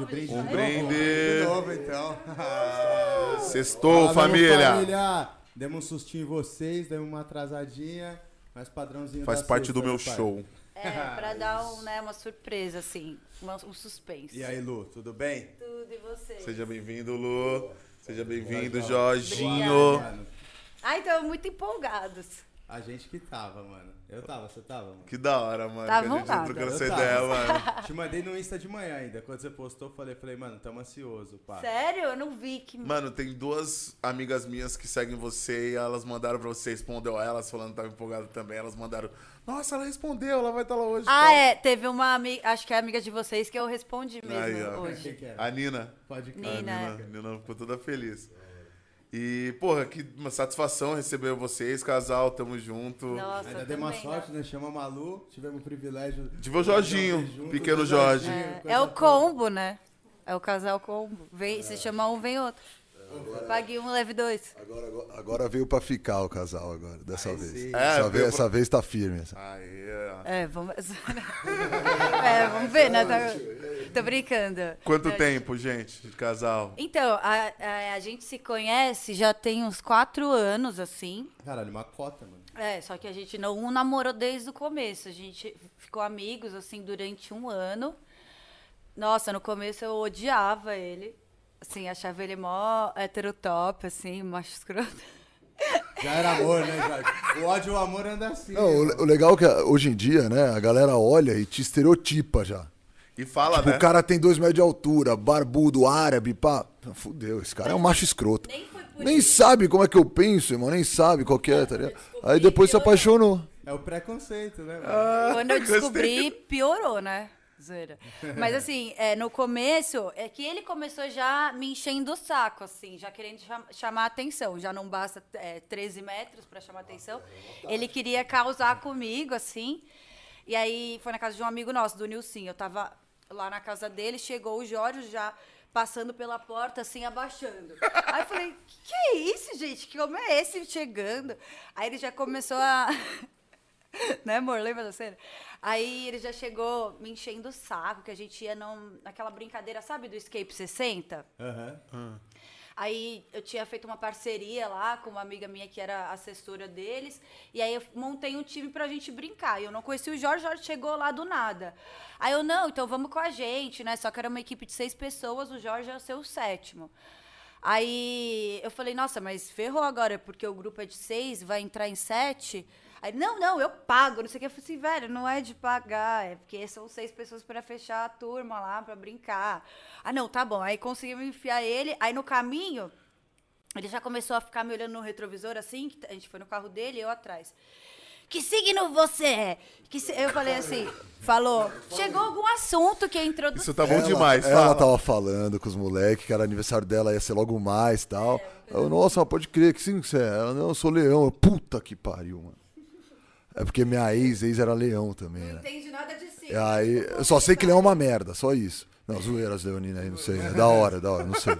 de brinde. Um de brinde. novo? De novo, então. Sextou, família. família. Demos um sustinho em vocês, demos uma atrasadinha, mas padrãozinho Faz da parte do sexta, meu pai? show. É, pra dar um, né, uma surpresa, assim, uma- um suspense. E aí, Lu, tudo bem? Tudo e você? Seja bem-vindo, Lu. Seja bem-vindo. Jorginho. Ai, então muito empolgados. A gente que tava, mano. Eu tava, você tava, mano? Que da hora, mano. Tá que a gente tá vontade. trocando essa tava. ideia, mano. Te mandei no Insta de manhã ainda. Quando você postou, eu falei, falei, mano, tamo ansioso, pá. Sério? Eu não vi que. Mano, tem duas amigas minhas que seguem você e elas mandaram pra você, respondeu a elas, falando que tava empolgada também. Elas mandaram, nossa, ela respondeu, ela vai estar lá hoje. Ah, tal. é. Teve uma amiga, acho que é amiga de vocês, que eu respondi mesmo Aí, hoje. que era? A Nina. Pode. A Nina. Nina, Nina ficou toda feliz. E, porra, que uma satisfação receber vocês, casal, tamo junto. Nossa, Ainda deu uma também, sorte, né? né? Chama a Malu, tivemos o privilégio. Tive o Jorginho, de junto, pequeno do Jorge. É, é o combo, né? É o casal combo. Vem, Se chama um, vem outro. Pague um, leve dois. Agora, agora, agora veio pra ficar o casal agora, dessa Aí vez. sim. É, vez pra- essa vez tá firme. Aí, ó. É, vamos. é, vamos ver, né? Tá- Tô brincando. Quanto tempo, gente, de casal? Então, a, a, a gente se conhece já tem uns quatro anos, assim. Caralho, uma cota, mano. É, só que a gente não namorou desde o começo. A gente ficou amigos, assim, durante um ano. Nossa, no começo eu odiava ele. Assim, achava ele mó heterotop, assim, macho escroto. Já era amor, né, Jorge? O ódio e o amor anda assim. Não, o, né, o legal é que hoje em dia, né, a galera olha e te estereotipa já. E fala, tipo, né? o cara tem dois metros de altura, barbudo, árabe, pá. Fudeu, esse cara é um macho escroto. Nem foi por Nem isso. sabe como é que eu penso, irmão, nem sabe qual que é, tá ligado? Aí depois se apaixonou. É o preconceito, né? Ah, Quando eu descobri, piorou, né? Mas assim, é, no começo, é que ele começou já me enchendo o saco, assim, já querendo cham- chamar atenção. Já não basta é, 13 metros para chamar atenção. Ele queria causar comigo, assim. E aí foi na casa de um amigo nosso, do Nilson. Eu tava lá na casa dele, chegou o Jorge já passando pela porta, assim, abaixando. Aí eu falei, que, que é isso, gente? Que homem é esse chegando? Aí ele já começou a. né, amor? Lembra da cena? Aí ele já chegou me enchendo o saco, que a gente ia num, naquela brincadeira, sabe, do Escape 60? Aham. Aí eu tinha feito uma parceria lá com uma amiga minha que era assessora deles. E aí eu montei um time pra gente brincar. E eu não conhecia o Jorge, o Jorge chegou lá do nada. Aí eu, não, então vamos com a gente, né? Só que era uma equipe de seis pessoas, o Jorge ia ser o sétimo. Aí eu falei, nossa, mas ferrou agora, porque o grupo é de seis, vai entrar em sete. Aí, não, não, eu pago, não sei o que. Eu falei assim, velho, não é de pagar, é porque são seis pessoas para fechar a turma lá, para brincar. Ah, não, tá bom. Aí conseguimos enfiar ele. Aí no caminho, ele já começou a ficar me olhando no retrovisor assim, que a gente foi no carro dele e eu atrás. Que signo você é? Que si-" Eu falei assim, falou, chegou algum assunto que é introdução. Isso tá bom ela, demais, Ela fala. tava falando com os moleques que era aniversário dela, ia ser logo mais e tal. Eu, nossa, mas pode crer, que sim que você é? Ela, não, eu sou leão. Eu, Puta que pariu, mano. É porque minha ex, ex era leão também, Não né? entende nada de signo. E aí, eu só sei que leão é uma merda, só isso. Não, zoeiras, Leonina aí, não sei. É da hora, é da hora, não sei.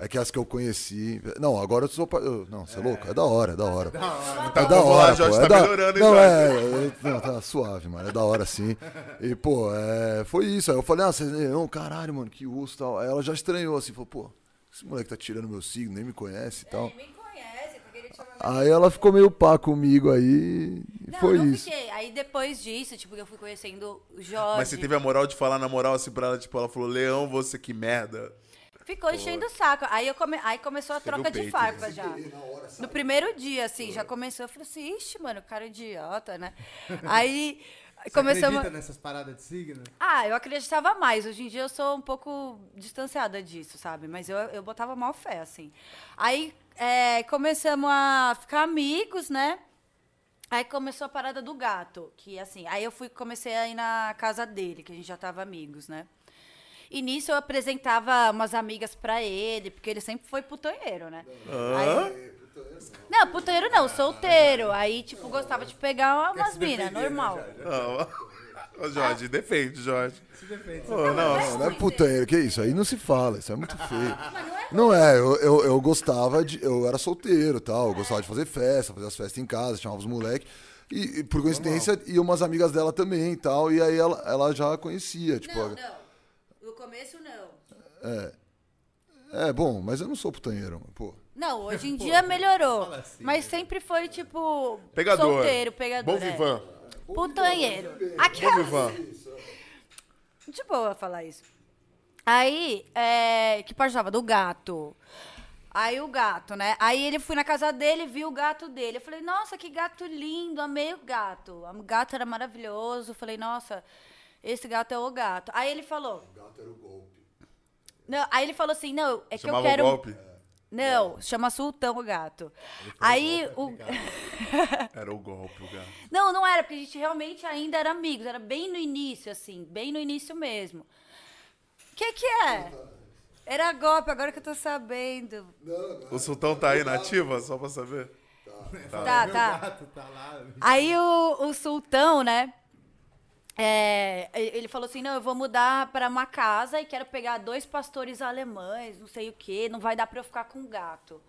É que as que eu conheci. Não, agora eu sou. Não, você é louco? É da hora, é da hora. Tá, É da vamos lá, hora, Jorge, pô. tá é da... Não, é, é, não, tá suave, mano. É da hora sim. E, pô, é, foi isso. Aí eu falei, ah, você é leão, caralho, mano, que osso e tal. Aí ela já estranhou assim, falou, pô, esse moleque tá tirando meu signo, nem me conhece e tal. Me conhece, porque ele te chama Aí ela ficou meio pá comigo aí. Não, foi não isso. fiquei. Aí depois disso, tipo, eu fui conhecendo o Jorge. Mas você teve a moral de falar na moral assim pra ela, tipo, ela falou, Leão, você que merda. Ficou enchendo o saco. Aí, eu come... aí começou a Teve troca de farpa já. No primeiro dia, assim, já começou. Eu falei assim, ixi, mano, cara idiota, né? Aí Você começamos. acredita nessas paradas de signo? Ah, eu acreditava mais. Hoje em dia eu sou um pouco distanciada disso, sabe? Mas eu, eu botava mal fé, assim. Aí é, começamos a ficar amigos, né? Aí começou a parada do gato, que assim, aí eu fui comecei a ir na casa dele, que a gente já tava amigos, né? E nisso eu apresentava umas amigas pra ele, porque ele sempre foi putanheiro, né? Aí- não, putanheiro não, solteiro. Aí, tipo, gostava de pegar umas minas, normal. Ó, Ô, Jorge, defende, Jorge. Se defende. Ô, não, Não, não é putanheiro, que isso? Aí não se fala, isso é muito feio. Mas não é Não é, eu, eu, eu gostava de. Eu era solteiro e tal, eu gostava de fazer festa, fazer as festas em casa, chamava os moleques. E, e, por coincidência, iam umas amigas dela também e tal, e aí ela, ela já conhecia, tipo. Não, não. No começo, não. É, bom, mas eu não sou putanheiro, mano, pô. Não, hoje em dia melhorou. assim, mas sempre foi, tipo, Pegador. solteiro, pegador. Bom é. Putanheiro. Aquela... De boa falar isso. Aí, é, que parte tava? Do gato. Aí o gato, né? Aí ele fui na casa dele, vi o gato dele. Eu falei, nossa, que gato lindo, amei o gato. O gato era maravilhoso. Falei, nossa, esse gato é o gato. Aí ele falou. O gato era o golpe. Não, aí ele falou assim, não, é que Chamava eu quero. o golpe? Não, chama Sultão o gato. Aí o. Era o golpe, o gato. Não, não era, porque a gente realmente ainda era amigos. Era bem no início, assim, bem no início mesmo. O que que é? Era golpe, agora que eu tô sabendo. O sultão tá aí na ativa, só pra saber? Tá, Meu tá. gato tá lá. Aí o, o sultão, né? É, ele falou assim: não, eu vou mudar para uma casa e quero pegar dois pastores alemães, não sei o quê, não vai dar pra eu ficar com o gato.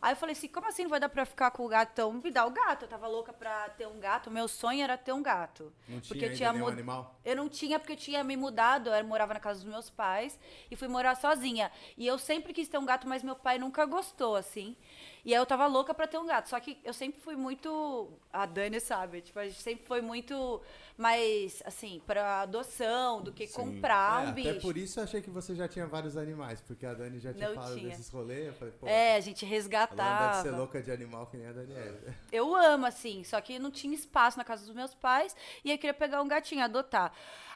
Aí eu falei assim: como assim não vai dar pra eu ficar com o gato? Então me dá o gato. Eu tava louca pra ter um gato. Meu sonho era ter um gato. Não tinha porque eu tinha nenhum mud- animal? Eu não tinha porque eu tinha me mudado, eu morava na casa dos meus pais e fui morar sozinha. E eu sempre quis ter um gato, mas meu pai nunca gostou, assim. E aí eu tava louca pra ter um gato. Só que eu sempre fui muito. A Dani sabe, tipo, a gente sempre foi muito mais, assim, pra adoção do que comprar É, um bicho. Até por isso eu achei que você já tinha vários animais, porque a Dani já tinha Não falado tinha. desses rolês. Eu falei, pô, É, a gente ela não deve resgatava. ser louca de animal que nem a Daniela. Eu amo, assim, só que não tinha espaço na casa dos meus pais e eu queria pegar um gatinho, adotar.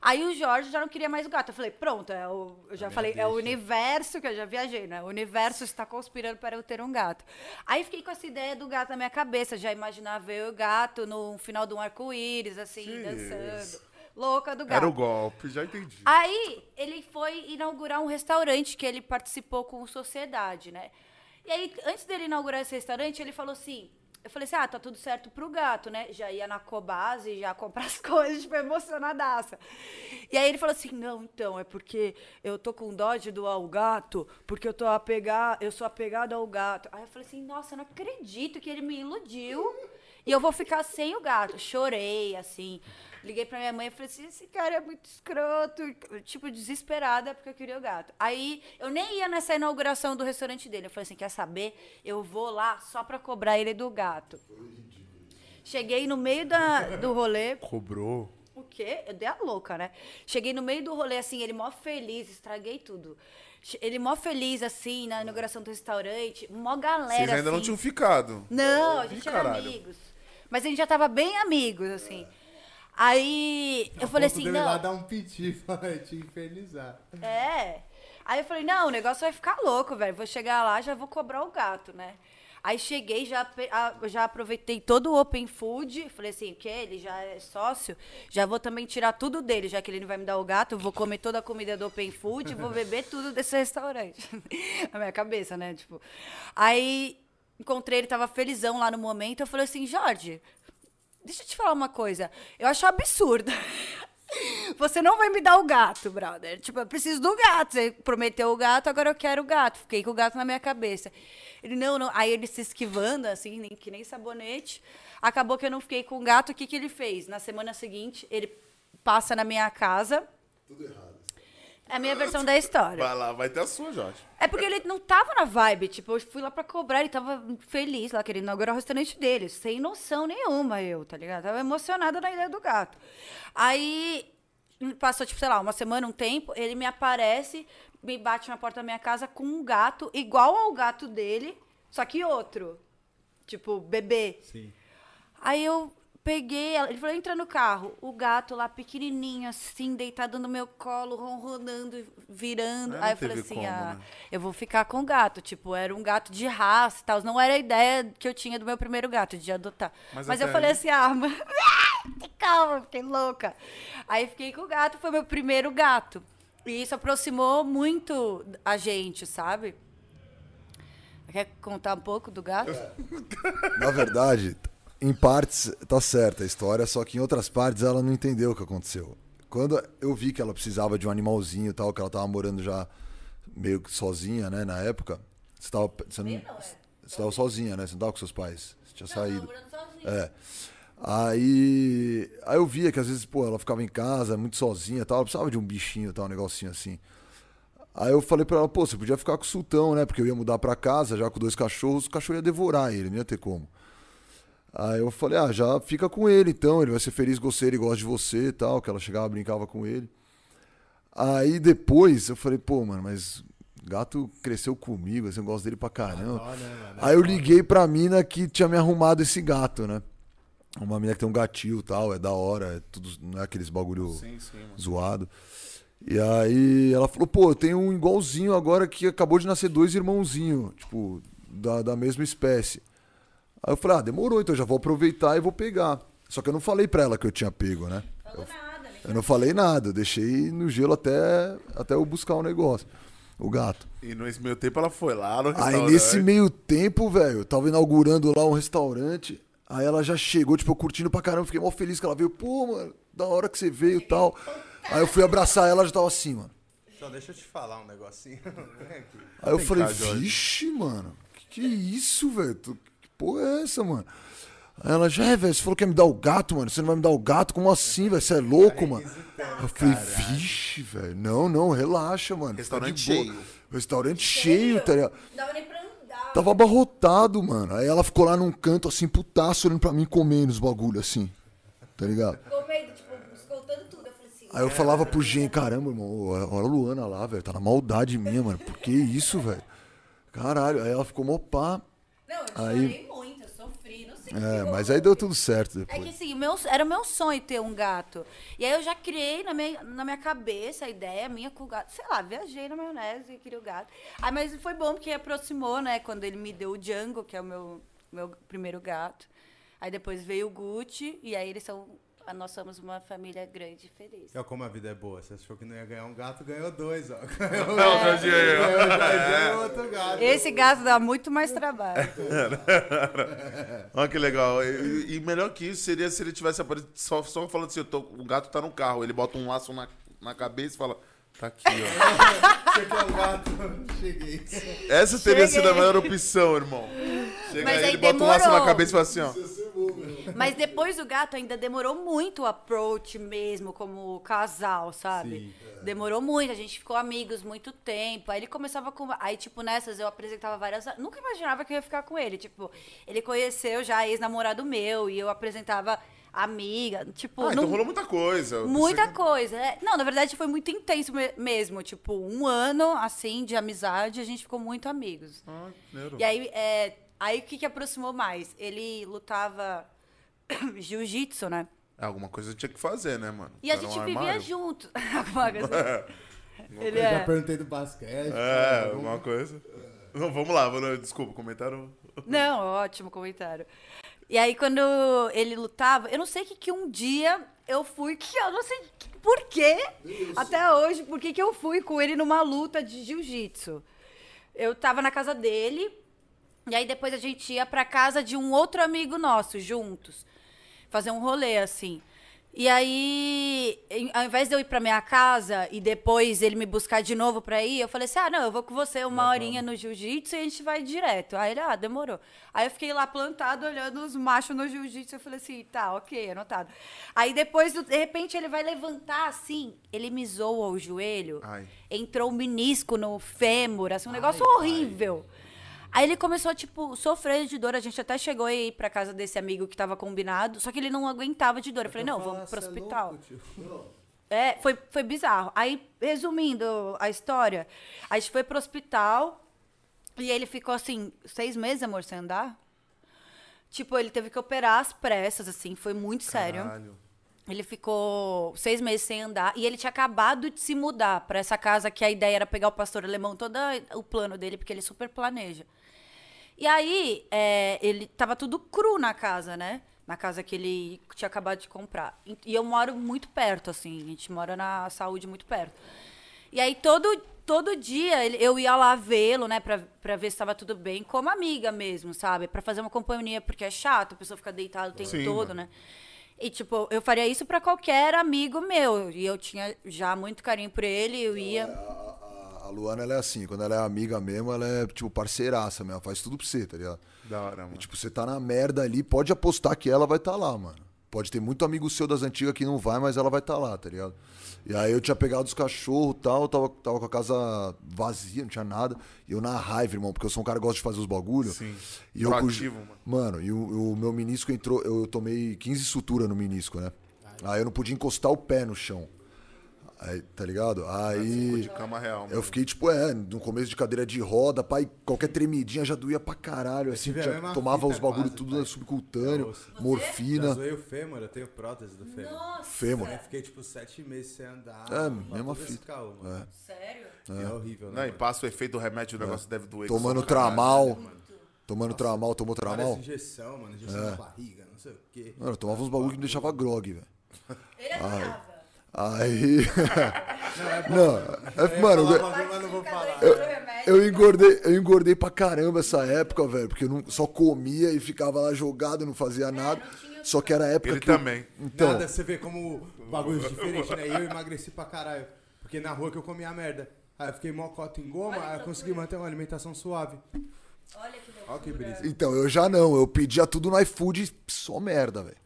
Aí o Jorge já não queria mais o gato. Eu falei, pronto, é o, eu já minha falei, é o universo, que eu já viajei, né? O universo está conspirando para eu ter um gato. Aí fiquei com essa ideia do gato na minha cabeça, já imaginava eu e o gato no final de um arco-íris, assim, dançando. Louca do gato. Era o golpe, já entendi. Aí ele foi inaugurar um restaurante que ele participou com Sociedade, né? E aí, antes dele inaugurar esse restaurante, ele falou assim. Eu falei assim: ah, tá tudo certo pro gato, né? Já ia na Cobase, já comprar as coisas, tipo, emocionadaça. E aí ele falou assim: não, então, é porque eu tô com dó de doar o gato, porque eu tô apegado, eu sou apegado ao gato. Aí eu falei assim: nossa, eu não acredito que ele me iludiu. E eu vou ficar sem o gato. Chorei, assim. Liguei pra minha mãe e falei assim: esse cara é muito escroto. Tipo, desesperada porque eu queria o gato. Aí eu nem ia nessa inauguração do restaurante dele. Eu falei assim: quer saber? Eu vou lá só pra cobrar ele do gato. Cheguei no meio da, do rolê. Cobrou. O quê? Eu dei a louca, né? Cheguei no meio do rolê, assim, ele mó feliz, estraguei tudo. Ele mó feliz, assim, na inauguração do restaurante. Mó galera, Vocês ainda não assim. tinham ficado. Não, a Ih, gente era caralho. amigos. Mas a gente já tava bem amigos, assim. Aí eu falei assim, ir lá não. dar um piti pra te infernizar. É. Aí eu falei, não, o negócio vai ficar louco, velho. Vou chegar lá, já vou cobrar o gato, né? Aí cheguei, já, já aproveitei todo o Open Food. Falei assim, o quê? Ele já é sócio? Já vou também tirar tudo dele, já que ele não vai me dar o gato. Vou comer toda a comida do Open Food, vou beber tudo desse restaurante. Na minha cabeça, né? Tipo. Aí encontrei ele, tava felizão lá no momento. Eu falei assim, Jorge, deixa eu te falar uma coisa. Eu acho absurdo. Você não vai me dar o gato, brother. Tipo, eu preciso do gato. Você prometeu o gato, agora eu quero o gato. Fiquei com o gato na minha cabeça. Ele, não, não. Aí ele se esquivando, assim, nem, que nem sabonete. Acabou que eu não fiquei com o gato. O que, que ele fez? Na semana seguinte, ele passa na minha casa. Tudo errado. É a minha versão da história. Vai lá, vai ter a sua, Jorge. É porque ele não tava na vibe, tipo, eu fui lá pra cobrar, ele tava feliz lá, querendo inaugurar o restaurante dele, sem noção nenhuma eu, tá ligado? Tava emocionada na ideia do gato. Aí, passou, tipo, sei lá, uma semana, um tempo, ele me aparece, me bate na porta da minha casa com um gato, igual ao gato dele, só que outro. Tipo, bebê. Sim. Aí eu peguei, ela- ele falou, entra no carro. O gato lá, pequenininho, assim, deitado no meu colo, ronronando, virando. Aí eu falei assim, como, ah, né? eu vou ficar com o gato. Tipo, era um gato de raça e tal. Não era a ideia que eu tinha do meu primeiro gato, de adotar. Mas Mas, eu falei aí- assim, ah, calma, fiquei louca. Aí fiquei com o gato, foi meu primeiro gato. E isso aproximou muito a gente, sabe? Quer contar um pouco do gato? Na verdade, em partes tá certa a história, só que em outras partes ela não entendeu o que aconteceu. Quando eu vi que ela precisava de um animalzinho e tal, que ela tava morando já meio que sozinha, né, na época. Você tava, você não, você tava sozinha, né? Você não tava com seus pais. Você tinha saído. É. Aí, aí eu via que às vezes, pô, ela ficava em casa, muito sozinha e tal, ela precisava de um bichinho e tal, um negocinho assim. Aí eu falei pra ela, pô, você podia ficar com o sultão, né? Porque eu ia mudar pra casa já com dois cachorros, o cachorro ia devorar ele, não ia ter como. Aí eu falei, ah, já fica com ele então, ele vai ser feliz com você, ele gosta de você e tal, que ela chegava, brincava com ele. Aí depois eu falei, pô, mano, mas gato cresceu comigo, assim, eu gosto dele pra caramba. Né, mano? Aí eu liguei pra mina que tinha me arrumado esse gato, né? Uma mina que tem um gatil e tal, é da hora, é tudo, não é aqueles bagulho Sim, sim, zoado. E aí ela falou, pô, eu tenho um igualzinho agora que acabou de nascer dois irmãozinhos, tipo, da, da mesma espécie. Aí eu falei, ah, demorou, então eu já vou aproveitar e vou pegar. Só que eu não falei pra ela que eu tinha pego, né? Falou nada, né? Eu não falei nada, eu deixei no gelo até, até eu buscar o negócio, o gato. E nesse meio tempo ela foi lá no Aí restaurante. nesse meio tempo, velho, eu tava inaugurando lá um restaurante. Aí ela já chegou, tipo, eu curtindo pra caramba, fiquei mó feliz que ela veio. Pô, mano, da hora que você veio e tal. Aí eu fui abraçar ela, já tava assim, mano. Só deixa eu te falar um negocinho. Aí eu falei, vixe, mano, que que é isso, velho? Porra é essa, mano? Aí ela, já é, velho, você falou que ia me dar o gato, mano. Você não vai me dar o gato? Como assim, velho? Você é louco, mano? Eu falei, vixe, velho. Não, não, relaxa, mano. Restaurante de boa." cheio. Restaurante cheio, tá ligado? Não dava nem pra andar. Tava abarrotado, mano. Aí ela ficou lá num canto, assim, putaço, olhando pra mim, comendo os bagulho, assim. Tá ligado? Com medo, tipo, escoltando tudo. Eu falei assim. Aí eu falava pro Gen, caramba, irmão, olha a Luana lá, velho. Tá na maldade minha, mano. Por que isso, velho? Caralho. Aí ela ficou mó pá. Não, eu Aí- chorei muito, eu sofri, não sei o que É, mas aí deu tudo certo É que depois. assim, meu, era meu sonho ter um gato. E aí eu já criei na minha, na minha cabeça a ideia minha com o gato. Sei lá, viajei na maionese e queria o gato. Aí, mas foi bom porque aproximou, né? Quando ele me deu o Django, que é o meu, meu primeiro gato. Aí depois veio o Gucci, e aí eles são. Nós somos uma família grande e feliz. Olha como a vida é boa. Você achou que não ia ganhar um gato, ganhou dois, ó. Não, Ganhou ó. ganhou outro gato. Esse gato dá muito mais trabalho. Olha que legal. E, e melhor que isso seria se ele tivesse aparecido só, só falando assim: eu tô- o gato tá no carro. Ele bota um laço na, na cabeça e fala: tá aqui, ó. Você quer gato? Cheguei. Essa teria sido a Cheguei. melhor opção, irmão. Chega Mas aí, aí ele bota um laço na demorou. cabeça e fala assim: ó. Mas depois do gato ainda demorou muito o approach mesmo, como casal, sabe? Sim. Demorou muito, a gente ficou amigos muito tempo. Aí ele começava com. Aí, tipo, nessas eu apresentava várias. Nunca imaginava que eu ia ficar com ele. Tipo, ele conheceu já ex-namorado meu e eu apresentava amiga. Tipo, Ah, não- então rolou muita coisa. Muita que- coisa. é. Não, na verdade foi muito intenso me- mesmo. Tipo, um ano, assim, de amizade, a gente ficou muito amigos. Ah. E aí, é, aí o que, que aproximou mais? Ele lutava jiu-jitsu, né? Alguma coisa tinha que fazer, né, mano? E a Era um gente vivia armário. junto. Alguma coisa. Ele Eu já é. perguntei do basquete. É, alguma coisa. Não, vamos lá, desculpa, comentário. Não, ótimo comentário. E aí, quando ele lutava, eu não sei que, que um dia eu fui, que eu não sei que- por quê, até hoje, por que que eu fui com ele numa luta de jiu-jitsu. Eu tava na casa dele, e aí depois a gente ia pra casa de um outro amigo nosso, juntos. Fazer um rolê, assim. E aí, ao invés de eu ir pra minha casa e depois ele me buscar de novo pra ir, eu falei assim: ah, não, eu vou com você uma horinha no jiu-jitsu e a gente vai direto. Aí ele, ah, demorou. Aí eu fiquei lá plantado olhando os machos no jiu-jitsu. Eu falei assim: tá, ok, anotado. Aí depois, de repente, ele vai levantar assim, ele me zoa o joelho, Ai. entrou um menisco no fêmur, assim, um negócio horrível. Aí ele começou a, tipo, sofrer de dor. A gente até chegou a ir pra casa desse amigo que tava combinado, só que ele não aguentava de dor. Eu falei, não, vamos pro "Cê é hospital. louco, tio." É, foi, foi bizarro. Aí, resumindo a história, a gente foi pro hospital e ele ficou assim, seis meses, amor, sem andar. Tipo, ele teve que operar às pressas, assim, foi muito sério. Ele ficou seis meses sem andar e ele tinha acabado de se mudar pra essa casa que a ideia era pegar o pastor alemão, todo o plano dele, porque ele super planeja. E aí, é, ele tava tudo cru na casa, né? Na casa que ele tinha acabado de comprar. E eu moro muito perto, assim, a gente mora na saúde muito perto. E aí, todo, todo dia eu ia lá vê-lo, né, pra, pra ver se estava tudo bem, como amiga mesmo, sabe? Pra fazer uma companhia, porque é chato, a pessoa fica deitada o tempo Sim, todo, mano. né? E, tipo, eu faria isso pra qualquer amigo meu. E eu tinha já muito carinho por ele, eu ia. A, a- a Luana, ela é assim, quando ela é amiga mesmo, ela é, tipo, parceiraça mesmo, ela faz tudo pra você, tá ligado? Da hora, mano. E, tipo, você tá na merda ali, pode apostar que ela vai estar tá lá, mano. Pode ter muito amigo seu das antigas que não vai, mas ela vai estar lá, tá ligado? E aí eu tinha pegado os cachorros e tal, tava, tava com a casa vazia, não tinha nada. E eu na raiva, irmão, porque eu sou um cara que gosta de fazer os bagulho. Sim. E eu Proativo, mano. Mano, e o, o meu menisco entrou. Eu tomei 15 sutura no menisco, né? Aí eu não podia encostar o pé no chão. Aí, tá ligado? Aí. De cama real. Eu fiquei, tipo, é, no começo de cadeira de roda, pai, qualquer tremidinha já doía pra caralho, assim, já mesma tomava os bagulho quase, tudo pai. subcutâneo, Nossa. Já morfina, zoei o fêmur, eu tenho prótese do fêmur. Nossa. fêmur. Eu fiquei tipo sete meses sem andar. É, mesma fita. caô, mano. Sério? É. horrível, né? Não, e passa o efeito do remédio, o negócio deve doer. Tomando pra caralho. tramal, tomando tramal, tomou tramal. injeção, mano. Injeção É. na barriga, não sei o quê. Mano, eu tomava uns bagulho que me deixava grog, velho. Ele adorava. Aí. Não, é Não, é, mano, falar eu-. Eu engordei, eu engordei pra caramba essa época, velho, porque eu não, só comia e ficava lá jogado, não fazia nada. Só que era a época Ele que eu- também. então, Nada, você vê como bagulho diferente, né? Eu emagreci pra caralho. Porque na rua que eu comia merda. Aí eu fiquei mó cota em goma, aí eu consegui manter uma alimentação suave. Olha que. Olha que brisa. então eu já não, eu pedia tudo no iFood, e só merda, velho.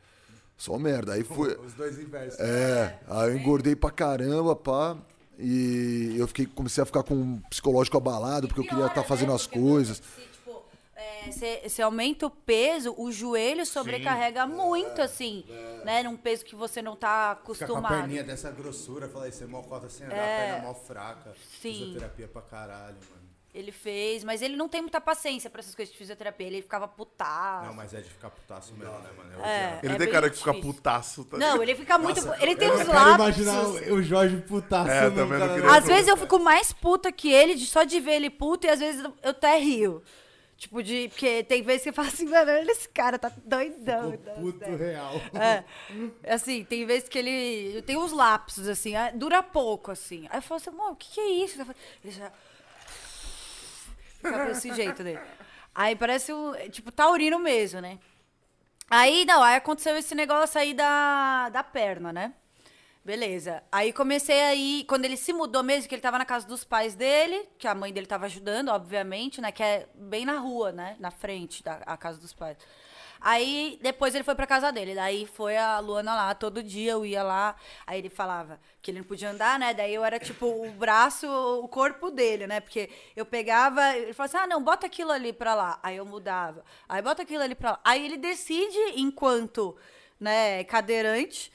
Só merda. Aí foi Os dois inversos. É, aí eu engordei pra caramba, pá. E eu fiquei, comecei a ficar com um psicológico abalado, porque eu queria estar fazendo né? as coisas. Você, tipo, é, aumenta o peso, o joelho sobrecarrega muito, assim, né? Num peso que você não tá Ficar com a acostumado. perninha dessa grossura, falei, você mó cota sem andar, É. perna mó fraca. Sim. Fisioterapia pra caralho, mano. Ele fez, mas ele não tem muita paciência pra essas coisas de fisioterapia. Ele ficava putaço. Não, mas é de ficar putaço mesmo, né, mano? Eu É, odiava. Ele é tem bem cara que fica difícil. putaço. Tá Não, ele fica muito. ele tem Eu uns quero lápis. imaginar o, o Jorge putaço É, no também não cara- queria- Às vezes eu fico mais puta que ele, de, só de ver ele puto, e às vezes eu até rio. Tipo, de. Porque tem vezes que eu falo assim, mano, olha esse cara, tá doidão. Ficou então, puto sério. real. É. Assim, tem vezes que ele. Tem uns lapsos, assim, ah, dura pouco, assim. Aí eu falo assim, mano, o que, que é isso? Ele já. Fica desse jeito dele. Aí parece um. Tipo, taurino mesmo, né? Aí, não, aí aconteceu esse negócio aí da, da perna, né? Beleza. Aí comecei aí, quando ele se mudou mesmo, que ele tava na casa dos pais dele, que a mãe dele tava ajudando, obviamente, né? Que é bem na rua, né? Na frente da casa dos pais. Aí depois ele foi pra casa dele. Daí foi a Luana lá, todo dia eu ia lá. Aí ele falava que ele não podia andar, né? Daí eu era tipo o braço, o corpo dele, né? Porque eu pegava, ele falava assim: ah, não, bota aquilo ali pra lá. Aí eu mudava. Aí bota aquilo ali pra lá. Aí ele decide, enquanto né, cadeirante,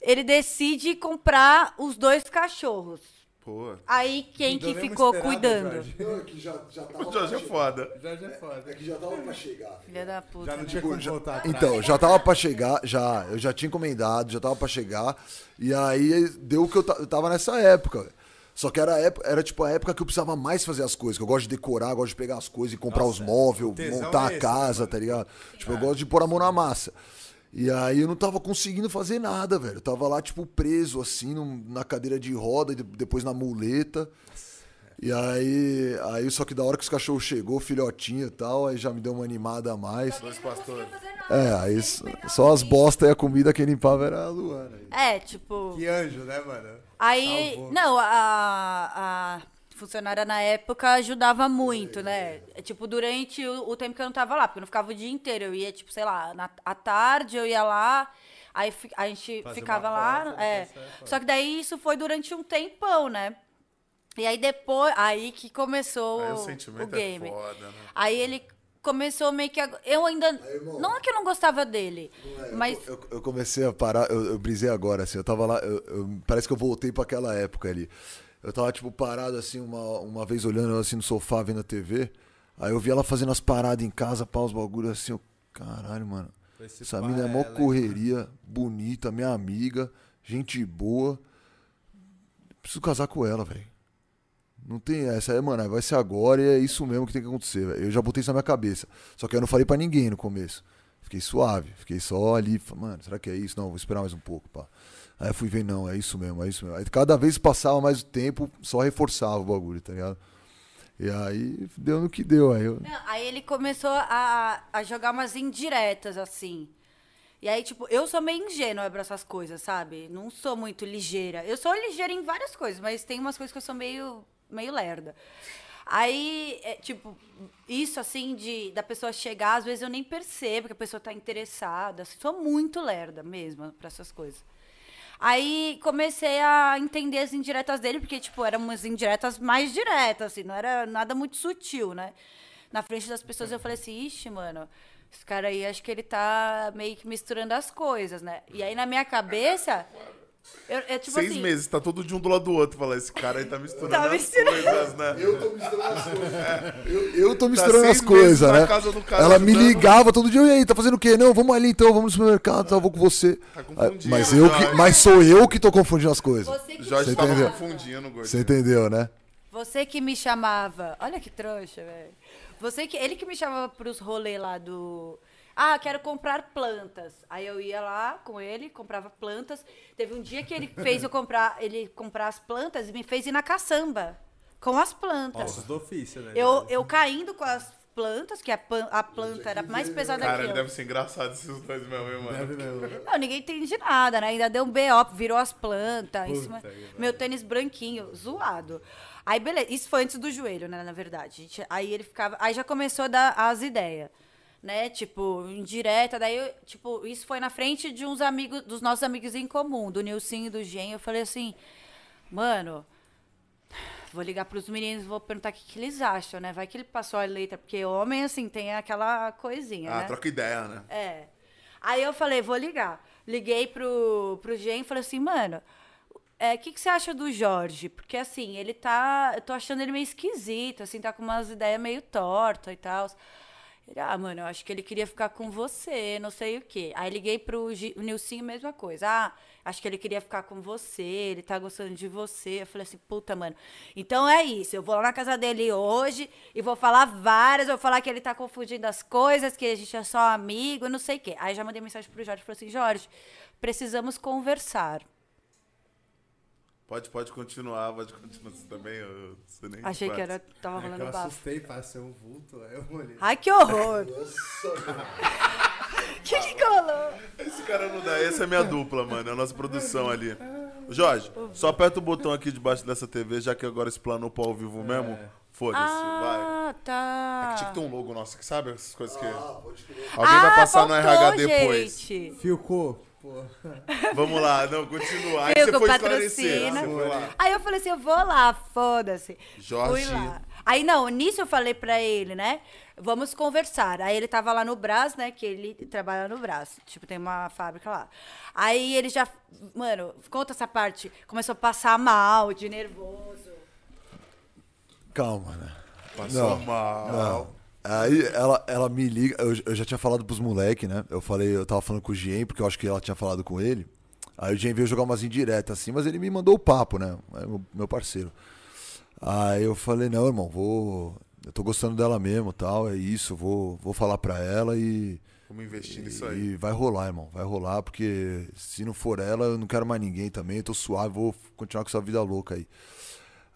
ele decide comprar os dois cachorros. Pô, Aí quem que ficou cuidando? Jorge. Não, é que já, já tava o Jorge é foda. Jorge é foda. É que já tava pra chegar. Filha da puta. Já não né? tinha como voltar atrás. Então, já tava pra chegar, já, eu já tinha encomendado, já tava pra chegar, e aí deu o que eu, eu tava nessa época. Só que era, a época- era tipo a época que eu precisava mais fazer as coisas, que eu gosto de decorar, gosto de pegar as coisas e comprar os móveis, montar é a esse, casa, mano. tá ligado? Tipo, eu gosto de pôr a mão na massa. E aí eu não tava conseguindo fazer nada, velho. Eu tava lá, tipo, preso, assim, num- na cadeira de roda, e de- depois na muleta. E aí, aí, só que da hora que os cachorros chegou, filhotinho e tal, aí já me deu uma animada a mais. Fazer nada. É, aí só as e- bosta e a comida que limpava era a Luana. É, tipo. Que anjo, né, mano? Aí, Salvou. não, a, a funcionária na época ajudava muito, né? É, Tipo, durante o, o tempo que eu não tava lá, porque eu não ficava o dia inteiro. Eu ia, tipo, sei lá, na, à tarde eu ia lá, aí fi- a gente Fazer ficava lá. foto, é. Só que daí isso foi durante um tempão, né? E aí depois, aí que começou Aí o o, sentimento o game. é foda, né? Aí ele começou meio que. Eu ainda. irmão. não é que eu não gostava dele, mas. Eu, eu comecei a parar, eu, eu brisei agora, assim, eu tava lá, eu- eu- parece que eu voltei pra aquela época ali. Eu tava, tipo, parado, assim, uma, uma vez olhando assim no sofá, vendo a TV, aí eu vi ela fazendo as paradas em casa, pá, os bagulhos assim, eu, caralho, mano, Esse essa pá mina é mó ela, correria, bonita, minha amiga, gente boa, preciso casar com ela, velho. Não tem essa, é, mano, vai ser agora e é isso mesmo que tem que acontecer, velho. Eu já botei isso na minha cabeça. Só que eu não falei pra ninguém no começo. Fiquei suave, fiquei só ali, mano, será que é isso? Não, vou esperar mais um pouco, pá. Aí fui ver, não, é isso mesmo, é isso mesmo. Aí cada vez passava mais o tempo, só reforçava o bagulho, tá ligado? E aí deu no que deu, aí eu... Não, aí ele começou a, a jogar umas indiretas, assim. E aí, tipo, eu sou meio ingênua pra essas coisas, sabe? Não sou muito ligeira. Eu sou ligeira em várias coisas, mas tem umas coisas que eu sou meio, meio lerda. Aí, é, tipo, isso assim de da pessoa chegar, às vezes eu nem percebo que a pessoa tá interessada. Assim, sou muito lerda mesmo para essas coisas. Aí comecei a entender as indiretas dele, porque, tipo, eram umas indiretas mais diretas, assim, não era nada muito sutil, né? Na frente das pessoas eu falei assim, ixi, mano, esse cara aí acho que ele tá meio que misturando as coisas, né? E aí na minha cabeça. Eu, é tipo Seis assim, meses, tá todo de um do lado do outro. Fala, esse cara aí tá misturando Tá as misturando. coisas, né? Eu tô misturando as coisas. Eu, eu tô misturando seis as coisas, meses na né? casa do cara Ela me ligava todo dia, e aí, tá fazendo o quê? Não, vamos ali então, vamos no supermercado, tá, vou com você. Tá Ah, confundindo, mas, eu que, Jorge. mas sou eu que tô confundindo as coisas. você que, Jorge Você tava entendeu? confundindo, gordinho. Você entendeu, né? você que me chamava. Olha que trouxa, velho. Você que. Ele que me chamava pros rolês lá do. Ah, quero comprar plantas. Aí eu ia lá com ele, comprava plantas. Teve um dia que ele fez eu comprar, ele comprar as plantas e me fez ir na caçamba com as plantas. Ossos do ofício, né? Eu, eu caindo com as plantas, que a, pan- a planta era mais pesada Cara, que ele eu. deve ser engraçado esses dois mesmo, hein, mano? Deve mesmo. Não, ninguém entende nada, né? Ainda deu um BO, virou as plantas. em cima-. Meu tênis branquinho, zoado. Aí, beleza. Isso foi antes do joelho, né? Na verdade. Aí ele ficava. Aí já começou a dar as ideias. Né? Tipo, indireta. Daí, eu, tipo, isso foi na frente de uns amigos, dos nossos amigos em comum, do Nilcinho e do Gen. Eu falei assim, mano. Vou ligar pros meninos e vou perguntar o que, que eles acham, né? Vai que ele passou a letra, porque homem, assim, tem aquela coisinha, Ah, né? troca ideia, né? É. Aí eu falei, vou ligar. Liguei pro, pro Gen e falei assim, mano, é, o que, que você acha do Jorge? Porque assim, ele tá. Eu tô achando ele meio esquisito, assim, tá com umas ideias meio tortas e tal. Ele, ah, mano, eu acho que ele queria ficar com você, não sei o quê. Aí liguei pro o Nilcinho, mesma coisa. Ah, acho que ele queria ficar com você, ele tá gostando de você. Eu falei assim, puta, mano. Então é isso, eu vou lá na casa dele hoje e vou falar várias, vou falar que ele tá confundindo as coisas, que a gente é só amigo, não sei o quê. Aí já mandei mensagem pro Jorge falei assim, Jorge, precisamos conversar. Pode, pode continuar, pode continuar. Você também, eu, você nem Achei que faz. era, tava É que rolando eu bafo. assustei, passei um vulto, aí eu olhei. Ai, que horror! que que colou? Esse cara não dá. Essa é minha dupla, mano. É a nossa produção ali. Jorge, só aperta o botão aqui debaixo dessa TV, já que agora explanou pro ao vivo mesmo. Foda-se, vai. Ah, tá. É que tinha que ter um logo nosso aqui, sabe? Essas coisas que. Ah. Alguém vai passar no faltou, RH depois. Gente. Filcou. Pô. Vamos lá, não, continua. Aí você foi patrocina. esclarecer. Você. Aí eu falei assim, eu vou lá, foda-se. Jorge. Fui lá. Aí não, nisso eu falei pra ele, né? Vamos conversar. Aí ele tava lá no Brás, né? Que ele trabalha no Brás. Tipo, tem uma fábrica lá. Aí ele já. Mano, conta essa parte. Começou a passar mal, de nervoso. Calma, né? Passou Não, mal. Não. Aí ela, ela me liga, eu, eu já tinha falado pros moleques, né? Eu falei, eu tava falando com o Gien, porque eu acho que ela tinha falado com ele. Aí o Gien veio jogar umas indiretas assim, mas ele me mandou o papo, né? É meu, parceiro. Aí eu falei, não, irmão, vou. Eu tô gostando dela mesmo tal, é isso, vou, vou falar pra ela e. Vamos investir nisso aí. E vai rolar, irmão. Vai rolar, porque se não for ela, eu não quero mais ninguém também. Eu tô suave, vou continuar com essa vida louca aí.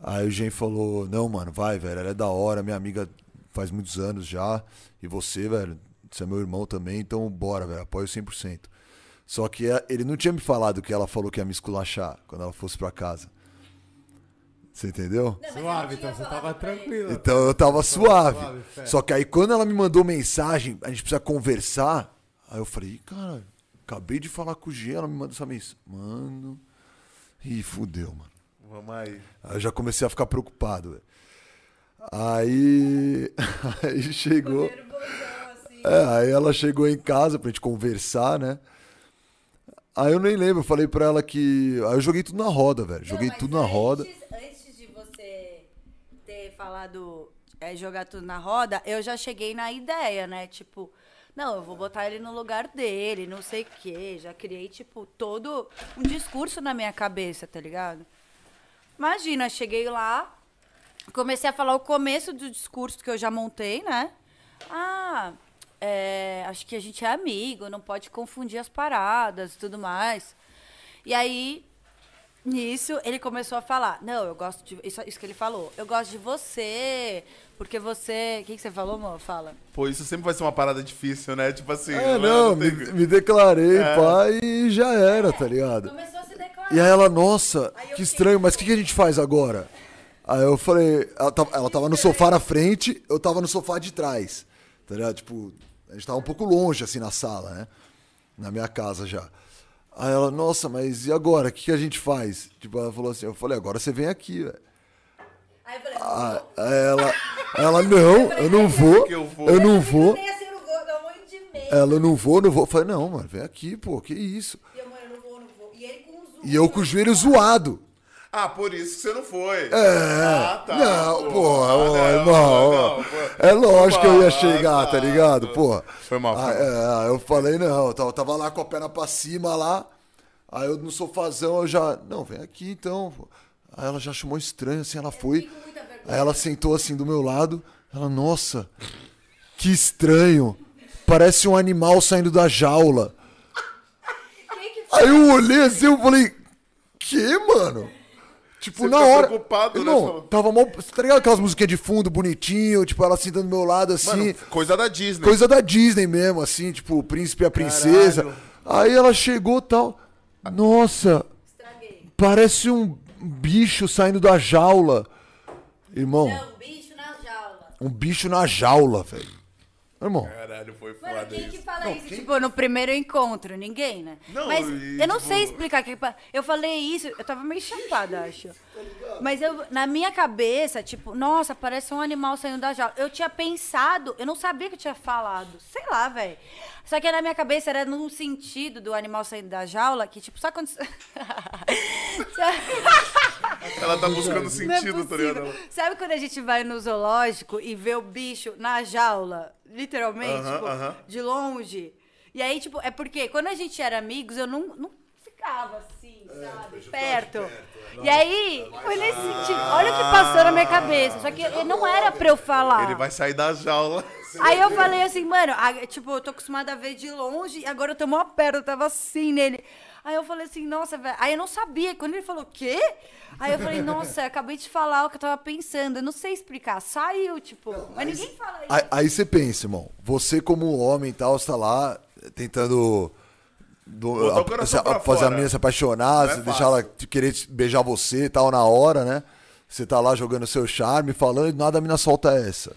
Aí o Gen falou: Não, mano, vai, velho. Ela é da hora, minha amiga faz muitos anos já. E você, velho, você é meu irmão também. Então, bora, velho. Apoio 100%. Só que é- ele não tinha me falado que ela falou que ia me esculachar quando ela fosse pra casa. Você entendeu? Suave, então você tava tranquilo. Então eu tava suave. suave. Só que aí quando ela me mandou mensagem, a gente precisa conversar. Aí eu falei, "Ih, cara, acabei de falar com o G, ela me manda essa mensagem. Mano. Ih, fudeu, mano. Vamos aí. Aí eu já comecei a ficar preocupado, velho. Aí. Aí chegou. assim. É, aí ela chegou em casa pra gente conversar, né? Aí eu nem lembro, eu falei pra ela que. Aí eu joguei tudo na roda, velho. Joguei tudo na roda. Antes de você ter falado é, jogar tudo na roda, eu já cheguei na ideia, né? Tipo, não, eu vou botar ele no lugar dele, não sei o quê. Já criei, tipo, todo um discurso na minha cabeça, tá ligado? Imagina, cheguei lá, comecei a falar o começo do discurso que eu já montei, né? Ah, é, acho que a gente é amigo, não pode confundir as paradas e tudo mais. E aí, nisso, ele começou a falar: Não, eu gosto de. Isso, isso que ele falou. Eu gosto de você, porque você. O que, que você falou, amor? Fala. Pô, isso sempre vai ser uma parada difícil, né? Tipo assim. É, né? não, me, tem- me declarei, pai, e já era, tá ligado? Começou a se declarar. E aí ela, nossa, Aí que fiquei, estranho, mas o que, que a gente faz agora? Aí eu falei, ela tava, ela tava no sofá na frente, eu tava no sofá de trás. Tá ligado? Tipo, a gente tava um pouco longe, assim, na sala, né? Na minha casa já. Aí ela, nossa, mas e agora? O que, que a gente faz? Tipo, ela falou assim, eu falei, agora você vem aqui, velho. Aí eu falei, Ah, Aí ela, ela, não, eu não vou, eu não vou. Assim. Ela, eu não vou, não vou. Eu falei, não, mano, vem aqui, pô, que isso? E eu com o joelho zoado. Ah, por isso que você não foi. É. Ah, tá. não, pô, Ah, ô, não, irmão. não, pô. é lógico que eu ia Ah, chegar, tá tá. ligado? Pô. Foi mal, foi Ah, é, eu falei, não, eu tava, lá com a perna pra cima lá. Aí eu no sofazão eu já. Não, vem aqui então. Aí ela já chamou estranho, assim, ela foi. Aí ela sentou assim do meu lado. Ela, nossa, que estranho. Parece um animal saindo da jaula. Aí eu olhei assim, eu falei, que, mano? Tipo, Você na hora. preocupado, né? Irmão, Falou- tava mal. Tá ligado aquelas musiquinhas de fundo bonitinho, tipo, ela sentando do meu lado assim. Mano, coisa da Disney. coisa da Disney mesmo, assim, tipo, o príncipe e a princesa. Caralho. Aí ela chegou e tal. Nossa, estraguei? parece um bicho saindo da jaula. Irmão, Não, bicho na jaula. um bicho na jaula, velho. Irmão, Caralho, foi Mano, foda quem que isso. fala isso? Tipo, no primeiro encontro, ninguém, né? Não, Mas e, eu não tipo- sei explicar. Que, eu falei isso, eu tava meio chapada, acho. Mas eu, na minha cabeça, tipo, nossa, parece um animal saindo da jaula. Eu tinha pensado, eu não sabia que eu tinha falado. Sei lá, velho. Só que na minha cabeça era num sentido do animal saindo da jaula, que, tipo, só quando. Ela tá buscando Não é sentido, tá ligado? Sabe quando a gente vai no zoológico e vê o bicho na jaula, literalmente, Aham, tipo, aham. de longe? E aí, tipo, é porque quando a gente era amigos, eu não, não ficava assim, É, sabe? Perto. E aí, foi nesse sentido. Olha o que passou na minha cabeça. Só que não era pra eu falar. Ele vai sair da jaula. Aí eu falei assim, mano, tipo, eu tô acostumada a ver de longe e agora eu tô mó perto, eu tava assim nele. Aí eu falei assim, nossa, velho. Aí eu não sabia. Quando ele falou, quê? Aí eu falei, nossa, eu acabei de falar o que eu tava pensando. Eu não sei explicar. Saiu, tipo. mas ninguém fala isso. aí, aí você pensa, irmão. Você, como homem e tal, está lá tentando. do- a- fazer a fora. menina se apaixonar, Não é deixar ela querer beijar você e tal na hora, né? Você tá lá jogando seu charme, falando, e nada a mina solta essa.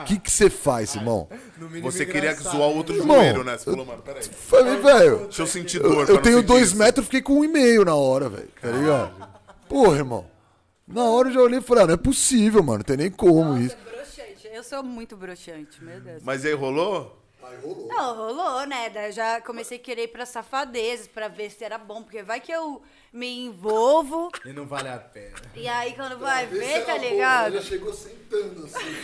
O que que você faz, irmão? No mínimo Você queria zoar o né? outro Irmão, joelho, né? Você falou, mano, peraí. Falei, velho. Deixa eu sentir Eu, dor. eu não tenho dois isso. metros, fiquei com um e meio na hora, velho. Tá ligado? Porra, irmão. Na hora eu já olhei e falei, ah, não é possível, mano. Não tem nem como Nossa, isso. é broxante. Eu sou muito broxante, meu Deus. Mas aí rolou? Não, rolou, né? Daí eu já comecei a querer ir pra safadezas pra ver se era bom. Porque vai que eu me envolvo E não vale a pena. e aí quando vai ver, tá ligado? chegou sentando assim.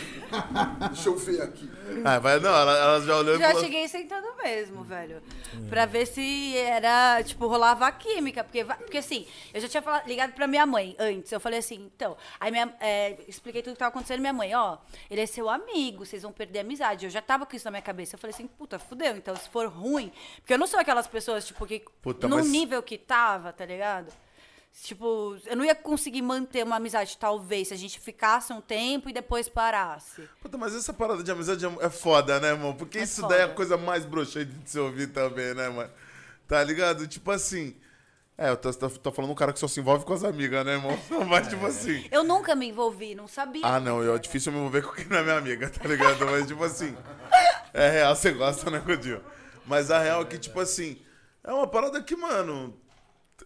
Deixa eu ver aqui. Ah, vai, não, ela, ela já olhou e Já falou... cheguei sentando mesmo, velho. Pra ver se era, tipo, rolava a química. Porque, porque assim, eu já tinha falado, ligado pra minha mãe antes. Eu falei assim, então. Aí minha, é, expliquei tudo que tava acontecendo. Minha mãe, ó, ele é seu amigo, vocês vão perder a amizade. Eu já tava com isso na minha cabeça. Eu falei assim, puta, fudeu. Então, se for ruim. Porque eu não sou aquelas pessoas, tipo, que. Puta, no mas- nível que tava, tá ligado? Tipo, eu não ia conseguir manter uma amizade, talvez, se a gente ficasse um tempo e depois parasse. Puta, mas essa parada de amizade é é foda, né, irmão? Porque É isso daí é a foda. coisa mais broxante de se ouvir também, né, mano? Tá ligado? Tipo assim... É, eu tô, tô, falando um cara que só se envolve com as amigas, né, irmão? Mas, tipo assim... Eu nunca me envolvi, não sabia. Ah, não, eu, é difícil eu me envolver com quem não é minha amiga, tá ligado? Mas, tipo assim... É real, você gosta, né, Godinho? Mas a real é que, tipo assim... É uma parada que, mano...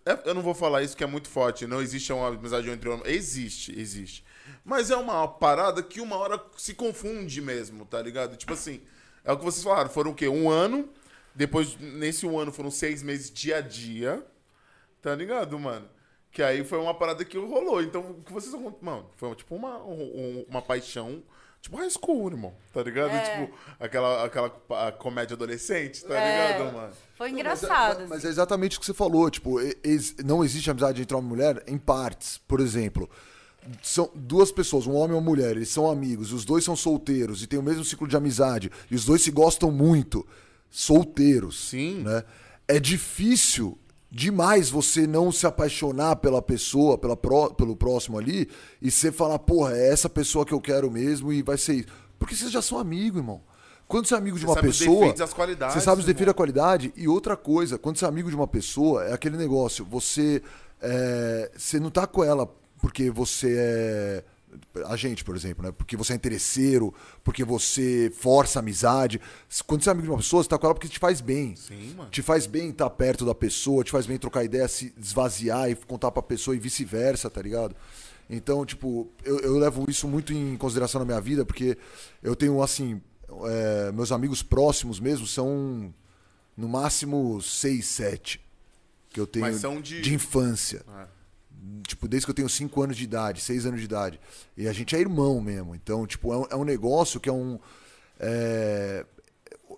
é- eu não vou falar isso que é muito forte. Não existe uma amizade entre homens. Existe, existe. Mas é uma parada que uma hora se confunde mesmo, tá ligado? Tipo assim, é o que vocês falaram. Foram o quê? Um ano. Depois, nesse um ano, foram seis meses dia a dia. Tá ligado, mano? Que aí foi uma parada que rolou. Então, o que vocês vão. Mano, foi tipo uma, um- uma paixão. Tipo high school, irmão. Tá ligado? É. Tipo, aquela, aquela comédia adolescente, tá É. ligado, mano? Foi Mas é- engraçado. Mas é exatamente o que você falou. Tipo, ex- não existe amizade entre homem e mulher em partes. Por exemplo, são duas pessoas, um homem e uma mulher, eles são amigos, os dois são solteiros e têm o mesmo ciclo de amizade, e os dois se gostam muito, solteiros. Sim. Né? É difícil demais você não se apaixonar pela pessoa, pela pró- pelo próximo ali, e você falar, porra, é essa pessoa que eu quero mesmo e vai ser isso. Porque vocês já são amigos, irmão. Quando você é amigo de Você uma sabe os pessoa. defeitos as qualidades, Você sabe os defeitos a qualidade. E outra coisa, quando você é amigo de uma pessoa, é aquele negócio, você. é, você não tá com ela porque você é. A gente, por exemplo, né? Porque você é interesseiro, porque você força a amizade. Quando você é amigo de uma pessoa, você tá com ela porque te faz bem. Sim, mano. Te faz bem estar perto da pessoa, te faz bem trocar ideia, se esvaziar e contar pra pessoa e vice-versa, tá ligado? Então, tipo, eu, eu levo isso muito em consideração na minha vida, porque eu tenho, assim, é, meus amigos próximos mesmo são no máximo seis, sete que eu tenho Mas são de- de infância. Ah. Tipo, desde que eu tenho 5 anos de idade, 6 anos de idade. E a gente é irmão mesmo. Então, tipo, é um, é um negócio que é um. é,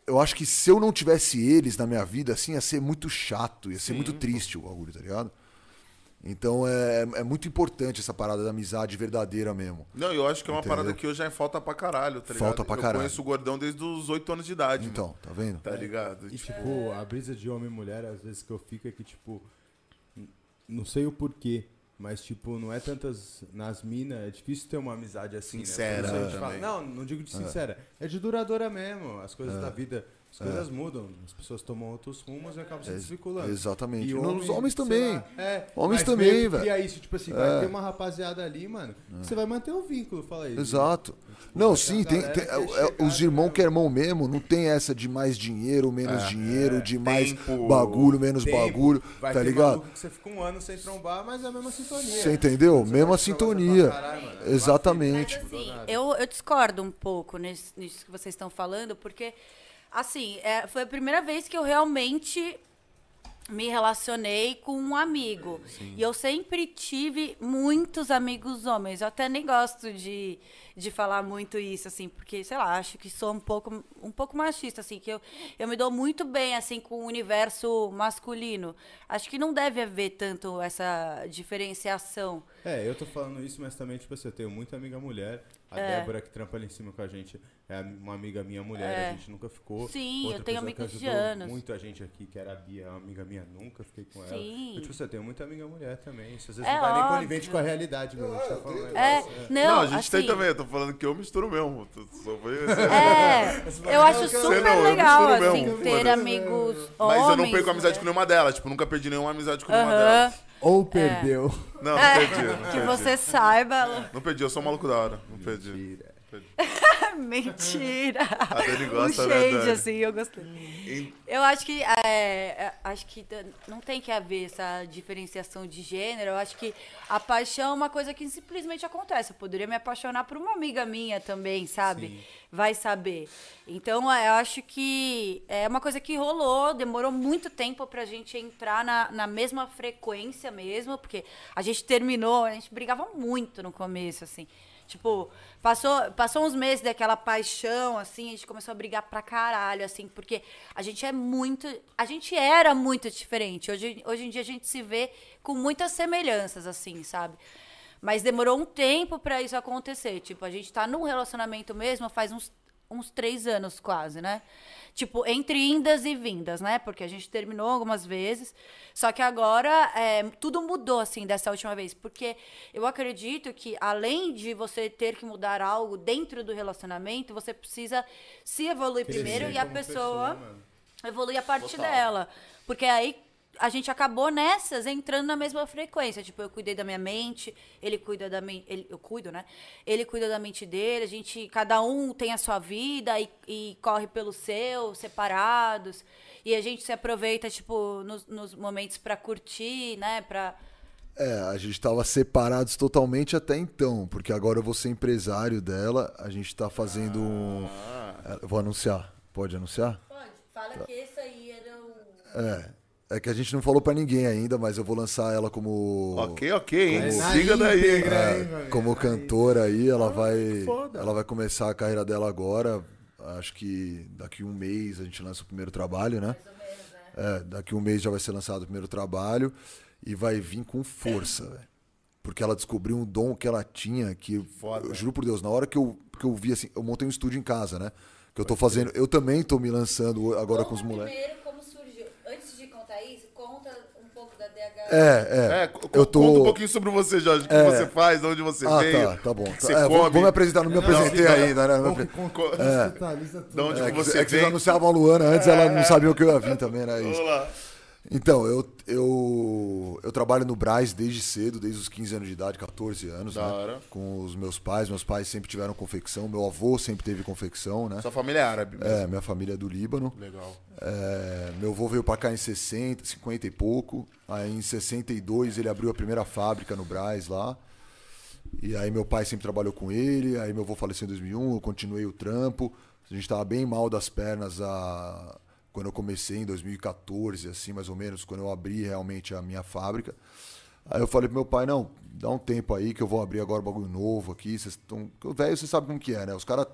Eu acho que se eu não tivesse eles na minha vida, assim, ia ser muito chato, ia ser muito triste o bagulho, tá ligado? Então é, é muito importante essa parada da amizade verdadeira mesmo. Não, eu acho que é uma Entendeu? parada que hoje já é falta pra caralho, tá ligado? Falta pra Eu caralho. conheço o gordão desde os 8 anos de idade. Então, mano. tá vendo? Tá ligado? E, Tipo, a brisa de homem e mulher, às vezes que eu fico é que, tipo, não sei o porquê, mas, tipo, não é tantas. Nas minas, é difícil ter uma amizade assim. né? Sincera fala- não, não digo de sincera. É, de duradoura mesmo. As coisas da vida. As coisas mudam, as pessoas tomam outros rumos e acabam se É, desvinculando. exatamente. E Nos homens sei também. lá, é, Homens mas também, velho. cria isso, tipo assim, vai ter uma rapaziada ali, mano, que você vai manter o vínculo, fala aí. Exato. Não, vai ter sim, tem, tem- é- é é- os irmãos que é irmão mesmo, não tem essa de mais dinheiro, menos dinheiro, de mais tempo, bagulho, menos Tempo, bagulho, vai tá ter ligado? você fica um ano sem trombar, mas é a mesma sintonia. Você entendeu? Você Mesma sintonia. "Caralho, mano, é Exatamente. Mas assim, eu, eu discordo um pouco nisso, nisso que vocês estão falando, porque, assim, é, foi a primeira vez que eu realmente me relacionei com um amigo. E eu sempre tive muitos amigos homens. Eu até nem gosto de, de falar muito isso, assim, porque, sei lá, acho que sou um pouco, um pouco machista, assim, que eu, eu me dou muito bem, assim, com o universo masculino. Acho que não deve haver tanto essa diferenciação. É, eu tô falando isso, mas também, tipo assim, eu tenho muita amiga mulher. A É. Débora, que trampa ali em cima com a gente, é uma amiga minha mulher, a gente nunca ficou. Sim, Outra eu tenho amigos de anos. Muito a gente aqui, que era a Bia, uma amiga minha, nunca fiquei com ela. Sim. Eu, tipo assim, eu tenho muita amiga mulher também. Isso às vezes É não vai nem óbvio. conivente com a realidade, meu. A gente tá falando É, negócio, não, não, a gente tem assim, também, eu tô falando que eu misturo mesmo. Só foi É, eu acho super não, legal, assim, mesmo, ter foda-se. amigos homens. Mas eu não perco amizade né? com nenhuma delas. Tipo, nunca perdi nenhuma amizade com nenhuma delas. Ou perdeu. Não, não É, perdi. Não que perdi. você saiba. Não perdi, eu sou um maluco da hora. Não perdi. Mentira. Mentira. A Dani gosta, né, shade, Dani? assim, eu gostei. Eu acho que é, é, acho que não tem que haver essa diferenciação de gênero. Eu acho que a paixão é uma coisa que simplesmente acontece. Eu poderia me apaixonar por uma amiga minha também, sabe? Vai saber. Então, é, eu acho que é uma coisa que rolou, demorou muito tempo pra gente entrar na, na mesma frequência mesmo, porque a gente terminou, a gente brigava muito no começo, assim. Tipo, passou, passou uns meses daquela paixão, assim, a gente começou a brigar pra caralho, assim, porque a gente é muito. A gente era muito diferente. Hoje, hoje em dia a gente se vê com muitas semelhanças, assim, sabe? Mas demorou um tempo pra isso acontecer. Tipo, a gente tá num relacionamento mesmo faz uns, uns três anos quase, né? Tipo, entre indas e vindas, né? Porque a gente terminou algumas vezes. Só que agora é, tudo mudou, assim, dessa última vez. Porque eu acredito que, além de você ter que mudar algo dentro do relacionamento, você precisa se evoluir primeiro e a pessoa mano. evoluir a parte dela. Porque aí a gente acabou nessas entrando na mesma frequência. Tipo, eu cuidei da minha mente, ele cuida da mente. Ele, eu cuido, né? Ele cuida da mente dele, a gente. Cada um tem a sua vida e, e corre pelo seu, separados. E a gente se aproveita, tipo, nos, nos momentos pra curtir, né? Pra. É, a gente tava separados totalmente até então, porque agora eu vou ser empresário dela, a gente tá fazendo um. É, eu Vou anunciar. Pode anunciar? Pode, fala que esse aí era o. É. É que a gente não falou pra ninguém ainda, mas eu vou lançar ela como. Ok, ok, hein? Na Siga daí. íntegra, hein? É, como cantora aí, ela vai. foda. Ela vai começar a carreira dela agora. Acho que daqui um mês a gente lança o primeiro trabalho, né? É, daqui um mês já vai ser lançado o primeiro trabalho e vai vir com força, velho. Porque ela descobriu um dom que ela tinha, que eu- Foda. eu juro por Deus, na hora que eu, que eu vi assim, eu montei um estúdio em casa, né? Que eu tô fazendo, eu também tô me lançando agora com os moleques. primeiro como surgiu. Antes de contar isso, conta um pouco da DH. É, é. É, eu tô conta um pouquinho sobre você, Jorge. O que É. você faz, de onde você Ah, veio. tá, tá bom. Tá, você é, come. vou me apresentar, não me apresentei não, ainda, né? Não me Con- apre- con- Co- contextualiza tudo. De onde É, que você é que vocês vem? anunciavam a Luana antes, ela não sabia o que eu ia vir também, né? Isso. Vamos lá. Então, eu, eu, eu trabalho no Braz desde cedo, desde os 15 anos de idade, 14 anos, Da né? hora. Com os meus pais. Meus pais sempre tiveram confecção, meu avô sempre teve confecção, né? Sua família é árabe mesmo. É, minha família é do Líbano. Legal. É, meu avô veio pra cá em 60, 50 e pouco. Aí em 62 ele abriu a primeira fábrica no Braz lá. E aí meu pai sempre trabalhou com ele. Aí meu avô faleceu em 2001, eu continuei o trampo. A gente tava bem mal das pernas a... quando eu comecei em 2014, assim, mais ou menos, quando eu abri realmente a minha fábrica. Aí eu falei pro meu pai, não, dá um tempo aí que eu vou abrir agora um bagulho novo aqui. Vocês estão. O velho, você sabe como que é, né? Os caras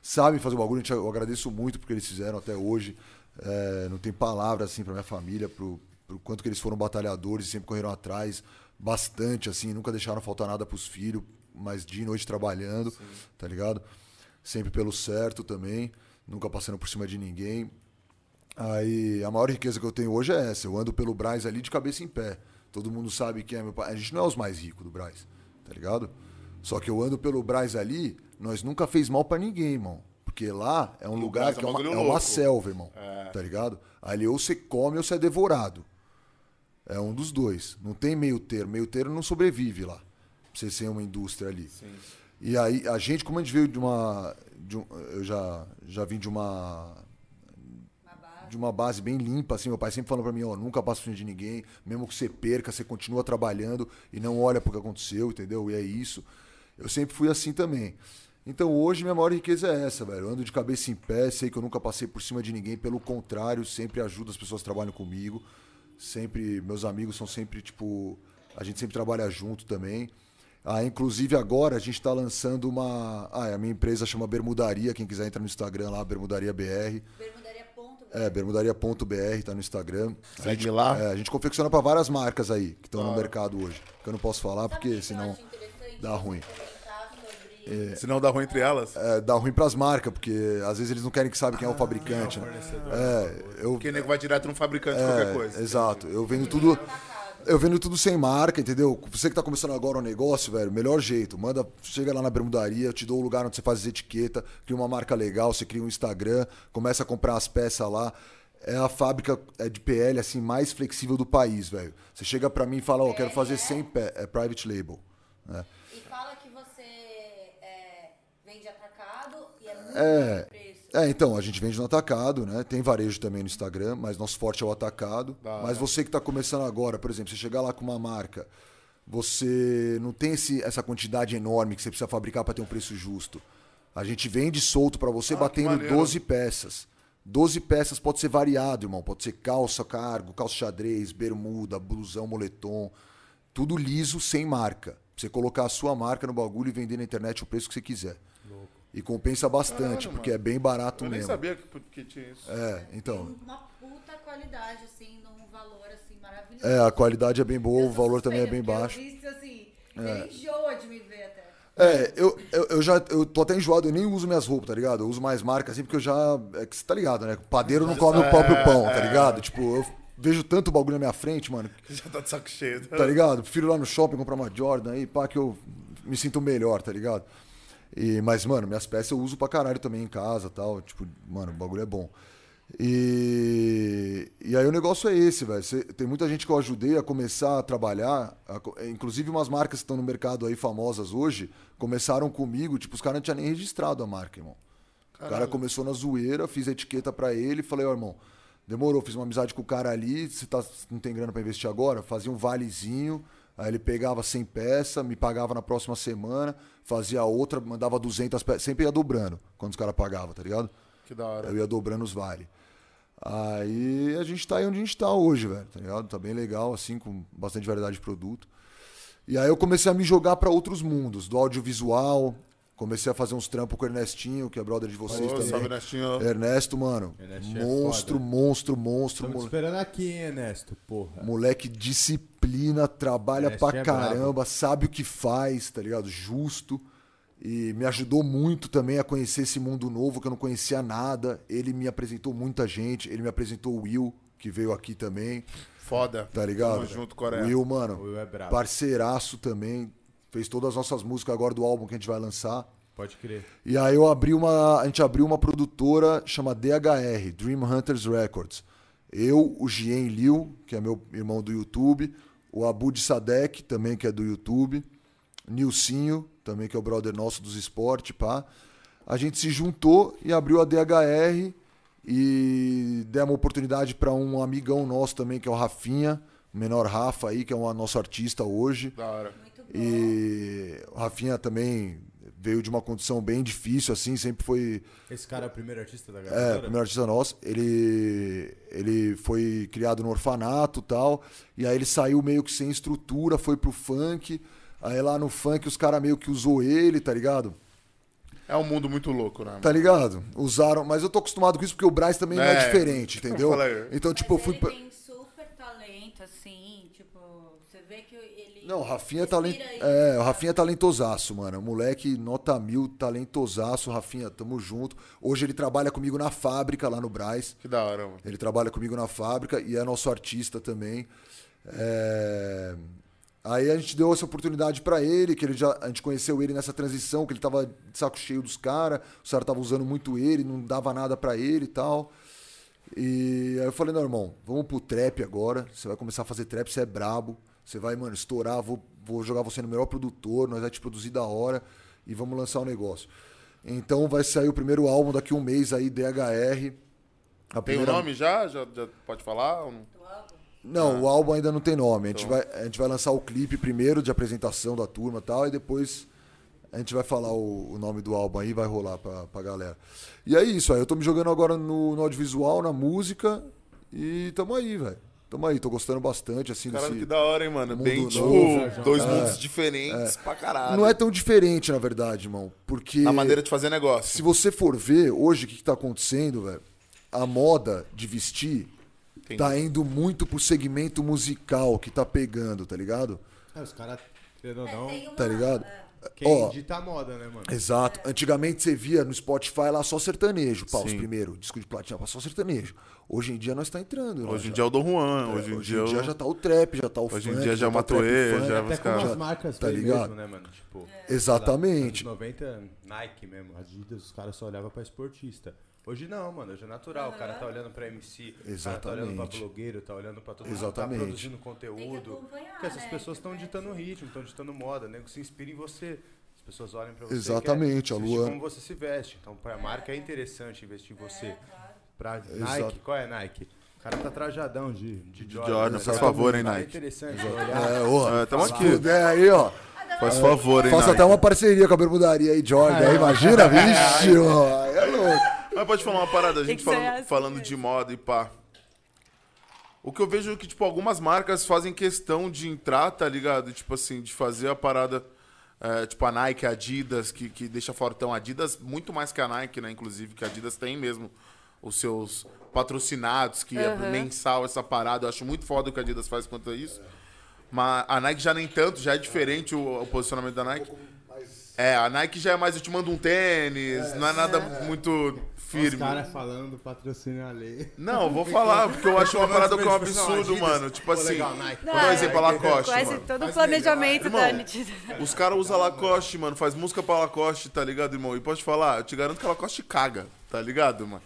sabem fazer o bagulho, eu agradeço muito porque eles fizeram até hoje. É, não tem palavra assim pra minha família, pro, pro quanto que eles foram batalhadores e sempre correram atrás bastante, assim, nunca deixaram faltar nada pros filhos, mas dia e noite trabalhando, tá ligado? Sempre pelo certo também, nunca passando por cima de ninguém. Aí a maior riqueza que eu tenho hoje é essa. Eu ando pelo Braz ali de cabeça em pé. Todo mundo sabe quem é meu pai. A gente não é os mais ricos do Braz, tá ligado? Só que eu ando pelo Braz ali, nós nunca fez mal pra ninguém, irmão. Porque lá é um o lugar Brás é que é um uma, é uma selva, irmão. É. Tá ligado? Ali ou você come ou você é devorado. É um dos dois. Não tem meio termo. Meio termo não sobrevive lá. Pra você ser uma indústria ali. E aí, a gente, como a gente veio de uma. de um- eu já, já vim de uma. De uma base bem limpa, assim. Meu pai sempre falou pra mim: ó, nunca passa por cima de ninguém. Mesmo que você perca, você continua trabalhando e não olha pro que aconteceu, entendeu? E é isso. Eu sempre fui assim também. Então hoje minha maior riqueza é essa, velho. Eu ando de cabeça em pé, sei que eu nunca passei por cima de ninguém, pelo contrário, sempre ajudo as pessoas que trabalham comigo. Sempre, meus amigos são sempre, tipo, a gente sempre trabalha junto também. Ah, inclusive agora a gente está lançando uma. Ah, a minha empresa chama Bermudaria, quem quiser entrar no Instagram lá, Bermudaria BR. Bermudaria. É, bermudaria.br, tá no Instagram. A Segue gente, lá. é, a gente confecciona para várias marcas aí que estão no Ah. mercado hoje. Que eu não posso falar porque senão dá ruim. É. Se não dá ruim entre elas. É, dá ruim pras marcas, porque às vezes eles não querem que sabe quem é o fabricante, né? É, eu Porque nego vai direto no fabricante é, qualquer coisa. Exato. Eu vendo tudo. Eu vendo tudo sem marca, entendeu? Você que tá começando agora o negócio, velho, melhor jeito. Manda, chega lá na bermudaria, eu te dou o lugar onde você faz as etiquetas, cria uma marca legal, você cria um Instagram, começa a comprar as peças lá. É a fábrica é, de PL assim mais flexível do país, velho. Você chega pra mim e fala, ó, eu quero fazer 100 pé, é private label. né? E fala que você é, vende atacado e é muito É. É, então, a gente vende no atacado, né? Tem varejo também no Instagram, mas nosso forte é o atacado. Hora. Mas você que está começando agora, por exemplo, você chegar lá com uma marca, você não tem esse, essa quantidade enorme que você precisa fabricar para ter um preço justo. A gente vende solto para você Ah, batendo maneiro. 12 peças. 12 peças pode ser variado, irmão. Pode ser calça, cargo, calça xadrez, bermuda, blusão, moletom. Tudo liso, sem marca. Pra você colocar a sua marca no bagulho e vender na internet o preço que você quiser. E compensa bastante, Caralho, porque mano. é bem barato Eu nem mesmo. sabia que, que tinha isso. É, então. Tem uma puta qualidade, assim, num valor, assim, maravilhoso. É, a qualidade é bem boa, Eu o valor também é bem baixo. Eu visto, assim, ele enjoa de me ver até. É, eu, eu, eu já eu tô até enjoado, eu nem uso minhas roupas, tá ligado? Eu uso mais marca assim, porque eu já. É que você tá ligado, né? O padeiro não come o próprio pão, tá ligado? Tipo, eu vejo tanto bagulho na minha frente, mano, Já tá de saco cheio. tá ligado? Prefiro ir lá no shopping comprar uma Jordan aí, pá, que eu me sinto melhor, tá ligado? E, mas, mano, minhas peças eu uso pra caralho também em casa tal. Tipo, mano, o bagulho é bom. E, e aí o negócio é esse, velho. Tem muita gente que eu ajudei a começar a trabalhar. a co- inclusive umas marcas que estão no mercado aí famosas hoje, começaram comigo, tipo, os caras não tinham nem registrado a marca, irmão. O cara começou na zoeira, fiz a etiqueta pra ele falei, ó, irmão, demorou, fiz uma amizade com o cara ali, você tá, não tem grana pra investir agora? Fazia um valezinho, aí ele pegava 100 peças, me pagava na próxima semana, fazia outra, mandava 200 peças, sempre ia dobrando quando os caras pagavam, tá ligado? Que da hora. Eu ia dobrando os vale. Aí a gente tá aí onde a gente tá hoje, velho, tá ligado? Tá bem legal, assim, com bastante variedade de produto. E aí eu comecei a me jogar pra outros mundos, do audiovisual, comecei a fazer uns trampos com o Ernestinho, que é brother de vocês Ô, também. salve, Nestinho. Ernesto, mano, Ernestinho é monstro, foda. monstro, monstro, Estamos mole- esperando aqui, hein, Ernesto? Porra. moleque disciplina, trabalha pra é caramba, sabe o que faz, tá ligado? Justo. E me ajudou muito também a conhecer esse mundo novo que eu não conhecia nada. Ele me apresentou muita gente, ele me apresentou o Will, que veio aqui também, Foda. tá ligado? Tamo junto, Coreia. O Will, mano, O Will é brabo. parceiraço também. Fez todas as nossas músicas agora do álbum que a gente vai lançar. Pode crer. E aí eu abri uma. A gente abriu uma produtora chamada DHR, Dream Hunters Records. Eu, o Gien Liu, que é meu irmão do YouTube, o Abu de Sadek, também que é do YouTube, Nilcinho, também que é o brother nosso dos esportes, pá. A gente se juntou e abriu a DHR e demos uma oportunidade para um amigão nosso também, que é o Rafinha, o menor Rafa aí, que é um nosso artista hoje. Da hora. E o Rafinha também veio de uma condição bem difícil, assim, sempre foi. Esse cara é o primeiro artista da É, galera? o primeiro artista nosso. Ele, ele foi criado no orfanato e tal. E aí ele saiu meio que sem estrutura, foi pro funk. Aí lá no funk os caras meio que usou ele, tá ligado? É um mundo muito louco, né? Tá ligado? Usaram. Mas eu tô acostumado com isso porque o Braz também não é É, diferente, entendeu? falei. Então, tipo, eu Mas fui. ele tem super talento, assim, tipo, você vê que ele... Não, o Rafinha é, talent... é, o? Rafinha é talentosaço, mano. Moleque, nota mil, talentosaço. Rafinha, tamo junto. Hoje ele trabalha comigo na fábrica lá no Braz. Que da hora, mano. Ele trabalha comigo na fábrica e é nosso artista também. É, Aí a gente deu essa oportunidade pra ele, que ele já, a gente conheceu ele nessa transição, que ele tava de saco cheio dos caras, os caras estavam usando muito ele, não dava nada pra ele e tal. E aí eu falei, não, irmão, vamos pro trap agora. Você vai começar a fazer trap, você é brabo. Você vai, mano, estourar, vou, vou jogar você no melhor produtor, nós vai te produzir da hora e vamos lançar o negócio. Então vai sair o primeiro álbum daqui um mês aí, DHR. A Tem o nome já? já? já pode falar? não? Não, o álbum ainda não tem nome. A Então. gente, vai, a gente vai lançar o clipe primeiro de apresentação da turma e tal, e depois a gente vai falar o, o nome do álbum aí, vai rolar pra, pra galera. E é isso, aí eu tô me jogando agora no, no audiovisual, na música, e tamo aí, velho. Tamo aí, tô gostando bastante, assim, Caralho, desse... que da hora, hein, mano? Bem, tipo, dois É. mundos diferentes pra caralho. Não é tão diferente, na verdade, irmão, porque... A maneira de fazer negócio. Se você for ver, hoje, o que, que tá acontecendo, velho? A moda de vestir Entendi. tá indo muito pro segmento musical que tá pegando, tá ligado? É, os caras, querendo ou não, Tem uma- Tá ligado? quem Ó, dita a moda, né, mano? Exato. Antigamente você via no Spotify lá só sertanejo. Pá, os primeiros, disco de platina, só sertanejo. Hoje em dia nós tá entrando. Hoje em já. dia é o Dom Juan, hoje em Hoje dia, em dia eu- já tá o trap, já tá o Hoje em funk. dia já é tá o o trap Matuê, funk. já- Até os como caras- as marcas tá ligado? mesmo, né, mano? Tipo, Exatamente. Anos 90, Nike mesmo, Adidas, os caras só olhavam pra esportista. Hoje não, mano, hoje é natural. O cara tá olhando pra MC, o cara tá olhando pra Exatamente. blogueiro, tá olhando pra todo mundo, Exatamente. tá produzindo Tem conteúdo. que Porque essas né? pessoas estão ditando ritmo, estão ditando moda, nego se inspira em você. As pessoas olham pra você. Exatamente, quer a Luan- como você se veste. Então, pra marca é interessante investir em você. Pra Exato. Nike, qual é Nike? O cara tá trajadão de, de, De Jordan, né? faz favor, hein, É Nike. interessante olhar. É, ô, É, tamo aqui. puder aí, ó. Faz favor, hein, Faça Nike. até uma parceria com a bermudaria aí, Jordan. aí, imagina, vixe, ó. É louco. Mas pode falar uma parada, a gente falando, assim falando de moda e pá. O que eu vejo é que, tipo, algumas marcas fazem questão de entrar, tá ligado? Tipo assim, de fazer a parada. é, tipo a Nike, a Adidas, que, que deixa fortão. Adidas, muito mais que a Nike, né? Inclusive, que a Adidas tem mesmo os seus patrocinados, que é Aham. mensal essa parada. Eu acho muito foda o que a Adidas faz quanto a isso. Mas a Nike já nem tanto, já é diferente o, o posicionamento da Nike. É, a Nike já é mais eu te mando um tênis, não é nada muito Os firme. caras falando do patrocínio alheio. Não, eu vou falar, porque eu acho uma parada que é um absurdo, Adidas, mano. Tipo assim, legal, Nike. vou dar um exemplo, a Lacoste, Quase mano. todo o planejamento da. Os caras usam Lacoste, mano, faz música pra Lacoste, tá ligado, irmão? E pode falar, eu te garanto que a Lacoste caga, tá ligado, mano?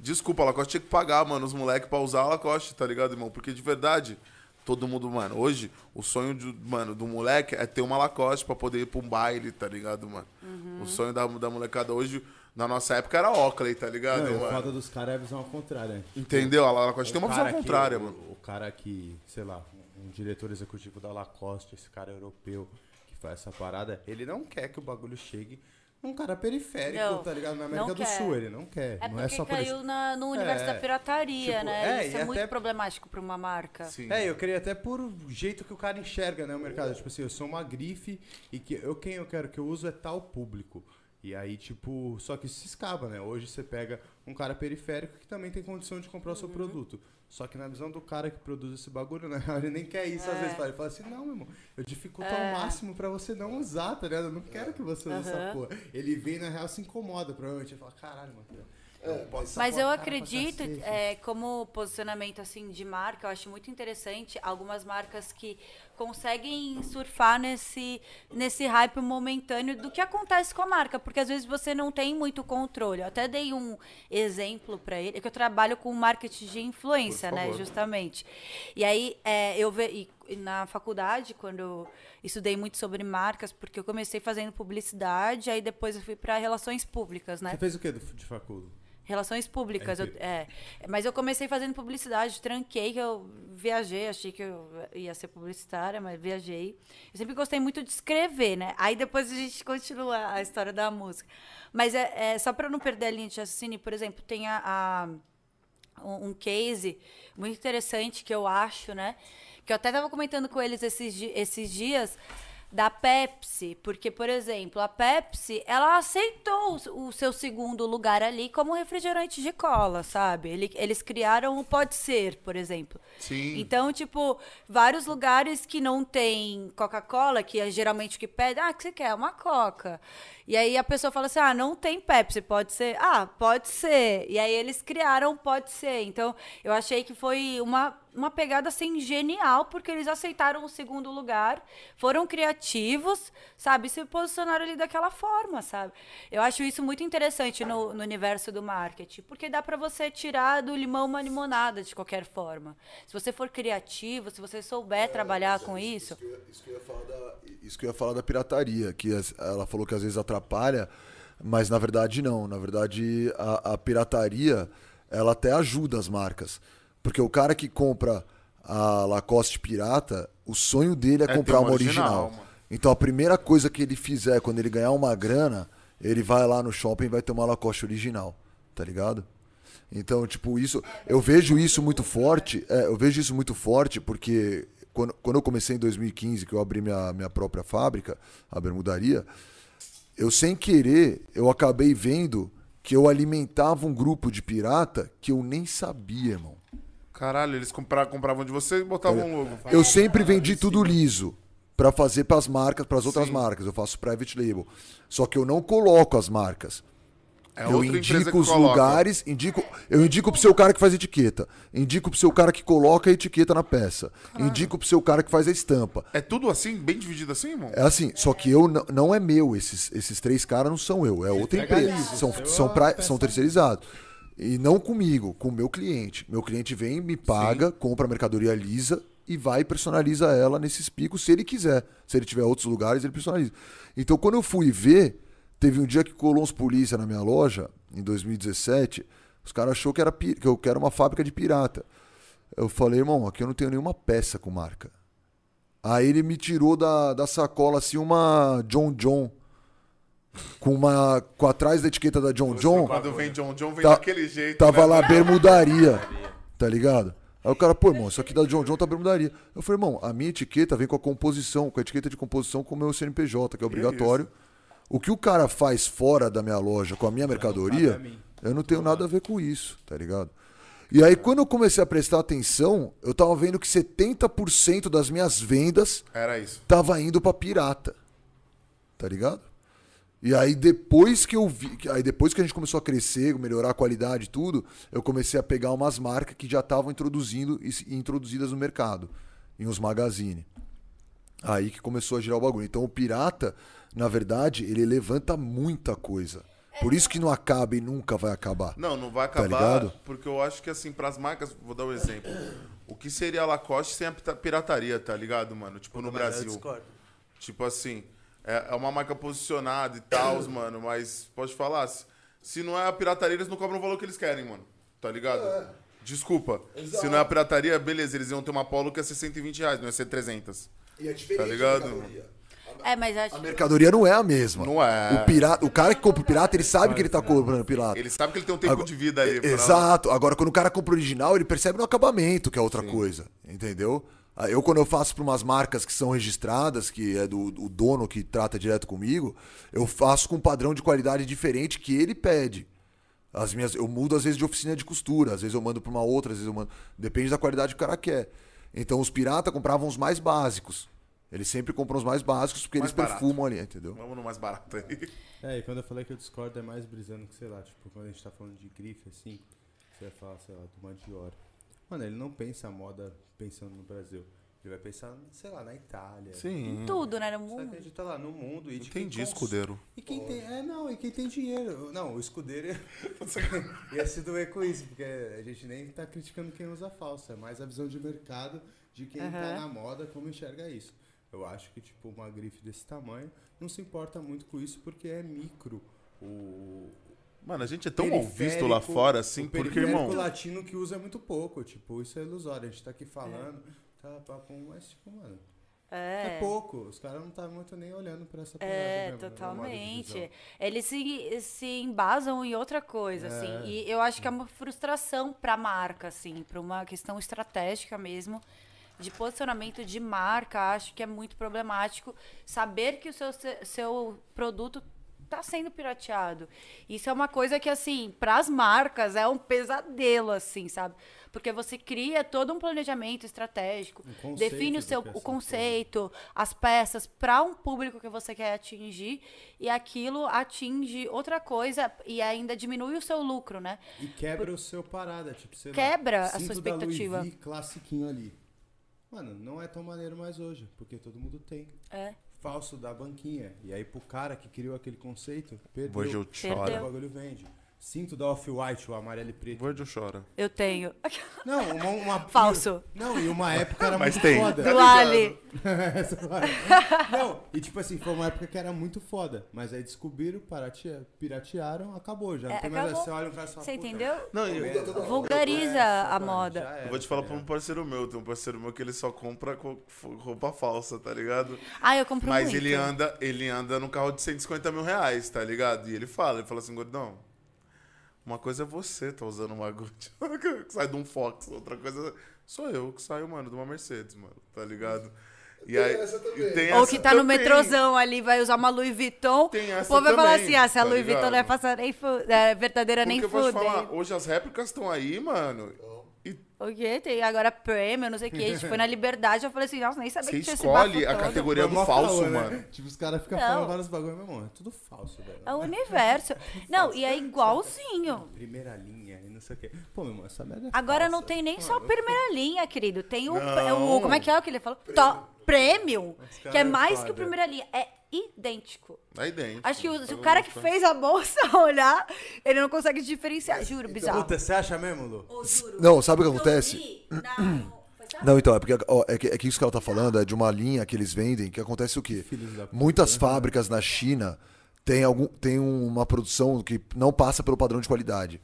Desculpa, a Lacoste tinha que pagar, mano, os moleques pra usar a Lacoste, tá ligado, irmão? Porque de verdade, todo mundo, mano, hoje, o sonho, de, mano, do moleque é ter uma Lacoste pra poder ir pra um baile, tá ligado, mano? O sonho da, da molecada hoje, na nossa época, era Oakley, tá ligado, Não, o mano? foda dos caras é a visão ao contrário, né? Entendeu? A Lacoste tem uma O visão cara que- contrária, o- mano. O cara que, sei lá, um diretor executivo da Lacoste, esse cara europeu que faz essa parada, ele não quer que o bagulho chegue num cara periférico, Não, tá ligado? Na América do. Sul, ele não quer. É não é porque só por caiu isso. na- no universo É, da pirataria, tipo, né? é, Isso e é muito até- problemático pra uma marca. Sim. É, eu queria até por jeito que o cara enxerga, né, o mercado. Tipo assim, eu sou uma grife e que eu, quem eu quero que eu uso é tal público. E aí, tipo, só que isso se escapa, né? Hoje você pega um cara periférico que também tem condição de comprar o Uhum. seu produto. Só que na visão do cara que produz esse bagulho, né? Ele nem quer isso, É. às vezes. Ele fala assim, não, meu irmão, eu dificulto ao máximo pra você não usar, tá ligado? Eu não quero que você use essa Aham. porra. Ele vem, na real, se incomoda, provavelmente. Ele fala, caralho, mano. Mas eu acredito, é, como posicionamento assim de marca, eu acho muito interessante algumas marcas que conseguem surfar nesse, nesse hype momentâneo do que acontece com a marca, porque às vezes você não tem muito controle. Eu até dei um exemplo para ele, é que eu trabalho com marketing de influência, né, justamente. E aí é, eu ve, e na faculdade, quando eu estudei muito sobre marcas, porque eu comecei fazendo publicidade, aí depois eu fui para relações públicas, né? Você fez o que de faculdade? Relações públicas. Eu, é, mas eu comecei fazendo publicidade, tranquei, que eu viajei, achei que eu ia ser publicitária, mas viajei. Eu sempre gostei muito de escrever, né? Aí depois a gente continua a história da música. Mas é, é só para não perder a linha de raciocínio, por exemplo, tem a, a um, um case muito interessante que eu acho, né? Que eu até estava comentando com eles esses, esses dias da Pepsi, porque, por exemplo, a Pepsi, ela aceitou o seu segundo lugar ali como refrigerante de cola, sabe? Eles criaram o Pode Ser, por exemplo. Sim. Então, tipo, vários lugares que não tem Coca-Cola, que é geralmente o que pede, ah, o que você quer? Uma Coca. E aí a pessoa fala assim: ah, não tem Pepsi, pode ser? Ah, pode ser. E aí eles criaram Pode Ser. Então, eu achei que foi uma uma pegada assim genial, porque eles aceitaram o segundo lugar, foram criativos, sabe? Se posicionaram ali daquela forma, sabe? Eu acho isso muito interessante no, no universo do marketing, porque dá para você tirar do limão uma limonada de qualquer forma. Se você for criativo, se você souber é, trabalhar com isso. Isso que, eu, isso, que da, isso que eu ia falar da pirataria, que ela falou que às vezes atrapalha, mas na verdade não. Na verdade, a, a pirataria ela até ajuda as marcas. Porque o cara que compra a Lacoste pirata, o sonho dele é, é comprar uma original. original. Então a primeira coisa que ele fizer quando ele ganhar uma grana, ele vai lá no shopping e vai ter uma Lacoste original, tá ligado? Então, tipo, isso. Eu vejo isso muito forte. É, eu vejo isso muito forte porque quando, quando eu comecei em 2015, que eu abri minha, minha própria fábrica, a bermudaria, eu sem querer, eu acabei vendo que eu alimentava um grupo de pirata que eu nem sabia, irmão. Caralho, eles compravam, compravam de você e botavam um logo. Eu sempre vendi tudo liso para fazer para as marcas, para as outras Sim. marcas. Eu faço private label. Só que eu não coloco as marcas. É eu indico os coloca. lugares, indico, eu indico pro seu cara que faz etiqueta, indico pro seu cara que coloca a etiqueta na peça, Caralho. indico pro seu cara que faz a estampa. É tudo assim, bem dividido assim, irmão? É assim, só que eu não é meu, esses, esses três caras não são eu, é outra empresa, são, são, pra, são terceirizados. E não comigo, com o meu cliente. Meu cliente vem, me paga, Sim. compra a mercadoria lisa e vai e personaliza ela nesses picos se ele quiser. Se ele tiver outros lugares, ele personaliza. Então, quando eu fui ver, teve um dia que colou uns polícia na minha loja, em 2017. Os caras achou que, era, que eu quero uma fábrica de pirata. Eu falei, irmão, aqui eu não tenho nenhuma peça com marca. Aí ele me tirou da, da sacola assim uma John John com uma com atrás da etiqueta da John John. Quando vem John John vem tá, daquele jeito. Tava né? lá bermudaria, tá ligado? Aí o cara, pô, irmão, isso aqui da John John tá bermudaria. Eu falei, irmão, a minha etiqueta vem com a composição, com a etiqueta de composição com o meu CNPJ, que é obrigatório. O que o cara faz fora da minha loja com a minha mercadoria, eu não tenho nada a ver com isso, tá ligado? E aí, quando eu comecei a prestar atenção, eu tava vendo que 70% das minhas vendas era isso. Tava indo pra pirata. Tá ligado? E aí depois que eu vi, aí depois que a gente começou a crescer, melhorar a qualidade e tudo, eu comecei a pegar umas marcas que já estavam introduzindo e introduzidas no mercado, em uns magazine. Aí que começou a girar o bagulho. Então o pirata, na verdade, ele levanta muita coisa. Por isso que não acaba e nunca vai acabar. Não, não vai tá acabar, tá porque eu acho que assim, para as marcas, vou dar um exemplo. O que seria a Lacoste sem a pirataria, tá ligado, mano? Tipo no Brasil. Tipo assim, é, é uma marca posicionada e tal, mano, mas pode falar, se não é a pirataria, eles não cobram o valor que eles querem, mano. Tá ligado? É. Desculpa. Exato. Se não é a pirataria, beleza, eles iam ter uma Polo que é 620 reais, não ia ser 300. E é diferente. Tá ligado? É, mas acho... A mercadoria não é a mesma. Não é. O, pirata, o cara que compra o pirata, ele sabe que ele tá comprando pirata. Ele sabe que ele tem um tempo Agora, de vida aí. Exato. Agora, quando o cara compra o original, ele percebe no acabamento, que é outra Sim. coisa. Entendeu? Ah, eu, quando eu faço para umas marcas que são registradas, que é do, do, dono que trata direto comigo, eu faço com um padrão de qualidade diferente que ele pede. As minhas, eu mudo às vezes de oficina de costura, às vezes eu mando para uma outra, às vezes eu mando. Depende da qualidade que o cara quer. Então os piratas compravam os mais básicos. Eles sempre compram os mais básicos porque Mais eles barato. perfumam ali, entendeu? Vamos no mais barato aí. É, e quando eu falei que eu discordo é mais brisando que, sei lá, tipo, quando a gente tá falando de grife, assim, você vai falar, sei lá, do uma Dior. Mano, ele não pensa a moda pensando no Brasil. Ele vai pensar, sei lá, na Itália. Sim. Tudo, né? No Você mundo. acredita lá no mundo e de quem Entendi, cons- escudeiro. E quem tem. É, não, e quem tem dinheiro. Não, o escudeiro ia, ia se doer com isso, porque a gente nem tá criticando quem usa falsa. É mais a visão de mercado de quem tá Aham. na moda, como enxerga isso. Eu acho que, tipo, uma grife desse tamanho não se importa muito com isso porque é micro. O, Mano, a gente é tão mal visto lá fora, assim, o porque, periférico irmão. latino que usa muito pouco. Tipo, isso é ilusório. A gente tá aqui falando, tá papo, mas, tipo, mano. É, É. pouco. Os caras não tá muito nem olhando pra essa parada É, mesmo, né, modo de totalmente. Eles se, se embasam em outra coisa, É. assim. E eu acho que é uma frustração pra marca, assim, pra uma questão estratégica mesmo. De posicionamento de marca, acho que é muito problemático saber que o seu, se- seu produto tá sendo pirateado. Isso é uma coisa que, assim, pras marcas é um pesadelo, assim, sabe? Porque você cria todo um planejamento estratégico, Um define o seu é o conceito, as peças para um público que você quer atingir e aquilo atinge outra coisa e ainda diminui o seu lucro, né? E quebra o seu parada, tipo, sei lá, Quebra a sua da Louis expectativa. V classiquinho ali. Mano, não é tão maneiro mais hoje, porque todo mundo tem. É. Falso da banquinha. E aí pro cara que criou aquele conceito, perdeu. Hoje eu choro. o bagulho vende. Cinto da Off-White, o amarelo e preto. Hoje eu choro. Eu tenho. Não, uma, uma- Falso. Não, e uma época era Mas muito tem. foda. Tá Do? Ali. Não, e tipo assim, foi uma época que era muito foda. Mas aí descobriram, paratea- piratearam, acabou. Já não É, tem mais acabou. Você olha um cara e fala, Você "Puta, entendeu? Não, e- merda." Vulgariza a moda. era, eu vou te falar tá pra um ligado? parceiro meu. Tem um parceiro meu que ele só compra roupa falsa, tá ligado? Ah, eu compro Mas muito. ele anda, ele anda num carro de 150 mil reais, tá ligado? E ele fala, ele fala assim, gordão, uma coisa é você tá usando uma Gucci, que sai de um Fox, outra coisa sou eu que saio, mano, de uma Mercedes, mano, tá ligado? E aí, essa também. e tem Ou essa que tá no também. metrozão ali, vai usar uma Louis Vuitton. Tem o essa povo vai falar assim: ah, se a tá Louis Vuitton não é, ligado? faça nem fu é verdadeira nem Porque eu vou te fudem. falar, hoje as réplicas estão aí, mano, e O quê? Tem agora prêmio, não sei o quê. A gente foi na Liberdade, eu falei assim, nossa, nem sabia você que tinha esse escolhe a todo. categoria do falso, né? mano. Tipo, os caras ficam falando vários bagulho, meu irmão. É tudo falso, velho. É o universo. Não, e é igualzinho. Primeira linha e não sei o quê. Pô, meu irmão, essa merda é Agora falsa. não tem nem só a primeira linha, querido. Tem o, Não. o- Como é que é o que ele falou? Top Premium. cara Que é é mais foda. que o primeira linha. É idêntico. Aí dentro. Acho que o, se o cara que fez a bolsa olhar, ele não consegue diferenciar. Juro, bizarro. Puta, você acha mesmo, Lu? Ô, juro. Não, sabe o que acontece? Não, então, é porque ó, é, que, é que isso que ela tá falando é de uma linha que eles vendem, que acontece o quê? Muitas né? fábricas na China têm, algum, têm uma produção que não passa pelo padrão de qualidade.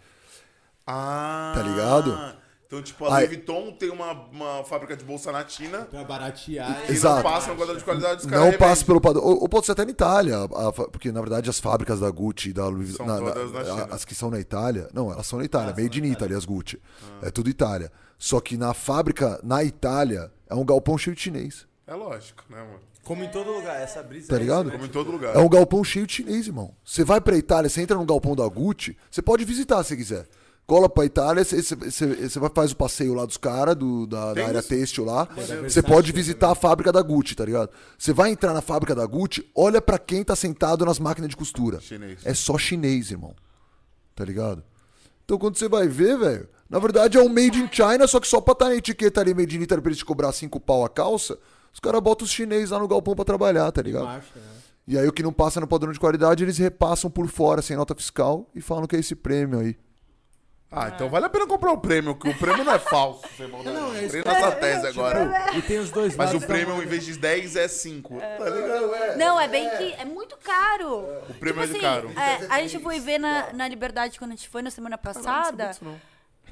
Ah, Tá ligado? Então, tipo, a Louis Vuitton tem uma, uma fábrica de bolsa na China Pra baratear. que Exato. não passa no quadro de qualidade dos caras. Não passa pelo padrão. Ou, ou pode ser até na Itália, a- a porque na verdade as fábricas da Gucci e da Louis São na- na- todas na China. a- As que são na Itália. Não, elas são na Itália, Ah, made in Italy, as Gucci. Ah. É tudo Itália. Só que na fábrica, na Itália, é um galpão cheio de chinês. É lógico, né, mano? Como em todo lugar, essa brisa Tá é ligado? Como em todo lugar. É um galpão cheio de chinês, irmão. Você vai pra Itália, você entra no galpão da Gucci, você pode visitar se quiser. Cola pra Itália, você, faz o passeio lá dos caras, do- da, da área têxtil lá. Você pode visitar a fábrica da Gucci, tá ligado? Você vai entrar na fábrica da Gucci, olha pra quem tá sentado nas máquinas de costura. Chinês. É só chinês, irmão. Tá ligado? Então quando você vai ver, velho, na verdade é um made in China, só que só pra estar na etiqueta ali made in Italy pra eles te cobrar cinco pau a calça, os caras botam os chinês lá no galpão pra trabalhar, tá ligado? Marcha, né? E aí o que não passa no padrão de qualidade, eles repassam por fora, sem nota fiscal, e falam que é esse prêmio aí. Ah, então vale a pena comprar o prêmio, que o prêmio não é falso. Você não, Não, é isso essa tese agora. E tem os dois Mas o lados prêmio, em vez de 10, é 5. Tá ligado? Não, é bem que. É muito caro. O prêmio é de caro. é, a gente foi ver na, na Liberdade quando a gente foi na semana passada.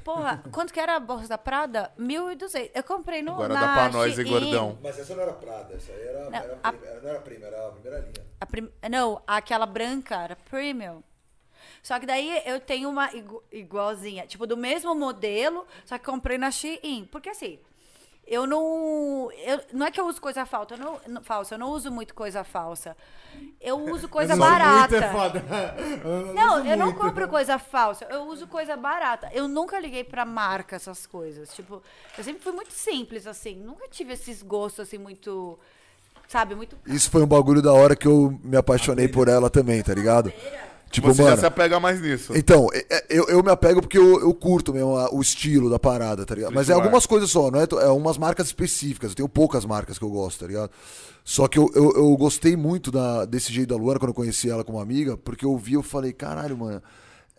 Porra, quanto que era a bolsa da Prada? 1.200. Eu comprei no. Agora na dá pra nós, hein, gordão. Mas essa não era Prada, essa aí era, Não, era a- prêmio, não era prêmio, era a primeira linha. A prim- Não, aquela branca era premium. Só que daí eu tenho uma igu- igualzinha, tipo, do mesmo modelo, só que comprei na Shein. Porque assim, eu não. Eu, não é que eu uso coisa falsa, eu não, não- falsa, eu não uso muito coisa falsa. Eu uso coisa Só muito barata. é foda. Eu Não, uso eu não compro coisa falsa, eu uso coisa barata. Eu nunca liguei pra marca essas coisas. Tipo, eu sempre fui muito simples, assim. Nunca tive esses gostos, assim, muito. sabe, muito Isso foi um bagulho da hora que eu me apaixonei por ela também, tá ligado? Tipo, Você já mano. se apega mais nisso. Então, é- é- eu, eu me apego porque eu, eu curto mesmo a- o estilo da parada, tá ligado? Mas é algumas coisas só, não é, é umas marcas específicas. Eu tenho poucas marcas que eu gosto, tá ligado? Só que eu, eu, eu gostei muito da, desse jeito da Luana quando eu conheci ela como amiga, porque eu vi eu falei, caralho, mano,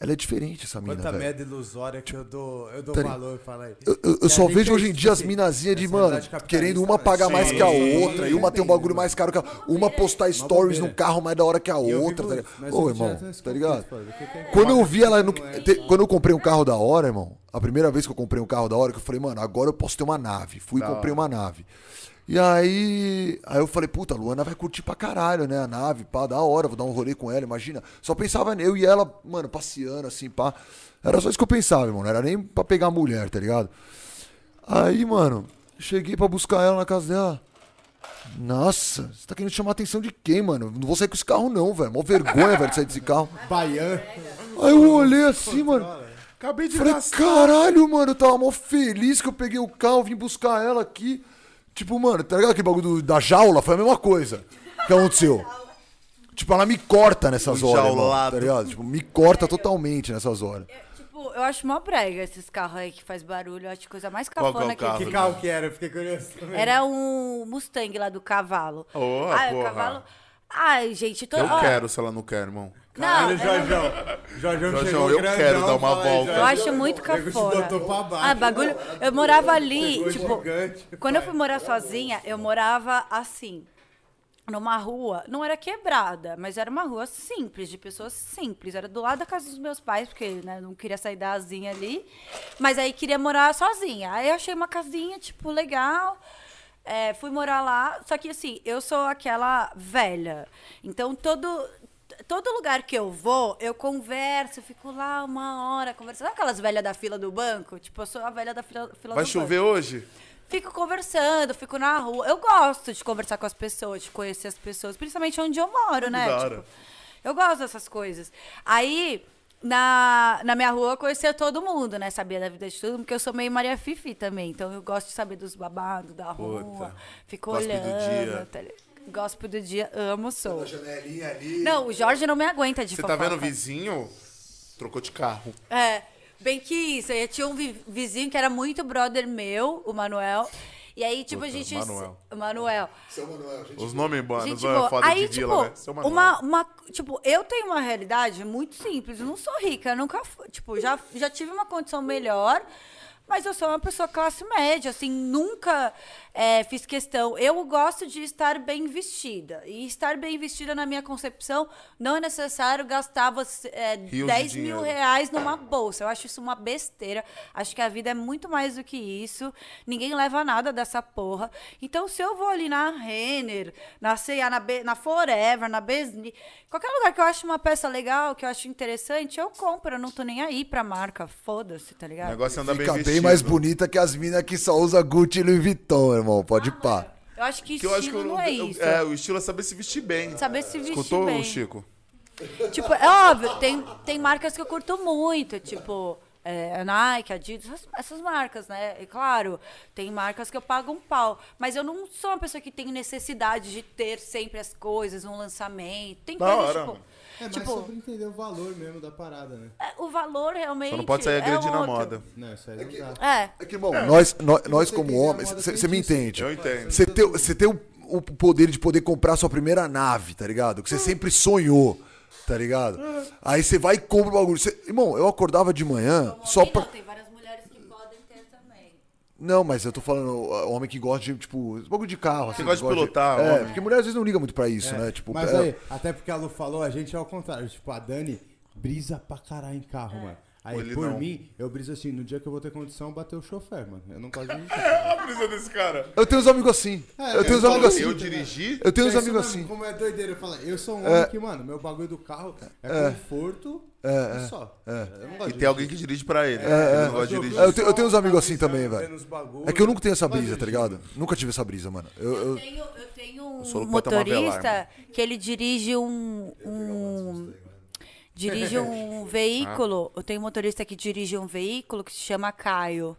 ela é diferente essa mina, Quanta velho. merda ilusória que eu dou, eu dou Tá valor, fala aí. Eu, eu- eu só vejo é hoje em dia as minazinhas de, mano, querendo uma pagar mais que a outra, e uma tem um bagulho mais caro que a uma postar stories num carro mais da hora que a outra, tá ligado? Ô, irmão, tá ligado? Quando eu vi ela. no- te- quando eu comprei um carro da hora, irmão, a primeira vez que eu comprei um carro da hora, que eu falei, mano, agora eu posso ter uma nave. Fui e comprei uma nave. E aí. Aí eu falei, puta, a Luana vai curtir pra caralho, né? A nave, pá, da hora, vou dar um rolê com ela, imagina. Só pensava eu e ela, mano, passeando assim, pá. Era só isso que eu pensava, irmão. Não era nem pra pegar a mulher, tá ligado? Aí, mano, cheguei pra buscar ela na casa dela. Nossa, você tá querendo chamar a atenção de quem, mano? Não vou sair com esse carro, não, velho. Mó vergonha, velho, de sair desse carro. Baiano. Aí eu olhei assim, mano. Acabei de Falei, gastar. caralho, mano, eu tava mó feliz que eu peguei o carro, vim buscar ela aqui. Tipo, mano, tá ligado aquele bagulho do- da jaula? Foi a mesma coisa que aconteceu. Tipo, ela me corta nessas Um horas, irmão, jaulado. tá ligado? Tipo, me corta totalmente nessas horas. Tipo, eu acho mó brega esses carros aí que faz barulho. Eu acho coisa mais Qual que é o cafona que, carro? Que carro que era? Eu fiquei curioso também. Era um Mustang lá do cavalo. Ô, Ai, o porra. cavalo. Ai, gente, tô... Eu ó, quero se ela não quer, irmão. Não, não- Jorjão. Jorjão Jorjão, chegou eu grandão, quero dar uma volta. Eu acho muito cafona. Ah, bagulho. Eu morava ali, Chegou tipo, gigante, quando eu fui morar sozinha, eu morava assim, numa rua, não era quebrada, mas era uma rua simples, de pessoas simples. Era do lado da casa dos meus pais, porque né, não queria sair da asinha ali, mas aí queria morar sozinha. Aí eu achei uma casinha, tipo, legal. é, fui morar lá, só que assim, eu sou aquela velha. Então todo todo lugar que eu vou, eu converso, fico lá uma hora conversando. Sabe aquelas velhas da fila do banco? Tipo, eu sou a velha da fila, fila Vai do chover banco. hoje? Fico conversando, fico na rua. Eu gosto de conversar com as pessoas, de conhecer as pessoas, principalmente onde eu moro, né? Tipo, eu gosto dessas coisas. Aí, na, na minha rua, eu conhecia todo mundo, né? Sabia da vida de todo mundo, porque eu sou meio Maria Fifi também. Então, eu gosto de saber dos babados da rua. Puta. Fico Gossip do olhando. dia. tá Gossip do dia, amo, sou. janelinha ali. Não, o Jorge não me aguenta de Você fofoca. tá vendo o vizinho? Trocou de carro. É, bem que isso. Eu tinha um vi- vizinho que era muito brother meu, o Manuel. E aí, tipo, Puta, a gente. Manuel. O Manuel. Seu Manuel, gente. Os nomes, mano, Gente, é foda aí, de tipo, vila, né? Seu Manuel. uma, uma. Tipo, eu tenho uma realidade muito simples. Eu não sou rica, eu nunca. Tipo, já, já tive uma condição melhor. Mas eu sou uma pessoa classe média, assim, nunca é, fiz questão. Eu gosto de estar bem vestida. E estar bem vestida, na minha concepção, não é necessário gastar você, é, Rios de 10 mil reais numa bolsa. Eu acho isso uma besteira. Acho que a vida é muito mais do que isso. Ninguém leva nada dessa porra. Então, se eu vou ali na Renner, na C&A, na, na Forever, na Besni, qualquer lugar que eu acho uma peça legal, que eu acho interessante, eu compro. Eu não tô nem aí pra marca. Foda-se, tá O ligado? negócio é andar bem vestido. Bem mais bonita que as minas que só usa Gucci e Louis Vuitton, irmão. Pode pá. Eu acho que Que estilo eu acho que eu não é isso. É, o estilo é saber se vestir bem. Saber se vestir Escutou, bem. Chico? Tipo, é óbvio, tem, tem marcas que eu curto muito, tipo, é, a Nike, Adidas, essas, essas marcas, né? E claro, tem marcas que eu pago um pau. Mas eu não sou uma pessoa que tem necessidade de ter sempre as coisas, um lançamento. Tem coisas, tipo. É mais tipo, sobre entender o valor mesmo da parada, né? é, o valor realmente. Só não pode sair é agredindo a outro. moda. Não, isso aí não dá. É. É que, irmão, nós, nós, nós você como homens, você me entende. Eu entendo. Você tem, você tem o, o poder de poder comprar sua primeira nave, tá ligado? Que você sempre sonhou, tá ligado? Aí você vai e compra o bagulho. Você- irmão, eu acordava de manhã só pra. não, tem várias mulheres que podem ter também. Não, mas eu tô falando homem que gosta de, tipo, bagulho de carro. Assim, gosta de que pilotar, É, homem. porque mulher às vezes não liga muito pra isso, né? Tipo, Mas é- aí, até porque a Lu falou, a gente é ao contrário. Tipo, a Dani brisa pra caralho em carro, mano. Aí, Ele por não. mim, eu briso assim, no dia que eu vou ter condição, bater o chofer, mano. Eu não gosto de dirigir. A brisa desse cara. Eu tenho uns amigos assim. É, eu tenho eu uns amigos assim. Eu dirigi. Eu tenho uns É amigos assim. Como é doideira, eu falo, eu sou um homem que, mano, meu bagulho do carro é, conforto e só. Eu não gosto E tem alguém que dirige pra ele. É, ele não gosta de dirigir. É, eu tenho- eu tenho uns amigos assim também, velho. É que eu nunca tenho essa brisa, tá ligado? Nunca tive essa brisa, mano. Eu, Eu eu- tenho, eu tenho um motorista que ele dirige um. Dirige um veículo. Eu tenho um motorista que dirige um veículo que se chama Caio.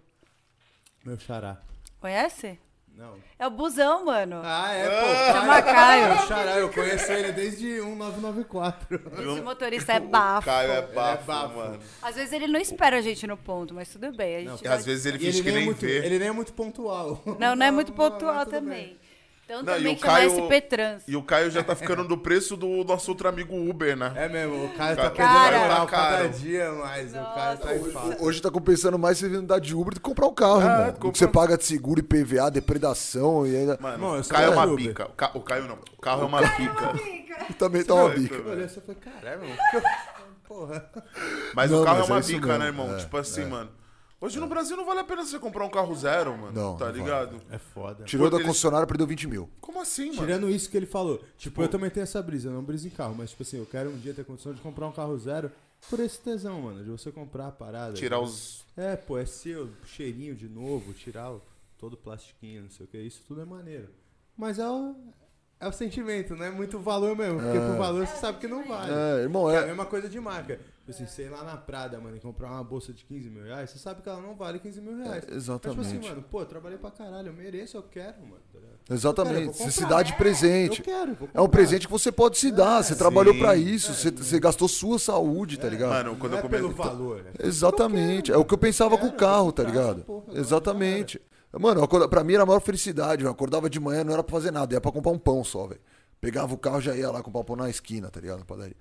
Meu xará. Conhece? Não. É o busão, mano. Ah, é, pô. Chama Caio. É o Xará, eu conheço ele desde 1994. Esse motorista é O bafo. Caio é é bafo, bafo. mano. Às vezes ele não espera a gente no ponto, mas tudo bem. A gente E vai- às vezes ele E finge ele que nem, é nem muito, vê. ele nem é muito pontual. Não, não é muito mas pontual também. Então Não, e também o chama Caio- SP Trans. E o Caio já tá ficando do preço do nosso outro amigo Uber, né? É mesmo, o cara tá Cara, perdendo Cara. moral cada dia mais. O cara tá em falta. Hoje tá compensando mais você andar de Uber do que comprar um carro, Ah, irmão. Do compra- que você paga de seguro, IPVA, depredação e ainda. Mano, Irmão, eu o Caio é uma Uber. bica. O, Ca... o Caio não. O carro é uma bica. Também tá uma bica. Eu olhei assim e falei, caralho, mano. Porra. Mas Não, o carro mas é uma é isso bica, mesmo, né, irmão? é, tipo assim, mano. Hoje no Brasil não vale a pena você comprar um carro zero, mano. Não, tá não vale. ligado? É foda. Tirou da Eles- concessionária, perdeu 20 mil. Como assim, mano? Tirando isso que ele falou, tipo, eu também tenho essa brisa, eu não briso em carro, mas tipo assim, eu quero um dia ter condição de comprar um carro zero por esse tesão, mano, de você comprar a parada. Tirar os. É, pô, é seu, cheirinho de novo, tirar o, todo o plastiquinho, não sei o que, isso tudo é maneiro. Mas é o, é o sentimento, não é muito valor mesmo, porque por valor você sabe que não vale. É, irmão, É a é. mesma coisa de marca. Tipo assim, sei lá na Prada, mano, e comprar uma bolsa de 15 mil reais, você sabe que ela não vale 15 mil reais. É, Mas, tipo assim, exatamente. mano, pô, eu trabalhei pra caralho, eu mereço, eu quero, mano. tá? Exatamente. Eu quero, eu Você se dá de presente. Eu quero, vou É um presente que você pode se dar. Você trabalhou sim. pra isso. Você, você gastou sua saúde, tá ligado? Mano, quando não eu é pelo comecei. valor, né? Exatamente. É o que eu pensava com o quero, carro, tá comprar ligado? porra Exatamente. Mano, acorda- pra mim era a maior felicidade. Eu acordava de manhã, não era pra fazer nada, ia pra comprar um pão só, velho. Pegava o carro, já ia lá comprar o pão na esquina, tá ligado? Na padaria.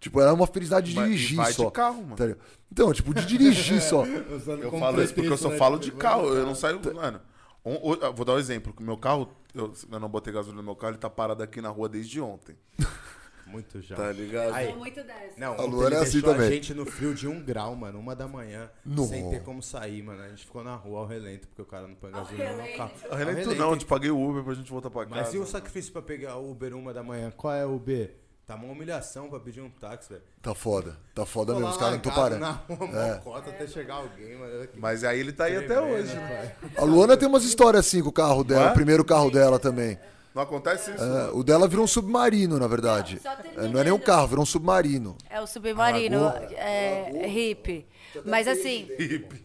Tipo, era uma felicidade de dirigir vai só. de carro, mano. tá? Então, tipo, de dirigir só. Usando Eu como falo isso porque eu só né, falo de carro. Eu não usar. saio. Mano, um- o- eu vou dar um exemplo. O meu carro, eu, eu não botei gasolina no meu carro, ele tá parado aqui na rua desde ontem. Muito já. Tá ligado? Aí. Muito dessa. Não, A Luana é assim também. a gente no frio de um grau, mano, uma da manhã, Não. sem ter como sair, mano. A gente ficou na rua ao relento, porque o cara não põe gasolina no carro. A Ao Relento relento, não, eu hein? te paguei o Uber pra gente voltar pra casa. Mas e o sacrifício pra pegar o Uber uma da manhã? Qual é o Uber? Tá uma humilhação pra pedir um táxi, velho. Tá foda. Tá foda mesmo. Os caras não estão parando. Na rua, mocota até chegar alguém, mano. Que Mas aí ele tá aí até tremendo, hoje. pai. A Luana tem umas histórias assim com o carro dela, Ué? o primeiro carro dela também. Não acontece isso? É, o dela virou um submarino, na verdade. Só É, não é nem um carro, virou um submarino. É o submarino, Alagou? é, hippie. Mas assim, Hippie.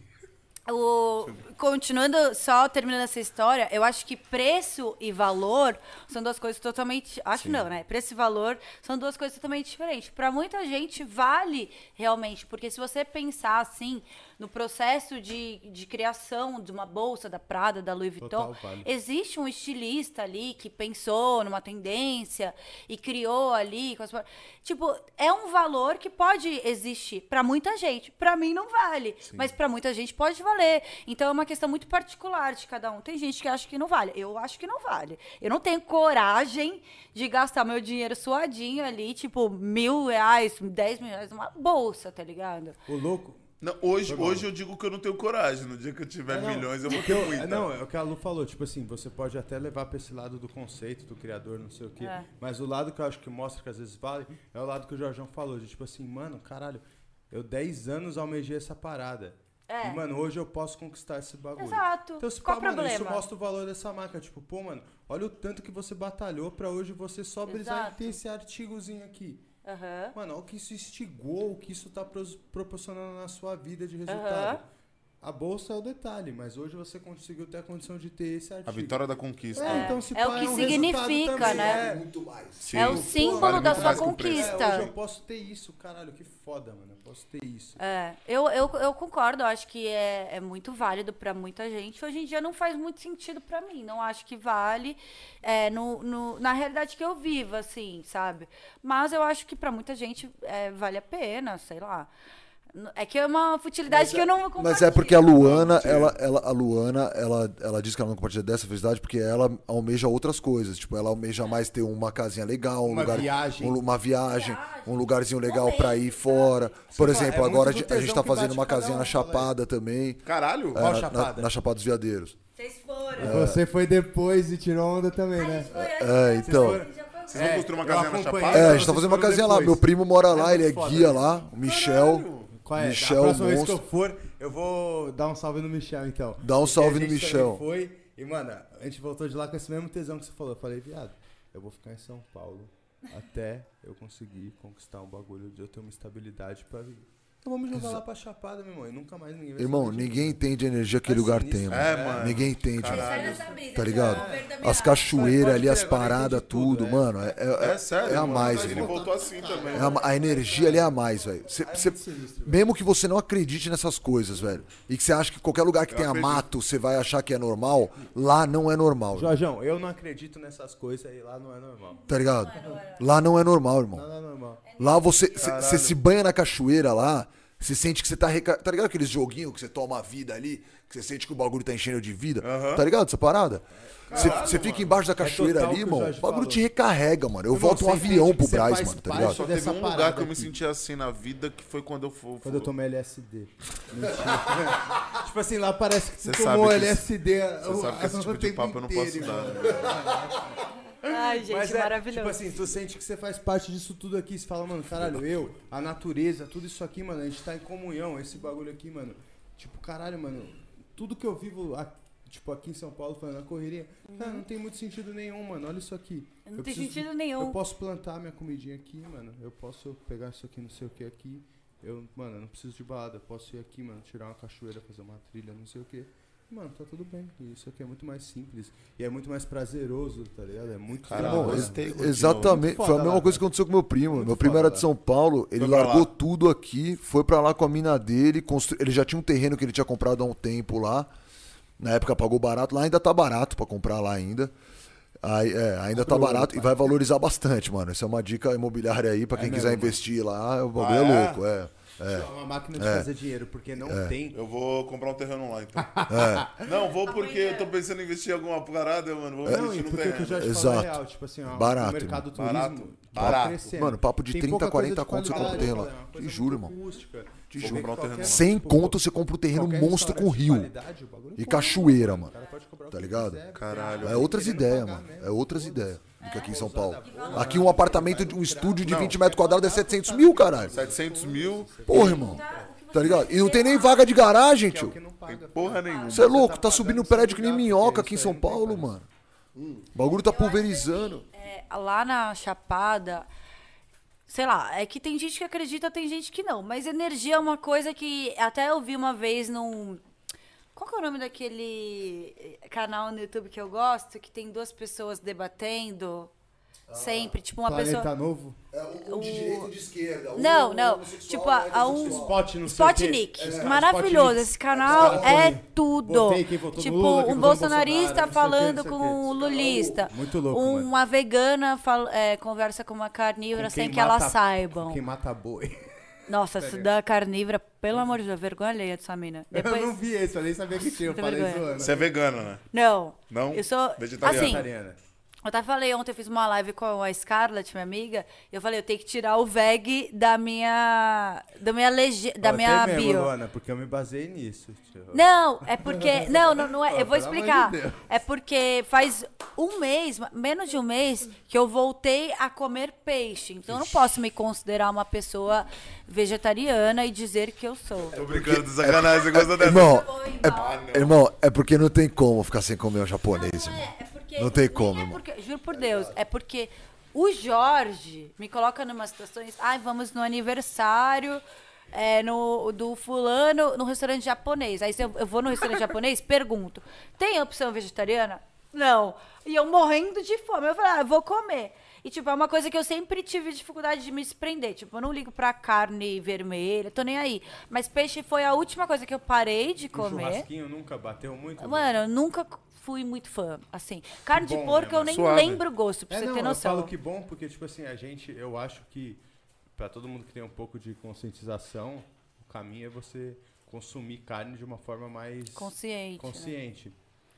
o, continuando, só terminando essa história, eu acho que preço e valor são duas coisas totalmente. Acho não, né? Preço e valor são duas coisas totalmente diferentes. Para muita gente, vale realmente, porque se você pensar assim, no processo de, de criação de uma bolsa da Prada, da Louis Vuitton, Total vale. existe um estilista ali que pensou numa tendência e criou ali. Tipo, é um valor que pode existir para muita gente. Para mim não vale, mas para muita gente pode valer. Então é uma questão muito particular de cada um. Tem gente que acha que não vale. Eu acho que não vale. Eu não tenho coragem de gastar meu dinheiro suadinho ali, tipo, mil reais, dez mil reais numa bolsa, tá ligado? O louco. Não, hoje, hoje eu digo que eu não tenho coragem. No dia que eu tiver Não, milhões, eu vou ter muita. Não, é o que a Lu falou, tipo assim, você pode até levar pra esse lado do conceito, do criador, não sei o quê. É. Mas o lado que eu acho que mostra que às vezes vale é o lado que o Jorjão falou, de tipo assim, mano, caralho, eu 10 anos almejei essa parada. É. E, mano, hoje eu posso conquistar esse bagulho. Exato. Então, se Qual pá, mano, isso problema? mostra o valor dessa marca. Tipo, pô, mano, olha o tanto que você batalhou pra hoje você só brisar e ter esse artigozinho aqui. Aham. Mano, olha o que isso instigou, o que isso tá proporcionando na sua vida de resultado. Aham. A bolsa é o detalhe, mas hoje você conseguiu ter a condição de ter esse artigo. A vitória da conquista. É, então, se É o pá, que um significa, também, né? É, Muito mais. Sim. É o Pô, símbolo vale da sua preço. é, conquista. hoje eu posso ter isso, caralho, que foda, mano. Eu posso ter isso. É, eu, eu, eu concordo, eu acho que é, é muito válido pra muita gente. Hoje em dia não faz muito sentido pra mim, não acho que vale é, no, no- na realidade que eu vivo, assim, sabe? Mas eu acho que pra muita gente é, vale a pena, sei lá. É que é uma futilidade que eu não Mas é porque a compartilho. Luana, ela, ela, a Luana, ela, ela diz que ela não compartilha dessa felicidade porque ela almeja outras coisas. Tipo, ela almeja mais ter uma casinha legal, um Uma lugar, viagem. um uma viagem, um lugarzinho legal pra ir fora. Por exemplo, é agora a gente, tá fazendo uma casinha um, na aí. Chapada também. Caralho? É, Qual na, na, Chapada? na Chapada dos Veadeiros. Vocês foram. É. Você foi depois e tirou onda também, né? É, então. Vocês vão construir uma casinha na. Chapada? É, a gente tá fazendo uma casinha lá. Meu primo mora lá, É ele é guia né? lá, o Michel. Qual é? Michel, a próxima vez que eu for, eu vou dar um salve no Michel, então. Dá um Porque salve no Michel. Foi, e, mano, a gente voltou de lá com esse mesmo tesão que você falou. Eu falei, viado, eu vou ficar em São Paulo até eu conseguir conquistar um bagulho de eu ter uma estabilidade pra vir. Então vamos jogar lá pra Chapada, meu irmão. E nunca mais ninguém vai Irmão, ninguém entende a energia que aquele É lugar sinistro. tem, mano. É, mano. Ninguém entende. Caralho. Tá ligado? As cachoeiras ali, as paradas, tudo, é. mano. É, é, É sério, é a mano. mais, Ele irmão. voltou assim também. É a, a energia ali é a mais, velho. Cê- cê- sinistro, mesmo que você não acredite nessas coisas, velho, e que você acha que qualquer lugar que tenha mato você vai achar que é normal, lá não é normal. Jorjão, eu não acredito nessas coisas aí, lá não é normal. Tá ligado? Lá não é normal, irmão. Nada é normal. Lá você você se banha na cachoeira lá, você sente que você tá reca... Tá ligado aqueles joguinhos que você toma a vida ali, que você sente que o bagulho tá enchendo de vida? Aham. Tá ligado essa parada? Você você fica embaixo da cachoeira total ali, o que o irmão, Jorge o bagulho falou. te recarrega, mano. Eu volto um você avião pro você Braz, mano, tá ligado? Só teve um lugar que eu me senti assim na vida que foi quando eu fui. Quando eu tomei LSD. Mentira. tipo assim, lá parece que Cê tu sabe tomou que LSD. Você sabe que esse tipo de papo eu não posso dar. Ai, gente, Mas é, maravilhoso. tipo assim, tu sente que você faz parte disso tudo aqui. Você fala, mano, caralho, eu, a natureza, tudo isso aqui, mano, a gente tá em comunhão. Esse bagulho aqui, mano. Tipo, caralho, mano, tudo que eu vivo, a- tipo, aqui em São Paulo, falando na correria, cara, não tem muito sentido nenhum, mano. Olha isso aqui. Não Eu tem preciso- sentido nenhum. Eu posso plantar minha comidinha aqui, mano. Eu posso pegar isso aqui, não sei o que aqui. Eu, mano, eu não preciso de balada. Eu posso ir aqui, mano, tirar uma cachoeira, fazer uma trilha, não sei o que. Mano, tá tudo bem. Isso aqui é muito mais simples. E é muito mais prazeroso, tá ligado? É muito Caralho. Exatamente. Muito Foi a foda mesma lá, coisa que aconteceu com meu primo. Muito meu primo foda era de São Paulo, ele largou lá. tudo aqui, foi pra lá com a mina dele, constru... ele já tinha um terreno que ele tinha comprado há um tempo lá. Na época pagou barato, lá ainda tá barato pra comprar lá ainda. Aí, é, ainda tá barato e vai valorizar bastante, mano. Essa é uma dica imobiliária aí pra quem É quiser mesmo, mano. investir lá. O bagulho Ah, é é? é. É uma máquina de É. fazer dinheiro, porque não tem. Eu vou comprar um terreno lá, então. É. Não, vou porque eu tô pensando em investir em alguma parada, mano. Vou Não, investir no o o terreno. Jorge falou é Exato. real. Tipo assim, ó, Barato, o mercado turismo Barato. tá Barato. Mano, papo de Tem 30, pouca 40 coisa de conto você compra um qualidade, terreno lá. é uma Te juro, irmão. Te juro. Comprar um terreno lá. 100 tipo, conto você compra um terreno monstro com rio. o E cachoeira, O mano. o Tá ligado? Caralho. É outras ideias, mano. É outras ideias do que aqui em São Paulo. Pousada Aqui um apartamento, de um estúdio de Não. 20 metros quadrados é 700 mil, caralho. 700 mil, Porra, irmão. Tá ligado? E não tem nem vaga de garagem, é o tio. não paga. porra nenhuma. Você é louco, tá subindo pagando prédio que nem minhoca aqui em São tem Paulo, mano. O bagulho tá pulverizando. é, lá na Chapada, sei lá, é que tem gente que acredita, tem gente que não. Mas energia é uma coisa que até eu vi uma vez num. Qual que é o nome daquele eh, canal no YouTube que eu gosto? Que tem duas pessoas debatendo sempre. Tipo, uma Planeta pessoa. Novo. um de direita e de esquerda. Não, não. Tipo, a, a um. Spot, não sei o quê. Spotnik. É, Maravilhoso. Spotnik. Esse canal é põem, tudo. no tipo, Lula, um no bolsonarista falando com um lulista. Muito louco, mano. Uma vegana fal- é, conversa com uma carnívora Com sem que elas saibam. Quem mata boi. Nossa, isso da carnívora, pelo amor de Deus, vergonha alheia dessa mina. Depois... Eu não vi esse, eu nem sabia que tinha. Eu falei vergonha. zoando. Você é vegana, né? Não. Não? Eu sou. Vegetariana. Assim, Vegetariana. Eu até falei ontem, eu fiz uma live com a Scarlett, minha amiga. E eu falei, eu tenho que tirar o veg da minha. Da minha legenda. Da Ó, minha mesmo, bio. Luana, porque eu me baseei nisso. tio. Não, é porque. Não, não, não é. Pô, Eu vou explicar. de. É porque faz um mês, menos de um mês, que eu voltei a comer peixe. Então eu não posso me considerar uma pessoa vegetariana e dizer que eu sou. Tô brincando de sacanagem, você gosta dessa? Irmão, Foi é, irmão, é porque não tem como ficar sem comer um japonês, irmão. É, é porque, Não tem nem como, é porque, juro por Deus, é porque o Jorge me coloca numa situações. Ai, vamos no aniversário é, no, do fulano no restaurante japonês. Aí se eu, eu vou no restaurante japonês, pergunto: tem opção vegetariana? Não. E eu morrendo de fome. Eu falei, ah, eu vou comer. E, tipo, é uma coisa que eu sempre tive dificuldade de me desprender. Tipo, eu não ligo pra carne vermelha, tô nem aí. Mas peixe foi a última coisa que eu parei de O comer. churrasquinho nunca bateu muito? Mano, eu nunca fui muito fã, assim. Carne de bom, porco né, eu nem Suave. lembro o gosto, pra É, você não, ter eu noção. falo que bom, porque, tipo assim, a gente, eu acho que pra todo mundo que tem um pouco de conscientização, o caminho é você consumir carne de uma forma mais Consciente. né? consciente.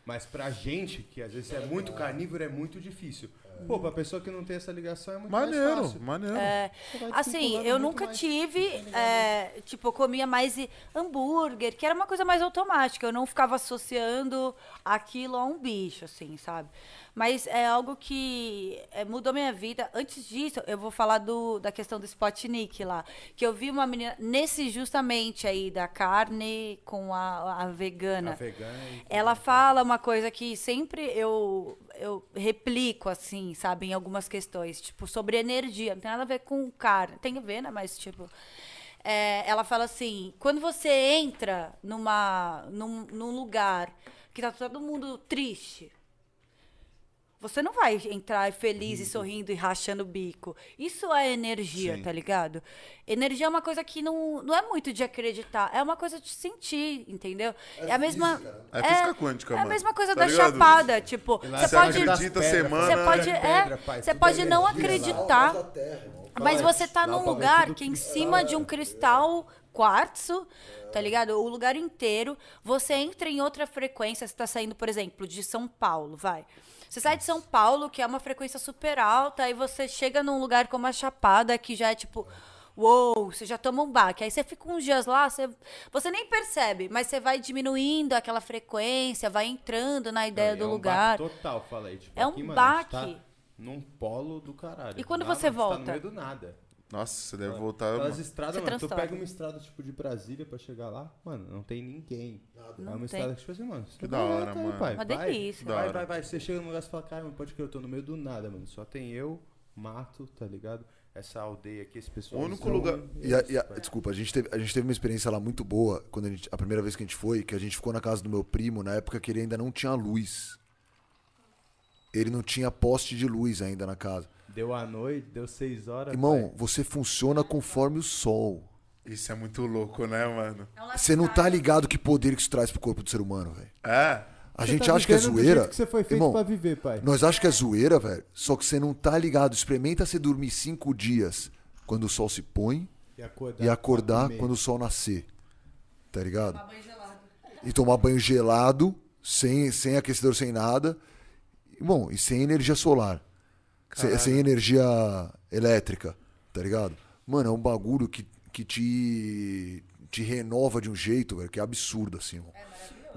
Mas pra gente, que às vezes é muito carnívoro, é muito difícil. Pô, pra pessoa que não tem essa ligação é muito mais Maneiro, fácil. maneiro. É, assim, eu nunca mais. tive, é, tipo, eu comia mais hambúrguer, que era uma coisa mais automática. Eu não ficava associando aquilo a um bicho, assim, sabe? Mas é algo que é, mudou minha vida. Antes disso, eu vou falar do, da questão do Spotnik lá. Que eu vi uma menina, nesse justamente aí, da carne com a, a vegana. A vegana Ela fala uma coisa que sempre eu, eu replico, assim, sabe, em algumas questões, tipo, sobre energia. Não tem nada a ver com carne. Tem a ver, né? Mas, tipo. é, ela fala assim: quando você entra numa, num, num lugar que tá todo mundo triste, você não vai entrar feliz e sorrindo e rachando o bico. Isso é energia, Sim. tá ligado? Energia é uma coisa que não, não é muito de acreditar, é uma coisa de sentir, entendeu? É, a mesma. É física quântica, É a mano. mesma coisa Tá da ligado? chapada. Tipo, você pode. acredita semana- Você pode, Pedra, é, pai, você pode é não energia, acreditar. Mas Fala, você tá lá num lugar que é em cima é. de um cristal quartzo, tá ligado? O lugar inteiro. Você entra em outra frequência. Você tá saindo, por exemplo, de São Paulo, vai. Você sai de São Paulo, que é uma frequência super alta, aí você chega num lugar como a Chapada, que já é tipo. Uou, você já toma um baque. Aí você fica uns dias lá, você, você nem percebe, mas você vai diminuindo aquela frequência, vai entrando na ideia É do um lugar. total, fala aí. Tipo, É um aqui, mano, gente baque. Tá num polo do caralho. E quando Lá, você mano, Tá no volta? meio do nada. Nossa, você deve voltar. Aquelas mano. estradas, Você mano, tu transtorna. pega uma estrada tipo de Brasília pra chegar lá, mano, não tem ninguém. Não é uma tem. estrada que tipo assim, mano. você Que da lá, hora, cara, mano. pai, Uma vai, delícia. Da Vai, hora. vai, vai. Você chega num lugar e fala, cara, mano, pode crer, eu tô no meio do nada, mano. Só tem eu, mato, tá ligado? Essa aldeia aqui, esse pessoal. O único lugar- E a- e a- desculpa, a gente, teve, a gente teve uma experiência lá muito boa quando a, gente, a primeira vez que a gente foi, que a gente ficou na casa do meu primo, na época que ele ainda não tinha luz. Ele não tinha poste de luz ainda na casa. Deu a noite, deu seis horas. Irmão, você funciona conforme o sol. Isso é muito louco, né, mano? Você não tá ligado que poder que isso traz pro corpo do ser humano, velho. É. A Você gente tá acha que é zoeira. que você foi feito Irmão, pra viver, pai. nós achamos que é zoeira, velho. Só que você não tá ligado. Experimenta você dormir cinco dias quando o sol se põe E acordar, e acordar quando o sol nascer. Tá ligado? E tomar banho gelado, sem, sem aquecedor, sem nada. Bom, e sem energia solar. Sem, sem energia elétrica, tá ligado? Mano, é um bagulho que, que te, te renova de um jeito, velho, que é absurdo, assim, irmão.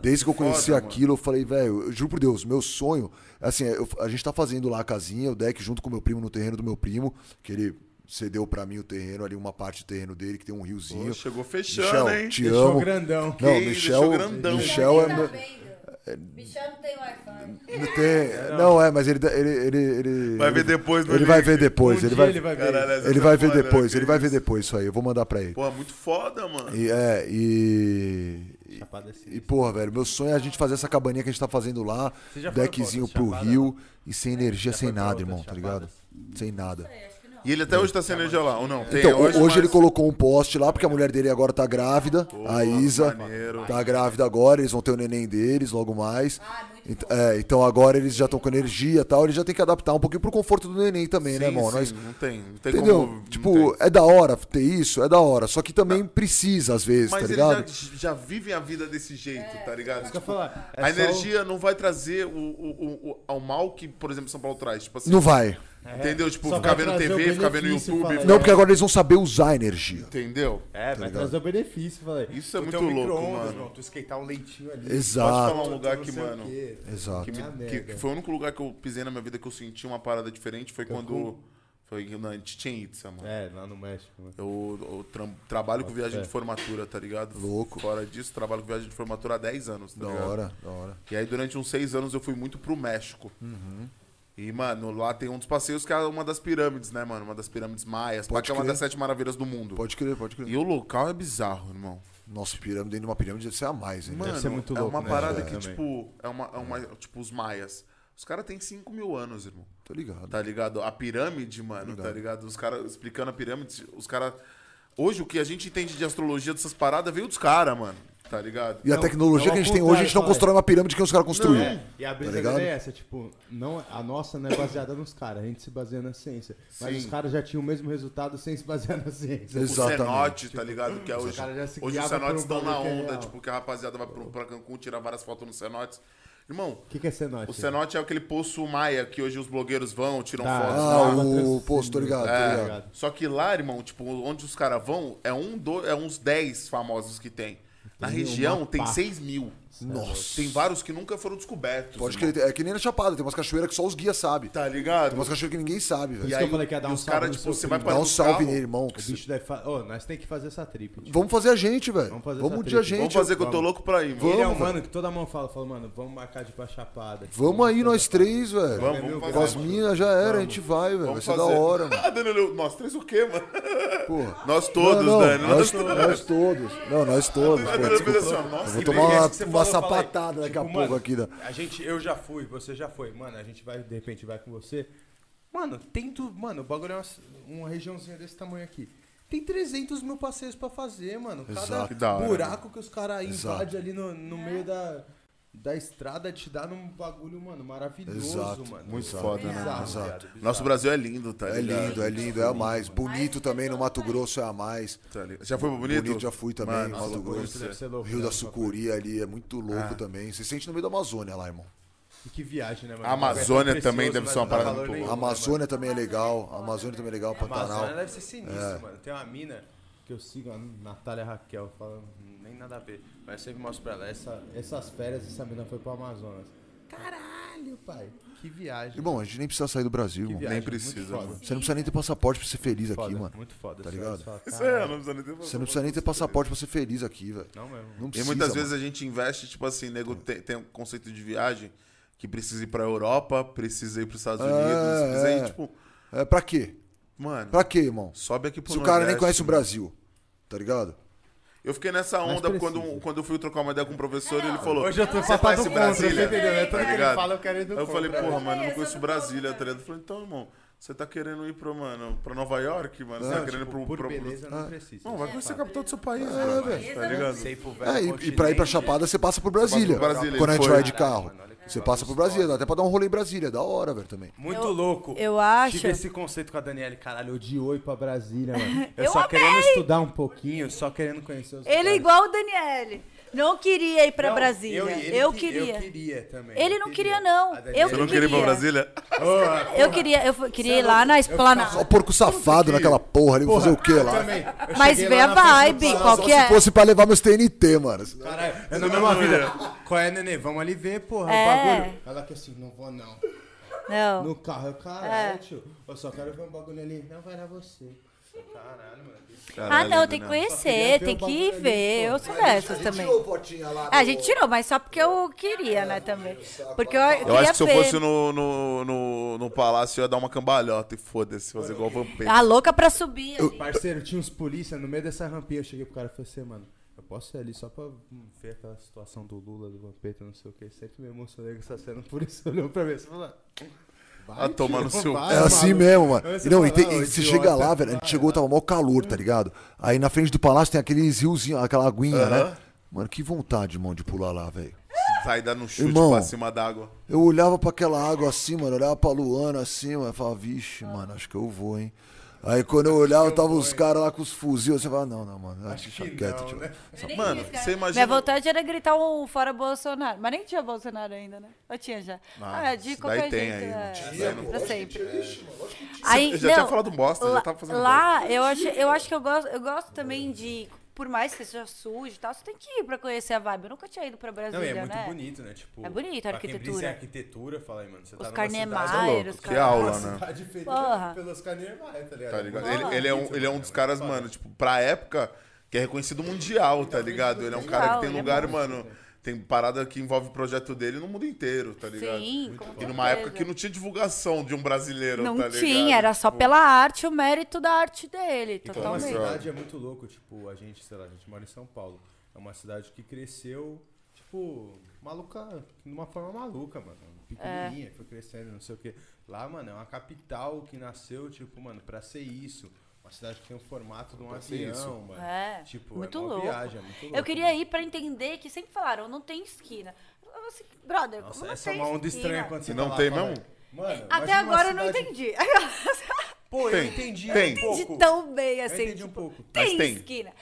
Desde que eu conheci Foda, mano. aquilo, eu falei, velho, eu juro por Deus, meu sonho, assim, eu- a gente tá fazendo lá a casinha, o deck junto com meu primo no terreno do meu primo, que ele cedeu pra mim o terreno, ali uma parte do terreno dele, que tem um riozinho. Pô, chegou fechando, Michel, hein? te Deixou amo. grandão. Não, Que Michel, deixou grandão. Michel é... Meu- não tem Wi-Fi. Não, tem, não, é, mas ele, ele, ele, ele Vai ver depois Ele vai ver depois, Um ele vai, ele vai ver. Caralho, essa ele tá vai ver depois, ele vai ver isso. depois isso aí, eu vou mandar pra ele. Pô, muito foda, mano. E, é, e. Assim. E, porra, velho, meu sonho é a gente fazer essa cabaninha que a gente tá fazendo lá, deckzinho pro rio e sem energia, Já sem nada, irmão, tá ligado? Sem nada. E ele até hoje tá sem energia lá, ou não? Tem, Então, hoje, mas- ele colocou um poste lá, porque a mulher dele agora tá grávida, a Isa. maneiro. Tá grávida agora, eles vão ter o neném deles logo mais. Ah, muito Ent- é, então agora eles já estão com energia e tal, eles já tem que adaptar um pouquinho pro conforto do neném também, né, Sim, irmão? sim, Nós, Não tem, não tem entendeu? como... não tipo, tem. é da hora ter isso, é da hora. Só que também precisa, às vezes, Mas tá eles ligado? já, já vivem a vida desse jeito, tá ligado? Ia falar. É a só o- energia não vai trazer o, o, o, o- ao mal que, por exemplo, São Paulo traz. Tipo assim, Não vai. Entendeu? Tipo, Só ficar vai vendo trazer TV, o ficar vendo benefício, YouTube. fala. Não, porque agora eles vão saber usar a energia. Entendeu? É, vai trazer o benefício, falei. Isso é Tu muito um louco, micro-ondas, mano. irmão, Tu esquentar um leitinho ali. Posso Exato. falar um lugar que, mano. Exato. que, me- Ah, que- merda. que foi o único lugar que eu pisei na minha vida que eu senti uma parada diferente foi quando. Foi na Chichen Itza, mano. É, lá no México. mano. Eu, eu tra- trabalho com viagem fé. de formatura, tá ligado? Louco. Fora disso, trabalho com viagem de formatura há 10 anos, tá Da ligado? hora, da hora. E aí, durante uns seis anos, eu fui muito pro México. E, mano, lá tem um dos passeios que é uma das pirâmides, né, mano? Uma das pirâmides maias. Pode que é uma crer. das sete maravilhas do mundo. Pode crer, pode crer. E o local é bizarro, irmão. Nossa, pirâmide dentro de uma pirâmide deve ser a mais, hein? Mano, ser muito é louco, uma né, parada velho, que, também. tipo, é uma, é uma. Tipo, os maias. Os caras têm 5 mil anos, irmão. Tô ligado. Tá ligado? A pirâmide, mano, Ligado. tá ligado? Os caras explicando a pirâmide, os caras. Hoje, o que a gente entende de astrologia dessas paradas veio dos caras, mano. Tá ligado? E a Não, tecnologia não, que a gente tem hoje, a gente não constrói uma pirâmide que os caras construíram. É, e a brisa Tá ligado? dele é essa, tipo, não, a nossa não é baseada nos caras, a gente se baseia na ciência. Mas Sim. os caras já tinham o mesmo resultado sem se basear na ciência. O Exatamente. cenote, tá ligado? Que é hoje. caras já se Hoje os cenotes um estão na é onda, real. tipo, que a rapaziada vai pro, pra Cancún tirar várias fotos nos cenotes. Irmão, O que, que é cenote? o cenote é aquele poço maia que hoje os blogueiros vão, tiram Ah, fotos. Ah, lá. o. Pô, tô ligado, tô É, ligado. Só que lá, irmão, tipo, onde os caras vão, é, um, do, é uns 10 famosos que tem. Na Tem região tem pá. 6 mil. Nossa. Tem vários que nunca foram descobertos. Pode irmão. crer. É que nem na Chapada, tem umas cachoeiras que só os guias sabem. Tá ligado? Tem umas cachoeiras que ninguém sabe, E velho. que aí eu falei que ia dar e um os salve caras, no tipo, você vai Dá um salve nele, irmão. O bicho deve falar. Ô, nós tem que fazer essa trip. tipo. Vamos fazer a gente, velho. Vamos fazer Vamos essa um dia a trip. gente. Vamos fazer que eu tô Vamos. louco pra ir, mano. Ele é um Vamos, mano que toda mão fala, fala, mano, vamos marcar de ir pra Chapada. Vamos aí nós três, velho. Vamos, vamos fazer. Com as minas já era, a gente vai, velho. Vai Vamos ser da hora, mano. Ah, nós três o quê, mano? Porra. Nós todos, Dani. Nós, Nós to- nós todos. Não, nós todos. Assim, vou E tomar uma, sapatada daqui a tipo, pouco mano, aqui. Da... A gente, eu já fui, você já foi. Mano, a gente vai, de repente, vai com você. Mano, tem tudo. Mano, o bagulho é uma, uma regiãozinha desse tamanho aqui. Tem 300 mil passeios pra fazer, mano. Cada Exato. Buraco que os caras invadem ali no, no meio da, da estrada te dá num bagulho, mano, maravilhoso, Exato. mano. Muito Exato. foda, né? Bizarro, Exato. bizarro. Nosso Brasil é lindo, tá É ligado? lindo, é lindo, é a mais. Bonito também no Mato Grosso é a mais. Tá? Já foi pro Bonito? Bonito já fui também, Mano, Mato nossa, Grosso. Deve ser louco, Rio né, da Sucuri ali é muito louco também. Você sente no meio da Amazônia lá, irmão. E que viagem, né, mano? A Amazônia É também precioso, deve ser uma parada muito A né, Amazônia também é legal. A Amazônia também é legal, mano? A Amazônia Pantanal. deve ser sinistro, É. mano. Tem uma mina que eu sigo, a Natália Raquel, fala, nem nada a ver. Mas eu sempre mostro pra ela, essa, essas férias, essa mina foi pro Amazonas. Caralho, pai. Que viagem. Irmão, a gente nem precisa sair do Brasil, que viagem. Nem precisa, mano. Você não precisa nem ter passaporte pra ser feliz Foda, aqui, mano. Muito foda. Tá ligado? e Isso é, não precisa nem ter Você não precisa nem ter passaporte pra ser feliz aqui, velho. Não mesmo. Não E precisa. muitas mano. vezes a gente investe, tipo assim, nego tem, tem um conceito de viagem que precisa ir pra Europa, precisa ir pros Estados É, Unidos, precisa é. ir, tipo, É, pra quê? mano, Pra quê, irmão? sobe aqui pro Se o cara nem conhece o mano. Brasil, tá ligado? Eu fiquei nessa onda quando, quando eu fui trocar uma ideia com o professor e ele falou. Hoje eu tô Você papado conhece contra, Brasília? você entendeu? É Tá que ele ligado? fala, eu quero ir do Aí eu falei, contra. porra, mano, eu não conheço, eu Brasília, tá ligado? Eu falei, então, irmão, você tá querendo ir pra, mano, pra Nova York, mano? Você tá querendo tipo, ir pro. por pro- beleza não precisa. Não, vai conhecer a capital do seu país, É, mano. velho. Tá ligado? Sei pro velho É, e, e pra ir pra Chapada você passa por Brasília. Passa por Brasília, quando a gente vai de carro. mano, Você passa por. Brasília, dá até pra dar um rolê em Brasília, da hora, velho, também. Muito Eu- louco. eu acho- Tive esse conceito com a Daniele, caralho, odiou ir pra Brasília, mano. Eu, Eu só amei! querendo estudar um pouquinho, só querendo conhecer os Ele é igual o Daniele. Não queria ir pra Não, Brasília. Eu, Eu, ele queria. Eu queria também. Ele não queria, não. A Eu Você não que queria ir pra queria. Brasília? Ô, Eu queria, eu fui- queria é ir lá na esplanada. Só porco safado naquela porra ali, vou fazer o quê lá? Mas vê a vibe, qual que se é? fosse pra levar meus TNT, mano. Caralho, é na mesma vida. Qual é, nenê? Vamos ali ver, porra, É. o bagulho. Ela que assim, não vou não. Não. No carro, eu, caralho, É. tio. Eu só quero ver um bagulho ali. Não, vai lá você. Caralho, mano. Ah, Caralho, não, tem que conhecer, ver tem que ver. Eu sou dessas também. fotinha lá. É, a gente tirou, mas só porque eu queria, né, também. Porque eu, eu Eu queria acho que se eu fosse no, no, no, no palácio, eu ia dar uma cambalhota e foda-se, fazer igual o Vampeta. A louca pra subir ali. Parceiro, tinha uns polícia no meio dessa rampinha. Eu cheguei pro cara e falei assim, mano, eu posso ir ali só pra ver aquela situação do Lula, do Vampeta, não sei o que. Sempre me emocionei com essa cena, por isso olhou pra mim e falou. Ah, toma no seu- É assim mesmo, mano. E não, e, tem- "Ah, e você chega lá, velho, a gente chegou, tava mó calor, tá ligado? Aí na frente do palácio tem aqueles riozinhos, aquela aguinha, Aham. né? Mano, que vontade, irmão, de pular lá, velho. Sai dando um chute Irmão. pra cima d'água. Eu olhava pra aquela água assim, mano, olhava pra Luana assim, mano, eu falava, vixe, mano, acho que eu vou, hein. Aí quando eu olhava, tava os caras lá com os fuzil, você falava, não, não, mano, Acho deixa que quieto, não, tio. né? Mano, você imagina. Minha vontade era gritar um fora Bolsonaro. Mas nem tinha Bolsonaro ainda, né? Eu tinha já. Ah, Ah, de qualquer tem jeito. aí, é, não pra tinha, sempre. Aí, Eu já não, tinha falado bosta, já lá, tava fazendo Lá, eu acho, eu acho que eu gosto, eu gosto também de. Por mais que seja sujo e tal, você tem que ir pra conhecer a vibe. Eu nunca tinha ido pra Não, e Brasília, é muito né? bonito, né? Tipo, É bonito a pra quem arquitetura. brisa em arquitetura, fala aí, mano. Você Os tá Carnemaier, cidade- os Que aula, né? cidade feita Porra. pelos Carnemaier, tá ligado? Tá ligado? Ele, ele é um, ele é um dos caras, mano, tipo, pra época, que é reconhecido mundial, tá ligado? Ele é um cara que tem é lugar, mano. Tem parada que envolve o projeto dele no mundo inteiro, tá ligado? Sim, com E numa época que não tinha divulgação de um brasileiro, Não tá ligado? tinha, era só Tipo, pela arte, o mérito da arte dele, E como a totalmente. cidade é muito louco, tipo, a gente, sei lá, a gente mora em São Paulo. É uma cidade que cresceu, tipo, maluca, de uma forma maluca, mano. Pequenininha, foi crescendo, não sei o quê. Lá, mano, é uma capital que nasceu, tipo, mano, pra ser isso. Uma cidade que tem o formato de um ser avião, isso. mano. É, Tipo, muito é louco. viagem, é muito louco. Eu queria ir pra entender que sempre falaram, não tem esquina. Eu falei assim, brother, Nossa, como não essa é tem uma onda esquina? estranha quando você não tá lá, tem fala, mesmo? Mano, Até agora eu não cidade- entendi. Pô, eu Tem, entendi tem. um pouco. Entendi tão bem Eu assim. entendi um tipo, pouco. Tem, tem. esquina.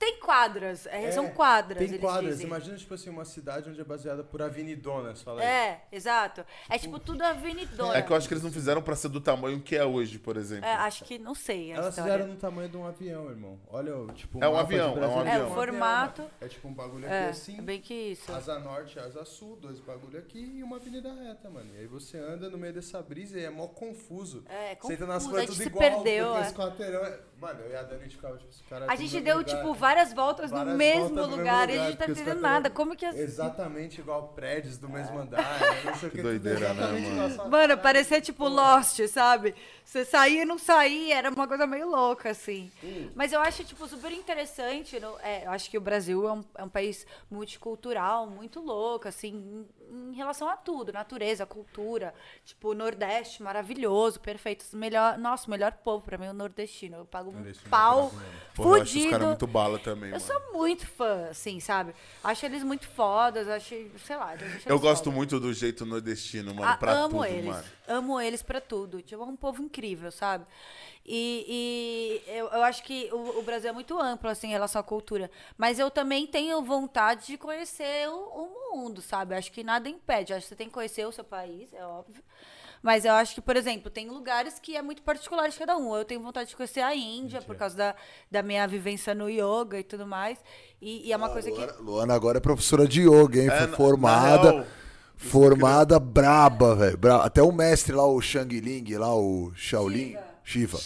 Tem quadras, é, É, são quadras, Tem eles quadras. dizem. Imagina, tipo assim, uma cidade onde é baseada por avenidonas, fala aí. É, exato. É tipo tudo avenidona. É que eu acho que eles não fizeram pra ser do tamanho que é hoje, por exemplo. É, acho que não sei a Elas história. fizeram no tamanho de um avião, irmão. Olha, o, tipo, É um avião, é um Brasília. É, avião. o formato. É tipo um bagulho aqui É, assim. é bem que isso. Asa norte, asa sul, dois bagulho aqui e uma avenida reta, mano. E aí você anda no meio dessa brisa e é mó confuso. É, Você entra nas confuso, gente tudo se igual, perdeu, é. é... Mano, eu e a Dani ficava, tipo, esse cara... A gente deu, lugar. tipo, várias voltas Várias no mesmo voltas no lugar, e a lugar, gente tá entendendo nada. Como que é? Exatamente igual prédios do mesmo andar, não sei o que. tudo doideira, né, mano? Mano, parecia tipo Lost, sabe? Você saía e não saía, era uma coisa meio louca, assim. Mas eu acho, tipo, super interessante. no- é, eu acho que o Brasil é um, é um país multicultural, muito louco, assim, em, em relação a tudo, natureza, cultura. Tipo, o Nordeste, maravilhoso, perfeito. Melhor, nossa, o melhor povo pra mim é o nordestino. Eu pago um Nordestino é pau. Porra, eu acho os fudido. caras muito bala também, Eu mano. sou muito fã, assim, sabe? Acho eles muito fodas, acho, sei lá. acho eles Eu gosto foda. muito do jeito nordestino, mano, Ah, pra amo tudo, eles. mano. Amo eles pra tudo. Tipo, é um povo incrível, sabe? E, e eu, eu acho que o, o Brasil é muito amplo, assim, em relação à cultura. Mas eu também tenho vontade de conhecer o, o mundo, sabe? Eu acho que nada impede. Eu acho que você tem que conhecer o seu país, é óbvio. Mas eu acho que, por exemplo, tem lugares que é muito particular de cada um. Eu tenho vontade de conhecer a Índia, por causa da, da minha vivência no yoga e tudo mais. E, e é uma coisa que. Luana, Luana agora é professora de yoga, hein? É, Foi na- formada. na real, formada braba, velho. bra- Até o mestre lá, o Shang Ling, lá, o Shaolin. Shiva.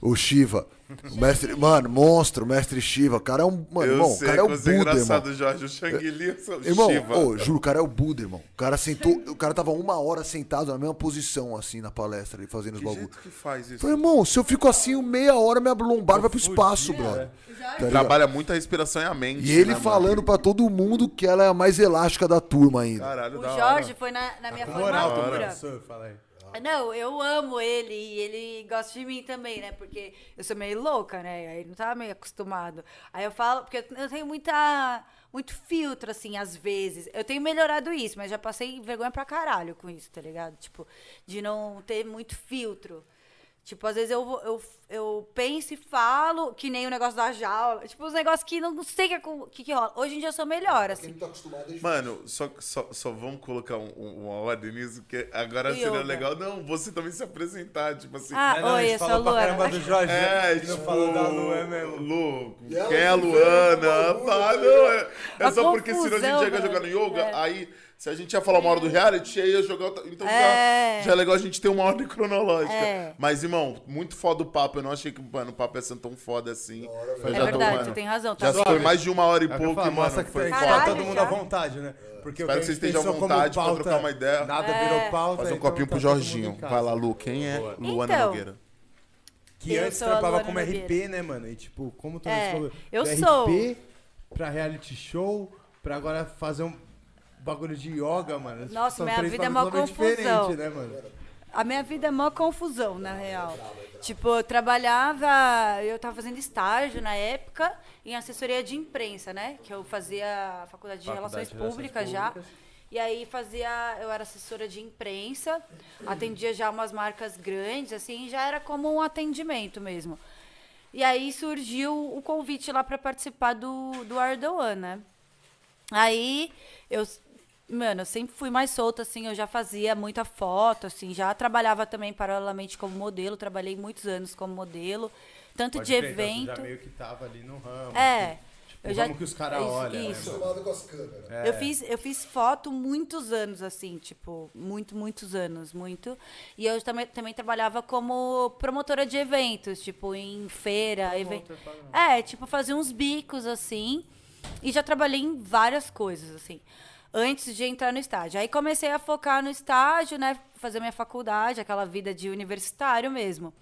O Shiva. O mestre, mano, monstro, o mestre Shiva. O cara é um. Mano, eu irmão, o sei, cara é o é Buda, irmão. engraçado, Jorge. O Shang-Li, eu sou Irmão, Shiva. ô, juro, o cara é o Buda, irmão. O cara sentou. O cara tava uma hora sentado na mesma posição, assim, na palestra, ali, fazendo os bagulhos. que faz isso? Falei, irmão, se eu fico assim meia hora, minha lombar vai pro espaço, brother. Tá? Trabalha muito a respiração e a mente. E ele né, mano? falando pra todo mundo que ela é a mais elástica da turma ainda. Caralho, O da Jorge hora. foi na, na minha moral, formatura. moral. Fala aí. Não, eu amo ele e ele gosta de mim também, né? Porque eu sou meio louca, né? Aí não tava meio acostumado. Aí eu falo, porque eu tenho muita. Muito filtro, assim, às vezes. Eu tenho melhorado isso, mas já passei vergonha pra caralho com isso, tá ligado? Tipo, de não ter muito filtro. Tipo, às vezes eu, eu, eu penso e falo, que nem o negócio da jaula. Tipo, os negócios que não, não sei o que, é que, que rola. Hoje em dia eu sou melhor, assim. Mano, só, só, só vamos colocar um- um- uma ordem nisso, que agora seria legal. Não, você também se apresentar, tipo assim. Ah, É, não, a oi, gente eu sou a Luana. caramba do Jorge. É, né? tipo, não falou da Lu, é mesmo. Lu, quem é a Luana? bagulho, Ah, não, é, é só porque senão a gente confusão, chega jogando mano. yoga, É. aí se a gente ia falar uma hora do reality, aí ia jogar. Então É. já, já é legal a gente ter uma ordem cronológica. É. Mas, irmão, muito foda o papo. Eu não achei que mano, o papo ia ser tão foda assim. Eu É já tô, verdade, mano, você tem razão. Tá Já foi mais de uma hora e É pouco, falo, e, mano. mostra que Foi tá, foda. todo mundo à já. vontade, né? Porque o Espero que vocês estejam à vontade pra pauta, trocar uma ideia. Nada É. virou pauta. Fazer um então copinho tá pro Jorginho. Vai lá, Lu. Quem é Boa. Luana Então. Nogueira? Que Eu antes trampava como Nogueira. RP, né, mano? E tipo, como tu É, falou, eu sou. RP pra reality show, pra agora fazer um bagulho de yoga, mano. Nossa, São minha vida é totalmente confusão. né, mano? A minha vida é mó confusão, na real. Tipo, eu trabalhava, eu tava fazendo estágio na época em assessoria de imprensa, né? Que eu fazia faculdade de Faculdade Relações de Relações Públicas já. Públicas. E aí fazia, eu era assessora de imprensa, atendia já umas marcas grandes, assim, já era como um atendimento mesmo. E aí surgiu o convite lá para participar do, do Ardoan, né? Aí eu, mano, eu sempre fui mais solta, assim, eu já fazia muita foto, assim, já trabalhava também paralelamente como modelo, trabalhei muitos anos como modelo, tanto Pode de crer, então evento. já meio que tava ali no ramo. É. Tipo, eu já, ramo que os caras isso- olham, né, Isso. mano? com as câmeras. É. Eu fiz, eu fiz foto muitos anos, assim, tipo, muito, muitos anos, muito. E eu também, também trabalhava como promotora de eventos, tipo, em feira, evento. É, tipo, fazia uns bicos, assim. E já trabalhei em várias coisas, assim, antes de entrar no estágio. Aí comecei a focar no estágio, né? Fazer minha faculdade, aquela vida de universitário mesmo.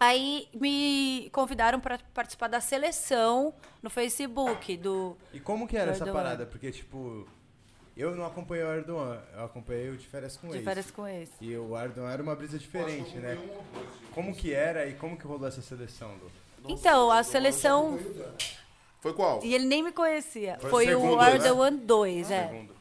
Aí me convidaram para participar da seleção no Facebook do. E como que era essa parada? Porque, tipo, eu não acompanhei o Erdogan, eu acompanhei o de férias com De ex. férias com esse. E o Erdogan era uma brisa diferente, né? Como que era e como que rolou essa seleção, Lu? Então, a seleção. Foi qual? E ele nem me conhecia. Foi o Foi, segundo, o né? Ardoan 2, é. Segundo.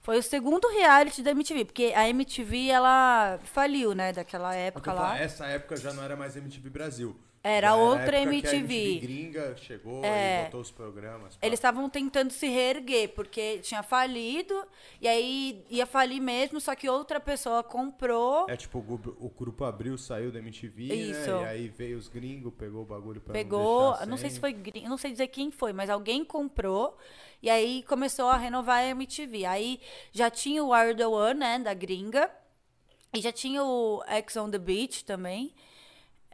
Foi o segundo reality da MTV, porque a MTV, ela faliu, né, daquela época lá. Essa época já não era mais MTV Brasil. Era outra a MTV. gringa chegou É. e botou os programas. pá. Eles estavam tentando se reerguer, porque tinha falido, e aí ia falir mesmo, só que outra pessoa comprou, É tipo, o grupo, o grupo abriu, saiu da MTV, Isso. né? E aí veio os gringos, pegou o bagulho pra pegou, não não sei se foi gringo, não sei dizer quem foi, mas alguém comprou, e aí começou a renovar a MTV. Aí já tinha o Wild One, né, da gringa, e já tinha o X on the Beach também.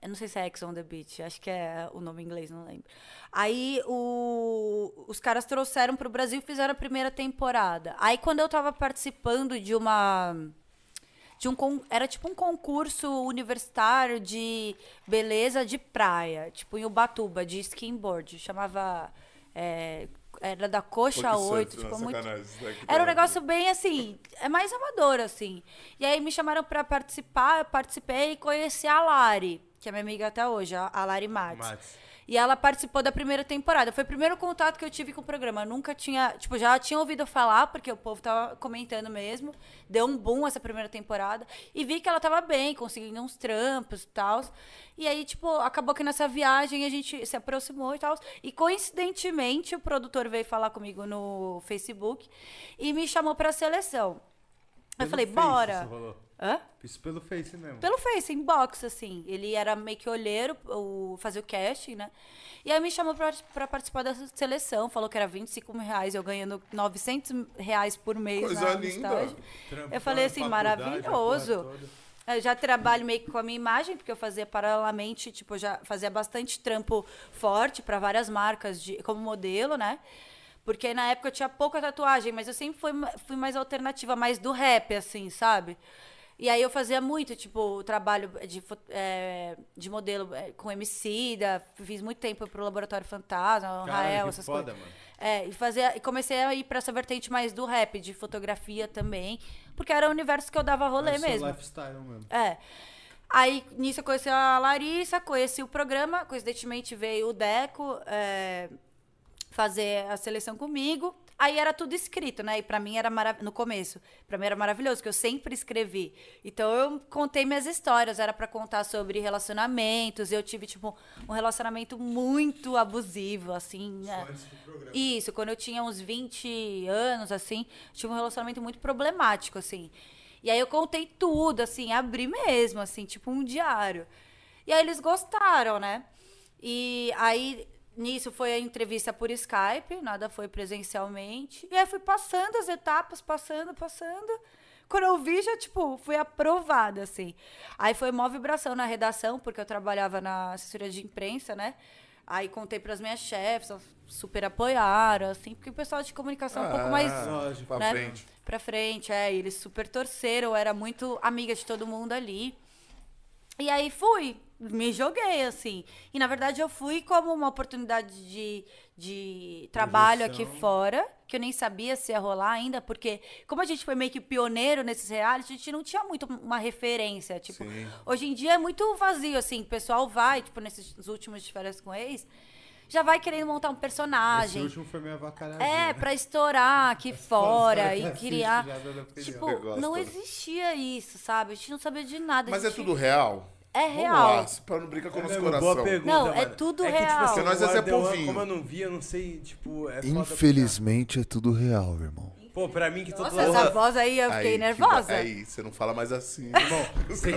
Eu não sei se é X on the Beach, acho que é o nome em inglês, não lembro. Aí o- os caras trouxeram pro Brasil e fizeram a primeira temporada. Aí quando eu tava participando de uma. De um, era tipo um concurso universitário de beleza de praia, tipo em Ubatuba, de skimboard. Chamava. é, era da Coxa Porque 8, surf, tipo, muito. daqui Era um tá- negócio bem assim, é mais amador, assim. E aí me chamaram pra participar, eu participei e conheci a Lari, que é minha amiga até hoje, a Lari Matos. Matos. E ela participou da primeira temporada. Foi o primeiro contato que eu tive com o programa. Eu nunca tinha, tipo, já tinha ouvido falar, porque o povo tava comentando mesmo. Deu um boom essa primeira temporada. E vi que ela tava bem, conseguindo uns trampos e tal. E aí, tipo, acabou que nessa viagem a gente se aproximou e tal. E coincidentemente, o produtor veio falar comigo no Facebook e me chamou pra seleção. Eu Pelo falei, bora. Isso, rolou. Hã? Isso pelo Face mesmo. Pelo Face, inbox, assim. Ele era meio que olheiro, o, fazia o casting, né? E aí me chamou pra, pra participar dessa seleção. Falou que era 25 mil reais, eu ganhando 900 reais por mês Coisa na, linda. Eu falei assim, maravilhoso. Eu já trabalho meio que com a minha imagem, porque eu fazia paralelamente, tipo, eu já fazia bastante trampo forte para várias marcas de, como modelo, né? Porque na época eu tinha pouca tatuagem, mas eu sempre fui, fui mais alternativa, mais do rap, assim, sabe? E aí eu fazia muito, tipo, trabalho de, é, de modelo é, com Emicida, fiz muito tempo pro Laboratório Fantasma, o Caralho, Rael, essas foda, coisas. mano. É, e, fazia, e comecei a ir pra essa vertente mais do rap, de fotografia também, porque era o universo que eu dava rolê É mesmo. lifestyle mesmo. É. Aí, nisso, eu conheci a Larissa, conheci o programa. Coincidentemente, veio o Deco é, fazer a seleção comigo. Aí era tudo escrito, né? E pra mim era maravilhoso. No começo, pra mim era maravilhoso, porque eu sempre escrevi. Então eu contei minhas histórias, era pra contar sobre relacionamentos. Eu tive, tipo, um relacionamento muito abusivo, assim. né? antes do programa. Isso, quando eu tinha uns 20 anos, assim, tive um relacionamento muito problemático, assim. E aí eu contei tudo, assim, abri mesmo, assim, tipo um diário. E aí eles gostaram, né? E aí, nisso foi a entrevista por Skype, nada foi presencialmente. E aí fui passando as etapas, passando, passando. Quando eu vi, já, tipo, fui aprovada, assim. Aí foi mó vibração na redação, porque eu trabalhava na assessoria de imprensa, né? Aí contei para as minhas chefes, elas super apoiaram, assim, porque o pessoal de comunicação é um pouco mais lógico. Pra né? frente. Pra frente, é. Eles super torceram, eu era muito amiga de todo mundo ali. E aí fui, me joguei, assim. E na verdade eu fui como uma oportunidade de, de trabalho aqui Projeção. fora, que eu nem sabia se ia rolar ainda, porque como a gente foi meio que pioneiro nesses realities, a gente não tinha muito uma referência. Tipo, Sim. hoje em dia é muito vazio, assim. O pessoal vai, tipo, nesses últimos de férias com ex, já vai querendo montar um Esse personagem. último foi minha avacalhadinha. É, pra estourar aqui fora e criar. Tipo, não existia isso, sabe? A gente não sabia de nada. Mas é tudo real? É Vamos real. lá, pra não brincar com o É nosso mesmo, coração. Boa pergunta, Não, é mano. tudo é que, Tipo real. assim, Porque nós o é. Como eu não vi, eu não sei, tipo, é foda Infelizmente é tudo real, irmão. Pô, pra mim que todo Nossa, essa voz aí eu fiquei Aí, nervosa. Aí, você não fala mais assim. Irmão, você,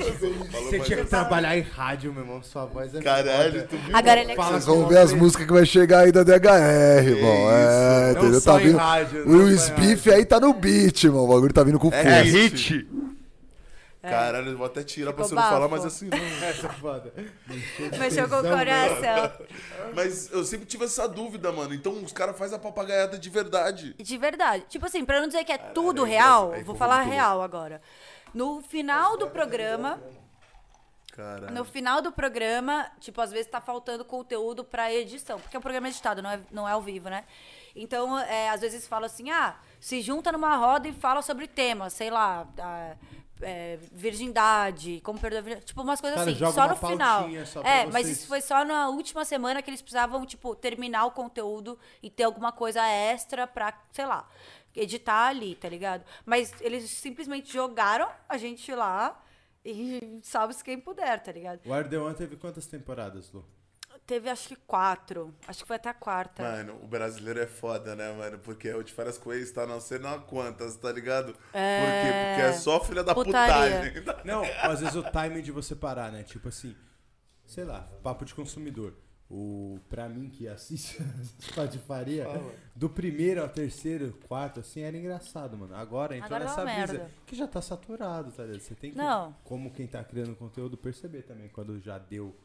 tinha que assim. trabalhar em rádio, meu irmão. Sua voz é Caralho, tu viu? Agora ele é Fala Vocês vão ver as músicas que vai chegar aí da DHR, irmão. É, Não entendeu? só Tá em vindo. rádio, O não Will só em Smith rádio. aí tá no beat, irmão. O bagulho tá vindo com É força. hit. Caralho, eu vou até tirar pra Ficou você não falar, bafo. mas assim não. É foda. Mexeu com o coração. Mas eu sempre tive essa dúvida, mano. Então os caras fazem a papagaiada de verdade. De verdade. Tipo assim, pra não dizer que é tudo aí real, aí vou falar real agora. No final do programa, Caralho. No final do programa, tipo, às vezes tá faltando conteúdo pra edição, porque é um programa editado, não é, não é ao vivo, né? Então, é, às vezes fala assim, ah, se junta numa roda e fala sobre temas, sei lá, ah, é, virgindade, como perder a virgindade, tipo, umas coisas Cara, assim, só no final. só É, mas isso foi só na última semana que eles precisavam, tipo, terminar o conteúdo e ter alguma coisa extra pra, sei lá, editar ali, tá ligado? Mas eles simplesmente jogaram a gente lá e salve-se quem puder, tá ligado? O Ardelan teve quantas temporadas, Lu? Teve acho que quatro. Acho que foi até a quarta. Mano, o brasileiro é foda, né, mano? Porque o de férias com ex tá não sei não quantas, tá ligado? É. Por quê? Porque é só filha da Putaria. putagem. Não, às vezes o timing de você parar, né? Tipo assim, sei lá, papo de consumidor. O, pra mim que assiste as patifaria, do primeiro ao terceiro, quarto, assim, era engraçado, mano. Agora entrou Agora é nessa uma brisa merda. que já tá saturado, tá ligado? Você tem que, Não. como quem tá criando conteúdo, perceber também quando já deu.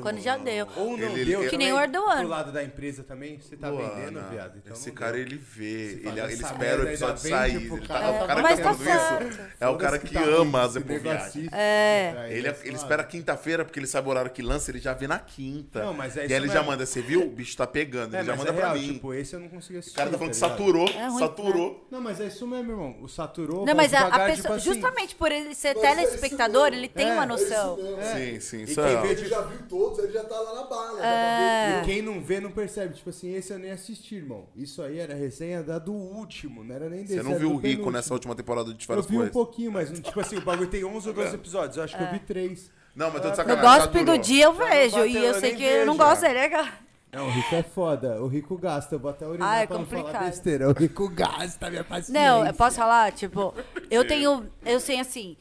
Quando já deu. Ou não Ele- deu. ele- Que nem o Erdogan. Do lado da empresa também, você tá vendendo, viado. Então Esse cara, deu. ele vê, ele, ele espera o episódio sair. Ele cara. tá, o cara Mas que tá tá falando certo. isso é o cara que tá ama as assiste, É. pra Ele, é ele espera quinta-feira, porque ele sabe o horário que lança, ele já vê na quinta. Não, mas é e isso aí ele já manda, você viu? O bicho tá pegando, É, ele já manda é pra real, mim. tipo, esse eu não consegui assistir. o cara tá falando que ligado? saturou, É saturou. Não, mas é isso mesmo, irmão. O saturou. Não, mas a, pessoa, tipo assim, justamente por ele ser é telespectador, ele tem É, uma é noção. Sim, sim, E isso quem é. vê, Ele já viu todos, ele já tá lá na bala. É. E quem não vê não percebe. Tipo assim, esse eu nem assisti, irmão. Isso aí era resenha da do último, não era nem desse. Você não viu o Rico penúltimo. nessa última temporada de Eu Férias vi um pouquinho, mas tipo assim, o bagulho tem 11 ou 12 episódios. Eu acho que eu vi 3. Não, mas tô de No sacanagem. gospel saturou. do dia eu Já vejo. bateu, E eu eu sei nem que eu não vejo. gosto dele, é legal. Não, o Rico é foda. O Rico gasta. Eu vou até urinar Ah, é pra não falar complicado. besteira. O Rico gasta, minha paciência. Não, eu posso falar? Tipo, eu tenho. Eu sei assim.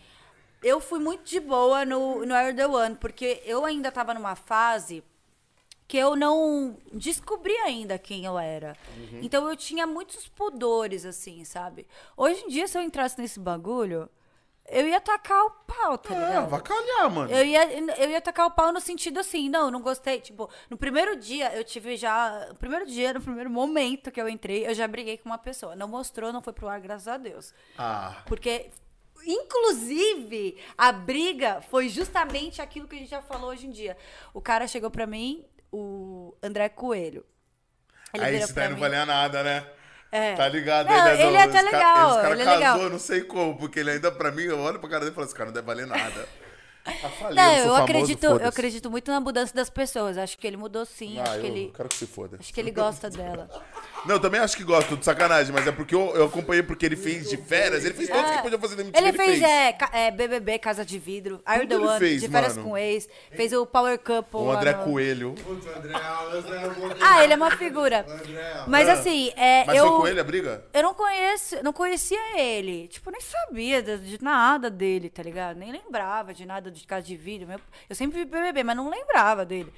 Eu fui muito de boa no, no Air The One, porque eu ainda tava numa fase que eu não descobri ainda quem eu era. Então eu tinha muitos pudores, assim, sabe? Hoje em dia, se eu entrasse nesse bagulho, eu ia tacar o pau, tá É, ligado? vacalhar, mano. Eu ia, eu ia tacar o pau no sentido assim, não, não gostei. Tipo, no primeiro dia eu tive já. No primeiro dia, no primeiro momento que eu entrei, eu já briguei com uma pessoa. Não mostrou, não foi pro ar, graças a Deus. Ah, Porque, inclusive, a briga foi justamente aquilo que a gente já falou hoje em dia. O cara chegou pra mim, o André Coelho. Ele aí esse daí não mim- valia nada, né? É. Tá ligado? Não, né, ele é até Esse legal, Esse cara ele é casou, legal. não sei como, porque ele ainda, pra mim, eu olho pra cara dele e falo, esse cara não deve valer nada. Tá falido, Não, eu acredito, eu acredito muito na mudança das pessoas. Acho que ele mudou sim. Ah, acho que eu ele. quero que se foda. Acho que ele gosta dela. Não, eu também acho que gosto de sacanagem, mas é porque eu, eu acompanhei porque ele fez de férias, ele fez todos que podia fazer demitido, Ele fez, É, ca- é, BBB, Casa de Vidro, Are the ele One, fez, De Férias mano? com Ex, fez o Power Couple. O André no- Coelho. Putz, André, o André é um bom Ah, ele é uma figura. Mas assim, é, Mas eu... foi com ele a briga? Eu não conheço, não conhecia ele. Tipo, nem sabia de, de nada dele, tá ligado? Nem lembrava de nada de casa de vídeo. Meu- Eu sempre vi BBB, mas não lembrava dele.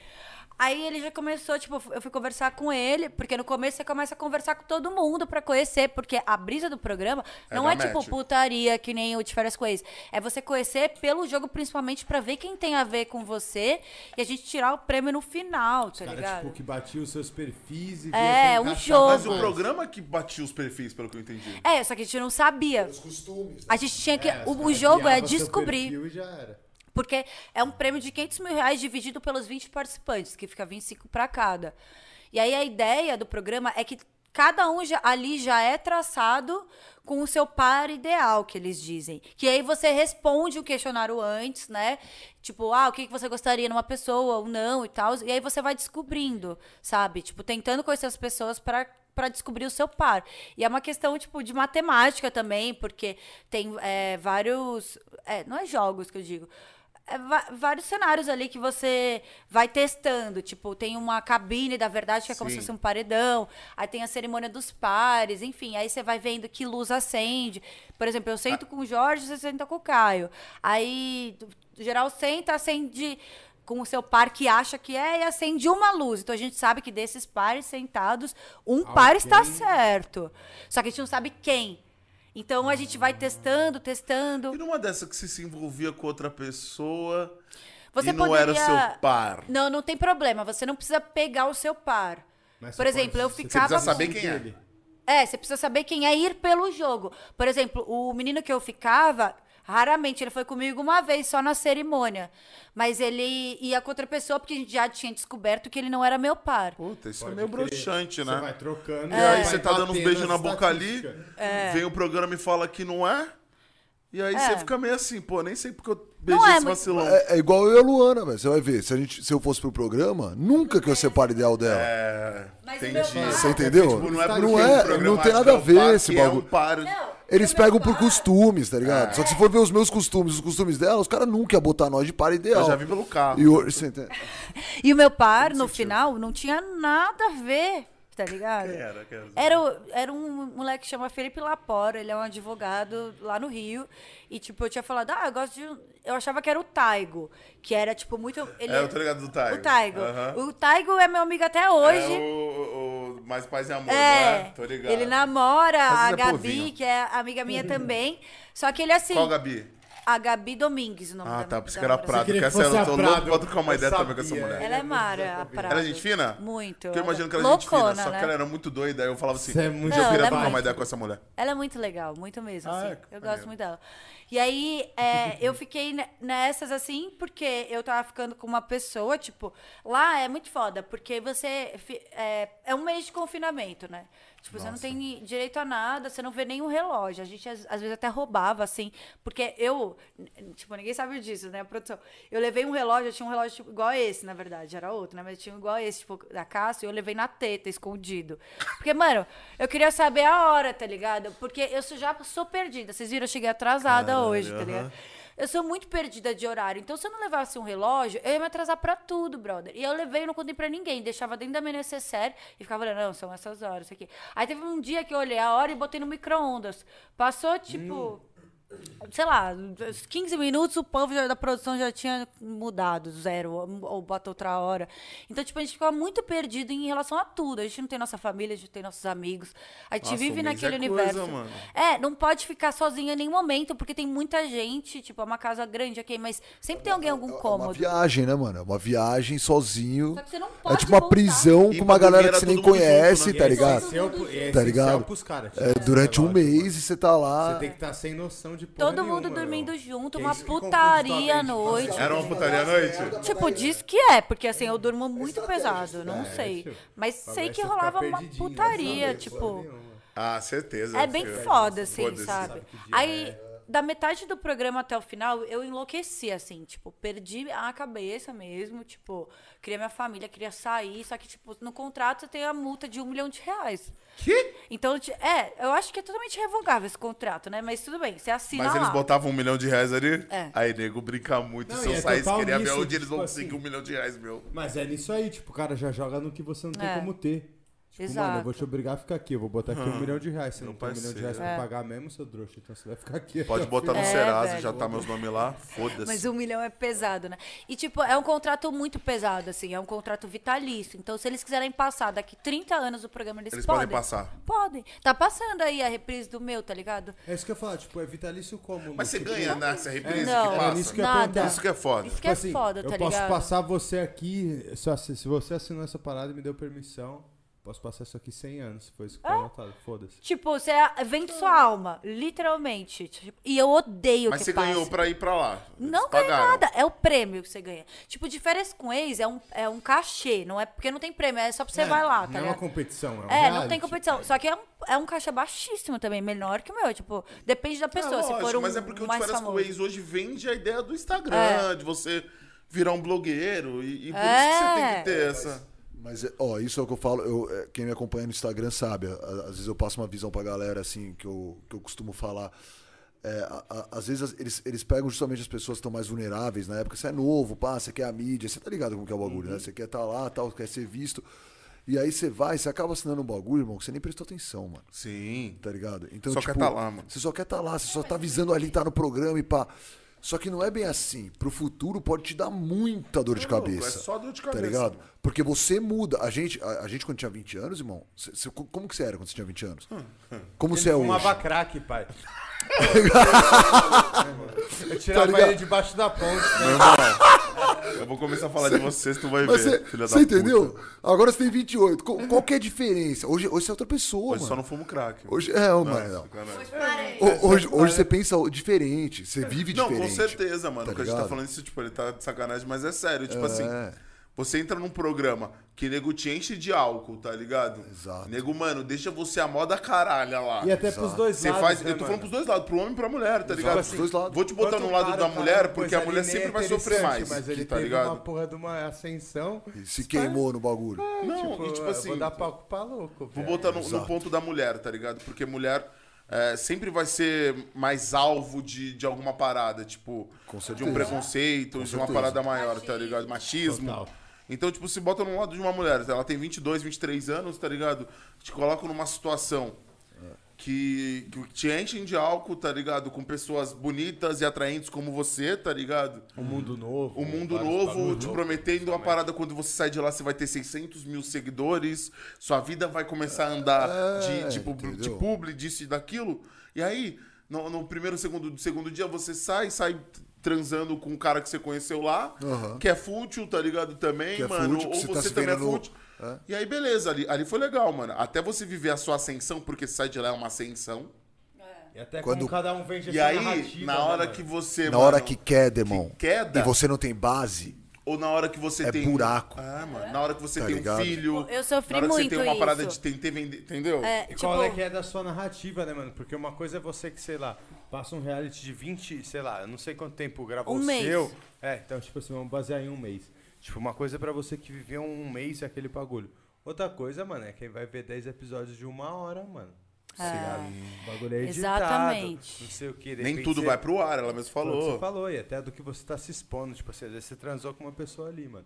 Aí ele já começou, tipo, eu fui conversar com ele, porque no começo você começa a conversar com todo mundo pra conhecer, porque a brisa do programa É não dar é tipo match. putaria que nem o de férias com ex. É você conhecer pelo jogo, principalmente pra ver quem tem a ver com você e a gente tirar o prêmio no final, tá Cara, ligado? tipo, que batia os seus perfis e É, um jogo. Mas o programa que batia os perfis, pelo que eu entendi. É, só que a gente não sabia. Os costumes. A gente tinha que. É, o, o jogo é descobrir. e já era. Porque é um prêmio de 500 mil reais dividido pelos 20 participantes, que fica 25 para cada. E aí a ideia do programa é que cada um já- ali já é traçado com o seu par ideal, que eles dizem. Que aí você responde o questionário antes, né? Tipo, ah, o que você gostaria numa pessoa ou não e tal. E aí você vai descobrindo, sabe? Tipo, tentando conhecer as pessoas para para descobrir o seu par. E é uma questão, tipo, de matemática também, porque tem é, vários... É, não é jogos que eu digo. É vários cenários ali que você vai testando. Tipo, tem uma cabine da verdade, que é como se Sim. fosse um paredão. Aí tem a cerimônia dos pares, enfim. Aí você vai vendo que luz acende. Por exemplo, eu sento com o Jorge, você senta com o Caio. Aí, geral senta, acende com o seu par que acha que é e acende uma luz. Então a gente sabe que desses pares sentados, um par está certo. Só que a gente não sabe quem. Então a gente vai testando, testando. E numa dessa que você se envolvia com outra pessoa Você e não poderia... era seu par? Não, não tem problema. Você não precisa pegar o seu par. Mas Por você exemplo, pode- eu você ficava. precisa saber quem é. Dele. É, você precisa saber quem é ir pelo jogo. Por exemplo, o menino que eu ficava, raramente ele foi comigo uma vez só na cerimônia. Mas ele ia com outra pessoa porque a gente já tinha descoberto que ele não era meu par. Puta, isso Pode é meio crer. broxante, Você vai né? trocando. E aí você tá dando beijos as na boca ali, estatísticas. vem o programa e fala que não é. E aí É. você fica meio assim, pô, nem sei porque eu beijei Não é esse muito- vacilão. É, é igual eu e a Luana, velho. Você vai ver. Se, a gente, se eu fosse pro programa, nunca que eu ser par ideal dela. É, Mas entendi. par- Você entendeu? Tipo, não é, Não é- o programa não tem nada que a ver é um esse que é bagulho. um par Não. Eles o pegam por costumes, tá ligado? Só que se for ver os meus costumes, os costumes dela, os caras nunca iam botar nós de par ideal. Eu já vi pelo carro. E você entende? E o meu par, no final, não tinha nada a ver, tá ligado? Quem era? Quem era? Era, um moleque que chama Felipe Lapora, ele é um advogado lá no Rio. E, tipo, eu tinha falado, ah, eu gosto de. um-" Eu achava que era o Taigo, que era, tipo, muito. Ele, É, eu tô ligado do Taigo. O Taigo. O Taigo é meu amigo até hoje. É o, o, o Mais Paz e Amor, É, não é? Tô ligado. ele namora a é Gabi, povinho. que é amiga minha também. Só que ele assim. Qual, Gabi? A Gabi Domingues, o nome Ah, da tá, pensei que era. Prado, que essa eu a tô Prado, louco pra trocar uma ideia também com essa mulher. Ela é Mara, a Prado. Era gente fina? Muito. Porque eu ela- imagino que ela é gente fina, só né? que ela era muito doida. Aí eu falava assim, é muito- um dia eu Não, queria ela é trocar uma ideia com essa mulher. Ela é muito legal, muito mesmo, Ah, assim. é? Eu gosto muito dela. E aí, é, eu fiquei ne- nessas, assim, porque eu tava ficando com uma pessoa, tipo, lá é muito foda, porque você. É, é um mês de confinamento, né? Tipo, você não tem direito a nada, você não vê nenhum relógio. A gente, às, às vezes, até roubava, assim, porque eu. Tipo, ninguém sabe disso, né, a produção? Eu levei um relógio, eu tinha um relógio tipo, igual esse, na verdade, era outro, né? Mas eu tinha um igual esse, tipo, da Cássio, e eu levei na teta, escondido. Porque, mano, eu queria saber a hora, tá ligado? Porque eu já sou perdida. Vocês viram, eu cheguei atrasada hoje, tá ligado? Eu sou muito perdida de horário. Então, se eu não levasse um relógio, eu ia me atrasar pra tudo, brother. E eu levei e não contei pra ninguém. Deixava dentro da minha necessaire e ficava olhando, não, são essas horas, isso aqui. Aí teve um dia que eu olhei a hora e botei no micro-ondas. Passou, tipo. Sei lá, uns 15 minutos o povo já- da produção já tinha mudado, zero, ou, ou bota outra hora. Então, tipo, a gente ficava muito perdido em relação a tudo. A gente não tem nossa família, a gente não tem nossos amigos. A gente Nossa, vive um mês naquele é coisa, universo. mano. É, não pode ficar sozinha em nenhum momento, porque tem muita gente, tipo, é uma casa grande, ok, mas sempre tem alguém em algum É uma cômodo. viagem, né, mano? É uma viagem sozinho. Só que você não É pode tipo uma voltar. prisão E com uma galera que você nem mundo junto, conhece, né? tá É ligado? Essencial, pro- é Tá essencial ligado? pros caras. É, durante um relógio, mês e você tá lá. Você tem que estar sem noção de porra Todo mundo nenhuma, dormindo meu. junto, uma isso que confunde putaria à totalmente. noite. Era uma putaria à noite? Tipo, diz que é, porque assim, eu durmo muito pesado, não É, sei. tio. Mas sei que ficar rolava uma perdidinho, putaria, Sabe? tipo. Nenhuma. Ah, certeza. É bem foda, assim, Foda-se. sabe? que dia Aí, é. da metade do programa até o final, eu enlouqueci, assim, tipo, perdi a cabeça mesmo, tipo, queria minha família, queria sair, só que, tipo, no contrato você tem a multa de um milhão de reais. Que? Então, é, eu acho que é totalmente revogável esse contrato, né? Mas tudo bem, você assina Mas eles lá. botavam um milhão de reais ali? É. Aí, nego, brinca muito. Não, Se eu é saísse, queria ver onde eles vão tipo conseguir assim. um milhão de reais, meu. Mas é nisso aí, tipo, o cara já joga no que você não tem É. como ter. Tipo, mano, eu vou te obrigar a ficar aqui. Eu vou botar aqui um milhão de reais. Você não meu tem um milhão de reais pra parceiro. pagar mesmo, seu trouxa. Então você vai ficar aqui. Pode botar no É, Serasa, velho. já tá meus nomes lá. Foda-se. Mas um milhão é pesado, né? E, tipo, é um contrato muito pesado, assim. É um contrato vitalício. Então, se eles quiserem passar daqui 30 anos o programa, eles, Eles podem passar. Podem. Tá passando aí a reprise do meu, tá ligado? É isso que eu ia falar, tipo, é vitalício como? Mas você Tipo, ganha nessa reprise Não, que É passa? nisso que Nada. Isso que é foda. Isso que Tipo é assim, foda, tá eu posso ligado? passar você aqui, se você assinou essa parada e me deu permissão, posso passar isso aqui 100 anos, se for isso que foi anotado. Foda-se. Tipo, você vende sua alma, literalmente. Tipo, e eu odeio Mas que você passe. ganhou pra ir pra lá. Não ganha pagaram. nada, é o prêmio que você ganha. Tipo, de férias com ex é um, é um cachê, não é porque não tem prêmio, é só pra você vai lá, tá Não é uma ligado? competição, é um É, não reality. tem competição. Só que é um, é um caixa baixíssimo também, menor que o meu. Tipo, depende da É, pessoa. se for um mas é porque o mais Férias com famoso. Ex hoje vende a ideia do Instagram, É. de você virar um blogueiro. E, e por É. isso que você tem que ter essa. Mas, é, ó, isso é o que eu falo. Eu, é, quem me acompanha no Instagram sabe. Às vezes eu passo uma visão pra galera, assim, que eu, que eu costumo falar. É, a- a- às vezes eles, eles pegam justamente as pessoas que estão mais vulneráveis na época. Você é novo, pá, você quer a mídia, você tá ligado como que é o bagulho, né? Você quer estar lá, tal, quer ser visto. E aí você vai, você acaba assinando um bagulho, irmão, que você nem prestou atenção, mano. Sim. Tá ligado? Então, Só tipo, quer tá lá, mano. Você só quer estar lá, você só tá visando ali, tá no programa e pá. Só que não é bem assim. Pro futuro pode te dar muita dor de É louco, cabeça. é só dor de Tá cabeça. ligado? Porque você muda. A gente, a, a gente quando tinha 20 anos, irmão, cê- cê- como que você era quando você tinha 20 anos? Como você é hoje? Fumava crack, pai. eu Tá tirava ligado? ele debaixo da ponte. né? Meu irmão, eu vou começar a falar de vocês, tu vai ver, você filha da você entendeu? puta. Agora você tem 28. Qual, qual que é a diferença? Hoje, hoje você é outra pessoa, Hoje mano. só não fumo crack. Hoje, é, ô, mano. não. sacanagem. Ho- Hoje, hoje você pensa diferente, você vive Não, diferente. com certeza, mano. Tá o que a gente tá falando isso, tipo, ele tá de sacanagem, mas é sério. Tipo É. assim, você entra num programa que nego te enche de álcool, tá ligado? Exato. Nego, mano, deixa você a moda caralha lá. E até pros dois Você lados, faz. né, eu tô mano? falando pros dois lados, pro homem e pra mulher, tá ligado? Pros dois lados. Vou te botar no lado cara, da mulher, porque a mulher sempre é vai sofrer mais. Mas ele tá teve ligado? uma porra de uma ascensão. E se queimou no bagulho. Não, e tipo eu assim. Vou dar palco pra louco. Vou velho. botar no, no Exato. ponto da mulher, tá ligado? Porque mulher. é, sempre vai ser mais alvo de, de alguma parada, tipo, Com de um preconceito, Com de uma parada maior, tá ligado? Machismo. Total. Então, tipo, se bota no lado de uma mulher, ela tem 22, 23 anos, tá ligado? Te coloca numa situação que, que te enchem de álcool, tá ligado? Com pessoas bonitas e atraentes como você, tá ligado? Um mundo novo. O mundo vários novo te louco, prometendo uma parada quando você sai de lá, você vai ter 600 mil seguidores, sua vida vai começar a andar É, de, tipo, de entendeu? publi, disso e daquilo. E aí, no, no primeiro, segundo, segundo dia, você sai, sai transando com um cara que você conheceu lá, Aham. que é fútil, tá ligado? Também, Que é mano. fútil, ou você tá você também é vendo no- fútil. É. E aí, beleza, ali, ali foi legal, mano. Até você viver a sua ascensão, porque sai de lá é uma ascensão. E até Quando- como cada um vende E aí, na né, hora mano? que você. Na mano, hora que queda, irmão. que queda. E você não tem base, Ou na hora que você É tem. buraco. Ah, mano. Na hora que você Tá tem ligado? um filho. Eu sofri na hora que muito você tem uma parada isso. de tentar vender. Entendeu? É, E tipo, qual é que é da sua narrativa, né, mano? Porque uma coisa é você que, sei lá, passa um reality de 20, sei lá, eu não sei quanto tempo gravou Um o mês. seu. É, então, tipo assim, vamos basear em um mês. Tipo, uma coisa é pra você que viveu um mês aquele bagulho. Outra coisa, mano, é quem vai ver 10 episódios de uma hora, mano. É. O bagulho é editado, Exatamente. Não sei o que. Nem tudo vai pro ar, ela mesmo falou. Você falou, e até do que você tá se expondo. Tipo assim, às vezes você transou com uma pessoa ali, mano.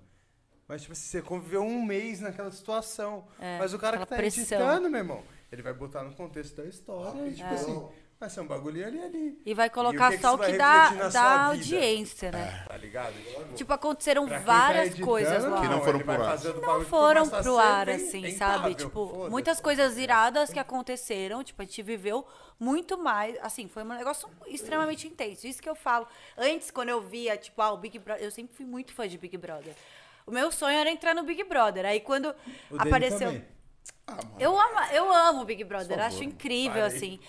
Mas, tipo assim, você conviveu um mês naquela situação. É, Mas o cara que tá pressão. editando, meu irmão, ele vai botar no contexto da história. e, tipo É. assim, vai ser um bagulho ali ali. E vai E o colocar que que só o vai que dá, dá audiência, né? Tá ligado? Tipo, aconteceram Pra tá várias editando, coisas lá. Que não foram pro ar. não bagulho que foram pro ar, assim, sabe? Tipo, muitas coisas iradas que aconteceram, tipo, a gente viveu muito mais, assim, foi um negócio extremamente intenso. Isso que eu falo. Antes, quando eu via, tipo, ah, o Big Brother, eu sempre fui muito fã de Big Brother. O meu sonho era entrar no Big Brother. Aí quando apareceu. Ah, mano. Eu amo, eu amo o Big Brother, acho incrível, Parei. assim.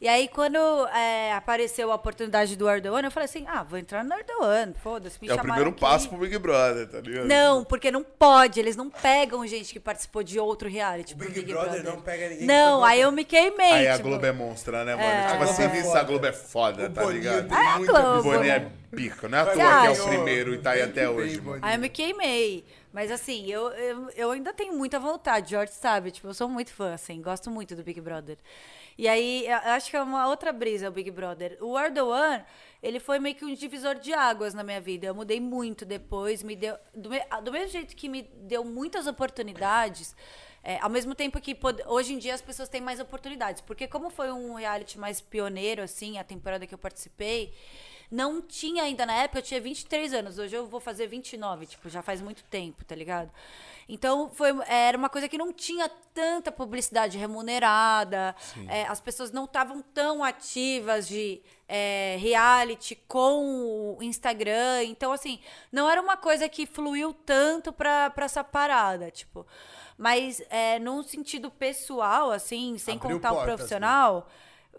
E aí, quando é, apareceu a oportunidade do Ardoano, eu falei assim, ah, vou entrar no Ardoano, foda-se, me É o primeiro aqui. passo pro Big Brother, tá ligado? Não, porque não pode, eles não pegam gente que participou de outro reality. O pro Big Brother não pega ninguém Não, aí eu me queimei. Aí a tipo, Globo é monstra, né, mano? É. Tipo A Globo assim, é isso, foda. a Globo é foda, O tá ligado? tem É a Globo. O visão. Boninho é pico, não é à toa que é o primeiro e tá aí até hoje, mano. Aí eu me queimei. Mas assim, eu, eu, eu ainda tenho muita vontade, George sabe. Tipo, eu sou muito fã, assim, gosto muito do Big Brother. E aí, acho que é uma outra brisa o Big Brother. O Ardoan, ele foi meio que um divisor de águas na minha vida. Eu mudei muito depois, me deu. Do, me- do mesmo jeito que me deu muitas oportunidades. é, ao mesmo tempo que hoje em dia as pessoas têm mais oportunidades. Porque como foi um reality mais pioneiro, assim, a temporada que eu participei, não tinha ainda na época, eu tinha 23 anos, hoje eu vou fazer 29, tipo, já faz muito tempo, tá ligado? Então, foi, era uma coisa que não tinha tanta publicidade remunerada, é, as pessoas não estavam tão ativas de é, reality com o Instagram, então, assim, não era uma coisa que fluiu tanto pra, pra essa parada, tipo. Mas, é, num sentido pessoal, assim, sem Abriu contar o portas, né?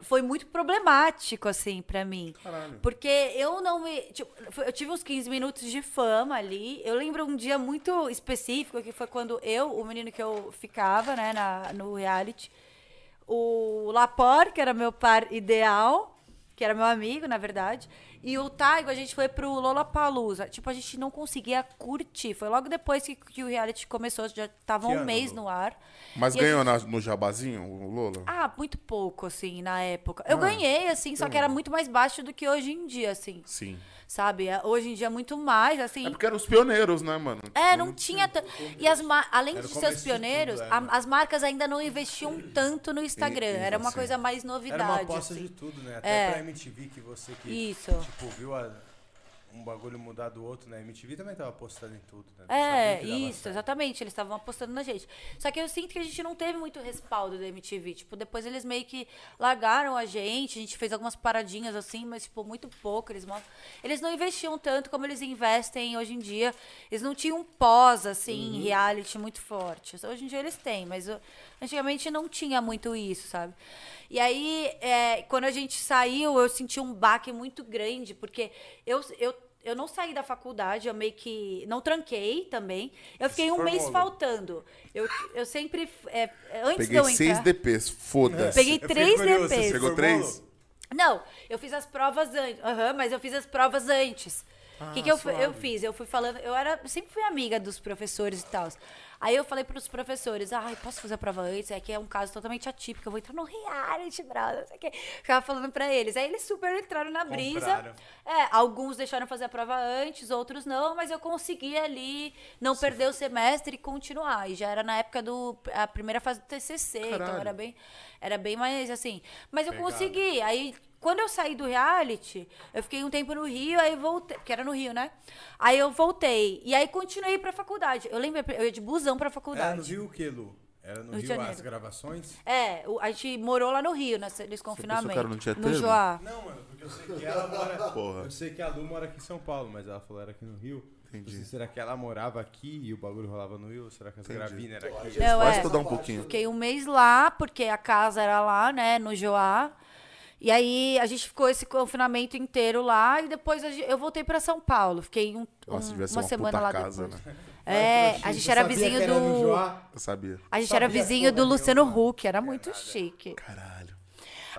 Foi muito problemático, assim, pra mim. Porque eu não me. tipo, eu tive uns 15 minutos de fama ali. Eu lembro um dia muito específico, que foi quando eu, o menino que eu ficava, né, na, no reality, o Lapor, que era meu par ideal, que era meu amigo, na verdade, e o Taigo, a gente foi pro Lollapalooza. Tipo, a gente não conseguia curtir. Foi logo depois que, que o reality começou, já tava Que um ano, mês no ar. Mas E ganhou gente- na- no jabazinho, o Lola? ah, muito pouco, assim, na época. Eu ganhei, assim, só que era muito mais baixo do que hoje em dia, assim. Sim. Sabe? É, Hoje em dia, muito mais, assim. É porque eram os pioneiros, né, mano? É, não tinha. ta- E as ma- além Era de ser os pioneiros, tudo, é, a- né? as marcas ainda não investiam tanto no Instagram. E- e Era uma assim, coisa mais novidade. Era uma aposta assim. de tudo, né? Até É. pra MTV que você que Isso. tipo, viu a- um bagulho mudar do outro, né? MTV também tava apostando em tudo, né? É, isso, certo. exatamente. Eles estavam apostando na gente. Só que eu sinto que a gente não teve muito respaldo da MTV. Tipo, depois eles meio que largaram a gente. A gente fez algumas paradinhas assim, mas, tipo, muito pouco. Eles, eles não investiam tanto como eles investem hoje em dia. Eles não tinham um pós, assim, Uhum. reality muito forte. Hoje em dia eles têm, mas antigamente não tinha muito isso, sabe? E aí, é, quando a gente saiu, eu senti um baque muito grande, porque eu. eu eu não saí da faculdade, eu meio que. Não tranquei também. Eu fiquei um mês faltando. Eu, eu sempre. é, antes de Peguei eu seis entrar. DPs, foda-se. Peguei Eu três curioso, você DPs. Pegou formou, três? Não, eu fiz as provas antes. Aham, mas eu fiz as provas antes. O que, que eu, eu fiz? Eu fui falando. Eu era, eu sempre fui amiga dos professores e tal. Aí eu falei pros professores, ai, posso fazer a prova antes? É que é um caso totalmente atípico, eu vou entrar no reality, brother, não sei o quê. Ficava falando pra eles. Aí eles super entraram na brisa. Compraram. É, alguns deixaram fazer a prova antes, outros não, mas eu consegui ali não perder o semestre e continuar. E já era na época do a primeira fase do TCC, então Caralho. era bem era bem mais assim. Mas eu Pegado. consegui. Aí quando eu saí do reality, eu fiquei um tempo no Rio, aí voltei, porque era no Rio, né? Aí eu voltei e aí continuei pra faculdade. Eu lembro, eu ia de busão pra Era faculdade. no Rio o quê, Lu? Era no Rio de Rio, Janeiro. as gravações? É, o- a gente morou lá no Rio, nesse, nesse confinamento. cara não tinha no? Joá. Não, mano, porque eu sei que ela mora. Porra. Eu sei que a Lu mora aqui em São Paulo, mas ela falou era aqui no Rio. Entendi. Não sei, será que ela morava aqui e o bagulho rolava no Rio? Ou será que as gravinas eram aqui? Não, Pode é. estudar um pouquinho. Fiquei um mês lá, porque a casa era lá, né, no Joá. E aí a gente ficou esse confinamento inteiro lá e depois a gen- eu voltei pra São Paulo. Fiquei um, Nossa, um- uma uma semana puta lá casa, depois. né? É, a gente era vizinho do. Eu sabia. A gente Sabia era vizinho do porra Luciano nenhuma. Huck, era muito chique. Caralho.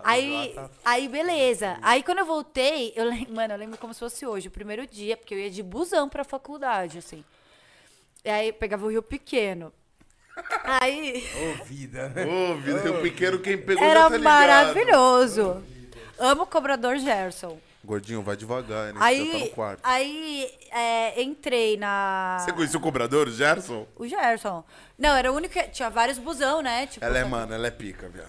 Aí, aí, beleza. Aí, quando eu voltei, eu lembro, mano, eu lembro como se fosse hoje, o primeiro dia, porque eu ia de busão pra faculdade, assim. E aí, eu pegava o Rio Pequeno. Aí, Ô, vida, né? Ô, vida, o pequeno quem pegou já era tá maravilhoso. Amo o cobrador Gerson. Gordinho, vai devagar, né? Já tá no Aí, quarto. aí é, entrei na... Você conheceu o cobrador, o Gerson? O Gerson. Não, era o único que... Tinha vários busão, né? Tipo, Ela é, mano, ela é pica, viado.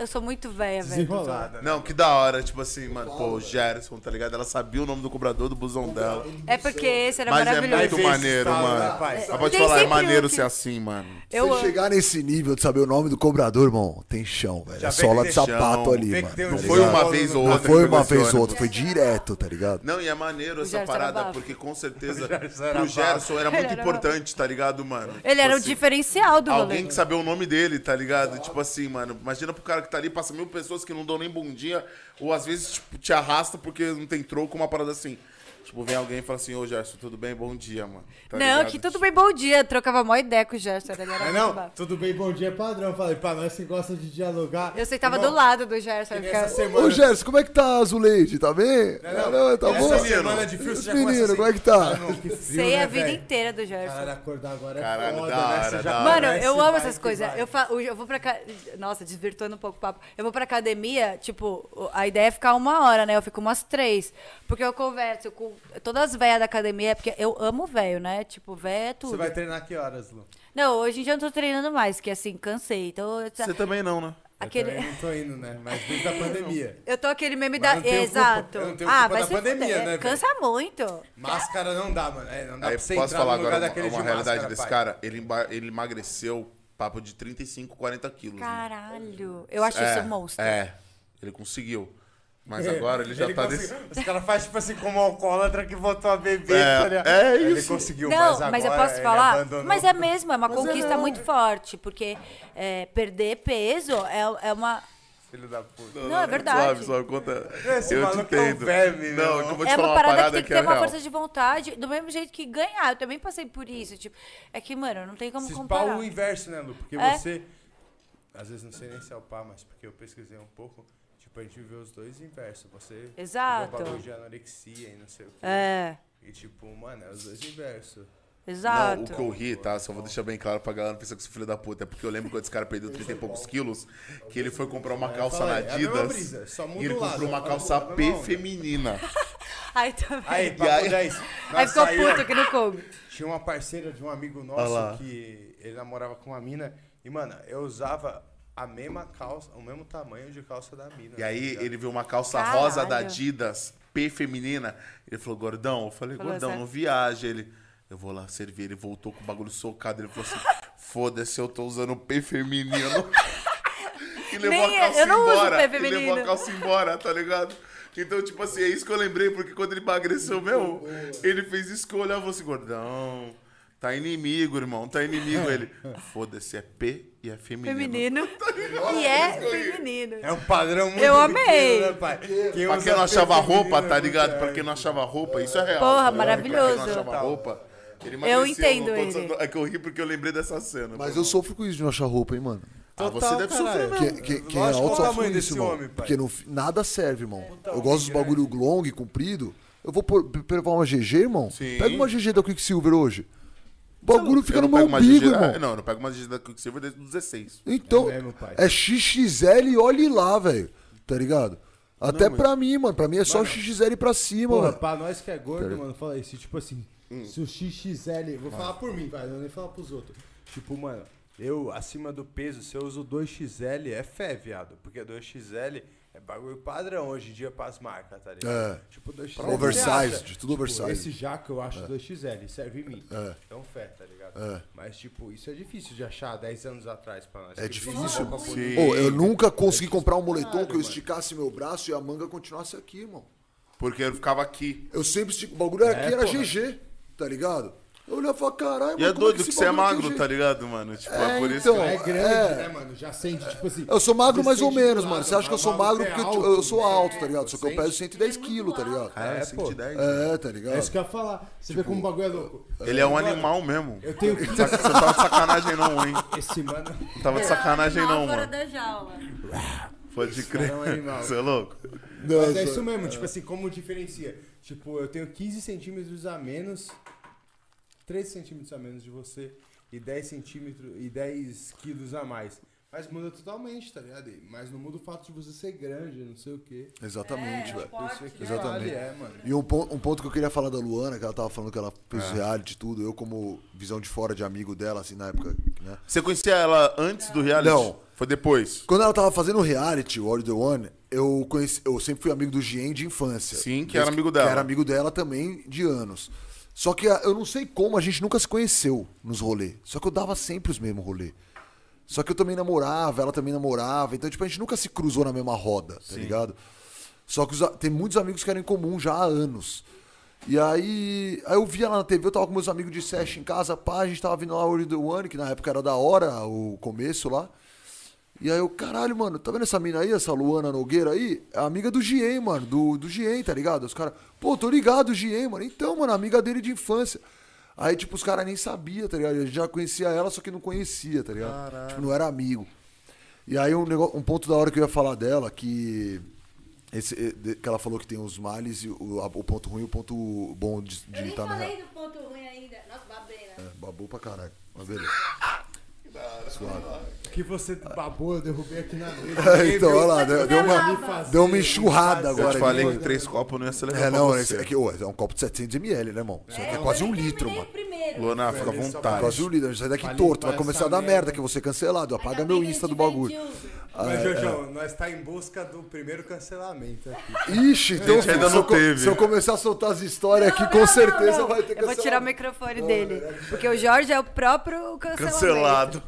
Eu, sou muito velha, velho. Desenrolada. né? Não, que da hora, tipo assim, mano, pô, o Gerson, tá ligado? Ela sabia o nome do cobrador do busão dela. É porque esse era Mas é maravilhoso. muito Vai ver esse maneiro, mano. Ela pode falar, é maneiro que- ser assim, mano. Eu Se chegar nesse nível de saber o nome do cobrador, irmão, tem chão, velho. Já É sola de sapato chão, ali, mano. um Não tá foi uma vez ou Não outra. foi que uma vez ou outra, foi direto, tá ligado? Não, e é maneiro essa parada, porque com certeza pro bafo. Gerson era muito importante, tá ligado, mano? Ele Tipo era o assim, diferencial do Alguém que saber o nome dele, tá ligado? Tipo assim, mano, imagina pro cara que tá ali, passa mil pessoas que não dão nem bom dia, ou às vezes, tipo, te arrasta porque não tem troco, uma parada assim. Tipo, vem alguém e fala assim, ô Gerson, tudo bem? Bom dia, mano. Tá não, ligado? que tudo bem, bom dia. Trocava mó ideia com o Gerson. Ele era Mas muito não, bafo. tudo bem, bom dia, padrão. Falei, pra nós que gosta de dialogar. Eu sentava do lado do Gerson. ficava- semana... Ô, Gerson, como é que tá a Zuleide? Tá bem? Não, não, tá essa bom? semana de frio, você já meninos, assim, como é que tá? Ah, não, que frio, Sei né, a vida velho? inteira do Gerson. Caralho, acordar agora é Caralho, foda, da né? hora, da hora. Mano, eu amo essas coisas. Eu, fa... eu vou pra. Nossa, desvirtuando um pouco o papo. Eu vou pra academia, tipo, a ideia é ficar uma hora, né? Eu fico umas três. Porque eu converso com todas as velhas da academia, porque eu amo velho, né? Tipo, velho é tudo. Você vai treinar que horas, Lu? Não, hoje em dia eu não tô treinando mais, que assim, cansei. Então, eu- Você também não, né? aquele... Eu não tô indo, né? Mas desde a pandemia. Eu tô aquele meme Mas da. culpa- Exato. eu não tenho ah, culpa da pandemia, fuder. né, velho? Cansa muito. Máscara não dá, mano. É, não dá Aí, pra você posso falar agora uma, uma de realidade máscara, desse pai. cara? Ele, ele emagreceu papo de 35, 40 quilos. né? Caralho. Eu acho é, isso um monstro. É, ele conseguiu. Mas agora ele já tá conseguiu. desse... Os caras fazem tipo assim, como um alcoólatra que voltou a beber, É, tá é Ele isso. conseguiu, Não, mas mas, agora eu posso ele falar. abandonou. Mas é mesmo, é uma Mas é conquista não. muito forte, porque é, perder peso é, é uma. Filho da puta. Não, é verdade. Suave, suave, conta. Esse eu te é entendo. verme, não, é que eu vou te É falar uma parada, parada que tem que é ter uma real. força de vontade, do mesmo jeito que ganhar. Eu também passei por isso. Tipo, é que, mano, não tem como Esse pau comparar. o inverso, né, Lu? Porque É. você. Às vezes não sei nem se é o pá, mas porque eu pesquisei um pouco. Tipo, a gente vê os dois inversos. Você. Exato. bagulho de anorexia e não sei o quê. É, E tipo, mano, é os dois inversos. exato. Não, o que eu ri, tá? Só vou deixar bem claro pra galera não pensar que eu sou filho da puta. É porque eu lembro quando esse cara perdeu 30 e poucos quilos, que ele foi comprar uma calça na é a mesma Adidas. brisa, só muda e ele comprou uma é a calça P feminina. Aí também. Aí, aí- papo 10. Aí ficou puto que não coube. Tinha uma parceira de um amigo nosso que ele namorava com uma mina. E, mano, eu usava a mesma calça, o mesmo tamanho de calça da mina. E tá aí ele viu uma calça Caralho. rosa da Adidas, P feminina. Ele falou, gordão. Eu falei, Falou gordão, sério? não viaja. Ele, eu vou lá servir. Ele voltou com o bagulho socado. Ele falou assim, foda-se, eu tô usando P feminino. e levou Nem a calça eu não uso embora. P E levou feminino. a calça embora, tá ligado? Então, tipo assim, é isso que eu lembrei, porque quando ele emagreceu mesmo, ele fez isso que eu olhava assim, gordão. Tá inimigo, irmão, tá inimigo. Ele, foda-se, é P e é feminino. Feminino. E é feminino. É um padrão muito Eu pequeno, amei. né, pai? Quem Pra quem não achava feminino roupa, tá muito- ligado? é, Pra quem não achava roupa, isso é real. Porra, tá ligado? Pra maravilhoso. quem não achava roupa, ele Eu entendo não ele. É que eu ri porque eu lembrei dessa cena. Mas pô. eu sofro com isso de não achar roupa, hein, mano. Ah, você Total, deve caralho. sofrer mesmo. Quem, é alto sofre com isso, desse irmão. Porque fi- nada serve, irmão. Puta eu gosto dos grande. bagulho long, comprido. Eu vou pôr- uma GG, irmão. Sim. Pega uma GG da Quicksilver hoje. O bagulho fica no não meu umbigo, irmão. ah, Não, eu não pego GG da Quicksilver desde os 16. Então, É mesmo, é XXL e olhe lá, velho. Tá ligado? Até pra mim, mano. Pra mim é só XXL pra cima, Porra, velho. pra nós que é gordo, Tá mano, fala isso. Tipo assim, se o XXL. Vou falar por mim, vai, não vou nem falar pros outros. Tipo, mano, eu acima do peso, se eu uso 2XL, é fé, viado. Porque 2XL é bagulho padrão hoje em dia pras marcas, tá ligado? É. Tipo, 2XL. Pra você oversize, de tudo oversize. Esse jaco eu acho 2XL, serve em mim. É. Então fé, tá ligado? É. Mas, tipo, isso é difícil de achar 10 anos atrás pra nós. É difícil. Sim. Ô, eu nunca consegui comprar um moletom caralho, que eu mano. esticasse meu braço e a manga continuasse aqui, irmão. Porque eu ficava aqui. Eu sempre estico. O bagulho aqui É, era porra. GG, tá ligado? Eu olhava e falava, caralho, E é como doido que esse você é magro, tá ligado, mano? Tipo, é, É, por isso então. que... É grande, É. né, mano? Já sente, tipo assim. Eu sou magro mais ou menos, lado, mano. Você acha que eu sou magro é porque eu, alto, eu sou né? alto, tá ligado? Só que eu peso 110 quilos, tá ligado? É, É, pô. 110? É, tá É ligado? isso que eu ia falar. Você vê como o bagulho é louco. Ele é um animal mesmo. Eu tenho que. Você tava de sacanagem não, hein? Esse mano. Não tava de sacanagem não, mano. da jaula. Pode crer. é um animal. Você é louco? Mas é isso mesmo, tipo assim, como diferencia? Tipo, eu tenho 15 centímetros a menos, 13 centímetros a menos de você e 10 centímetros e 10 quilos a mais. Mas muda totalmente, tá ligado? Mas não muda o fato de você ser grande, não sei o quê. Exatamente, É, velho. porte, Isso aqui né? Exatamente. vale, é, mano. E um ponto, um ponto que eu queria falar da Luana, que ela tava falando que ela fez reality e tudo, eu como visão de fora de amigo dela, assim, na época, né? Você conhecia ela antes do reality? Não. Foi depois? Quando ela tava fazendo o reality, o All The One, eu conheci, eu sempre fui amigo do Gien de infância. Sim, que era amigo dela. Que era amigo dela também de anos. Só que a- eu não sei como a gente nunca se conheceu nos rolês. Só que eu dava sempre os mesmos rolês. Só que eu também namorava, ela também namorava. Então, tipo, a gente nunca se cruzou na mesma roda, tá ligado? Só que os tem muitos amigos que eram em comum já há anos. E aí, aí eu via lá na TV, eu tava com meus amigos de Sesh em casa, pá, a gente tava vindo lá o The One, que na época era da hora, o começo lá. E aí eu, caralho, mano, tá vendo essa mina aí, essa Luana Nogueira aí? É amiga do Gien, mano, do, do Gien, tá ligado? Os caras, pô, tô ligado, Gien, mano. Então, mano, amiga dele de infância. Aí, tipo, os caras nem sabiam, tá ligado? A gente já conhecia ela, só que não conhecia, tá ligado? Tipo, não era amigo. E aí um, negócio, um ponto da hora que eu ia falar dela, que. Esse, eh, de- que ela falou que tem os males, e o, o ponto ruim e o ponto bom de Eu nem estar no real. falei do ponto ruim ainda. Nossa, babei, né? É, babou pra caralho. Mas beleza. Suave. Que você babou, eu derrubei aqui na mesa. É, então, olha lá, deu, deu uma, fazer, deu uma enxurrada Eu agora. te falei que três copos não ia ser legal É, pra não, você. esse aqui, ô, é um copo de 700ml, né, irmão? Isso aqui é eu quase um litro, mano. primeiro. Luana, fica à vontade. Quase um litro. Sai daqui torto, vai começar a dar merda. merda que eu vou ser cancelado. Apaga Ainda meu Insta eu do bagulho. Mas, é. Jojão, nós tá em busca do primeiro cancelamento aqui. Ixi, então gente ainda se, não eu, teve. se eu começar a soltar as histórias aqui, Não, com não, certeza não, vai ter Eu vou tirar o microfone dele. Porque o Jorge é o próprio cancelamento. Cancelado.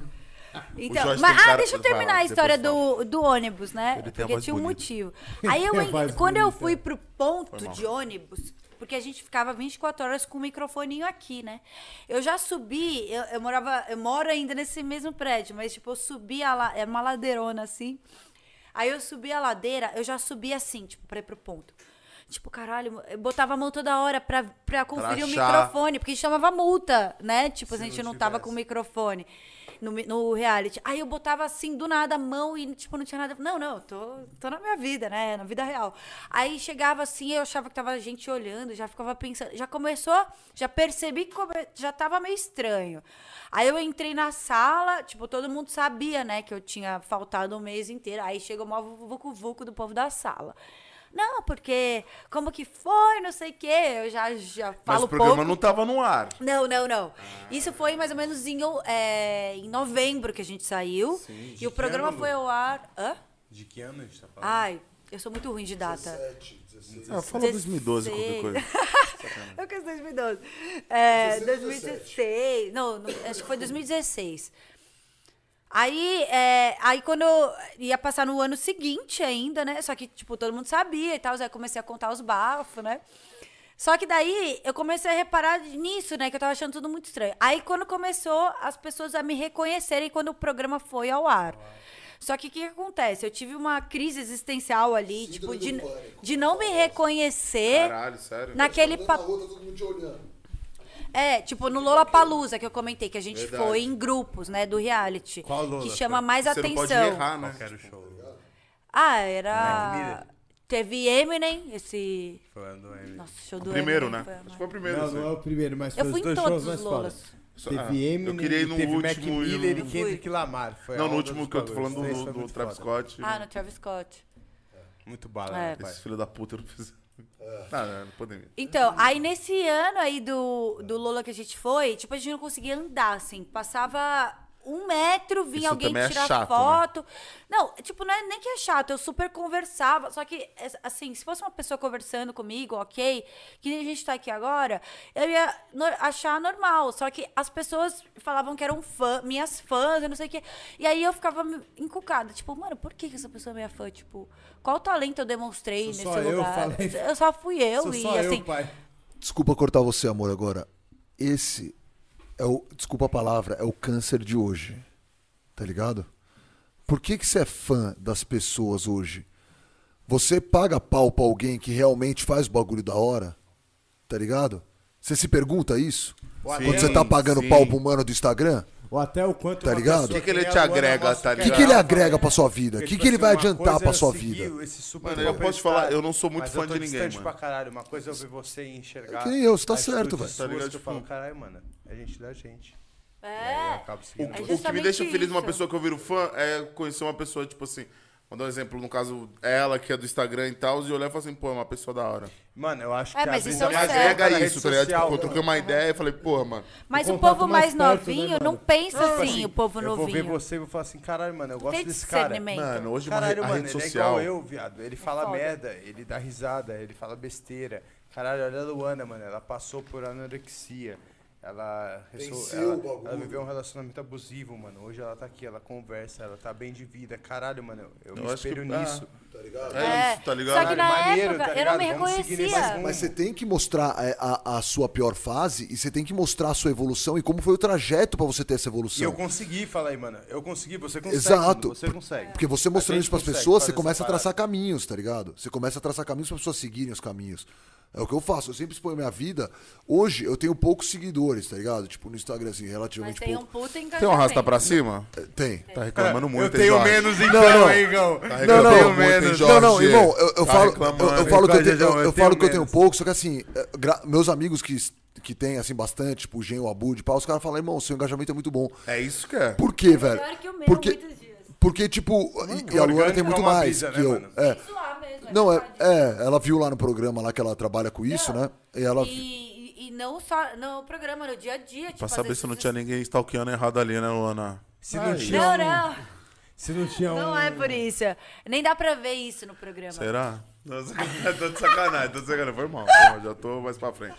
Então, mas, ah, cara- deixa eu lá, terminar a história do, do ônibus, né? Porque tinha um bonita. motivo. Aí eu, quando eu bonita. fui pro ponto de ônibus, porque a gente ficava 24 horas com o microfoninho aqui, né? Eu já subi, eu, eu morava, eu moro ainda nesse mesmo prédio, mas tipo, eu subi a la, é uma ladeirona assim. Aí eu subi a ladeira, eu já subi assim, tipo, pra ir pro ponto. Tipo, caralho, eu botava a mão toda hora pra, pra conferir o achar. microfone, porque chamava multa, né? Tipo, a gente não não, tava com o microfone no, no reality. Aí eu botava assim, do nada, a mão e, tipo, não tinha nada. Não, não, tô, tô na minha vida, né? Na vida real. Aí chegava assim, eu achava que tava gente olhando, já ficava pensando. Já começou, já percebi que come- já tava meio estranho. Aí eu entrei na sala, tipo, todo mundo sabia, né, que eu tinha faltado um mês inteiro. Aí chegou o maior vucu-vucu do povo da sala. Não, porque como que foi, não sei o quê. Eu já, já Mas falo o programa pouco. não tava no ar. Não, não, não. Isso foi mais ou menos em, é, em novembro que a gente saiu. de e o programa ano, foi ao ar. Hã? De que ano a gente tá falando? Ai, eu sou muito ruim de data. Ah, fala 2012, qualquer coisa. Eu quis 2012. É, 2016. Não, não, acho que foi 2016. Aí, é, aí quando eu ia passar no ano seguinte ainda, né? Só que, tipo, todo mundo sabia e tal. Aí eu comecei a contar os bafos, né? Só que daí eu comecei a reparar nisso, né? Que eu tava achando tudo muito estranho. Aí quando começou as pessoas a me reconhecerem quando o programa foi ao ar. Só que o que, que acontece? Eu tive uma crise existencial ali, tipo, Síndrome de, do pânico. de não me reconhecer Caralho, sério? naquele Na É, tipo, no Lollapalooza que eu comentei, que a gente Verdade. foi em grupos, né, do reality. Qual Lola Que chama mais Você não pode atenção. errar, né? Qual era o show? Ah, Mac era. Teve Eminem, esse. Foi do Eminem. Nossa, show do Primeiro, Eminem né? foi que foi o primeiro, Não, assim. não é o primeiro, mas Eu foi fui os em dois todos shows os mais Lolas. Teve ah, Eminem, eu queria ir no teve Mac último e Miller e Kendrick Lamar. Foi Não, no último que eu tô falando do, do Travis foda. Scott. Ah, no Travis Scott. Muito bala, É. né, pai? Esse filho da puta não fez. Ah, podemos. Então, aí nesse ano aí do, do Lola que a gente foi, tipo, a gente não conseguia andar, assim. Passava um metro, vinha Isso alguém é tirar chato, né? foto. Não, tipo, não é nem que é chato, eu super conversava. Só que, é, assim, se fosse uma pessoa conversando comigo, ok, que nem a gente tá aqui agora, eu ia no- achar normal. Só que as pessoas falavam que eram fã, minhas fãs, eu não sei o quê. E aí eu ficava encucada. Tipo, mano, por que, que essa pessoa é minha fã? Tipo, qual talento eu demonstrei Sou nesse só eu, lugar? falei. Eu só fui eu Sou e só assim. eu, pai. Desculpa cortar você, amor, agora. Esse é o. Desculpa a palavra, é o câncer de hoje. Tá ligado? Por que, que você é fã das pessoas hoje? Você paga pau pra alguém que realmente faz o bagulho da hora? Tá ligado? Você se pergunta isso? Sim, Quando você tá pagando sim. pau pro mano do Instagram? Ou até o quanto Tá ligado? pessoa Que que ele te Luana agrega, tá quer O que, ligado? que ele gravar, agrega pra sua vida? O que, tipo que ele assim, vai adiantar pra é sua vida? esse super Mano, eu posso te falar, eu não sou muito mas fã eu tô de ninguém, mano. pra caralho. Uma coisa é eu ver você enxergar. É que nem eu, você tá certo, velho. Tá ligado? eu falo, Tipo- caralho, mano, é gente da gente. É. acabo O. É o que me deixa feliz numa isso. pessoa que eu viro fã é conhecer uma pessoa, tipo assim. Vou dar um exemplo, no caso, ela, que é do Instagram e tal, e olhar e falar assim, pô, é uma pessoa da hora. Mano, eu acho É, que mas às vezes isso é o a mais certo. Agrega isso, tá ligado? Tipo, social, eu troquei uma ideia e falei, porra, mano. Mas O povo mais mais, perto, né, novinho mano? não pensa Tipo assim, o povo Eu vou ver novinho. você e vou falar assim, caralho, mano, eu gosto desse cara. Mano, hoje uma Caralho, re- a mano, rede ele é social. igual eu, viado. Ele fala foda. merda, ele dá risada, ele fala besteira. Caralho, olha a Luana, mano, ela passou por anorexia. Ela, Venceu ela, ela viveu um relacionamento abusivo, mano. Hoje ela tá aqui, ela conversa, ela tá bem de vida. Caralho, mano, eu, Eu me acho que- espelho ah. Nisso. É, isso, tá ligado? Só que na Maneiro, época tá eu não me ligado? Reconhecia. rumo. Mas você tem que mostrar é, a, a sua pior fase e você tem que mostrar a sua evolução e como foi o trajeto pra você ter essa E eu evolução. consegui, fala aí, mano. Eu consegui, você consegue. Exato. mano, Você consegue. Porque você mostrando A isso pras pessoas, você começa a traçar caminhos, tá ligado? Você começa a traçar caminhos para pessoas seguirem os caminhos. É o que eu faço, eu sempre exponho minha vida. Hoje eu tenho poucos seguidores, tá ligado? Tipo, no Instagram, assim, Mas relativamente tem um pouco. puta engajamento. Tem um rasta pra cima? É, Tem. Tá reclamando muito, eu tenho menos então, não. hein, Igão. Tá Não, reclamando não, muito, hein. Jorge? Não, não, irmão, eu, eu Tá falo, eu, eu falo que eu tenho, eu, Eu falo que eu tenho pouco, só que assim, é, meus amigos que, que tem, assim, bastante, tipo o Gen, o Abud, pá, os caras falam, irmão, seu engajamento é muito bom. É isso que é. Por quê, velho? Pior que o meu, Porque, muitos dias. porque tipo, e, e a Luana tem é muito uma mais brisa, que né, eu. mano? É. Mesmo, Não, é, é, ela viu lá no programa lá que ela trabalha com isso, Não. né? E ela. E, e não só no programa, no dia a dia. Tipo, Pra saber se não tinha ninguém stalkeando errado ali, né, Luana? Se não tinha Não, não. Se não tinha um... Não é por isso. Nem dá pra ver isso no programa. Será? Não, tô de sacanagem, tô de sacanagem. Foi mal, foi mal, já tô mais pra frente.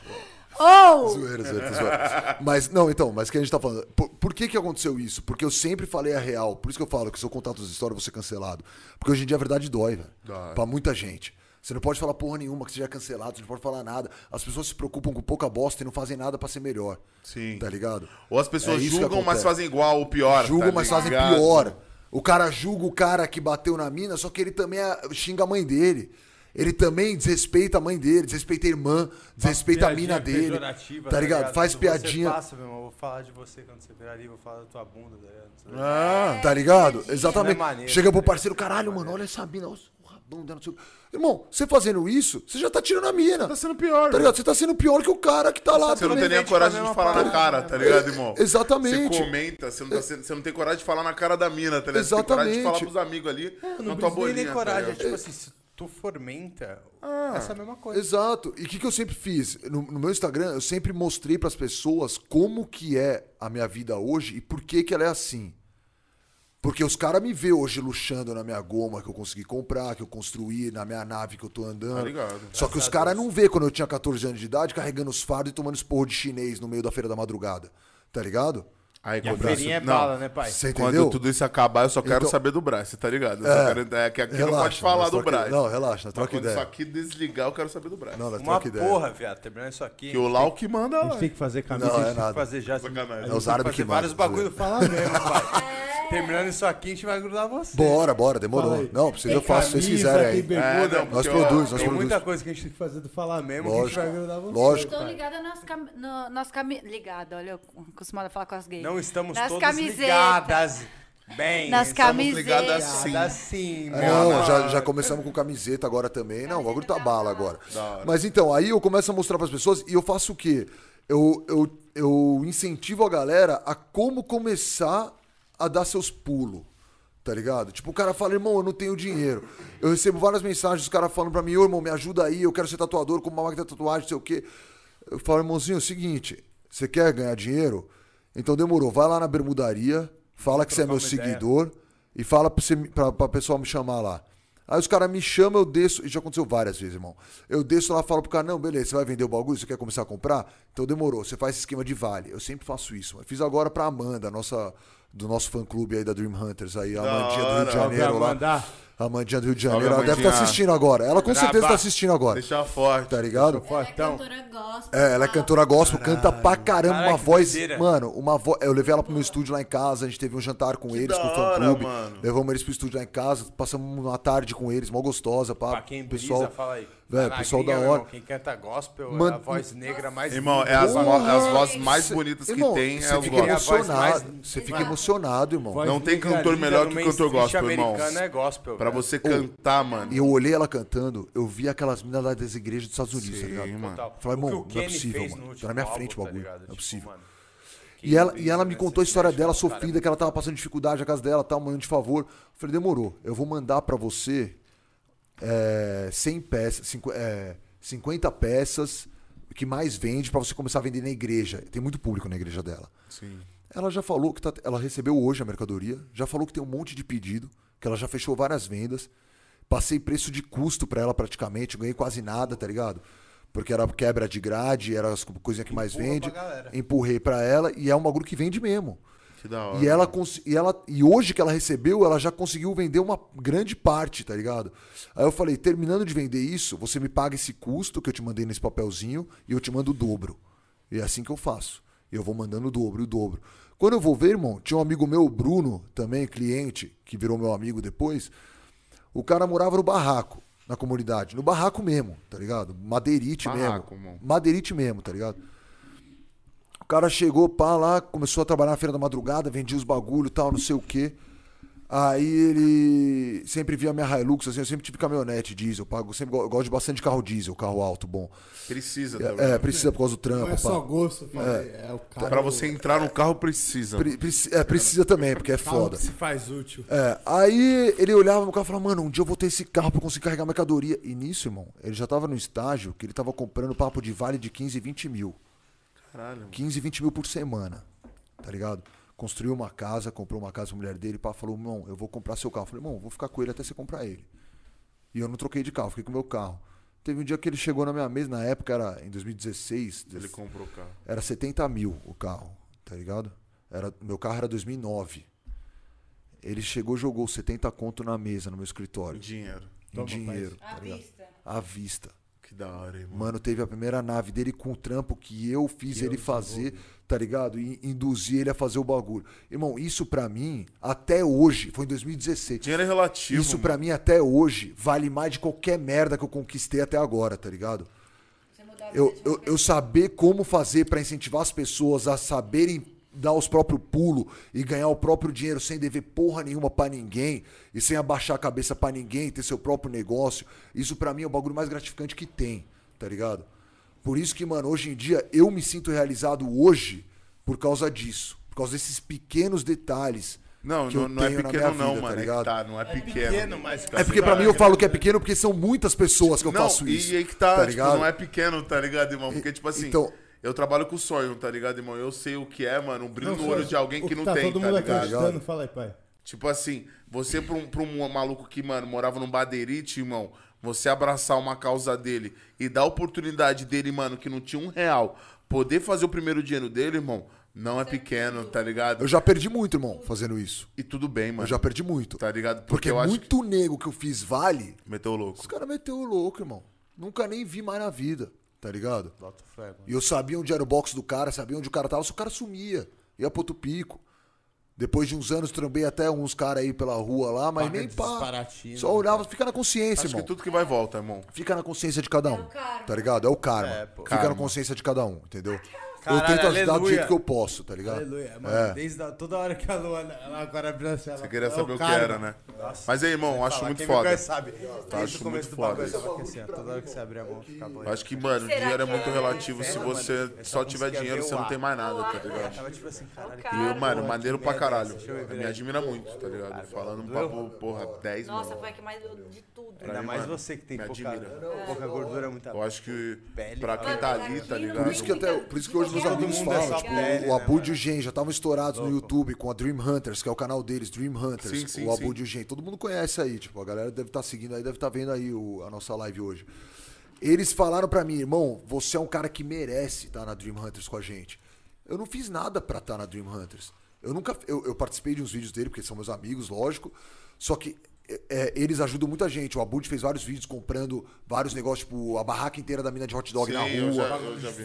Ou! Zoeira, zoeira, zoeira. Mas, não, então, mas o que a gente tá falando? Por, por que que aconteceu isso? Porque eu sempre falei a real. Por isso que eu falo que se eu contar todas as histórias, eu vou ser cancelado. Porque hoje em dia a verdade dói, velho. Dói. Pra muita gente. Você não pode falar porra nenhuma que seja cancelado, você não pode falar nada. As pessoas se preocupam com pouca bosta e não fazem nada pra ser melhor. Sim. Tá ligado? Ou as pessoas É julgam, mas fazem igual ou pior. Julgam, tá mas fazem pior. O cara julga o cara que bateu na mina, só que ele também é- xinga a mãe dele. Ele também desrespeita a mãe dele, desrespeita a irmã, desrespeita a mina dele. pejorativa, Tá ligado? Faz Quando piadinha. Você passa, meu irmão, eu vou falar de você quando você virar ali, vou falar da tua bunda, tá ligado? Ah, Tá ligado? Exatamente. Não é maneiro, Chega pro tá parceiro, ligado? caralho, mano, olha essa mina, olha dela, não sei o quê. Irmão, você fazendo isso, você já tá tirando a mina. tá sendo pior. Tá ligado? Você tá sendo pior que o cara que tá lá. Você não também. tem nem a Exatamente, coragem de falar na cara, tá ligado, irmão? Exatamente. Você comenta, você não, tá você não tem coragem de falar na cara da mina, tá ligado? Você tem coragem de falar Exatamente. pros amigos ali na não tua preciso nem bolinha. nem tá coragem, é ligado? tipo assim, se tu fomenta, essa é a mesma coisa. Exato. E o que, que eu sempre fiz? No, no meu Instagram, eu sempre mostrei pras pessoas como que é a minha vida hoje e por que que ela é assim. Porque os caras me vê hoje luxando na minha goma que eu consegui comprar, que eu construí, na minha nave que eu tô andando. Tá ligado. Só que os caras não vê quando eu tinha 14 anos de idade carregando os fardos e tomando esporro de chinês no meio da feira da madrugada. Tá ligado? Aí, E a quando feirinha é bala, não, né, pai? Você Quando entendeu? tudo isso acabar, eu só quero Então- saber do Braz, você tá ligado? Eu só quero, é que aqui não Relaxa, pode falar do Braz. Não, relaxa, Mas troca quando ideia. isso aqui desligar, eu quero saber do Braz. Não, nós Uma troca ideia. porra, viado, terminando isso aqui. Que o Lau que manda A lá. gente tem que fazer camisa, Não, a é gente tem nada. que fazer já. Sacanagem. a gente É os tem árabes que fazer vários mandam, bagulho falar mesmo, pai. Terminando isso aqui, a gente vai grudar você. Bora, bora, demorou. Não, precisa eu Tem faço se vocês quiserem aí. bermuda. É, não, Nós porque, ó, produz, nós Tem muita coisa que a gente tem que fazer do falar mesmo, Lógico, que a gente vai grudar você. lógico. Tô ligada nas, cam... no, nas cami... Ligada, olha, eu acostumada a falar com as gays. Não estamos nas todas camisetas. ligadas. Bem, Nas estamos camisetas. ligados assim. É. Não, já, já começamos com camiseta agora também. Não, o bagulho tá bala agora. Mas então, aí eu começo a mostrar pras pessoas e eu faço o quê? Eu, eu, eu incentivo a galera a como começar a dar seus pulos. Tá ligado? Tipo, o cara fala, irmão, eu não tenho dinheiro. Eu recebo várias mensagens dos caras falando pra mim, ô irmão, me ajuda aí, eu quero ser tatuador com uma máquina de tatuagem, não sei o quê. Eu falo, irmãozinho, é o seguinte, você quer ganhar dinheiro? Então demorou, vai lá na bermudaria, fala que você é meu ideia. seguidor e fala pra, você, me- pra, pra pessoa me chamar lá. Aí os caras me chamam, eu desço, e já aconteceu várias vezes, irmão. Eu desço lá e falo pro cara, não, beleza, você vai vender o bagulho, você quer começar a comprar? Então demorou, você faz esse esquema de vale. Eu sempre faço isso. Eu fiz agora pra Amanda, nossa, do nosso fã-clube aí da Dream Hunters, aí, a Da Amandinha do Rio de. Janeiro lá. A Amandinha do Rio de Janeiro, ela deve estar Amandinha. assistindo agora. Ela com certeza Braba. tá assistindo agora. Deixa forte. Tá ligado? Ela é cantora gospel. É, ela é cantora gospel, canta pra caramba, uma que voz. Mano, uma voz. Eu levei ela pro meu estúdio lá em casa, a gente teve um jantar com eles, da com o fã hora, clube. mano. Levamos eles pro estúdio lá em casa, passamos uma tarde com eles, mó gostosa, pá. Pra quem brisa, pessoal, fala aí. Velho, Tá na pessoal da hora. irmão, Quem canta gospel é Mano, a voz negra mais Irmão, é as, as vozes mais bonitas que Irmão, tem é você fica. É a voz mais- emocionado. Você fica emocionado, irmão. Voz Não tem cantor melhor que cantor gospel, irmão. é gospel. Pra velho. você cantar, mano. E eu olhei ela cantando, eu vi aquelas meninas lá das igrejas dos Estados Unidos, tá Sim, ligado? mano. Falei, que irmão, não é possível, mano. no Tá na minha álbum, frente o tá bagulho. Não é Tipo, possível. mano, E ela, que e ela me contou a história dela, sofrida, que ela tava passando dificuldade, a casa dela, tal, mano, de favor. Eu falei, demorou. Eu vou mandar pra você é, 100 peças, cinqu- é, 50 peças que mais vende pra você começar a vender na igreja. Tem muito público na igreja dela. Sim. Ela já falou que tá- ela recebeu hoje a mercadoria, já falou que tem um monte de pedido, que ela já fechou várias vendas. Passei preço de custo pra ela praticamente, ganhei quase nada, tá ligado? Porque era quebra de grade, era as coisinhas que mais Empurra vende. pra galera. Empurrei pra ela e é um bagulho que vende mesmo. Que da hora. E ela, e ela e hoje que ela recebeu, ela já conseguiu vender uma grande parte, tá ligado? Aí eu falei, terminando de vender isso, você me paga esse custo que eu te mandei nesse papelzinho e eu te mando o dobro. E é assim que eu faço. Eu vou mandando o dobro, o dobro. Quando eu vou ver, irmão, tinha um amigo meu, o Bruno, também cliente, que virou meu amigo depois. O cara morava no barraco, na comunidade, no barraco mesmo, tá ligado? Madeirite Barraco, mesmo. irmão. Madeirite mesmo, tá ligado? O cara chegou, pá, lá, começou a trabalhar na feira da madrugada, vendia os bagulho e tal, não sei o quê. Aí ele sempre via minha Hilux, assim, eu sempre tive caminhonete diesel, pago, sempre go- eu gosto de bastante de carro diesel, carro alto, bom. Precisa também. É, é, precisa por causa do trampo, Não é só pá. gosto, falei, é, o cara. Pra você entrar no carro, precisa. Pre- preci- é, precisa também, porque é Carro foda. que se faz útil. É, aí ele olhava no carro e falava, mano, um dia eu vou ter esse carro pra conseguir carregar mercadoria. E nisso, irmão, ele já tava no estágio que ele tava comprando papo de vale de 15, 20 mil. Caralho. mano. 15, 20 mil por semana, tá ligado? Construiu uma casa, comprou uma casa pra mulher dele, pá, falou, irmão, eu vou comprar seu carro. Eu falei, irmão, vou ficar com ele até você comprar ele. E eu não troquei de carro, fiquei com o meu carro. Teve um dia que ele chegou na minha mesa, na época era em 2016, Ele comprou o carro. era 70 mil o carro, tá ligado? Era, meu carro era 2009. Ele chegou e jogou 70 conto na mesa no meu escritório. Dinheiro. Em Toma, dinheiro, À tá ligado? vista. À vista. Que da hora, irmão. Mano, teve a primeira nave dele com o trampo que eu fiz ele fazer, tá ligado? E induzir ele a fazer o bagulho. Irmão, isso pra mim, até hoje, foi em 2016. Dinheiro é relativo. Isso mano. pra mim, até hoje, vale mais de qualquer merda que eu conquistei até agora, tá ligado? Eu, eu, eu saber como fazer pra incentivar as pessoas a saberem dar os próprios pulos e ganhar o próprio dinheiro sem dever porra nenhuma pra ninguém e sem abaixar a cabeça pra ninguém, ter seu próprio negócio. Isso pra mim é o bagulho mais gratificante que tem, tá ligado? Por isso que, mano, hoje em dia eu me sinto realizado hoje por causa disso, por causa desses pequenos detalhes. Não, que não, eu não é pequeno não, vida, mano. tá é ligado? tá, não é pequeno. pequeno, mas- Tá É porque pra mim eu ligado? falo que é pequeno porque são muitas pessoas que eu não, faço isso. E aí que tá, tá tipo, ligado? não é pequeno, tá ligado, irmão? Porque, tipo assim, Então- eu trabalho com sonho, tá ligado, irmão? Eu sei o que é, mano, um brilho Não, no olho de alguém o que não tá tem, todo tá mundo ligado? acreditando, fala aí, pai. Tipo assim, você pra um, pra um maluco que, mano, morava num badeirite, irmão, você abraçar uma causa dele e dar a oportunidade dele, mano, que não tinha um real, poder fazer o primeiro dinheiro dele, irmão, não é pequeno, tá ligado? Eu já perdi muito, irmão, fazendo isso. E tudo bem, mano. Eu já perdi muito. Tá ligado? Porque, eu acho muito nego que eu fiz vale, que meteu o louco. os caras meteu o louco, irmão. Nunca nem vi mais na vida, tá ligado? Bota fé, mano. E eu sabia onde era o box do cara, sabia onde o cara tava, só o cara sumia. Ia pro outro pico. Depois de uns anos, trombei até uns caras aí pela rua lá, mas Paga nem pá. Só olhava, fica na consciência, Acho que irmão. tudo que vai volta, irmão. Fica na consciência de cada um. É o karma. Tá ligado? É o karma. É. Fica Karma. na consciência de cada um, entendeu? Caralho, eu tento ajudar do aleluia. jeito que eu posso, tá ligado? Aleluia. Mano, É. desde a, toda hora que a Luana ela agora abriu a cela. Você queria é saber o que era, né? Mas aí, irmão, eu acho Fala, muito quem foda. conhece sabe. Desde acho o começo muito do foda bagulho, isso. eu tava aqui assim, toda hora que você abrir a mão, fica bom. Eu acho que, mano, Será dinheiro é muito é? relativo. Se você? Eu só tiver dinheiro, você o não tem mais nada, O tá ligado? Tava tipo assim, caralho. Cara, E eu, mano, maneiro pra é caralho. Me admira muito, tá ligado? Falando um papo, porra, 10 Nossa, mano. foi que mais de tudo. Ainda mais você que tem pouca, gordura, muita Eu acho que pra quem tá ali, tá ligado? Por isso que, até, por isso que hoje meus Todo amigos é falam, tipo, pele, o né, Abud e o Gen já estavam estourados no YouTube com a Dream Hunters, que é o canal deles, Dream Hunters. Sim, sim, o Abud e o Gen. Todo mundo conhece aí, tipo, a galera deve estar seguindo aí, deve estar vendo aí o- a nossa live hoje. Eles falaram pra mim, irmão, você é um cara que merece estar na Dream Hunters com a gente. Eu não fiz nada pra estar na Dream Hunters. Eu nunca. Eu, eu participei de uns vídeos dele, porque são meus amigos, lógico. Só que é, eles ajudam muita gente. O Abud fez vários vídeos comprando vários negócios, tipo, a barraca inteira da mina de hot dog Sim, na eu rua. já- eu já vi.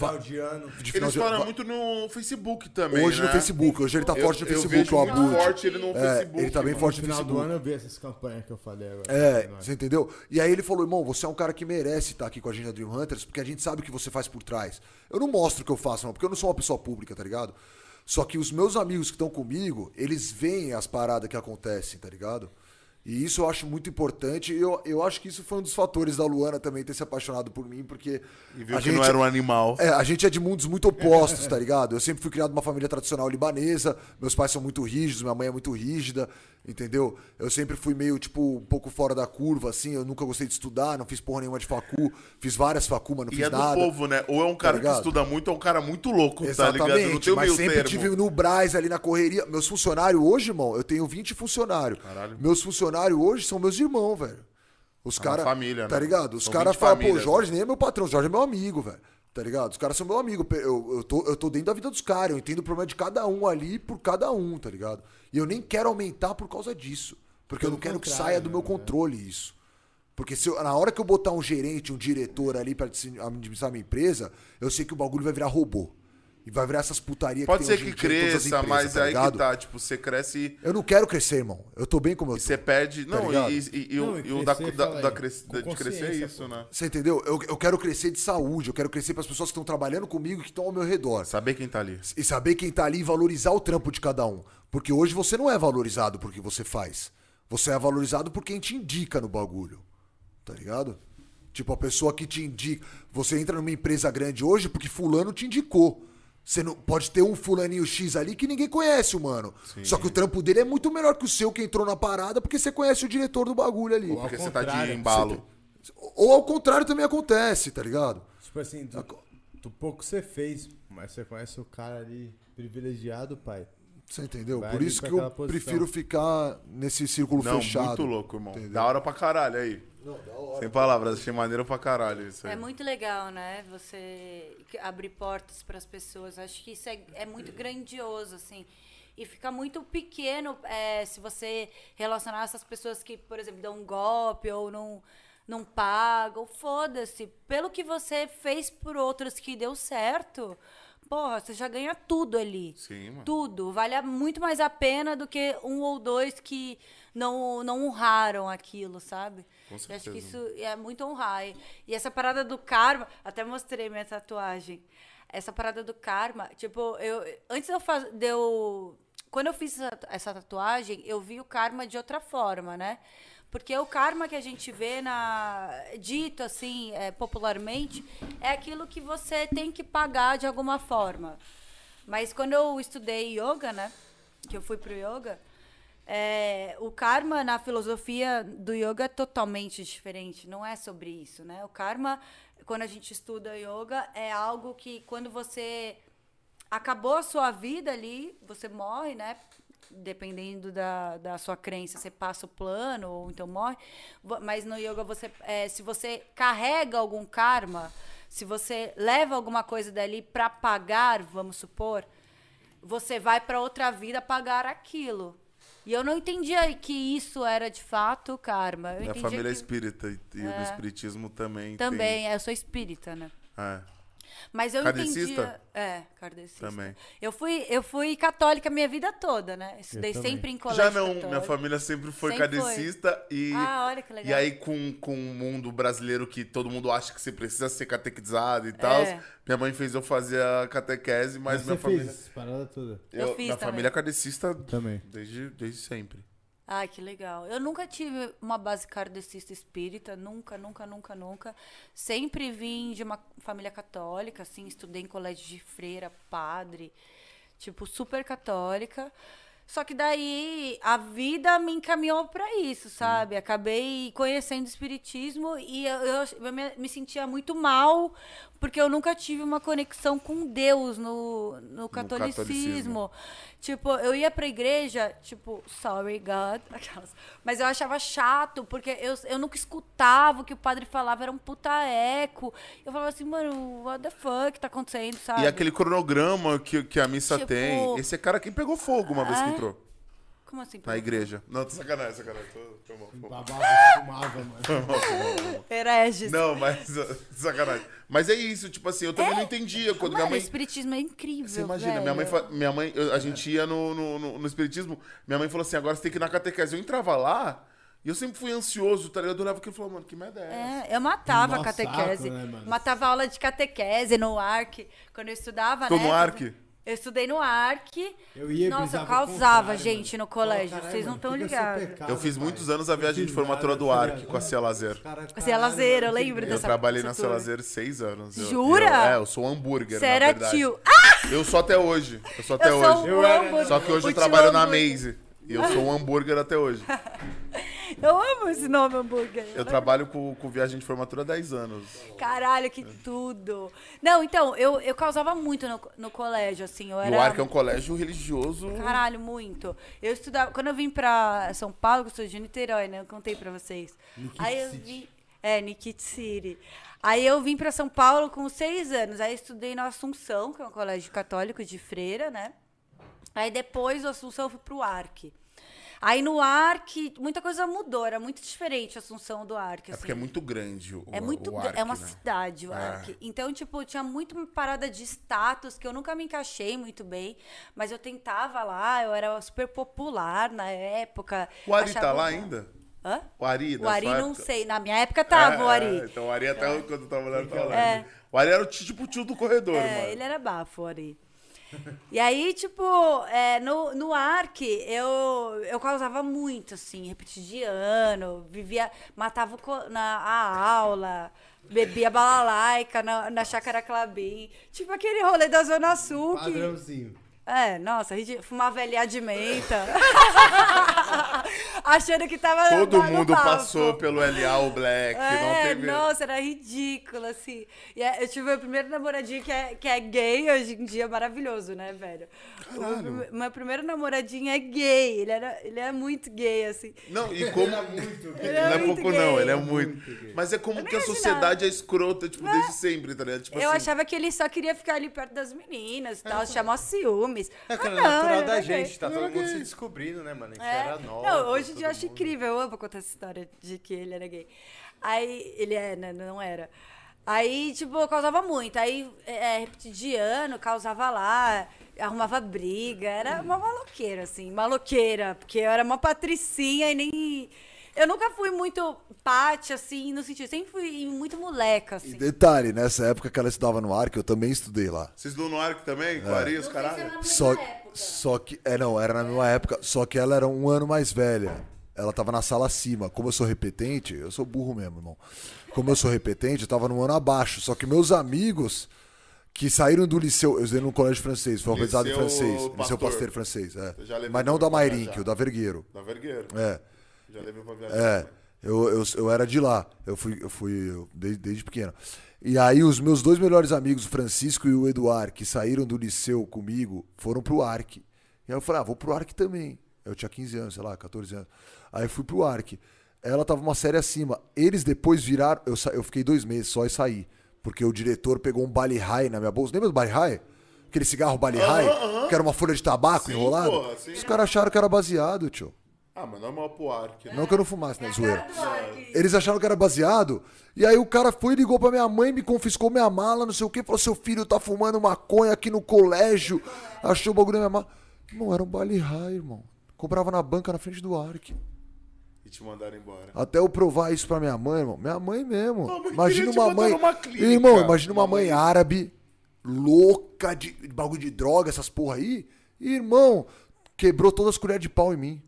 De de Eles de- falam va- muito no Facebook também, Hoje né? no Facebook, hoje ele tá Eu- forte no eu Facebook, vejo o Abud. forte ele no É, Facebook. ele tá bem mano. forte No no final do Facebook. ano eu vi essas campanhas que eu falei agora. É, você entendeu? E aí ele falou, irmão, você é um cara que merece estar aqui com a gente na Dream Hunters, porque a gente sabe o que você faz por trás. Eu não mostro o que eu faço, não, porque eu não sou uma pessoa pública, tá ligado? Só que os meus amigos que estão comigo, eles veem as paradas que acontecem, tá ligado? E isso eu acho muito importante. E eu, eu acho que isso foi um dos fatores da Luana também ter se apaixonado por mim, porque. E viu a que não era um animal. É, a gente é de mundos muito opostos, tá ligado? Eu sempre fui criado numa família tradicional libanesa, meus pais são muito rígidos, minha mãe é muito rígida, entendeu? Eu sempre fui meio, tipo, um pouco fora da curva, assim, eu nunca gostei de estudar, não fiz porra nenhuma de facu, fiz várias facu, mas não E fiz é do nada. povo, né? Ou é um cara que ligado? estuda muito ou é um cara muito louco, tá ligado? Não Exatamente, mas sempre termo. tive no Braz ali na correria. Meus funcionários hoje, irmão, eu tenho 20 funcionários. Caralho. Meus funcionários hoje são meus irmãos, velho. Os É caras. família, Tá né? ligado? Os caras 20 falam, pô, famílias, Jorge nem é meu patrão, Jorge é meu amigo, velho. Tá ligado? Os caras são meu amigo. Eu, eu, tô, eu tô dentro da vida dos caras, eu entendo o problema de cada um ali por cada um, tá ligado? E eu nem quero aumentar por causa disso. Porque eu Pelo não quero que saia do meu né? controle isso. Porque se eu- na hora que eu botar um gerente, um diretor ali pra administrar minha empresa, eu sei que o bagulho vai virar robô. E vai virar essas putarias Pode que ser tem que hoje em dia em todas as cresça, empresas, mas tá aí ligado? que tá. Tipo, você cresce Eu não quero crescer, irmão. Eu tô bem como eu e tô. você perde. Tá Não, e, e- e o- Não, e e o da, crescer, da, da cres- de crescer é isso, pô. né? Você entendeu? Eu, eu quero crescer de saúde, eu quero crescer para as pessoas que estão trabalhando comigo e que estão ao meu redor. Saber quem tá ali. E saber quem tá ali e valorizar o trampo de cada um. Porque hoje você não é valorizado por que você faz. Você é valorizado por quem te indica no bagulho. Tá ligado? Tipo, a pessoa que te indica. Você entra numa empresa grande hoje porque fulano te indicou. Você não pode ter um fulaninho X ali que ninguém conhece, o mano. Só que o trampo dele é muito melhor que o seu que entrou na parada porque você conhece o diretor do bagulho ali. Ao Porque você tá de embalo. Ou ao contrário também acontece, tá ligado? Tipo assim, do, do pouco que você fez, mas você conhece o cara ali privilegiado, pai. Você entendeu? Vai Por isso que eu posição. prefiro ficar nesse círculo Não, fechado. muito louco, irmão. entendeu? Da hora pra caralho aí. Sem palavras, achei maneiro pra caralho isso aí. É muito legal, né? Você abrir portas para as pessoas. Acho que isso é, é muito grandioso, assim. E fica muito pequeno é, se você relacionar essas pessoas que, por exemplo, dão um golpe ou não, não pagam. Foda-se. Pelo que você fez por outros que deu certo, porra, você já ganha tudo ali. Sim, mano. Tudo. Vale muito mais a pena do que um ou dois que não, não honraram aquilo, sabe? Com Eu acho que certeza. isso é muito honrar. E, e essa parada do karma, até mostrei minha tatuagem. Essa parada do karma, tipo, eu antes eu fazer, eu, quando eu fiz essa, essa tatuagem, eu vi o karma de outra forma, né? Porque o karma que a gente vê na dito assim, é, popularmente, é aquilo que você tem que pagar de alguma forma. Mas quando eu estudei yoga, né? Que eu fui pro yoga, é, o karma na filosofia do yoga é totalmente diferente. Não é sobre isso, né? O karma, quando a gente estuda yoga, é algo que quando você acabou a sua vida ali, você morre, né? Dependendo da, da sua crença, você passa o plano ou então morre. Mas no yoga, você, é, se você carrega algum karma, se você leva alguma coisa dali para pagar, vamos supor, você vai para outra vida pagar aquilo. E eu não entendia que isso era de fato karma. Eu Minha família é que... espírita e, e no espiritismo também. Também, eu sou espírita, né? Tem, é. Mas eu Kardecista? entendia. É, kardecista. Também. Eu fui, eu fui católica a minha vida toda, né? Estudei sempre em colégio. Já não, católico. minha família sempre foi Sempre cadecista e. Ah, olha que legal. E aí, com, com o mundo brasileiro que todo mundo acha que você precisa ser catequizado e tal, É. minha mãe fez eu fazer a catequese, mas, Mas minha você família. fez parada toda. Eu fiz minha também. família é cadecista Também. desde, desde sempre. Ai, que legal. Eu nunca tive uma base kardecista espírita, nunca, nunca, nunca, nunca. Sempre vim de uma família católica, assim, estudei em colégio de freira, padre, tipo, super católica. Só que daí a vida me encaminhou pra isso, sabe? Acabei conhecendo o espiritismo e eu, eu- eu me, me sentia muito mal porque eu nunca tive uma conexão com Deus no, no catolicismo. catolicismo. Tipo, eu ia pra igreja, tipo, sorry, God, aquelas. Mas eu achava chato, porque eu, eu nunca escutava o que o padre falava, era um puta eco. Eu falava assim, mano, what the fuck tá acontecendo, sabe? E aquele cronograma que, que a missa Tipo- tem. Esse é cara que pegou fogo uma vez que É? entrou Como assim? na igreja. Não, tô sacanagem, sacanagem. Tô, tô bom, tô bom. Babava, fumava, mano. Hereges. Não, mas sacanagem. Mas é isso, tipo assim, eu também não entendia quando Mano, minha mãe. o espiritismo é incrível, Você imagina, minha velho. mãe, fa- minha mãe, eu- a gente ia no, no, no- no espiritismo, minha mãe falou assim, agora você tem que ir na catequese. Eu entrava lá, e eu sempre fui ansioso, tá ligado? Eu olhava aquilo e falava, mano, que merda é essa? É, eu matava a catequese. saco, né, mano? matava aula de catequese no ARC. Quando eu estudava, Tô né? no ARC? Eu estudei no ARC. Eu ia Nossa, eu causava gente mano. no colégio. Caralho, Vocês não estão ligados. Eu fiz pai. muitos anos a viagem de formatura do ARC com a Cia Lazer. Você é lazeiro, eu lembro Eu dessa- trabalhei na Cia. Lazer seis anos. Eu- Jura? Eu, é, eu sou um hambúrguer, Você na era tio. Ah! Eu sou até hoje. Eu sou até eu sou hoje. um Eu era- hambúrguer. Só que hoje O eu trabalho na hambúrguer. Maze. E eu sou um hambúrguer até hoje. Eu amo esse nome, hambúrguer. Eu trabalho com, com viagem de formatura há 10 anos. Caralho, que tudo. Não, então, eu, eu causava muito no, no colégio, assim. Eu era... o ARC é um colégio religioso. Caralho, muito. Eu estudava. Quando eu vim pra São Paulo, que eu sou de Niterói, né? Eu contei pra vocês. Aí eu vim. É, Nikit City. Aí eu vim pra São Paulo com seis anos. Aí eu estudei na Assunção, que é um colégio católico de freira, né? Aí depois do Assunção eu fui pro Arc. Aí no Arc, muita coisa mudou, era muito diferente a Assunção do Arc. É assim. porque é muito grande o É muito o ARC, é uma né? cidade o É. Arc. Então, tipo, tinha muito parada de status que eu nunca me encaixei muito bem, mas eu tentava lá, eu era super popular na época. O Ari tá lá bom. ainda? Hã? O Ari, O Ari não época? sei, na minha época tava É, o Ari. é, então o Ari até quando eu tava olhando tá lá. É. O Ari era o ti- tipo o tio do corredor, É, mano. ele era bafo, o Ari. E aí, tipo, é, no, no Arc, eu, eu causava muito, assim, repetidiano, vivia, matava o na a aula, bebia balalaica na, na Chácara Clabim. Tipo aquele rolê da Zona Sul que... É, nossa, ridi- fumava LA de menta. Achando que tava Todo no mundo bafo. passou pelo LA o Black, não É, teve. nossa, era ridículo, assim. E é, eu tive meu primeiro namoradinho que é, que é gay, hoje em dia, maravilhoso, né, velho? O prime- meu primeiro namoradinho é gay, ele, era, ele é muito gay, assim. Não, e como. muito Ele Não é é muito pouco, gay. não, ele é muito. Mas é como que a imaginava. sociedade é escrota, tipo, desde sempre, tá ligado? Tipo eu assim, achava que ele só queria ficar ali perto das meninas e tal, chamar É, cara, Ah, é não, natural da gente, tá todo mundo se descobrindo, né, mano? A gente É. era nova. Não, hoje em dia eu acho mundo. incrível. Eu amo contar essa história de que ele era gay. Aí, ele é, né? Não era. Aí, tipo, eu causava muito. Aí, é, repetidiano, causava lá, arrumava briga. Era uma maloqueira, assim, maloqueira. Porque eu era uma patricinha e nem... Eu nunca fui muito pate, assim, no sentido... Sempre fui muito moleca, E assim. detalhe, nessa época que ela estudava no Arc, eu também estudei lá. Vocês do no Arc também? É. Ari, os caralho? Só, só que. É, não, era na mesma época, só que ela era um ano mais velha. Ela tava na sala acima. Como eu sou repetente, eu sou burro mesmo, irmão. Como eu sou repetente, eu tava no ano abaixo. Só que meus amigos que saíram do liceu, eu estudei no colégio francês, foi alfabetizado em Liceu francês. Liceu Pasteur. Pasteiro francês, é. Eu Mas não da. Mairink, o da Vergueiro. Da Vergueiro. É. Já levei pra viajar. É, eu, eu, eu era de lá. Eu fui, eu fui eu- desde, desde pequeno. E aí, os meus dois melhores amigos, o Francisco e o Eduardo, que saíram do liceu comigo, foram pro Arc. E aí eu falei, ah, vou pro Arc também. Eu tinha 15 anos, sei lá, 14 anos. Aí fui pro Arc. Ela tava uma série acima. Eles depois viraram. Eu, sa- eu fiquei dois meses só e saí. Porque o diretor pegou um Bali High na minha bolsa. Lembra do Bali High? Aquele cigarro Bali High? Que era uma folha de tabaco Sim, enrolada? porra. Os caras acharam que era baseado, tio. Ah, mas normal pro Ark, né? Não que eu não fumasse, É né? Zoeira. Eles acharam que era baseado. E aí o cara foi e ligou pra minha mãe, me confiscou minha mala, não sei o que. Falou: seu filho tá fumando maconha aqui no colégio. Achou o bagulho na minha mala. Irmão, era um baile high, irmão. Comprava na banca na frente do Ark. E te mandaram embora. Até eu provar isso pra minha mãe, irmão. Minha mãe mesmo. Mãe imagina uma mãe. Irmão, imagina uma Uma mãe mãe- árabe, louca de, de bagulho de droga, essas porra aí. E, irmão, quebrou todas as colheres de pau em mim.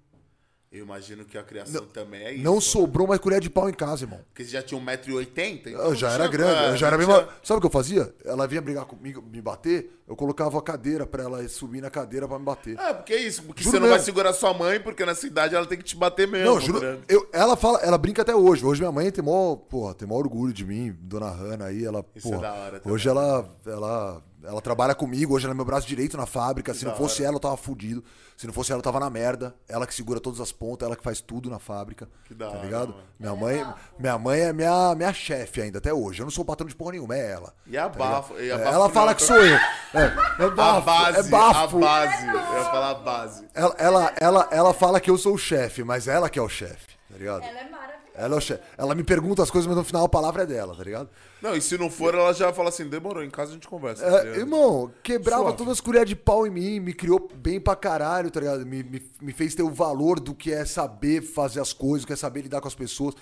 Eu imagino que a criação também é isso. Não né? sobrou mais colher de pau em casa, irmão. Porque você já tinha 1,80m? Eu já era grande, eu já era ma- Sabe o que eu fazia? Ela vinha brigar comigo, me bater, eu colocava a cadeira pra ela subir na cadeira pra me bater. É, porque é isso. Porque Juro você não vai mesmo. segurar sua mãe, porque nessa idade ela tem que te bater mesmo. Não, juro. Eu, ela fala, ela brinca até hoje. Hoje minha mãe tem maior, porra, tem maior orgulho de mim, dona Hanna aí, ela, Isso é porra, da hora também. Hoje ela, ela, ela trabalha comigo, hoje ela é meu braço direito na fábrica. Se não fosse hora. ela, eu tava fudido. Se não fosse ela, eu tava na merda. Ela que segura todas as pontas, ela que faz tudo na fábrica. Que da tá hora, ligado? mano. Minha mãe, minha mãe é minha, minha chefe ainda até hoje. Eu não sou patrão de porra nenhuma, é ela. E a bafo. E a É, bafo ela fala que sou eu. É, é A bafo, base, é bafo. a base. Eu ia falar a base. Ela, ela, ela, ela fala que eu sou o chefe, mas ela que é o chefe, tá ligado? Ela é maravilhosa. Ela é. Ela me pergunta as coisas, mas no final a palavra é dela, tá ligado? Não, e se não for, ela já fala assim, demorou, em casa a gente conversa. tá É, ligado? irmão, quebrava Suave. todas as colheres de pau em mim, me criou bem pra caralho, tá ligado? Me, me, me fez ter o valor do que é saber fazer as coisas, do que é saber lidar com as pessoas.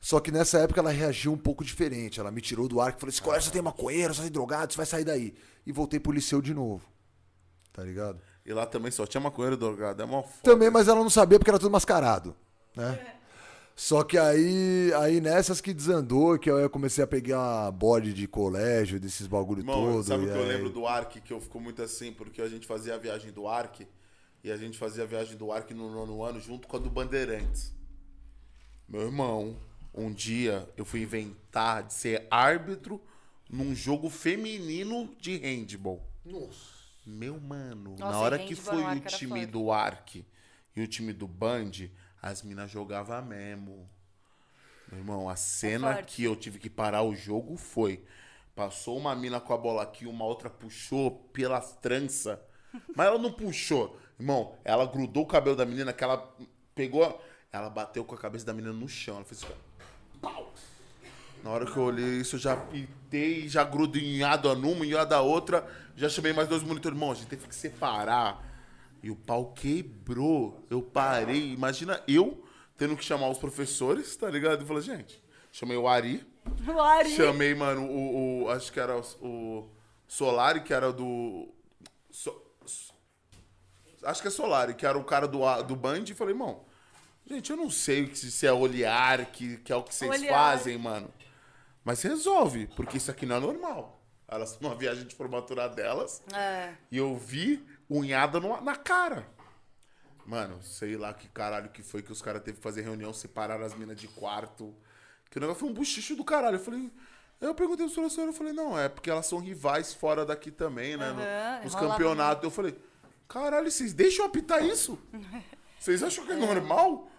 Só que nessa época ela reagiu um pouco diferente. Ela me tirou do ar e falou: esse colégio só tem maconheiro, só tem drogado, você vai sair daí. E voltei pro liceu de novo. Tá ligado? E lá também só tinha maconheiro drogado, é mó foda. Também, mas ela não sabia porque era tudo mascarado, né? Só que aí, aí nessas que desandou, que eu comecei a pegar bode de colégio, desses bagulho Irmão, todo. sabe o que eu aí- lembro do Ark, que eu fico muito assim, porque a gente fazia a viagem do Ark, e a gente fazia a viagem do Ark no nono ano junto com a do Bandeirantes. Meu irmão, um dia eu fui inventar de ser árbitro num jogo feminino de handball. Nossa. Meu mano, Nossa, na hora que foi o time do Ark e o time do Band, as minas jogavam mesmo. Meu irmão, a cena É que eu tive que parar o jogo foi. Passou uma mina com a bola aqui, uma outra puxou pelas tranças. Mas ela não puxou. Irmão, ela grudou o cabelo da menina, que ela pegou. Ela bateu com a cabeça da menina no chão. Ela fez assim. Pau! Na hora que eu olhei isso, eu já pitei, já grudinhado a numa e a da outra. Já chamei mais dois monitores. Irmão, a gente teve que separar. E o pau quebrou. Eu parei. Imagina eu tendo que chamar os professores, tá ligado? E falei, gente, chamei o Ari. O Ari. Chamei, mano, o, o- Acho que era o, o Solari, que era do. So- acho que é Solari, que era o cara do, do Band. E falei, irmão, gente, eu não sei se é olhar, que, que é o que vocês Olhar. fazem, mano. Mas resolve, porque isso aqui não é normal. Elas numa viagem de formatura delas. É. E eu vi unhada no- na cara. Mano, sei lá que caralho que foi que os caras teve que fazer reunião, separar as minas de quarto. Que o negócio foi um buchicho do caralho. Eu falei. Eu perguntei pro professor, eu falei, não, é porque elas são rivais fora daqui também, né? no- Aham, nos campeonatos. Eu falei, caralho, vocês deixam apitar isso? Vocês acham que é normal?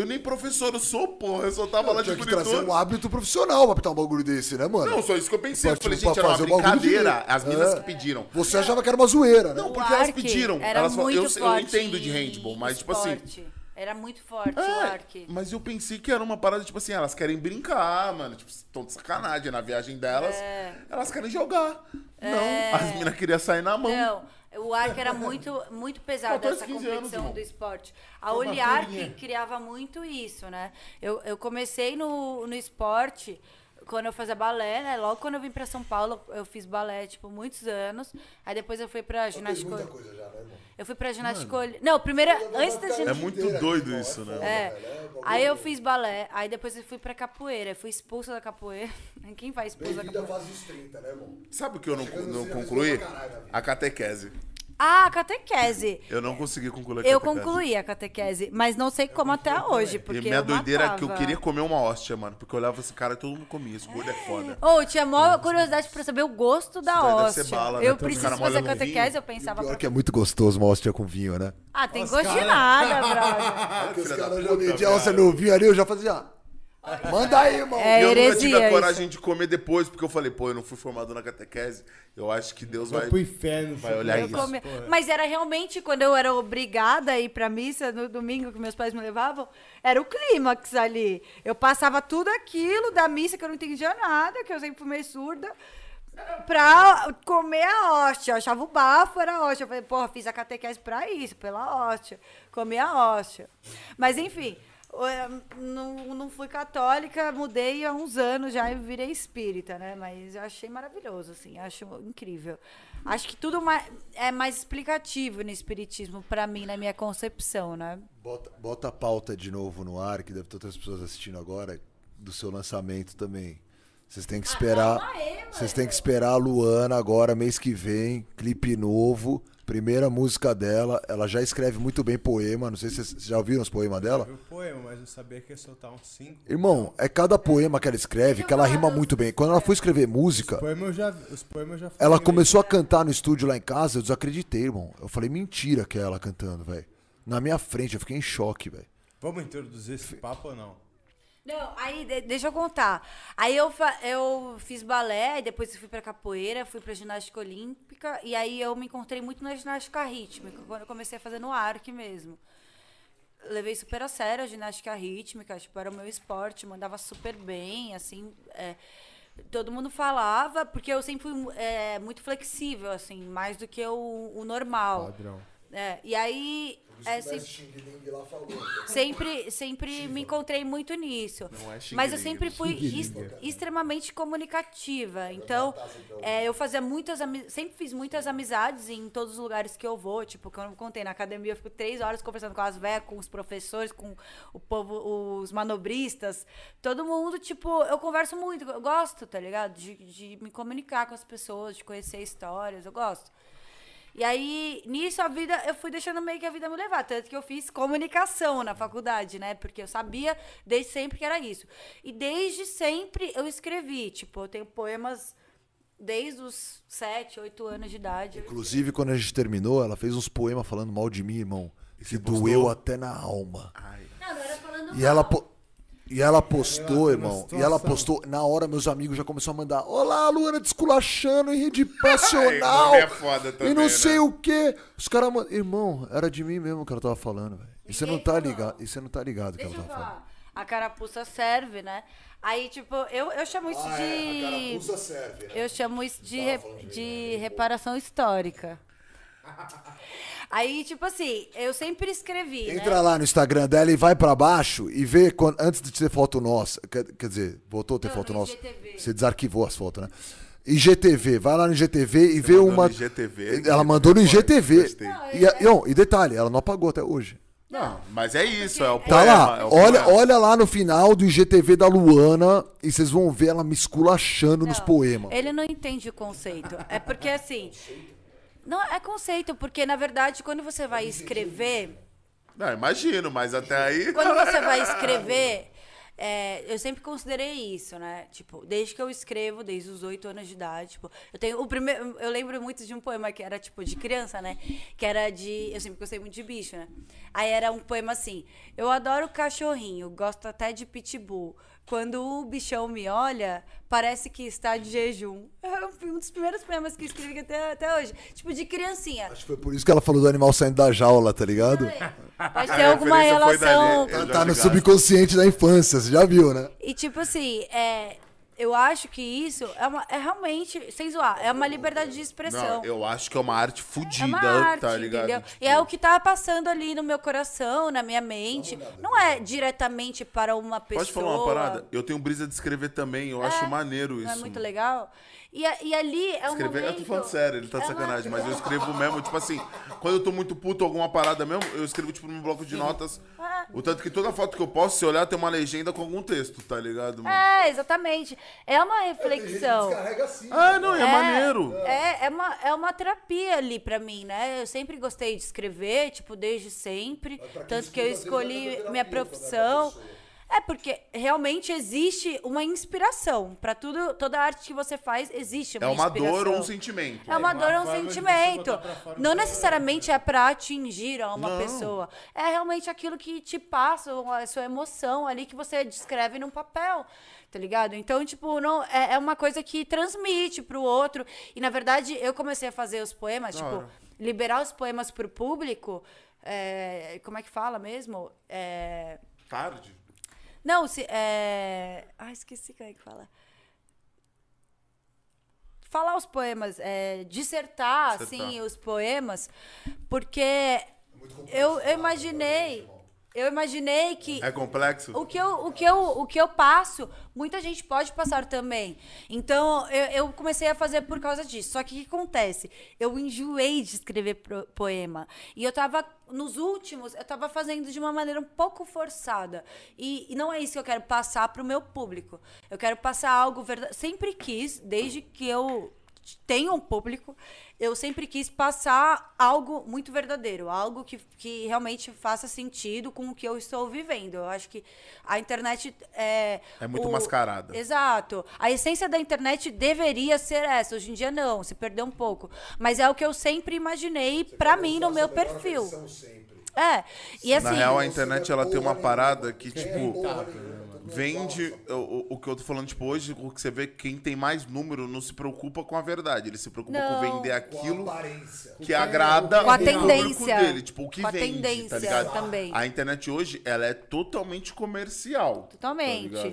Eu nem professor eu sou, porra. Eu só tava lá de Tinha que trazer monitor. um hábito profissional pra apitar um bagulho desse, né, mano? Não, só isso que eu pensei. Pra, Eu falei, tipo, gente, era uma fazer o bagulho brincadeira. As minas É. que pediram. Você achava que era uma zoeira, né? O porque elas pediram. Era Elas muito eu- eu forte entendo de handball, mas, tipo assim- esporte. Era muito forte o É, Ark. mas eu pensei que era uma parada, tipo assim, elas querem brincar, mano. Tipo, estão de sacanagem na viagem delas. Elas querem jogar. Não, as minas queriam sair na mão. Não, o Ark era muito, muito pesado, 14, essa 15 anos, competição irmão. do esporte. A Uma Oliar folhinha. que criava muito isso, né? Eu, eu comecei no, no esporte quando eu fazia balé, né? Logo quando eu vim pra São Paulo, eu fiz balé, tipo, muitos anos. Aí depois eu fui pra ginástica... coisa já, né, irmão? Eu fui pra ginástica... olí- Não, primeiro, antes da É ginástica... muito doido isso, né? É. Aí eu fiz balé, aí depois eu fui pra capoeira. Eu fui expulsa da capoeira. Quem vai expulsa da capoeira? fase dos 30, né, irmão? Sabe o que eu não, não concluí? A catequese. Ah, catequese. Eu não consegui concluir a Eu catequese. concluí a catequese, mas não sei como até hoje, E porque minha eu doideira é que eu matava. queria comer uma hóstia, mano. Porque eu olhava esse cara e todo mundo comia. Esse gordo é foda. Ou tinha maior curiosidade pra saber o gosto da hóstia. bala, né? eu uns preciso cara fazer catequese, vinho. eu pensava. Pior pra- que é muito gostoso uma hóstia com vinho, né? Ah, tem gosto de nada, brother. Porque os caras já puta, metiam a hóstia no vinho ali, eu já fazia. Manda aí, irmão. É E eu nunca tive heresia a isso. coragem de comer depois, porque eu falei, pô, eu não fui formado na catequese. Eu acho que Deus vai. Pro inferno. vai olhar isso. come- Mas era realmente quando eu era obrigada a ir pra missa no domingo que meus pais me levavam, era o clímax ali. Eu passava tudo aquilo da missa que eu não entendia nada, que eu sempre fui meio surda, pra comer a hóstia. Eu achava o bafo, era a hóstia. Eu falei, porra, fiz a catequese pra isso, pela hóstia. Comer a hóstia. Mas enfim. Eu Não, não fui católica, mudei há uns anos já e virei espírita, né? Mas eu achei maravilhoso, assim, acho incrível. Acho que tudo mais, é mais explicativo no espiritismo, pra mim, na minha concepção, né? Bota, bota a pauta de novo no ar, que deve ter outras pessoas assistindo agora, do seu lançamento também. Vocês têm que esperar. aí, mano. Vocês têm que esperar a Luana agora, mês que vem, clipe novo, primeira música dela. Ela já escreve muito bem poema. Não sei se vocês já ouviram os poemas dela. Eu vi o poema, mas eu sabia que ia soltar uns cinco. Irmão, é cada poema que ela escreve que ela rima muito bem. Quando ela foi escrever música, Poema eu já, os poemas eu já ela começou a cantar no estúdio lá em casa, eu desacreditei, irmão. Eu falei, mentira que é ela cantando, velho. Na minha frente, eu fiquei em choque, velho. Vamos introduzir esse papo ou não? Não, aí, de- deixa eu contar. Aí eu, eu fiz balé, depois eu fui pra capoeira, fui pra ginástica olímpica, e aí eu me encontrei muito na ginástica rítmica, quando eu comecei a fazer no arque mesmo. Levei super a sério a ginástica rítmica, tipo, era o meu esporte, mandava super bem, assim. é, todo mundo falava, porque eu sempre fui é, muito flexível, assim, mais do que o, o normal. Padrão. É, e aí. É, sempre, sempre, sempre me encontrei muito nisso. Não é xing Mas eu ling, sempre fui ex- extremamente comunicativa. Então, é, eu fazia muitas sempre fiz muitas amizades em todos os lugares que eu vou. Tipo, que eu não contei, na academia eu fico três horas conversando com as velhas, com os professores, com o povo, os manobristas. Todo mundo, tipo, eu converso muito, eu gosto, tá ligado? De, de me comunicar com as pessoas, de conhecer histórias, eu gosto. E aí, nisso, a vida, eu fui deixando meio que a vida me levar. Tanto que eu fiz comunicação na faculdade, né? Porque eu sabia desde sempre que era isso. E desde sempre eu escrevi. Tipo, eu tenho poemas desde os 7, 8 anos de idade. Inclusive, quando a gente terminou, ela fez uns poemas falando mal de mim, irmão. Que você doeu até na alma. Ai. Não, não era falando E ela, mal. po- e ela postou, irmão. E ela postou. Na hora, meus amigos já começaram a mandar. Olá, Luana desculachando em rede passional. é foda também, e não né? sei o quê. Os caras mandam. Irmão, era de mim mesmo que ela tava falando, velho. E você não tá ligado. E você não tá ligado que ela tava falando. A carapuça serve, né? Aí, tipo, eu, eu chamo isso de. serve, né? Eu chamo isso de, re- de reparação histórica. Aí, tipo assim, eu sempre escrevi, Entra né? lá no Instagram dela e vai pra baixo e vê quando- antes de ter foto nossa. Quer, quer dizer, voltou a ter Não, foto no nossa? IGTV. Você desarquivou as fotos, né? IGTV, vai lá no IGTV e vê mandou uma. no IGTV, ela mandou no IGTV. Gostei. E, não, e detalhe, ela não apagou até hoje. Não, mas é isso, é o Tá poema. lá, é o olha, poema. olha lá no final do IGTV da Luana e vocês vão ver ela me esculachando nos Não, poemas. Ele não entende o conceito. É porque assim. Não, é conceito, porque na verdade, quando você vai escrever. Não, imagino, mas até aí. Quando você vai escrever, é, eu sempre considerei isso, né? Tipo, desde que eu escrevo, desde os oito anos de idade, tipo, eu tenho o primeiro, eu lembro muito de um poema que era tipo de criança, né? Que era de, eu sempre gostei muito de bicho, né? Aí era um poema assim: Eu adoro cachorrinho, gosto até de pitbull. Quando o bichão me olha, parece que está de jejum. É um dos primeiros poemas que eu escrevi até, até hoje. Tipo, de criancinha. Acho que foi por isso que ela falou do animal saindo da jaula, tá ligado? Pode ter A alguma referência foi relação dali. Já Tá no subconsciente da infância, você já viu, né? E tipo assim, é, eu acho que isso é, uma- é realmente, sem zoar, é uma liberdade de expressão. Não, eu acho que é uma arte fodida, é uma arte, tá ligado? entendeu? Tipo, E é o que tá passando ali no meu coração, na minha mente. Não é diretamente para uma pessoa. Pode falar uma parada? Eu tenho brisa de escrever também, eu acho maneiro isso. Não é muito legal? E, e ali é um Escrever, momento... eu tô falando sério, ele tá de é uma- sacanagem, mas eu escrevo mesmo, tipo assim, quando eu tô muito puto alguma parada mesmo, eu escrevo tipo no meu bloco de notas. Ah. O tanto que toda foto que eu posto, se olhar, tem uma legenda com algum texto, tá ligado, mano? É, exatamente. É uma reflexão. Ah, não, é, maneiro. É, é, uma, é uma terapia ali pra mim, né? Eu sempre gostei de escrever, tipo, desde sempre. Tanto que eu escolhi minha profissão. É porque realmente existe uma inspiração. Pra tudo, toda arte que você faz, existe uma É uma inspiração. dor ou um sentimento. É uma É dor, uma um sentimento. Não necessariamente é pra atingir a uma Não. pessoa. É realmente aquilo que te passa, a sua emoção ali que você descreve num papel. Tá ligado? Então, tipo, não, é, é uma coisa que transmite pro outro. E, na verdade, eu comecei a fazer os poemas, tipo, liberar os poemas pro público. é, como é que fala mesmo? É, Tarde. Não, se. É... Ah, esqueci como é que fala. Falar os poemas, é, dissertar, Dissertar. assim, os poemas, porque eu, eu imaginei. Eu imaginei que É complexo? o que, eu, o, que eu, o que eu passo, muita gente pode passar também. Então, eu, eu comecei a fazer por causa disso. Só que o que acontece? Eu enjoei de escrever poema. E eu tava, nos últimos, eu tava fazendo de uma maneira um pouco forçada. E, e não é isso que eu quero passar pro meu público. Eu quero passar algo verdadeiro. Sempre quis, desde que eu tenho um público, eu sempre quis passar algo muito verdadeiro, algo que, que realmente faça sentido com o que eu estou vivendo. Eu acho que a internet é. É muito mascarada. Exato. A essência da internet deveria ser essa. Hoje em dia, não, se perdeu um pouco. Mas é o que eu sempre imaginei pra mim no meu perfil. É. E assim. Na real, a internet ela tem uma parada que, É tipo, vende. O, o- o que eu tô falando, tipo, hoje, o que você vê, quem tem mais número não se preocupa com a verdade. Ele se preocupa com Não. vender aquilo aparência. que agrada Com a o público tendência. dele, tipo, o que Com a vende, tendência tá ligado? também. A internet hoje, ela é totalmente comercial. Totalmente. tá?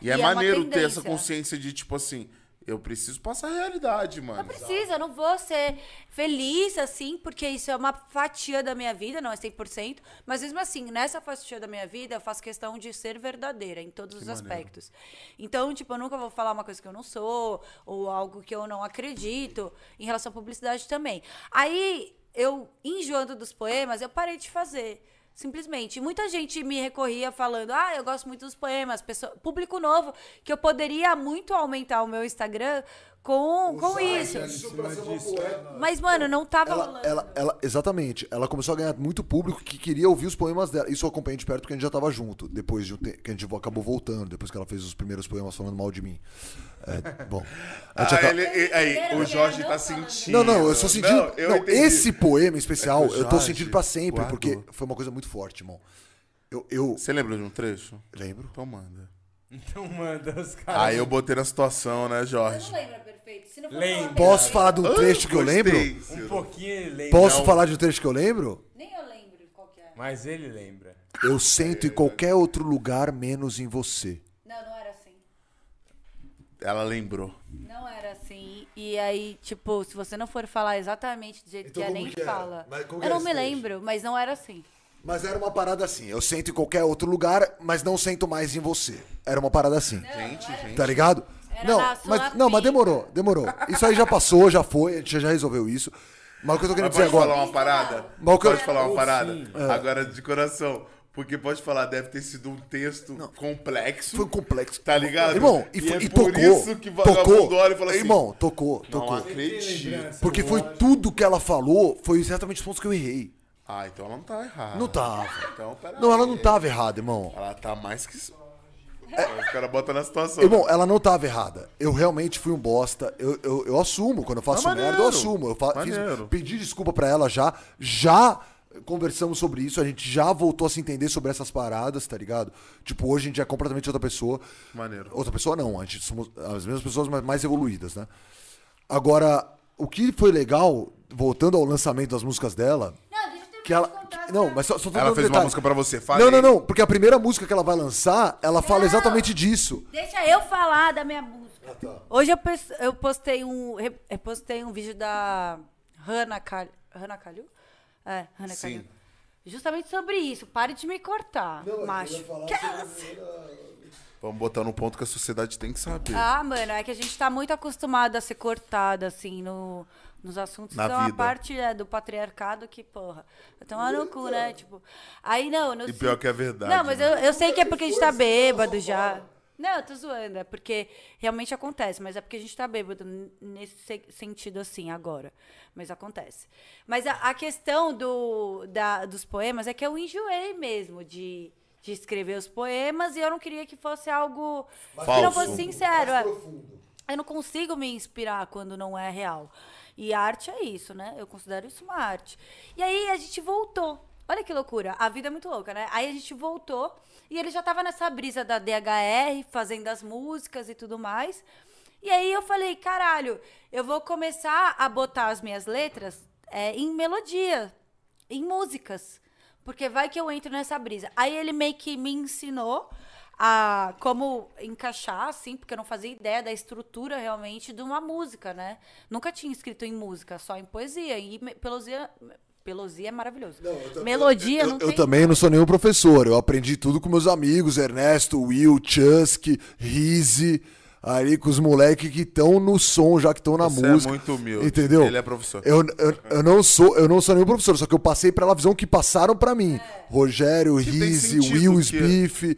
E, E é é maneiro ter essa consciência de, tipo assim, eu preciso passar a realidade, mano. Não precisa, eu não vou ser feliz assim, porque isso é uma fatia da minha vida, não é 100%, mas mesmo assim, nessa fatia da minha vida, eu faço questão de ser verdadeira em todos os aspectos. Então, tipo, eu nunca vou falar uma coisa que eu não sou, ou algo que eu não acredito, em relação à publicidade também. Aí, eu, enjoando dos poemas, eu parei de fazer. Simplesmente. Muita gente me recorria falando: ah, eu gosto muito dos poemas. Pessoa, público novo, que eu poderia muito aumentar o meu Instagram com, com isso. Mas, mano, não tava Ela, rolando. ela, ela, exatamente. Ela começou a ganhar muito público que queria ouvir os poemas dela. Isso eu acompanhei de perto porque a gente já tava junto. Depois de um tempo, que a gente acabou voltando, depois que ela fez os primeiros poemas falando mal de mim. É, bom. Ah, acaba- ele, e- aí, o Não Jorge não tá sentindo. Não, não, eu sou sentindo. Não, Não, eu entendi. esse poema em especial, É o eu tô Jorge sentindo pra sempre, guardou. porque foi uma coisa muito forte, irmão. Eu, eu Você lembra de um trecho? lembro. Então manda. Então manda os caras. Aí eu botei na situação, né, Eu Jorge? não lembro perfeito. Se não for Lembra. falar Posso falar de um trecho que eu lembro? Um pouquinho ele lembra. Posso falar de um trecho que eu lembro? Nem eu lembro qual que é. Mas ele lembra. Eu sento em qualquer outro lugar menos em você. Não, não era assim. Ela lembrou. Não era assim. E aí, tipo, se você não for falar exatamente do jeito Então que é, como nem que era? fala. Mas como Eu era não esse me trecho? lembro, mas não era assim. Mas era uma parada assim. Eu sento em qualquer outro lugar, mas não sento mais em você. Era uma parada assim. Gente, gente. Tá ligado? Era não, na sua mas, não, mas demorou, demorou. Isso aí já passou, já foi, a gente já resolveu isso. Mas o que eu tô querendo dizer pode agora. falar uma parada? Mas que Pode falar uma parada? sim. Agora de coração. Porque pode falar, deve ter sido um texto complexo. Foi complexo. Tá ligado? Irmão, e, E foi- é e por tocou. isso que vagabundo tocou. olha e fala assim, Irmão, tocou, Não tocou. acredito. Porque foi tudo que ela falou, foi exatamente os pontos que eu errei. Ah, então ela não tá errada. Não tava. Então, pera Não, ela não tava errada, irmão. Ela tá mais que... isso. Os caras botam na situação. Irmão, ela não tava errada. Eu realmente fui um bosta. Eu, eu, eu assumo. Quando eu faço Mas merda, eu assumo. Eu fa- fiz- pedi desculpa pra ela já. Já conversamos sobre isso. A gente já voltou a se entender sobre essas paradas, tá ligado? Tipo, hoje a gente é completamente outra pessoa. Maneiro. Outra pessoa não. A gente somos as mesmas pessoas, mas mais evoluídas, né? Agora, o que foi legal, voltando ao lançamento das músicas dela, que ela. que- não, mas só, só tô Ela dando fez uma detalhe. música pra você, falei. Não, não, não. Porque a primeira música que ela vai lançar, ela fala Não. exatamente disso. Deixa eu falar da minha música. Ah, tá. Hoje eu, pes- eu postei um re- eu postei um vídeo da Hannah Cal Hannah Calil? É, Hannah Sim. Calil. Justamente sobre isso. Pare de me cortar, macho. Vamos botar no ponto que a sociedade tem que saber. Ah, mano, é que a gente tá muito acostumado a ser cortada, assim, no, nos assuntos Na que são a vida. parte é, do patriarcado que, porra, tomar no cu, né? Tipo, aí não, no E pior que é verdade. Não, mas né? eu, eu sei que é porque a gente tá bêbado já. Não, eu tô zoando, é porque realmente acontece, mas é porque a gente tá bêbado nesse se- sentido assim agora. Mas acontece. Mas a, a questão do, da, dos poemas é que eu enjoei mesmo de de escrever os poemas e eu não queria que fosse algo que não Falso. fosse sincero. é. Eu não consigo me inspirar quando não é real. E arte é isso, né? Eu considero isso uma arte. E aí a gente voltou. Olha que loucura. A vida é muito louca, né? Aí a gente voltou e ele já tava nessa brisa da DHR, fazendo as músicas e tudo mais. E aí eu falei, caralho, eu vou começar a botar as minhas letras é, em melodia, em músicas. Porque vai que eu entro nessa brisa. Aí ele meio que me ensinou a como encaixar, assim, porque eu não fazia ideia da estrutura realmente de uma música, né? Nunca tinha escrito em música, só em poesia. E pelosia, pelosia é maravilhoso. Melodia Eu, não eu tem. também não sou nenhum professor. Eu aprendi tudo com meus amigos, Ernesto, Will, Chusk, Rizzi, ali com os moleques que estão no som, já que estão na Você é música. muito humilde. Entendeu? Ele é professor. Eu, eu, eu não sou, eu não sou nenhum professor, só que eu passei pela visão que passaram pra mim. Rogério, Que tem Rizzi, Will que- Spiff,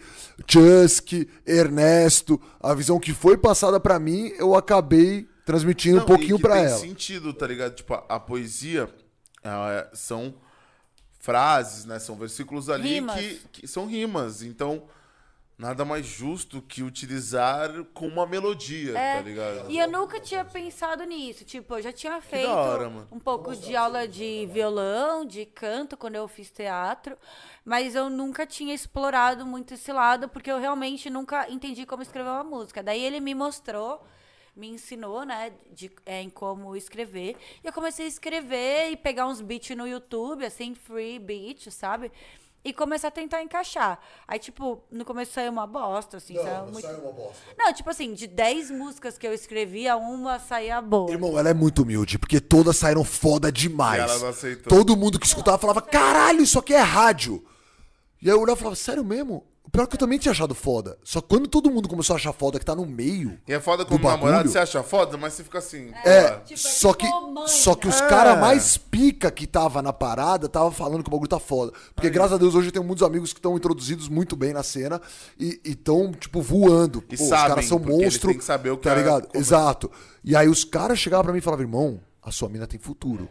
Chusk, Ernesto, a visão que foi passada pra mim, eu acabei transmitindo Não, um pouquinho e que pra tem ela. sentido, tá ligado? Tipo, a, a poesia é, são frases, né? São versículos ali que, que são rimas. Então, nada mais justo que utilizar com uma melodia, É, tá ligado? E eu nunca tinha pensado nisso. Tipo, eu já tinha feito hora, um pouco de aula de violão, de canto, quando eu fiz teatro. Mas eu nunca tinha explorado muito esse lado, porque eu realmente nunca entendi como escrever uma música. Daí ele me mostrou, me ensinou, né, de, é, em como escrever. E eu comecei a escrever e pegar uns beats no YouTube, assim, free beat, sabe? E começar a tentar encaixar. Aí, tipo, no começo saiu uma bosta, assim, saiu muito... Não, tipo assim, de 10 músicas que eu escrevia, uma saía boa. Irmão, ela é muito humilde, porque todas saíram foda demais. E ela não aceitou. Todo mundo que escutava falava, caralho, isso aqui é rádio. E aí eu olhava e falava, sério mesmo? O pior é que eu também tinha achado foda. Só que quando todo mundo começou a achar foda que tá no meio. E é foda do como namorado, bagulho, você acha foda, mas você fica assim. É, porra. Tipo, é só, tipo que, só que os né? caras É. mais pica que tava na parada tava falando que o bagulho tá foda. Porque graças a Deus hoje eu tenho muitos amigos que estão introduzidos muito bem na cena e estão, tipo, voando. E Pô, os sabem, caras são monstros. têm que saber o que Tá é ligado? como- Exato. E aí os caras chegavam pra mim e falavam, irmão, a sua mina tem futuro.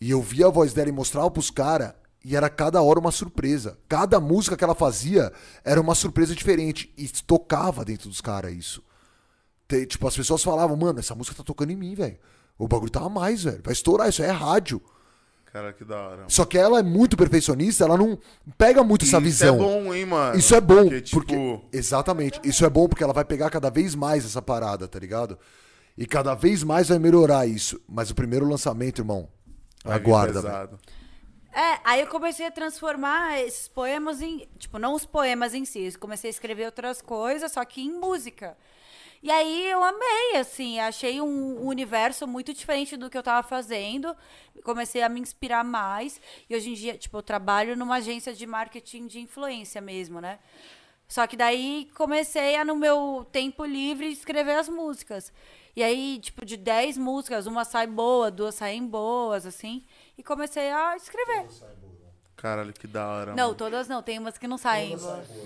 E eu via a voz dela e mostrava pros caras. E era cada hora uma surpresa. Cada música que ela fazia era uma surpresa diferente. E tocava dentro dos caras isso. Tem- tipo, as pessoas falavam, mano, essa música tá tocando em mim, velho. O bagulho tá a mais, velho. Vai estourar, isso aí é rádio. Cara, que da hora. Só que ela é muito perfeccionista, ela não pega muito essa Isso visão. é bom, hein, mano? Isso é bom, Porque, porque, tipo, Exatamente. Isso é bom porque ela vai pegar cada vez mais essa parada, tá ligado? E cada vez mais vai melhorar isso. Mas o primeiro lançamento, irmão, vai aguarda, pesado. É, aí eu comecei a transformar esses poemas em. Tipo, não os poemas em si, comecei a escrever outras coisas, só que em música. E aí eu amei, assim, achei um universo muito diferente do que eu tava fazendo. Comecei a me inspirar mais. E hoje em dia, tipo, eu trabalho numa agência de marketing de influência mesmo, né? Só que daí comecei a, no meu tempo livre, escrever as músicas. E aí, tipo, de 10 músicas, uma sai boa, duas saem boas, assim. E comecei a escrever. Caralho, que da hora. Não, mano. todas não, tem umas que não saem.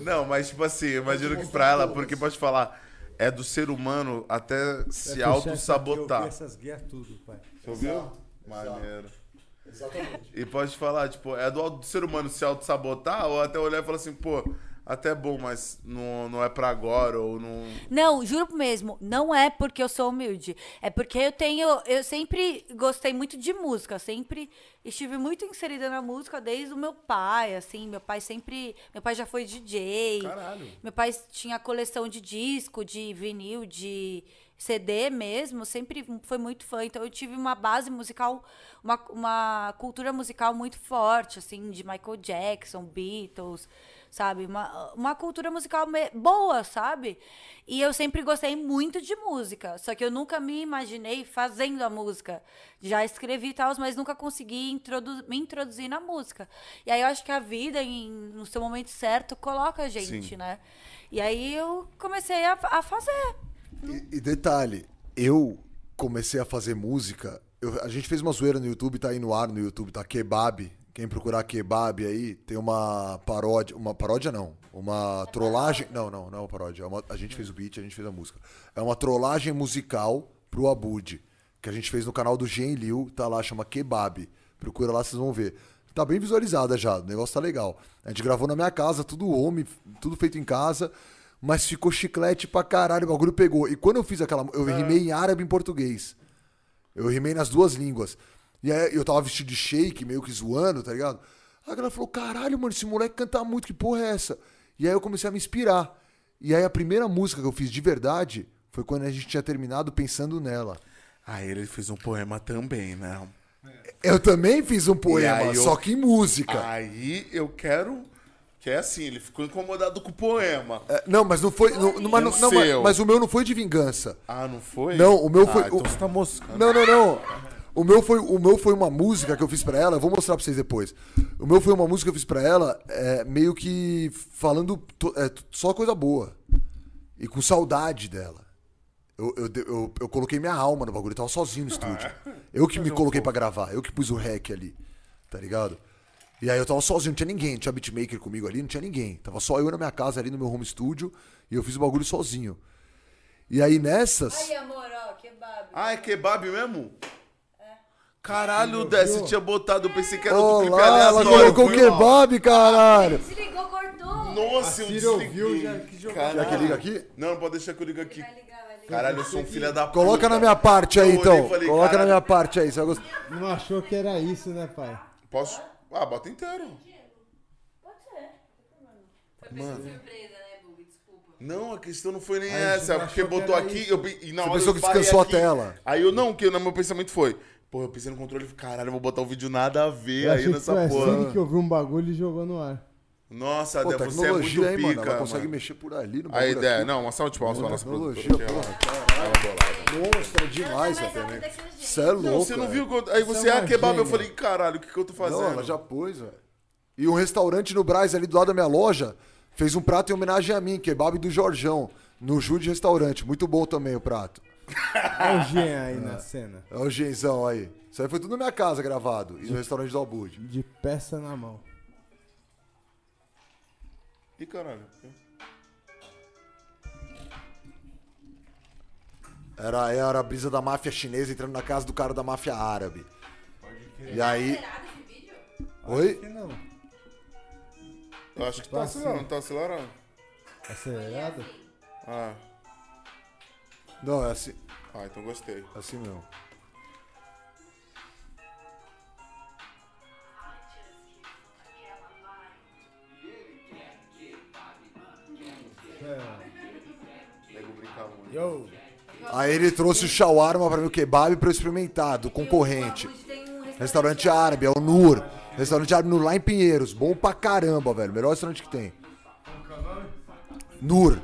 Não, mas tipo assim, eu imagino que pra ela, porque pode falar, é do ser humano até se auto-sabotar. Essas guias tudo, pai. Você ouviu? Maneiro. E pode falar, tipo, é do, do ser humano se auto-sabotar ou até olhar e falar assim, pô, até é bom, mas não, não é pra agora ou não. Não, juro mesmo, não é porque eu sou humilde. É porque eu tenho. Eu sempre gostei muito de música, sempre estive muito inserida na música desde o meu pai, assim. Meu pai sempre. Meu pai já foi DJ. Caralho. Meu pai tinha coleção de disco, de vinil, de CD mesmo, sempre foi muito fã. Então eu tive uma base musical, uma, uma cultura musical muito forte, assim, de Michael Jackson, Beatles, sabe? Uma, uma cultura musical boa, sabe? E eu sempre gostei muito de música, só que eu nunca me imaginei fazendo a música. Já escrevi tal, mas nunca consegui introdu- me introduzir na música. E aí eu acho que a vida, em- no seu momento certo, coloca a gente, Sim. né? E aí eu comecei a, a fazer. E, e detalhe, eu comecei a fazer música. eu- a gente fez uma zoeira no YouTube, tá aí no ar no YouTube, tá? Kebab. Quem procurar Kebab aí, tem uma paródia. Uma paródia não. Uma trollagem. Não, não, não é uma paródia. é uma- a gente fez o beat, a gente fez a música. É uma trollagem musical pro Abud. Que a gente fez no canal do Gen Liu, tá lá, chama Kebab. Procura lá, vocês vão ver. tá bem visualizada já. O negócio tá legal. A gente gravou na minha casa, tudo home, tudo feito em casa. Mas ficou chiclete pra caralho, o bagulho pegou. E quando eu fiz aquela. Eu rimei em árabe e em português. Eu rimei nas duas línguas. E aí eu tava vestido de shake, meio que zoando, tá ligado? Aí a galera falou: caralho, mano, esse moleque canta muito, que porra é essa? E aí eu comecei a me inspirar. E aí a primeira música que eu fiz de verdade foi quando a gente tinha terminado pensando nela. Aí ele fez um poema também, né? Eu também fiz um poema, eu- só que em música. Aí eu quero. Que é assim, ele ficou incomodado com o poema. É, Não, mas não foi. Não, não, mas, não- O não, mas- mas o meu não foi de vingança. Ah, não foi? Não, o meu Ah, foi- Então o- você tá moscando. Não, não, não. O meu, foi, o meu foi uma música que eu fiz pra ela, eu vou mostrar pra vocês depois. O meu foi uma música que eu fiz pra ela, é, meio que falando to- é, só coisa boa. E com saudade dela. Eu, eu, eu, eu coloquei minha alma no bagulho, eu tava sozinho no estúdio. Eu que me coloquei pra gravar, eu que pus o rec ali, tá ligado? E aí eu tava sozinho, não tinha ninguém, não tinha beatmaker comigo ali, não tinha ninguém. Tava só eu na minha casa ali no meu home studio e eu fiz o bagulho sozinho. E aí nessas. Aí, amor, ó, kebab. Ah, é kebab mesmo? Caralho, Dé, você tinha botado, eu pensei que era do clipe Olá, ela aleatório. colocou kebab, caralho! Desligou, cortou. Nossa, eu desliguei. ouviu, já. Caralho. Quer que liga aqui? Não, não pode deixar que eu ligo aqui. Vai ligar, vai ligar. Caralho, eu sou um filho da puta. Coloca na minha parte aí, então. falei, Coloca na caralho. minha parte aí, você vai gostar. Não achou que era isso, né, pai? Posso? Ah, bota inteiro. Pode ser. Foi pra essa surpresa, né, Bug? Desculpa. Não, a questão não foi nem Aí essa. Porque que botou aqui isso. eu, e na Você hora pensou eu que descansou a aqui. tela. Aí eu não, que no meu pensamento foi. Pô, eu pensei no controle e falei, caralho, eu vou botar o vídeo nada a ver Eu aí que nessa foi a porra. Siri que ouviu um bagulho e jogou no ar. Nossa, Pô, Dé, você é muito tecnologia aí, pica, mano. Ela consegue mano. mexer por ali no bagulho Dé, aqui. não, uma salva de palmas pra nossa Tecnologia, produtora. que é. Monstra demais, Ela tá velho. mais rápida que a gente. Você é louco. Não, você não viu? que eu- Aí você, é ah, uma kebab, eu falei, caralho, o que, que eu tô fazendo? Não, ela já pôs, velho. E um restaurante no Braz, ali do lado da minha loja, fez um prato em homenagem a mim, kebab do Jorjão, no Jude Restaurante. Muito bom também o prato. Olha o Jean aí na cena. É o Genzão aí. Isso aí foi tudo na minha casa gravado. E no restaurante do Albude. De peça na mão. Ih, caralho. Era, era a brisa da máfia chinesa entrando na casa do cara da máfia árabe. E aí. Acelerado esse vídeo? Oi? Que não. Eu acho que tá Assim. acelerando, tá acelerando. Acelerado? Ah, Não, é assim, ah então gostei. é assim mesmo. Yo. Aí ele trouxe o shawarma pra mim, o kebab, pra eu experimentar, do concorrente. Restaurante árabe, é o Nur. Restaurante árabe no, lá em Pinheiros. Bom pra caramba, velho. Melhor restaurante que tem. Nur.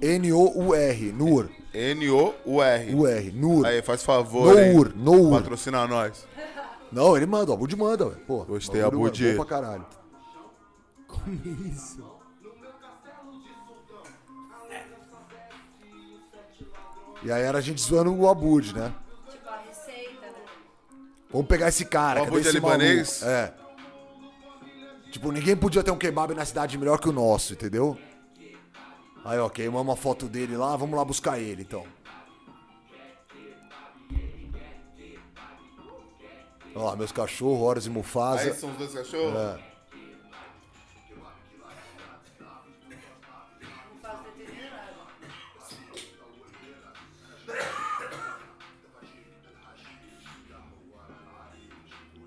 N-O-U-R. Nur. N-O-U-R. U-R. Nur. Aí, faz favor, hein? Nour. Nour. Patrocina nós. Não, ele manda. O Abud manda, velho. Pô, Gostei, bagulho, Abud. Bom pra caralho. Come isso. E aí era a gente zoando o Abud, né? Tipo, a receita, né? Vamos pegar esse cara. O cadê Abud é esse libanês? maluco? É. Tipo, ninguém podia ter um kebab na cidade melhor que o nosso, entendeu? Aí, ó, queimamos uma foto dele lá, vamos lá buscar ele, então. Ó lá, meus cachorros, Horus e Mufasa. Aí são os dois cachorros? É.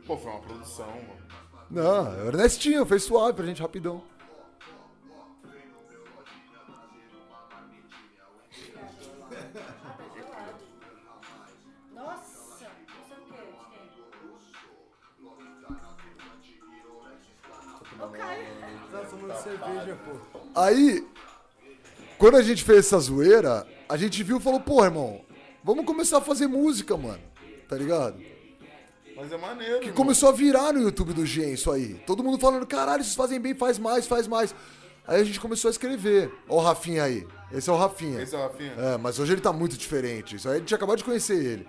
Pô, foi uma produção, mano. Não, o Ernestinho, fez suave pra gente rapidão. Cerveja, pô. Aí, quando a gente fez essa zoeira, a gente viu e falou, pô, irmão, vamos começar a fazer música, mano. Tá ligado? Mas é maneiro. Que mano. começou a virar no YouTube do Gen isso aí. Todo mundo falando, caralho, vocês fazem bem, faz mais, faz mais. Aí a gente começou a escrever. Ó o Rafinha aí. Esse é o Rafinha. Esse é o Rafinha? É, mas hoje ele tá muito diferente. Isso aí a gente acabou de conhecer ele.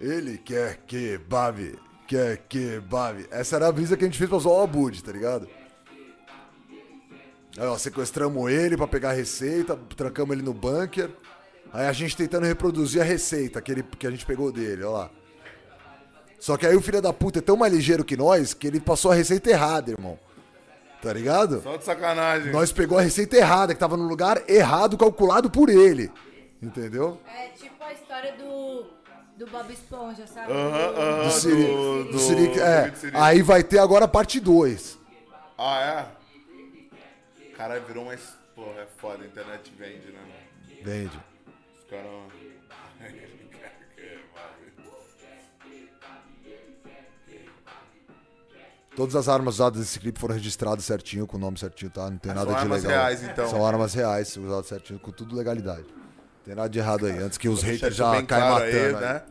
Ele quer que babe, quer que babe. Essa era a brisa que a gente fez pra zoar o Abud, tá ligado? Aí, ó, sequestramos ele pra pegar a receita, trancamos ele no bunker. Aí a gente tentando reproduzir a receita que, ele, que a gente pegou dele, ó lá. Só que aí o filho da puta é tão mais ligeiro que nós que ele passou a receita errada, irmão. Tá ligado? Só de sacanagem. Nós pegou a receita errada, que tava no lugar errado, calculado por ele. Entendeu? É tipo a história do, do Bob Esponja, sabe? Aham, aham. Do Siri. do- Do do Siri, é. Aí vai ter agora a parte 2. Ah, é? Caralho, virou uma. Porra, é foda, a internet vende, né? Vende. Os caras. Todas as armas usadas nesse clipe foram registradas certinho, com o nome certinho, tá? Não tem nada São de armas legal. reais, então. São armas reais, usadas certinho, com tudo legalidade. Tem nada de errado aí, antes que os haters já caem claro matando. aí. né?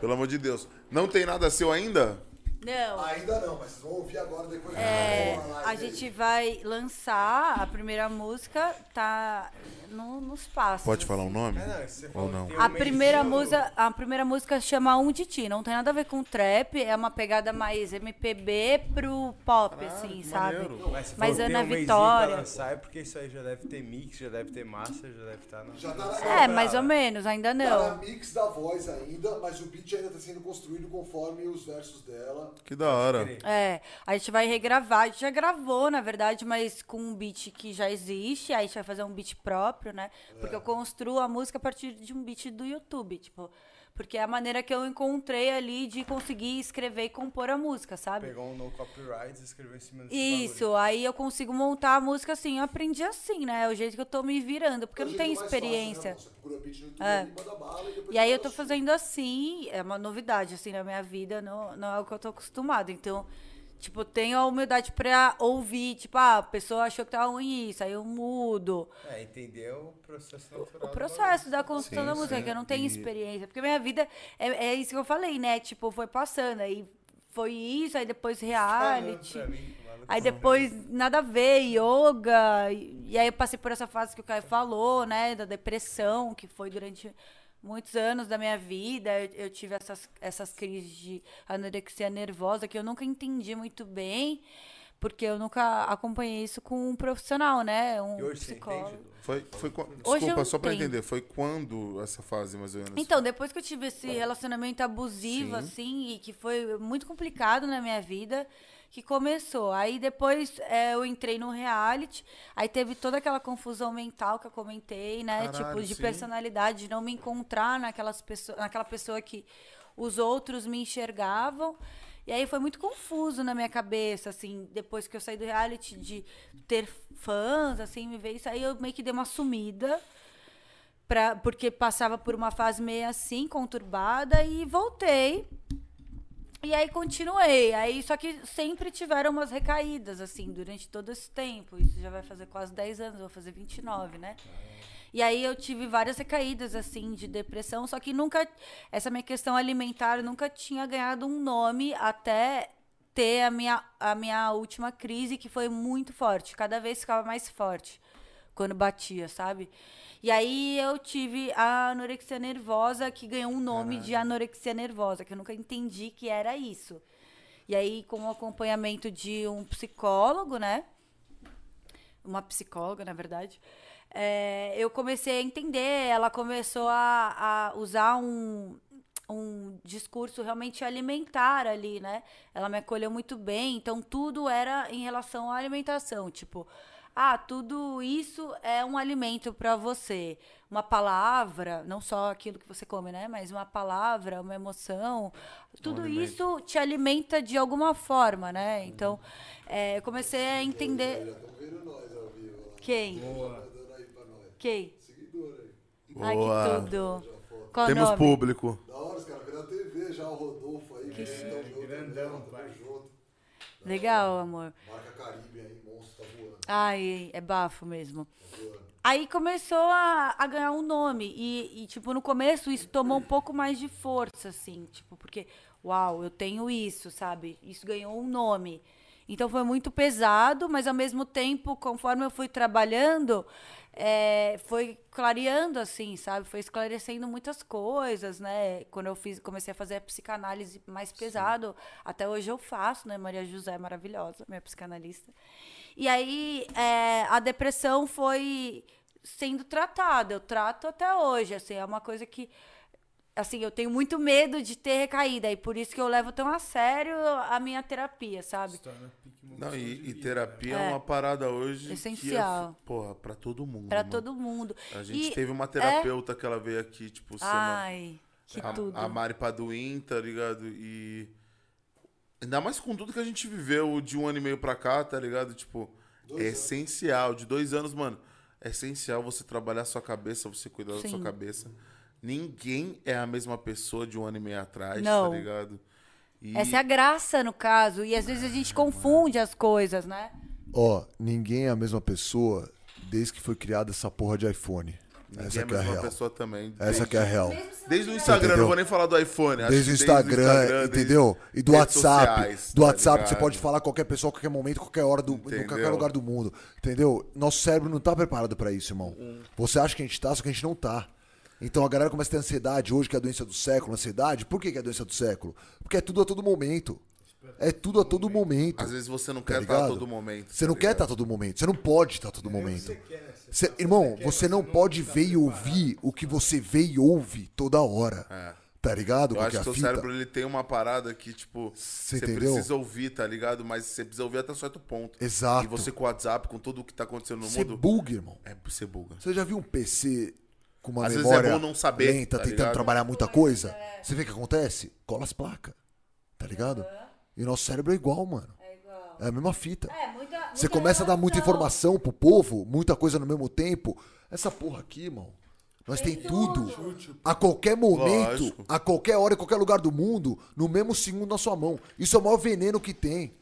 Pelo amor de Deus. Não tem nada seu ainda? Não. Ainda não, mas vocês vão ouvir agora depois. É, a gente vai lançar a primeira música, tá no, nos passos. Pode falar o nome? É, não, Ou não? A primeira, música, a primeira música chama Um de Ti, não tem nada a ver com trap, é uma pegada mais MPB pro pop, Caralho, assim, sabe? maneiro. Mas, Mas Ana um Vitória. Pra lançar, é porque isso aí já deve ter mix, já deve ter massa, já deve estar na... Já tá na, É, mais ou menos, ainda tá na não. mix da voz ainda, mas o beat ainda tá sendo construído conforme os versos dela. Que da hora. É, a gente vai regravar, a gente já gravou, na verdade, mas com um beat que já existe, aí a gente vai fazer um beat próprio, né? Porque eu construo a música a partir de um beat do YouTube, tipo, porque é a maneira que eu encontrei ali de conseguir escrever e compor a música, sabe? Pegou um no copyright e escreveu em cima desse Isso, aí eu consigo montar a música assim, eu aprendi assim, né? É o jeito que eu tô me virando, porque eu não tenho experiência. No YouTube É. bala e E aí eu tô fazendo assim, é uma novidade assim na minha vida, não, não é o que eu tô acostumada. Então, tipo, tenho a humildade pra ouvir, tipo, ah, a pessoa achou que tá ruim isso, aí eu mudo. É, entender o processo natural. O processo da construção Sim, da música, sim. que eu não tenho E- experiência. Porque minha vida é, é isso que eu falei, né? Tipo, foi passando, aí foi isso, aí depois reality. Aí depois, nada a ver, yoga. E, e aí eu passei por essa fase que o Caio falou, né? Da depressão, que foi durante muitos anos da minha vida. Eu, eu tive essas, essas crises de anorexia nervosa que eu nunca entendi muito bem. Porque eu nunca acompanhei isso com um profissional, né? Um E hoje você psicólogo. entende? Du? Foi, foi Hoje Desculpa, eu só pra entendo. entender. Foi quando essa fase, mais ou menos? Então, depois que eu tive esse relacionamento abusivo, Sim. assim, e que foi muito complicado na minha vida, que começou. Aí depois é, eu entrei no reality, aí teve toda aquela confusão mental que eu comentei, né? Caralho, tipo, de sim. personalidade, de não me encontrar naquelas pessoas, naquela pessoa que os outros me enxergavam. E aí foi muito confuso na minha cabeça, assim, depois que eu saí do reality, de ter fãs, assim, me ver isso. Aí eu meio que dei uma sumida pra, porque passava por uma fase meio assim, conturbada, e voltei. E aí continuei. Aí, só que sempre tiveram umas recaídas, assim, durante todo esse tempo. Isso já vai fazer quase 10 anos, vou fazer 29, né? E aí eu tive várias recaídas, assim, de depressão, só que nunca. Essa minha questão alimentar nunca tinha ganhado um nome até ter a minha, a minha última crise, que foi muito forte. Cada vez ficava mais forte quando batia, sabe? E aí eu tive a anorexia nervosa, que ganhou um nome de anorexia nervosa, que eu nunca entendi que era isso. E aí, com o acompanhamento de um psicólogo, né? Uma psicóloga, na verdade. é, eu comecei a entender, ela começou a, a usar um, um discurso realmente alimentar ali, né? Ela me acolheu muito bem, então tudo era em relação à alimentação, tipo, ah, tudo isso é um alimento para você. Uma palavra, não só aquilo que você come, né? Mas uma palavra, uma emoção, tudo alimento. isso te alimenta de alguma forma, né? Então, é, eu comecei a entender. Estão vendo nós ao vivo. lá. Quem? Mandando aí pra nós. Quem? Seguidor aí. Ai, Boa. que tudo. Qual Temos nome? público. Da hora, os caras viram a TV já, o Rodolfo aí. Que grandão, tamo pai. junto. Legal, amor. Marca Caribe aí, monstro, tá voando. Ai, é bafo mesmo. Aí começou a, a ganhar um nome. E, e, tipo, no começo isso tomou um pouco mais de força, assim. Tipo, porque, uau, eu tenho isso, sabe? Isso ganhou um nome. Então foi muito pesado, mas ao mesmo tempo, conforme eu fui trabalhando, é, foi clareando, assim, sabe? Foi esclarecendo muitas coisas, né? Quando eu fiz, comecei a fazer a psicanálise mais pesado, até hoje eu faço, né? Maria José é maravilhosa, minha psicanalista. E aí é, a depressão foi sendo tratada. Eu trato até hoje, assim, é uma coisa que assim, eu tenho muito medo de ter recaída e por isso que eu levo tão a sério a minha terapia, sabe? Não, e, e terapia é. É. uma parada hoje Essencial. que é, porra, pra todo mundo. Pra mano. todo mundo. A gente E- teve uma terapeuta que ela veio aqui, tipo, semana, Ai, que a, tudo. a Mari Paduim, tá ligado? E ainda mais com tudo que a gente viveu de um ano e meio pra cá, tá ligado? Tipo, é essencial. De dois anos, mano, é essencial você trabalhar a sua cabeça, você cuidar da Sim. sua cabeça. Ninguém é a mesma pessoa de um ano e meio atrás, Não. tá ligado? E Essa é a graça, no caso. E às vezes a gente confunde as coisas, né? Ó, ninguém é a mesma pessoa desde que foi criada essa porra de iPhone. Ninguém Essa é a que é a mesma real. pessoa também. Essa desde, que é a real. Desde o Instagram, entendeu? não vou nem falar do iPhone. acho Desde o Instagram, desde entendeu? E do WhatsApp. sociais, do tá WhatsApp você ligado? pode falar com qualquer pessoa, a qualquer momento, qualquer hora, do, em qualquer lugar do mundo. Entendeu? Nosso cérebro não tá preparado pra isso, irmão. Hum. Você acha que a gente tá, só que a gente não tá. Então a galera começa a ter ansiedade hoje, que é a doença do século, ansiedade. Por que, que é a doença do século? Porque é tudo a todo momento. É tudo a todo momento. Às vezes você não Tá quer estar a todo momento. Você tá não quer estar a todo momento. Você não pode estar a todo momento. Você- irmão, você não pode ver e ouvir o que você vê e ouve toda hora. É. Tá ligado? Eu acho que é o cérebro ele tem uma parada que, tipo, Cê você precisa ouvir, tá ligado? Mas você precisa ouvir até certo ponto. Exato. E você com o WhatsApp, com tudo o que tá acontecendo no Você mundo, buga, irmão. é você buga. Você já viu um PC com uma Às vezes memória é bom não saber, lenta, tá tentando ligado? trabalhar muita coisa? Você vê o que acontece? Cola as placas. Tá ligado? E o nosso cérebro é igual, mano. É igual. É a mesma fita. É, muita, Você muita começa a dar muita informação pro povo, muita coisa no mesmo tempo. Essa porra aqui, irmão. Nós tem, Tem tudo. tudo. A qualquer momento, Lógico. a qualquer hora, em qualquer lugar do mundo, no mesmo segundo na sua mão. Isso é o maior veneno que tem.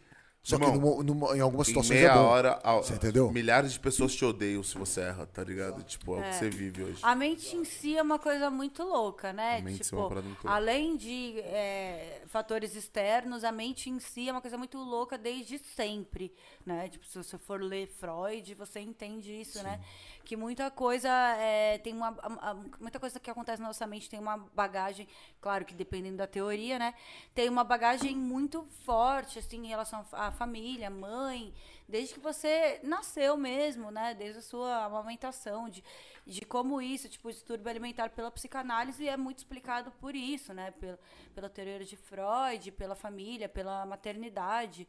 Só que Irmão, numa- numa- em algumas Em situações meia é bom. hora, a- Você entendeu? milhares de pessoas te odeiam se você erra, tá ligado? Tipo, é, o que você vive hoje. A mente em si é uma coisa muito louca, né? A mente si é tipo, uma parada muito louca. além de é, fatores externos, a mente em si é uma coisa muito louca desde sempre, né? Tipo, se você for ler Freud, você entende isso, né? Que muita coisa é, tem uma a- muita coisa que acontece na nossa mente tem uma bagagem, claro que dependendo da teoria, né? Tem uma bagagem muito forte assim em relação à à família, mãe, desde que você nasceu mesmo, né? Desde a sua amamentação, de, de como isso, tipo, o distúrbio alimentar pela psicanálise é muito explicado por isso, né? Pela, pela teoria de Freud, pela família, pela maternidade.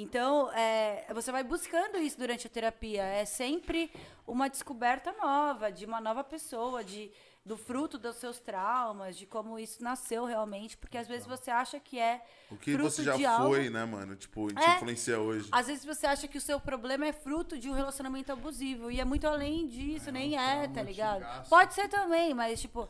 Então, é, você vai buscando isso durante a terapia. É sempre uma descoberta nova, de uma nova pessoa, de do fruto dos seus traumas, de como isso nasceu realmente, porque às vezes você acha que é O que fruto você já de algo. foi, né, mano? Tipo, te É. influencia hoje. Às vezes você acha que o seu problema é fruto de um relacionamento abusivo. E é muito além disso, nem é, tá ligado? Pode ser também, mas, tipo,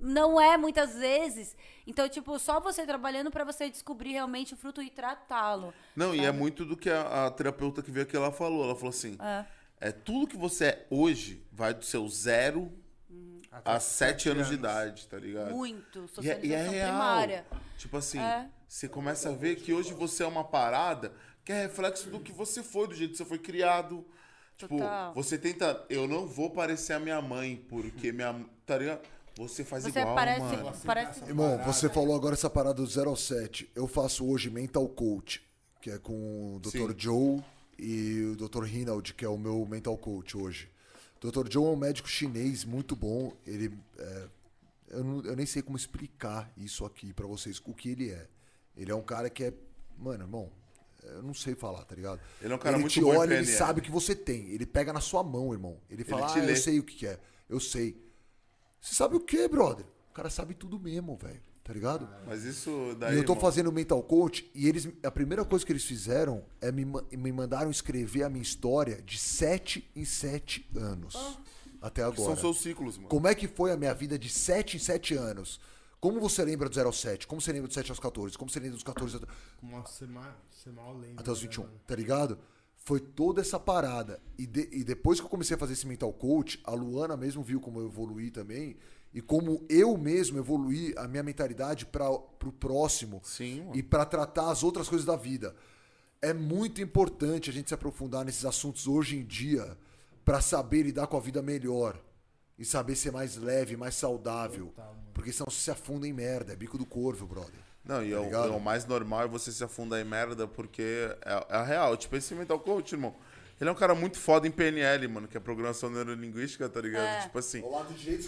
não é muitas vezes. Então, tipo, só você trabalhando pra você descobrir realmente o fruto e tratá-lo. Não, e é muito do que a, a terapeuta que veio aqui, ela falou. Ela falou assim, É. é tudo que você é hoje vai do seu zero a sete anos de idade, tá ligado? Muito. E é, Socialização e é real. primária. Tipo assim, É. você começa a ver que hoje você é uma parada que é reflexo do que você foi, do jeito que você foi criado. Tipo, Total. você tenta. Eu não vou parecer a minha mãe, porque minha. Tá ligado? Você faz Você igual, parece. mano. parece Irmão, você falou agora essa parada do 0 ao 7. Eu faço hoje Mental Coach, que é com o Dr. Sim. Joe e o Dr. Rinald, que é o meu Mental Coach hoje. O Dr. Joe é um médico chinês muito bom. Ele. é, eu, não- eu nem sei como explicar isso aqui pra vocês, o que ele é. Ele é um cara que é. Mano, irmão, eu não sei falar, tá ligado? Ele é um cara ele muito te bom em olha, ele sabe o que você tem. Ele pega na sua mão, irmão. Ele fala, te ah, lê. eu sei o que que é. Eu sei. Você sabe o que, brother? O cara sabe tudo mesmo, velho. Tá ligado? Mas isso daí. E eu tô irmão, fazendo mental coach e eles a primeira coisa que eles fizeram é me, me mandaram escrever a minha história de 7 em 7 anos. Até que São agora. seus ciclos, mano. Como é que foi a minha vida de 7 em 7 anos? Como você lembra do 0 ao 7? Como você lembra do 7 aos 14? Como você lembra dos 14 até, Nossa, você mal, você mal lembra. até os né, 21? mano? Tá ligado? Foi toda essa parada. E, de- e depois que eu comecei a fazer esse mental coach, a Luana mesmo viu como eu evoluí também. E como eu mesmo evoluí a minha mentalidade para pro próximo Sim, mano. e para tratar as outras coisas da vida. é muito importante a gente se aprofundar nesses assuntos hoje em dia pra saber lidar com a vida melhor. E saber ser mais leve, mais saudável. Porque senão você se afunda em merda. É bico do corvo, brother. Não, e Tá é o, é o mais normal é você se afundar em merda, porque é, é a real. Tipo, esse mental coach, irmão. Ele é um cara muito foda em PNL, mano, que é programação neurolinguística, tá ligado? Tipo assim.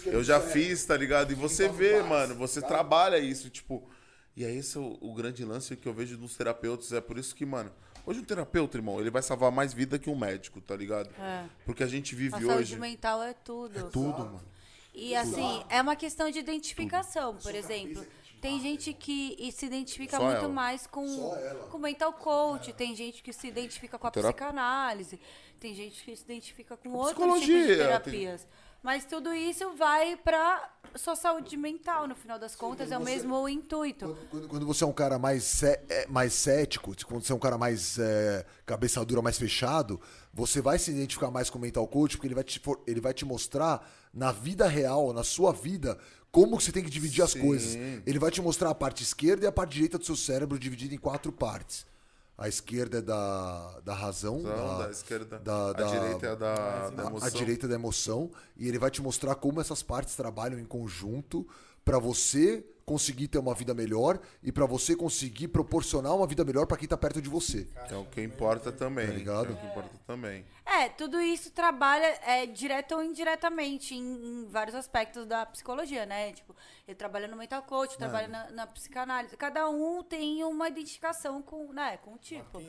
Eu já fiz, tá ligado? E você vê, mano, você trabalha isso, tipo. E aí esse é o, o grande lance que eu vejo dos terapeutas. É por isso que, mano, hoje um terapeuta, irmão, ele vai salvar mais vida que um médico, tá ligado? É. Porque a gente A vive saúde hoje. mental é tudo. Tudo, mano. E assim, é uma questão de identificação, por exemplo. Tem gente que se identifica Só muito ela. mais com com mental coach, tem gente que se identifica com a Terap- psicanálise, tem gente que se identifica com outros tipos de terapias. Mas tudo isso vai pra sua saúde mental, no final das contas, é o mesmo intuito. Quando, quando- quando você é um cara mais, cé- é, mais cético, quando você é um cara mais é, cabeça dura, mais fechado, você vai se identificar mais com o mental coach, porque ele vai te, ele vai te mostrar na vida real, na sua vida, como que você tem que dividir as Sim. coisas. Ele vai te mostrar a parte esquerda e a parte direita do seu cérebro dividida em quatro partes. A esquerda é da, da razão, Não, da esquerda. da- a da- direita é da, da emoção. a direita da emoção e ele vai te mostrar como essas partes trabalham em conjunto pra você conseguir ter uma vida melhor e pra você conseguir proporcionar uma vida melhor pra quem tá perto de você. É o que importa também. Tá ligado? É o que importa também. É, tudo isso trabalha é, direto ou indiretamente em, em vários aspectos da psicologia, né? Tipo, ele trabalha no mental coach, trabalha na, na psicanálise. Cada um tem uma identificação com, né, com o tipo.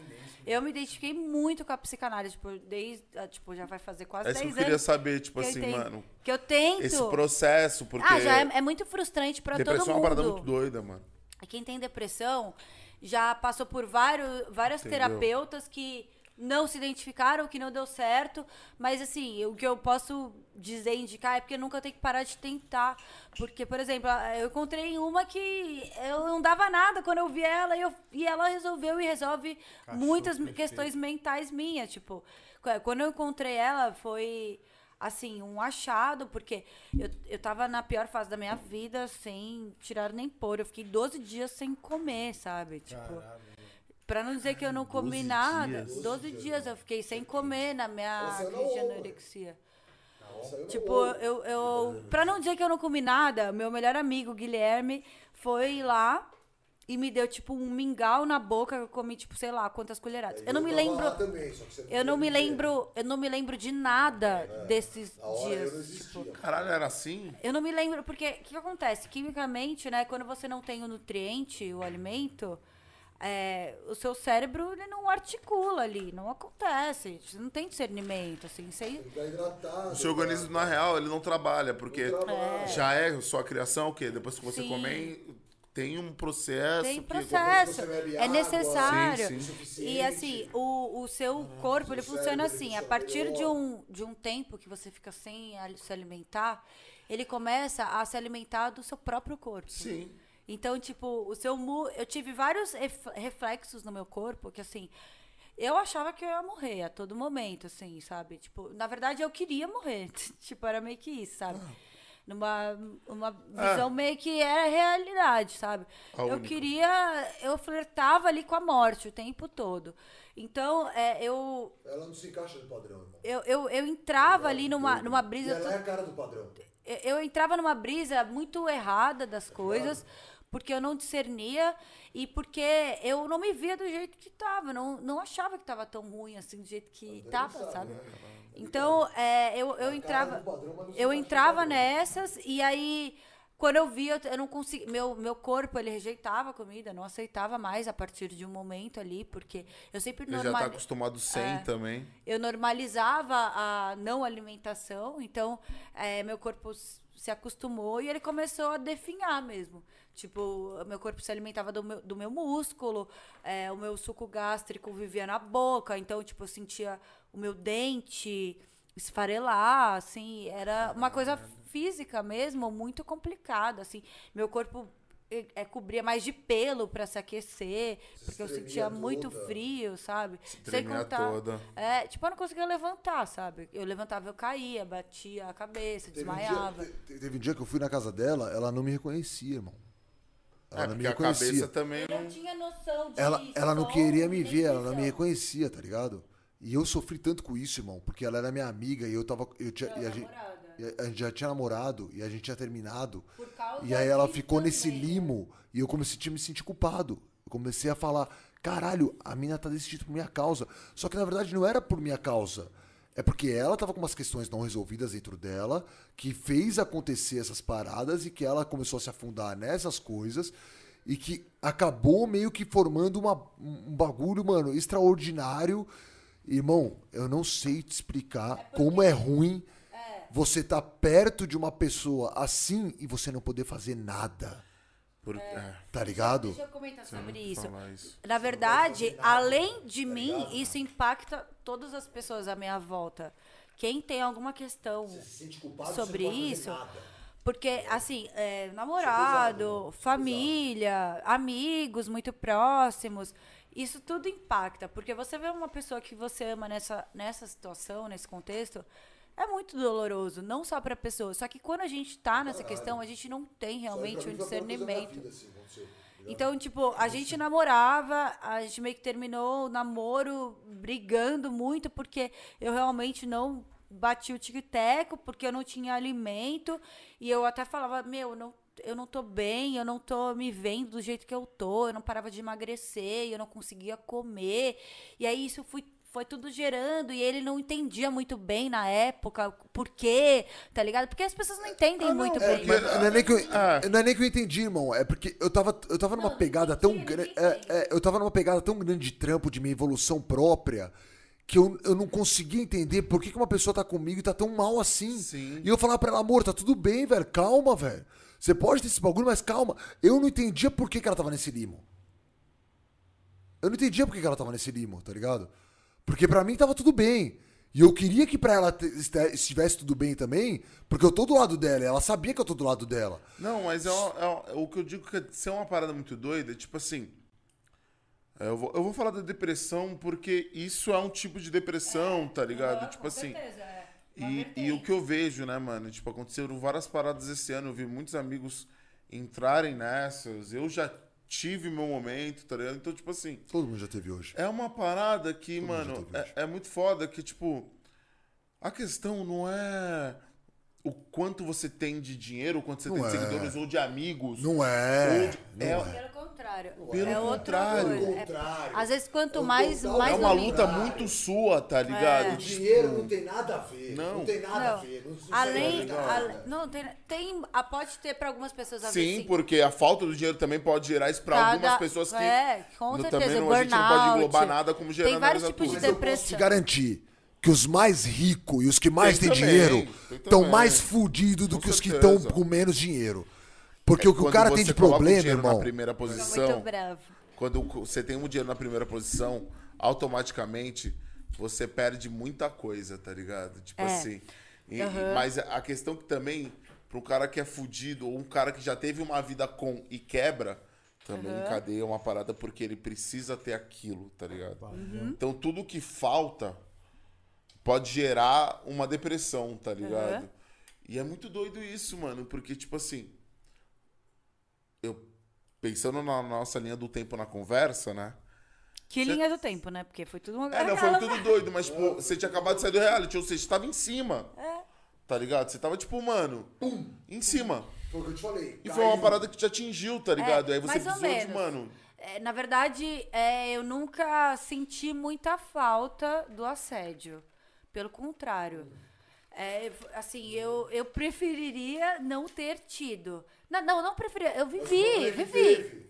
Eu me identifiquei muito com a psicanálise, tipo, desde, ah, tipo, já vai fazer quase É isso 10 que eu queria anos. saber, tipo que eu assim, entendo- mano. Que eu tento. Esse processo, porque. Ah, já é, é muito frustrante pra todo depressão é mundo. uma parada muito doida, mano. Quem tem depressão já passou por vários, várias Entendeu? terapeutas que não se identificaram, que não deu certo. Mas, assim, o que eu posso dizer, indicar, é porque nunca tem que parar de tentar. Porque, por exemplo, eu encontrei uma que eu não dava nada quando eu vi ela e, eu- e ela resolveu e resolve muitas questões mentais minhas. Tipo, qu- quando eu encontrei ela, foi assim, um achado, porque eu, eu tava na pior fase da minha vida, sem tirar nem pôr. Eu fiquei 12 dias sem comer, sabe? Tipo, pra não dizer que eu não comi 12 nada, dias? 12 dias eu fiquei sem comer na minha crise de anorexia. Tipo, eu, eu. Pra não dizer que eu não comi nada, meu melhor amigo, Guilherme, foi lá e me deu, tipo, um mingau na boca. Eu comi, tipo, sei lá, quantas colheradas. Eu não me lembro. Eu não me lembro. Eu não me lembro de nada desses dias. Tipo, Caralho, era assim? eu não me lembro, porque o que, que acontece? Quimicamente, né, quando você não tem o nutriente, o alimento, é, o seu cérebro ele não articula ali, não acontece. Você não tem discernimento, assim. Você, O seu organismo, na real, ele não trabalha, porque já é sua criação, o quê? Depois que você Sim. comer, tem um processo. tem que- processo, você bebe é água, necessário. sim, E assim, o, o seu corpo, ele funciona assim, a partir de um, de um tempo que você fica sem se alimentar, ele começa a se alimentar do seu próprio corpo. Sim. Então, tipo, o seu mu... eu tive vários ref- reflexos no meu corpo que assim, eu achava que eu ia morrer a todo momento, assim, sabe? Tipo, na verdade eu queria morrer. tipo, era meio que isso, sabe? Numa uma visão meio que era realidade, sabe? A eu única. queria, eu flertava ali com a morte o tempo todo. Então, é, eu, Ela não se encaixa no padrão, irmão. eu, eu, eu entrava ali numa, numa E brisa. ela é a cara do padrão. eu eu entrava numa brisa muito errada das coisas, porque eu não discernia e porque eu não me via do jeito que tava. eu Não, não achava que tava tão ruim assim, do jeito que tava, sabe? Então, é, eu, eu entrava. Eu entrava nessas e aí. Quando eu via, eu não conseguia. Meu, meu corpo, ele rejeitava a comida, não aceitava mais a partir de um momento ali, porque eu sempre Ele já tá normal acostumado sem É. também. eu normalizava a não alimentação, então é, meu corpo se acostumou e ele começou a definhar mesmo. Tipo, meu corpo se alimentava do meu, do meu músculo, é, o meu suco gástrico vivia na boca, então, tipo, eu sentia o meu dente esfarelar, assim, era uma coisa física mesmo, muito complicada, assim. Meu corpo é, é, cobria mais de pelo para se aquecer, porque eu sentia muito toda. frio, sabe? Sem tremia contar. toda. É, tipo, eu não conseguia levantar, sabe? Eu levantava, eu caía, batia a cabeça, Teve um, desmaiava. dia, te- teve um dia que eu fui na casa dela, ela não me reconhecia, irmão. Ela É, não me porque a cabeça reconhecia. também Eu não. não tinha noção disso. Ela, ela não queria me ver, ela não me reconhecia, tá ligado? E eu sofri tanto com isso, irmão, porque ela era minha amiga e eu tava. Eu tinha, Não, e a, gente, e a- gente já tinha namorado e a gente tinha terminado. Por causa E aí ela ficou nesse também, né? limo e eu comecei a me sentir culpado. Eu comecei a falar, caralho, a mina tá desse jeito por minha causa. Só que na verdade não era por minha causa. É porque ela tava com umas questões não resolvidas dentro dela, que fez acontecer essas paradas e que ela começou a se afundar nessas coisas e que acabou meio que formando uma, um bagulho, mano, extraordinário. Irmão, eu não sei te explicar como é ruim você tá perto de uma pessoa assim e você não poder fazer nada. Por... É. Tá ligado? Deixa eu comentar sobre isso. isso. Na verdade, além de mim, isso impacta todas as pessoas à minha volta. Quem tem alguma questão sobre isso, porque, assim, é, namorado, família, amigos muito próximos, isso tudo impacta. Porque você vê uma pessoa que você ama nessa, nessa situação, nesse contexto, é muito doloroso, não só pra pessoa. Só que quando a gente tá nessa questão, a gente não tem realmente um discernimento. Então, tipo, a gente namorava, a gente meio que terminou o namoro brigando muito, porque eu realmente não bati o tic-teco, porque eu não tinha alimento. E eu até falava, meu, eu não, eu não tô bem, eu não tô me vendo do jeito que eu tô, eu não parava de emagrecer, eu não conseguia comer. E aí isso fui foi tudo gerando e ele não entendia muito bem na época por quê, tá ligado? Porque as pessoas não entendem muito É, bem. mas não, é nem que eu, Ah. não é nem que eu entendi, irmão. É porque eu tava, eu tava numa Não, pegada entendi, tão eu grande. entendi. eu tava numa pegada tão grande de trampo, de minha evolução própria, que eu, eu não conseguia entender por que, que uma pessoa tá comigo e tá tão mal assim. Sim. E eu falava pra ela, amor, tá tudo bem, velho. Calma, velho. Você pode ter esse bagulho, mas calma. Eu não entendia por que, que ela tava nesse limo. Eu não entendia por que, que ela tava nesse limo, tá ligado? Porque pra mim tava tudo bem. E eu queria que pra ela estivesse tudo bem também, porque eu tô do lado dela, e ela sabia que eu tô do lado dela. Não, mas é, uma- é uma- o que eu digo que ser uma parada muito doida, tipo assim. é, Eu vou, eu vou falar da depressão porque isso é um tipo de depressão, tá ligado? Tipo com assim. certeza, é. E, e o que eu vejo, né, mano? Tipo, aconteceram várias paradas esse ano. Eu vi muitos amigos entrarem nessas. Eu já tive meu momento, tá ligado? Então, tipo assim. Todo mundo já teve hoje. É uma parada que, Todo mano, é, é muito foda que, tipo, a questão não é o quanto você tem de dinheiro, o quanto você Não tem de é. seguidores ou de amigos. Não é. De- não é- é. Contrário. Pelo é outra contrário. É- contrário. às vezes, quanto É mais, total- mais É uma luta muito sua, tá ligado? É. O dinheiro não tem nada a ver. Não. Não, tem nada a Não. ver. Não, Além, ale- nada. não tem, tem, ah, pode ter para algumas pessoas a ver, Sim, porque a falta do dinheiro também pode gerar isso pra Cada- algumas pessoas que. é, com certeza, também não, a gente não pode englobar nada como Tem vários tipos de. Mas eu te depressão. garantir que os mais ricos e os que mais têm dinheiro estão mais fudidos do Com que os que certeza. estão com menos dinheiro. Porque o que o cara tem de problema, dinheiro irmão. na primeira posição, muito bravo. quando você tem um dinheiro na primeira posição, automaticamente você perde muita coisa, tá ligado? Tipo É. assim. E- Aham. mas a questão que também, pra um cara que é fudido, ou um cara que já teve uma vida com e quebra, também encadeia uma parada porque ele precisa ter aquilo, tá ligado? Uhum. Então tudo que falta pode gerar uma depressão, tá ligado? Aham. E é muito doido isso, mano, porque, tipo assim. Pensando na nossa linha do tempo na conversa, né? Que linha do tempo, né? Porque foi tudo uma É, não, foi tudo doido, mas, tipo, você tinha acabado de sair do reality, ou seja, você tava em cima. É. Tá ligado? Você tava, tipo, mano, pum, em cima. Foi o que eu te falei. E foi uma parada que te atingiu, tá ligado? Aí você precisou de, mano. É, na verdade, é, eu nunca senti muita falta do assédio. Pelo contrário. É, assim, eu, eu preferiria não ter tido. Não, não, não preferia. Eu vivi, vivi.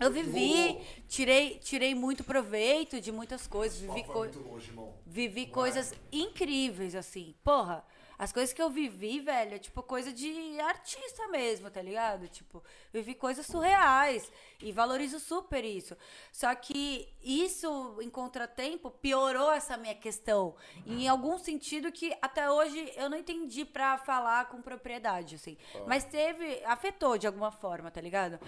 Eu vivi, tirei, tirei muito proveito de muitas coisas. Vivi, co- longe, vivi coisas incríveis, assim. Porra, as coisas que eu vivi, velho, é tipo coisa de artista mesmo, tá ligado? Tipo, vivi coisas surreais e valorizo super isso. Só que isso, em contratempo, piorou essa minha questão. Em algum sentido que até hoje eu não entendi pra falar com propriedade, assim. Mas teve, afetou de alguma forma, tá ligado?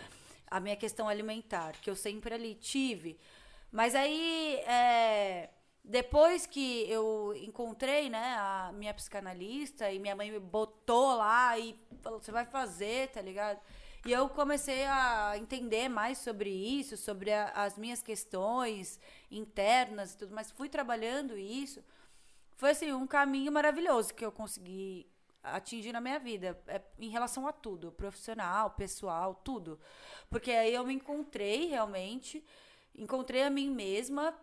A minha questão alimentar, que eu sempre ali tive. Mas aí, é, depois que eu encontrei, né, a minha psicanalista e minha mãe me botou lá e falou, você vai fazer, tá ligado? E eu comecei a entender mais sobre isso, sobre a- as minhas questões internas e tudo mais. Fui trabalhando isso. Foi assim, um caminho maravilhoso que eu consegui atingir na minha vida, é, em relação a tudo, profissional, pessoal, tudo. Porque aí eu me encontrei realmente, encontrei a mim mesma,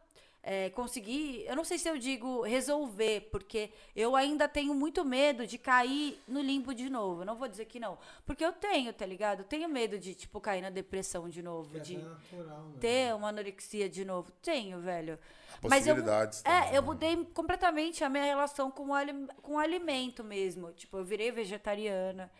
é, consegui, eu não sei se eu digo resolver, porque eu ainda tenho muito medo de cair no limbo de novo. Eu não vou dizer que não, porque eu tenho, tá ligado? Eu tenho medo de, tipo, cair na depressão de novo, Que é de até natural, né? ter uma anorexia de novo. Tenho, velho. Mas eu, Possibilidades é, eu né? mudei completamente a minha relação com o, com o alimento mesmo. Tipo, eu virei vegetariana.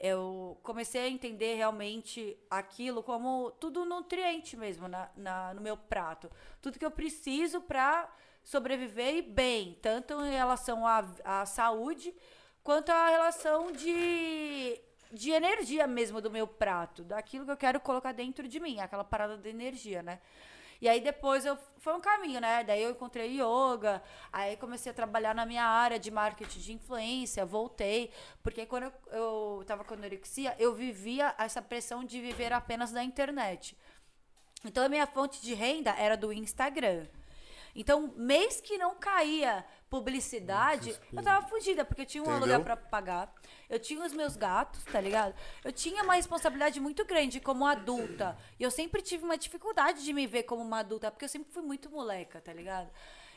Eu comecei a entender realmente aquilo como tudo nutriente mesmo na, na- no meu prato. Tudo que eu preciso para sobreviver e bem, tanto em relação à, à saúde, quanto à relação de, de energia mesmo do meu prato, daquilo que eu quero colocar dentro de mim, aquela parada de energia, né? E aí depois eu foi um caminho, né? Daí eu encontrei yoga, aí comecei a trabalhar na minha área de marketing de influência, voltei, porque quando eu, eu tava com anorexia, eu vivia essa pressão de viver apenas da internet. Então a minha fonte de renda era do Instagram. Então, mês que não caía publicidade, eu tava fodida, porque eu tinha um Entendeu? aluguel pra pagar. Eu tinha os meus gatos, tá ligado? Eu tinha uma responsabilidade muito grande como adulta. E eu sempre tive uma dificuldade de me ver como uma adulta, porque eu sempre fui muito moleca, tá ligado?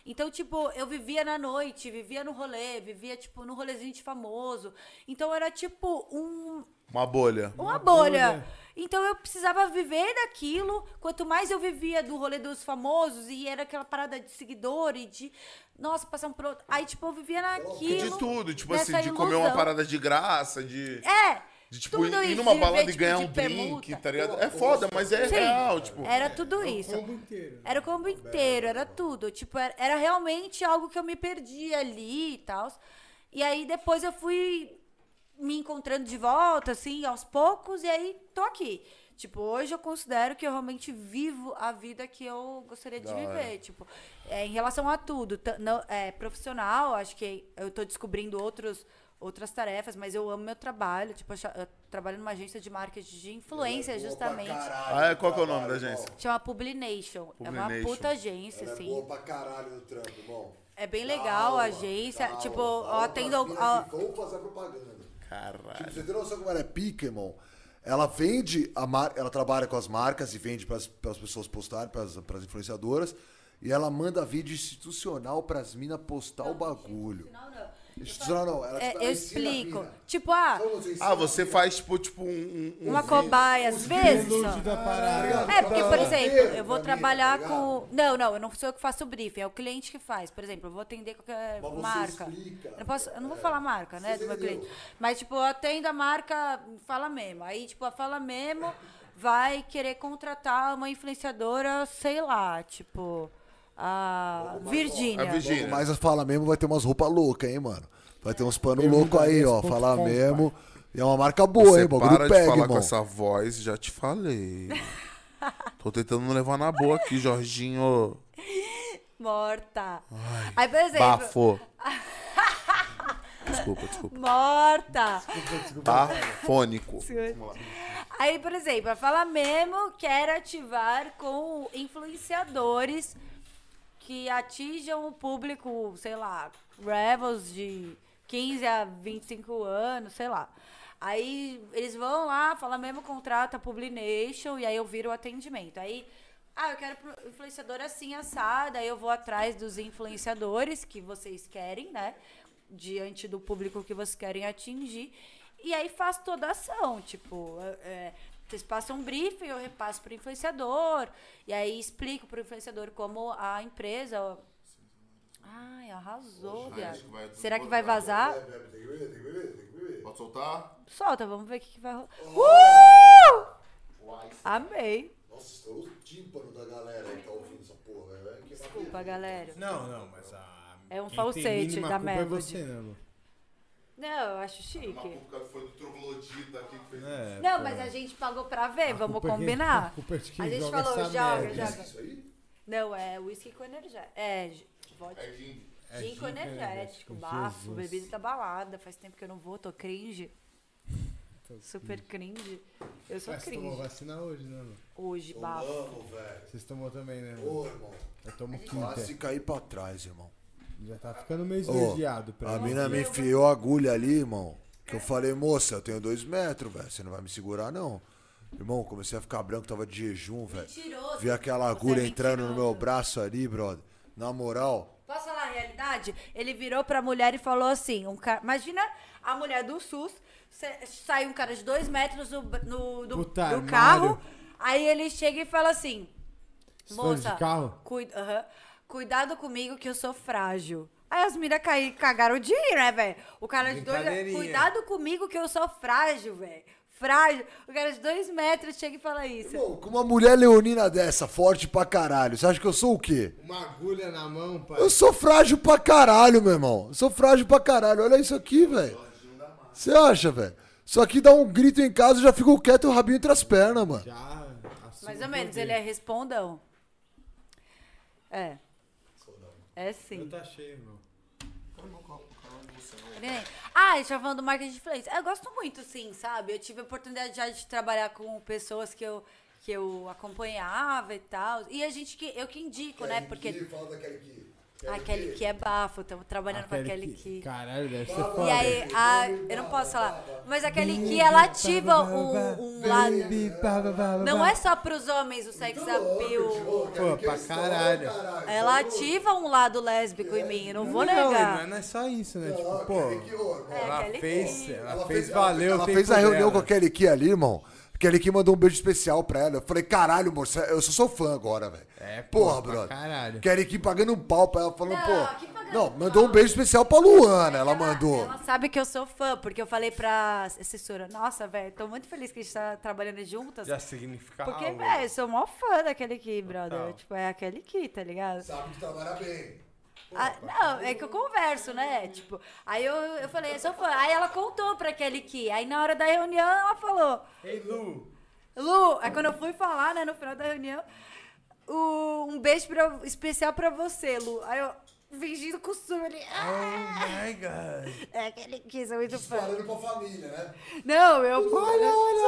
Então, tipo, eu vivia na noite, vivia no rolê, vivia, tipo, no rolezinho de famoso. Então, era, tipo, um, Uma bolha. uma bolha. bolha. Então eu precisava viver daquilo. Quanto mais eu vivia do rolê dos famosos, e era aquela parada de seguidor e de. Nossa, passar um pro outro. Aí, tipo, eu vivia naquilo. De tudo, tipo assim, de comer uma ilusão. parada de graça, de. É! De, tipo, tudo ir numa de balada e tipo, ganhar um drink, permuta. tá ligado? É foda, mas é Sim. real, tipo. Era tudo isso. combo inteiro. Era o combo inteiro, era tudo. Tipo, era, era realmente algo que eu me perdi ali e tal. E aí depois eu fui me encontrando de volta, assim, aos poucos, e aí tô aqui. Tipo, hoje eu considero que eu realmente vivo a vida que eu gostaria de Da hora. viver. Tipo, é, em relação a tudo. não- é, profissional, acho que eu tô descobrindo outros, outras tarefas, mas eu amo meu trabalho. Tipo, eu, trabalho numa agência de marketing de influência, justamente. Ah, é? Qual que é o nome da agência? Chama Publination. É uma Publination. puta agência, Ela é assim. boa pra caralho no trampo, irmão. É bem legal a agência. tipo, eu atendo. ao- ao- Vamos fazer propaganda. Caralho. Tipo, você tem noção como ela é pica, irmão? Ela vende a marca, ela trabalha com as marcas e vende para as pessoas postarem, para as influenciadoras. E ela manda vídeo institucional para as minas postar o bagulho. Não, não. Não, ela, É, tipo, eu ensina a explico. Tipo, ah, Ah, você mina? faz, tipo, tipo um. um uma cobaia às vezes. Só. É, porque, por exemplo, eu vou trabalhar tá com. Não, não, eu não sou eu que faço o briefing, é o cliente que faz. Por exemplo, eu vou atender qualquer Mas você marca. explica. Eu, não posso, eu não vou falar marca, né, Você do meu entendeu. cliente. Mas, tipo, eu atendo a marca Fala Memo. Aí, tipo, a Fala Memo vai querer contratar uma influenciadora, sei lá, tipo, a Virgínia. A Virgínia. Mais fala mesmo, vai ter umas roupas loucas, hein, mano? Vai ter uns panos loucos aí, ó. ponto Fala com, mesmo. E é uma marca boa, Você hein? Bagulho para de falar irmão. com essa voz, já te falei. Tô tentando não levar na boa aqui, Jorginho. Morta. Aí, por exemplo. Bafo. Desculpa, desculpa. Morta. Bafônico. Aí, por exemplo, a Fala Memo quer ativar com influenciadores que atinjam o público, sei lá, rebels de 15 a 25 anos, sei lá. Aí eles vão lá, Fala Memo contrata a Publination e aí eu viro o atendimento. Aí, ah, eu quero influenciador assim, assada, aí eu vou atrás dos influenciadores que vocês querem, né? Diante do público que vocês querem atingir. E aí faço toda a ação, tipo, é, vocês passam um briefing, eu repasso para o influenciador, e aí explico para o influenciador como a empresa. Ai, arrasou, viado. Será que vai vazar? Tem que beber, tem que beber, tem que beber. Pode soltar? Solta, vamos ver o que, que vai rolar. Uh! Amei. Nossa, estourou o tímpano da galera que tá ouvindo essa porra, Desculpa, galera. Não, não, mas a. É um quem falsete da culpa é você, né, Lu? Não, eu acho chique. foi do troglodita aqui que fez É, Não, pô. mas a gente pagou pra ver, vamos culpa é combinar. a culpa é de quem A gente joga falou, essa joga, merda. joga. Isso aí? Não, é whisky com energético. É, vodka. É gin. É Gin com energético, energético, bafo, Jesus. bebida da balada. Faz tempo que eu não vou, tô cringe. super cringe. Eu sou Mas você tomou cringe. vacina hoje, né, mano? Hoje, bafo. Vamos, velho. Vocês tomou também, né? mano? Ô, irmão. Eu tomo Quase quinta. cair pra trás, irmão. Já tá ficando meio esverdeado pra A mina me enfiou a agulha ali, irmão. Que eu falei, moça, eu tenho dois metros, velho. Você não vai me segurar, não. Irmão, comecei a ficar branco, tava de jejum, velho. Mentiroso. Vi aquela Você agulha é entrando no meu braço ali, brother. Na moral, Posso falar a realidade? Ele virou pra mulher e falou assim: um cara, imagina a mulher do SUS, sai um cara de dois metros no, no- do, Puta, do carro, aí ele chega e fala assim: de Moça, carro? cui- aham, cuidado comigo que eu sou frágil. Aí as minas caí- cagaram de rir, né, velho? O cara de dois. Cuidado comigo que eu sou frágil, velho. Frágil. O cara de dois metros chega e fala isso. Pô, com uma mulher leonina dessa, forte pra caralho, você acha que eu sou o quê? Uma agulha na mão, pai. Eu sou frágil pra caralho, meu irmão. Eu sou frágil pra caralho. Olha isso aqui, velho. Você acha, velho? Só que dá um grito em casa e já fico quieto e o rabinho entre as pernas, mano. Já Mais ou o menos, poder. ele é respondão. É. É Eu sim. tá cheio, meu. Ah, a gente tá falando do marketing de influência. Eu gosto muito, sim, sabe? Eu tive a oportunidade já de trabalhar com pessoas que eu, que eu acompanhava e tal. E a gente que. Eu que indico, né? Porque. Fala daquele que. A Kelly Key é bafo, estamos trabalhando com a Kelly Key. Caralho, deve ser E foda. aí, a, eu não posso falar, mas a Kelly Key, ela ativa um, um lado. Não é só pros homens o sex appeal. Pô, pra caralho. Ela ativa um lado lésbico em mim, eu não vou Não, e negar. não é só isso, né? Tipo, pô, É, ela fez, ela fez valer o Ela fez a reunião com a Kelly Key ali, irmão. A Kelly Key mandou um beijo especial pra ela. Eu falei, caralho, moça, eu só sou fã agora, velho. É, pô, Porra, pra brother. caralho. Kelly Key pagando um pau pra ela, falando, Não, pô. que pagando Não, pau. mandou um beijo especial pra Luana, ela mandou. Ela sabe que eu sou fã, porque eu falei pra assessora, nossa, velho, tô muito feliz que a gente tá trabalhando juntas. Já significa Porque, algo. velho, eu sou mó fã daquele Key, brother. Total. Tipo, é aquele Key, tá ligado? Sabe que trabalha bem. Ah, não, é que eu converso, né? Tipo, aí eu, eu falei, sou fã. Aí ela contou pra Kelly Key. Aí na hora da reunião ela falou, Ei, Lu. Lu, aí quando eu fui falar, né, no final da reunião, o- um beijo pra- especial pra você, Lu. Aí eu, fingindo costume ali. Oh Ah, my god. é aquele Key, sou muito fã. Falando pra família, né? Não, eu,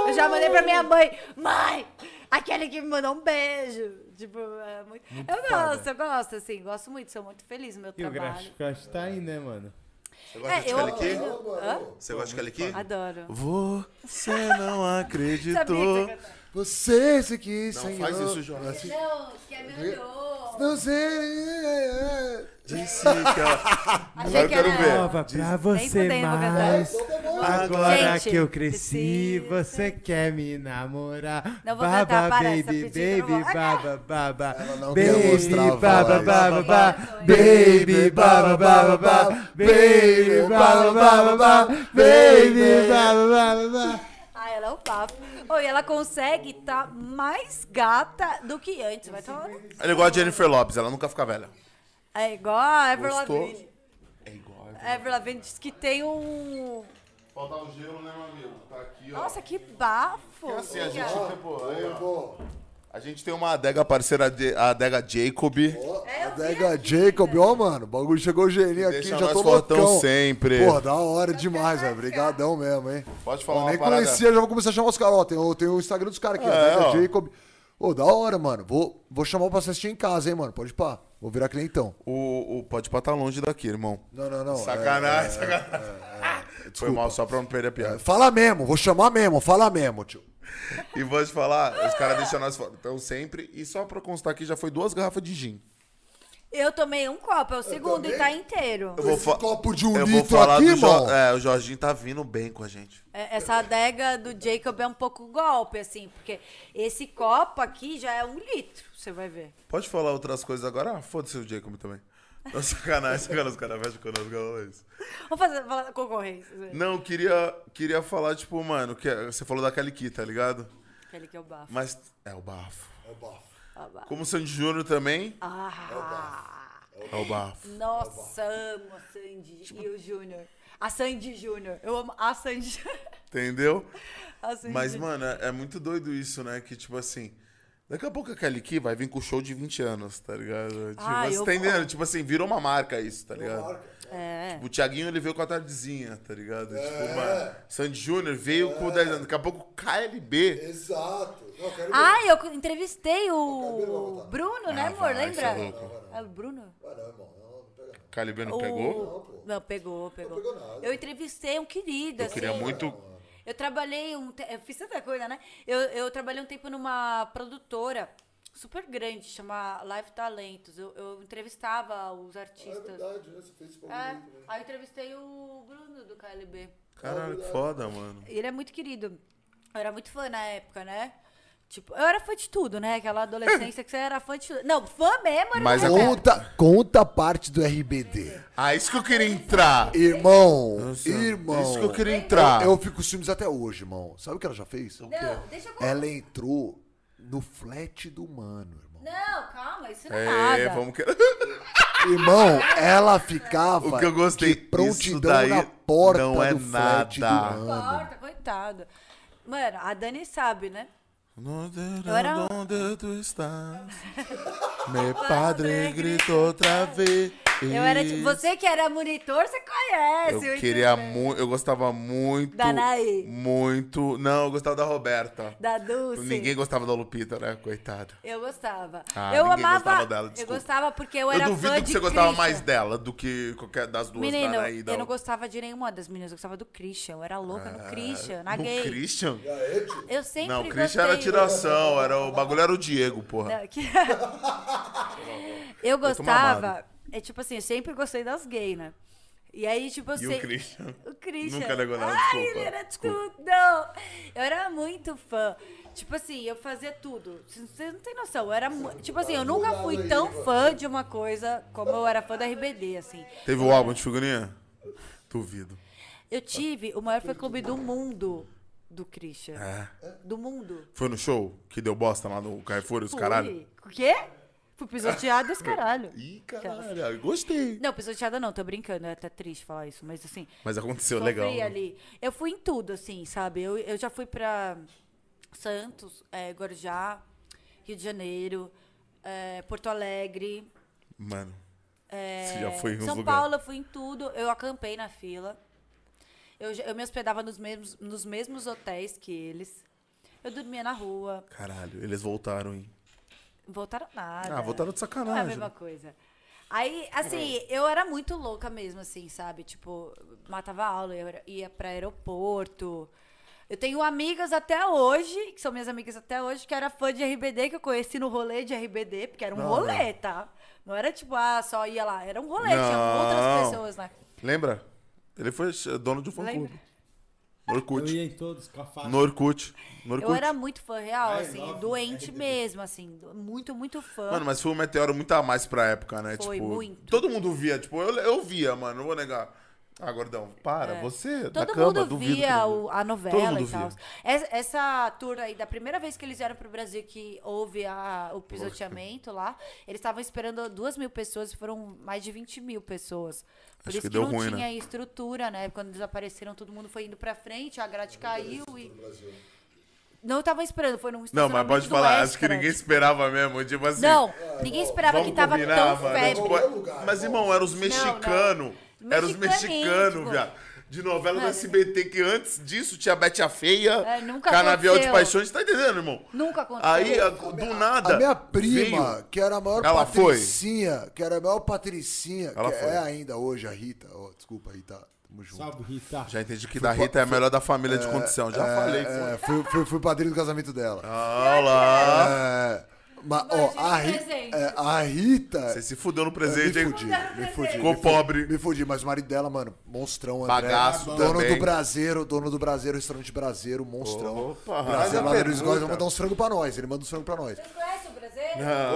eu já mandei pra minha mãe, mãe, aquele que me mandou um beijo. Tipo, é muito. eu foda. gosto, eu gosto, assim, gosto muito, sou muito feliz no meu E o trabalho. gratificante tá aí, né, mano? Você gosta de É, eu Kelly Key? Hã? Você gosta de Key? Adoro. Você não acreditou. você se quis, Não senhor. faz isso. Assim, Não, que é melhor. Não sei. Disse que ela... Agora eu que quero era- ver. Nova pra você fudendo, vou cantar. mais. Agora Gente, que eu cresci, cresci. você quer me namorar. Não vou baba, cantar, para, essa baby, pedida eu não baby, vou- baba, baba. Ela não quer Baby, mostrar a baba, voz. baba, baba. Baby, Baby, baba, baba, baba. Baby, baba, baba, baba. Baby, baba, baba, baba. Ah, ela é o papo. E ela consegue estar mais gata do que antes. Vai tomar. Ele gosta de Jennifer Lopes, ela nunca fica velha. É igual a Ever Gostou? Lavigne. É igual. A Ever Lavigne diz que tem um. Falta um gelo, né, meu amigo? Tá aqui, ó. Nossa, que bafo. Assim, a gente, tem, pô, aí, ó. Pô, a gente tem uma adega parceira, de, a adega Jacob. É, a Dega Jacob, ó, mano. O bagulho chegou gelinho aqui, Deixa já nós tô fortão loucão. sempre. Pô, da hora demais, velho. Obrigadão mesmo, hein. Pode falar Eu uma nem parada. conhecia, já vou começar a chamar os caras. Ó, tem, o- tem o Instagram dos caras aqui, É, ó, ó. Dega Jacob. Ô, da hora, mano. Vou, vou chamar pra assistir em casa, hein, mano. Pode pá. Vou virar clientão. O, o pode pra estar longe daqui, irmão. Não, não, não. Sacanagem, é, sacanagem. Foi desculpa. mal, só pra não perder a é, piada. fala mesmo, vou chamar mesmo, fala mesmo, tio. E vou te falar, os caras deixam nós então sempre. E só pra constar aqui, já foi duas garrafas de gin. Eu tomei um copo, é o segundo e tá inteiro. Eu vou, Esse fa- copo de um eu vou litro falar aqui, do Jo- irmão. É, o Jorginho tá vindo bem com a gente. É, Essa adega do Jacob é um pouco golpe, assim, porque esse copo aqui já é um litro, você vai ver. Pode falar outras coisas agora? Ah, foda-se o Jacob também. Não, sacanagem, sacanagem, os caras conosco, não é isso. Vamos fazer falar da concorrência. né? Não, queria, queria falar, tipo, mano, que é- você falou da Kelly Key, tá ligado? Aquele que é o bafo. Mas é o bafo. Ah, bafo. Como o Sandy Júnior também, Ah, é o bafo. nossa, amo a Sandy e o Júnior. A Sandy Júnior. Eu amo a Sandy. Entendeu? a Sandy Mas, mano, é, é muito doido isso, né? Que, tipo assim, Daqui a pouco a Kelly Key vai vir com o show de 20 anos, tá ligado? Tipo, Ah, você eu tá entendendo? Tipo assim, virou uma marca isso, tá ligado? É. O Thiaguinho ele veio com a tardezinha, tá ligado? É. Tipo, mano, Sandy Júnior veio com 10 anos. Daqui a pouco o KLB. Exato. Não, quero ver. Ah, eu entrevistei vai o. Bruno, né, Ah, amor? vai, Lembra? cê é louco. É o Bruno? Ah, não, irmão. Não, não não. KLB não O- pegou? Não, pegou, pegou. pegou nada. Eu entrevistei um querido, Eu queria assim. muito. Eu trabalhei um te... Eu fiz tanta coisa, né? Eu, eu trabalhei um tempo numa produtora super grande, chama Live Talentos. Eu, eu entrevistava os Ah, é artistas. verdade, né? Você fez esse É, também. aí eu entrevistei o Bruno do KLB. Caralho, que foda, mano. Ele é muito querido. Eu era muito fã na época, né? Tipo, eu era fã de tudo, né? Aquela adolescência que você era fã de tudo. Não, fã mesmo era Mas. Conta, conta a parte do RBD. Ah, isso que eu queria entrar. Irmão, Nossa, irmão. Isso que eu queria entrar. Eu, eu fico com os filmes até hoje, irmão. Sabe o que ela já fez? Não, deixa eu contar. Ela entrou no flat do mano, irmão. Não, calma, isso não é, É, nada. vamos que. Irmão, ela ficava O que eu gostei, de prontidão isso daí na porta não é do flat nada. do mano. Corta, coitado. Mano, a Dani sabe, né? Onde, Eu era- onde tu estás? Meu padre gritou outra vez. Eu era tipo, você que era monitor, você conhece. Eu queria muito. Eu gostava muito. Da Naí. Muito. Não, eu gostava da Roberta. Da Dulce. Ninguém gostava da Lupita, né? Coitada. Eu gostava. Ah, eu amava. gostava dela, eu gostava porque eu Eu, era duvido fã que você gostava Christian. mais dela do que qualquer das duas Menino, da Anaí. eu não gostava de nenhuma das meninas, eu gostava do Christian. Eu era louca no Christian, na Ah, No gay. Christian? Eu sempre Não, o gostei. Christian era tiração, era, o bagulho era o Diego, porra. Não, que- eu gostava. É tipo assim, eu sempre gostei das gays, né? E aí, tipo E assim. o Christian? O Christian. Nunca negou nada, Ai, desculpa, ele era desculpa. tudo. Eu era muito fã. Tipo assim, eu fazia tudo. Você não tem noção. Eu era. mu- Tipo assim, eu nunca fui tão fã de uma coisa como eu era fã da RBD, assim. Teve o álbum de figurinha? Duvido. Eu tive o maior fã-clube do mundo do Christian. É. Do mundo. Foi no show que deu bosta lá no Carrefour e os Fui. caralho? O quê? Fui pisoteada esse caralho. Ih, caralho, gostei. Não, pisoteada não, tô brincando, é até triste falar isso, mas assim. Mas aconteceu legal. né? ali. Eu fui em tudo, assim, sabe? Eu, eu já fui pra Santos, é, Guarujá, Rio de Janeiro, é, Porto Alegre. Mano, é, você já foi em São lugares. Paulo, eu fui em tudo. Eu acampei na fila. Eu, eu me hospedava nos mesmos, nos mesmos hotéis que eles. Eu dormia na rua. Caralho, eles voltaram, hein? Voltaram nada. Ah, voltaram de Não é a sacanagem. mesma coisa. Aí, assim, eu era muito louca mesmo, assim, sabe? Tipo, matava aula, eu ia pra aeroporto. Eu tenho amigas até hoje, que são minhas amigas até hoje, que era fã de RBD, que eu conheci no rolê de RBD, porque era um rolê, tá? Não era tipo, ah, só ia lá. Era um rolê, tinha Não. outras pessoas, né? Lembra? Ele foi dono de um fã-clube. No Eu ia em todos com a faixa. No Orkut. No Orkut. Eu era muito fã real, é assim, doente RBD. mesmo, assim, muito, muito fã. Mano, mas foi um meteoro muito a mais pra época, né? Foi, tipo, muito. todo mundo via. Tipo, eu, eu via, mano, não vou negar. Ah, gordão, para, você da É. Todo cama, mundo via o- a Todo novela mundo e tal. Essa, essa tour aí, da primeira vez que eles vieram pro Brasil, que houve a- o pisoteamento lá, eles estavam esperando duas mil pessoas e foram mais de 20 mil pessoas. Por Acho isso que que, deu não ruim, né? tinha estrutura, né? Quando eles apareceram, todo mundo foi indo pra frente, a grade caiu e. Não estavam esperando, foi num Não, mas pode falar, acho que ninguém esperava mesmo. Tipo assim. Não, ninguém esperava que tava combinar, tão mano, febre. tipo, mas, irmão. eram os mexicanos. Eram os mexicanos, viado. De novela do. SBT, que antes disso tinha Bete a Feia, É, nunca Canavial de aconteceu. Paixões, tá entendendo, irmão? Nunca aconteceu. Aí, a- do nada. A minha prima, veio- que era a maior Ela foi? patricinha, que era a maior patricinha, Ela que foi. é ainda hoje a Rita. Ó, desculpa, Rita. Tamo junto. Salve, Rita. Já entendi que da Rita é a melhor da família de condição. Já falei que foi. É, fui, fui, fui padrinho do casamento dela. Ah lá. É, mas, ó, a, Ri- presente. é, a Rita. Você se fudeu no me presente, hein? fudi, me fudi. Ficou me fudi, pobre. Me fudi, mas o marido dela, mano, monstrão, André. Bagaço Dono também. do Braseiro, dono do Braseiro, restaurante Braseiro, monstrão. Opa, Braseiro lá. Góes vai mandar uns frangos pra nós. Ele manda uns frangos pra nós. Vocês conhecem o brasileiro?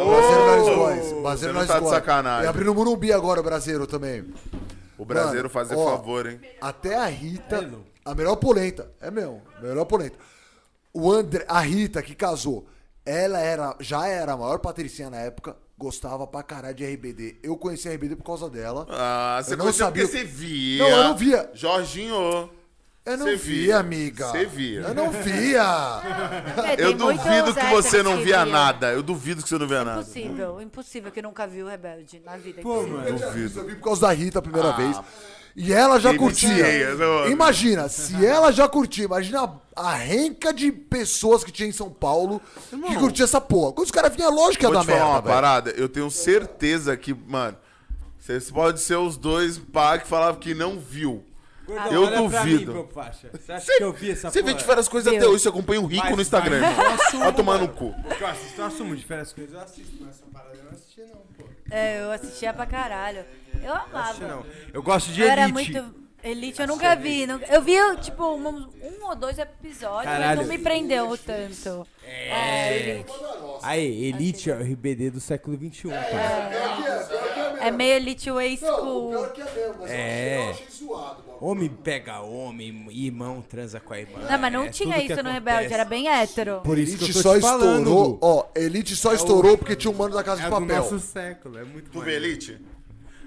Braseiro na Luiz Góes. Você Braseiro não tá de Góes. sacanagem. E abrindo no Morumbi agora o Braseiro também. O brasileiro Mano, fazer ó, favor, hein? Até a Rita, a melhor polenta, é mesmo, a melhor polenta. O André, a Rita que casou, ela era, já era a maior patricinha na época, gostava pra caralho de RBD. Eu conheci a RBD por causa dela. Ah, você Eu não sabia porque você via. Não, eu não via. Jorginho. Eu não via, via. amiga. Cê via. Eu não via. É, Eu duvido que você não que via viam. nada. Eu duvido que você não via nada. Impossível, impossível que nunca viu o Rebelde na vida. Pô, mano. Duvido. Eu vi por causa da Rita a primeira vez. E ela já curtia. vicia, não- Imagina, se ela já curtia, imagina a, renca de pessoas que tinha em São Paulo que curtia essa porra. Quando os caras vinham, lógico que ia Vou dar te falar merda, uma parada. Eu tenho certeza que, mano, vocês podem ser os dois pá que falavam que não viu. Gordão, Eu duvido. mim. Você acha que eu vi essa Você vê de férias coisas até hoje, você acompanha o Rico Mas- no Instagram, mas- irmão. eu assumo, Vai tomar no cu. Eu assisto, eu assumo de férias coisas, eu assisto, mas essa parada eu não assisti não, pô. É, eu assistia pra caralho. Eu amava. não. Eu gosto de Eu Elite. era muito. Elite eu nunca vi. nunca- Eu vi, tipo, um, um ou dois episódios, Caralho. mas não me prendeu tanto. É, Elite. Aí, Elite é o RBD do século XXI, cara. É meio Elite Way School. que é mesmo, mas É. eu achei zoado, mano. Homem pega homem, irmão transa com a irmã. Não, mas não É tinha que isso no. Rebelde, era bem hétero. Por isso que Elite eu tô só te falando. estourou, ó, Elite só estourou porque tinha um mano da Casa É de do Papel. nosso século, é muito Tu vê Elite?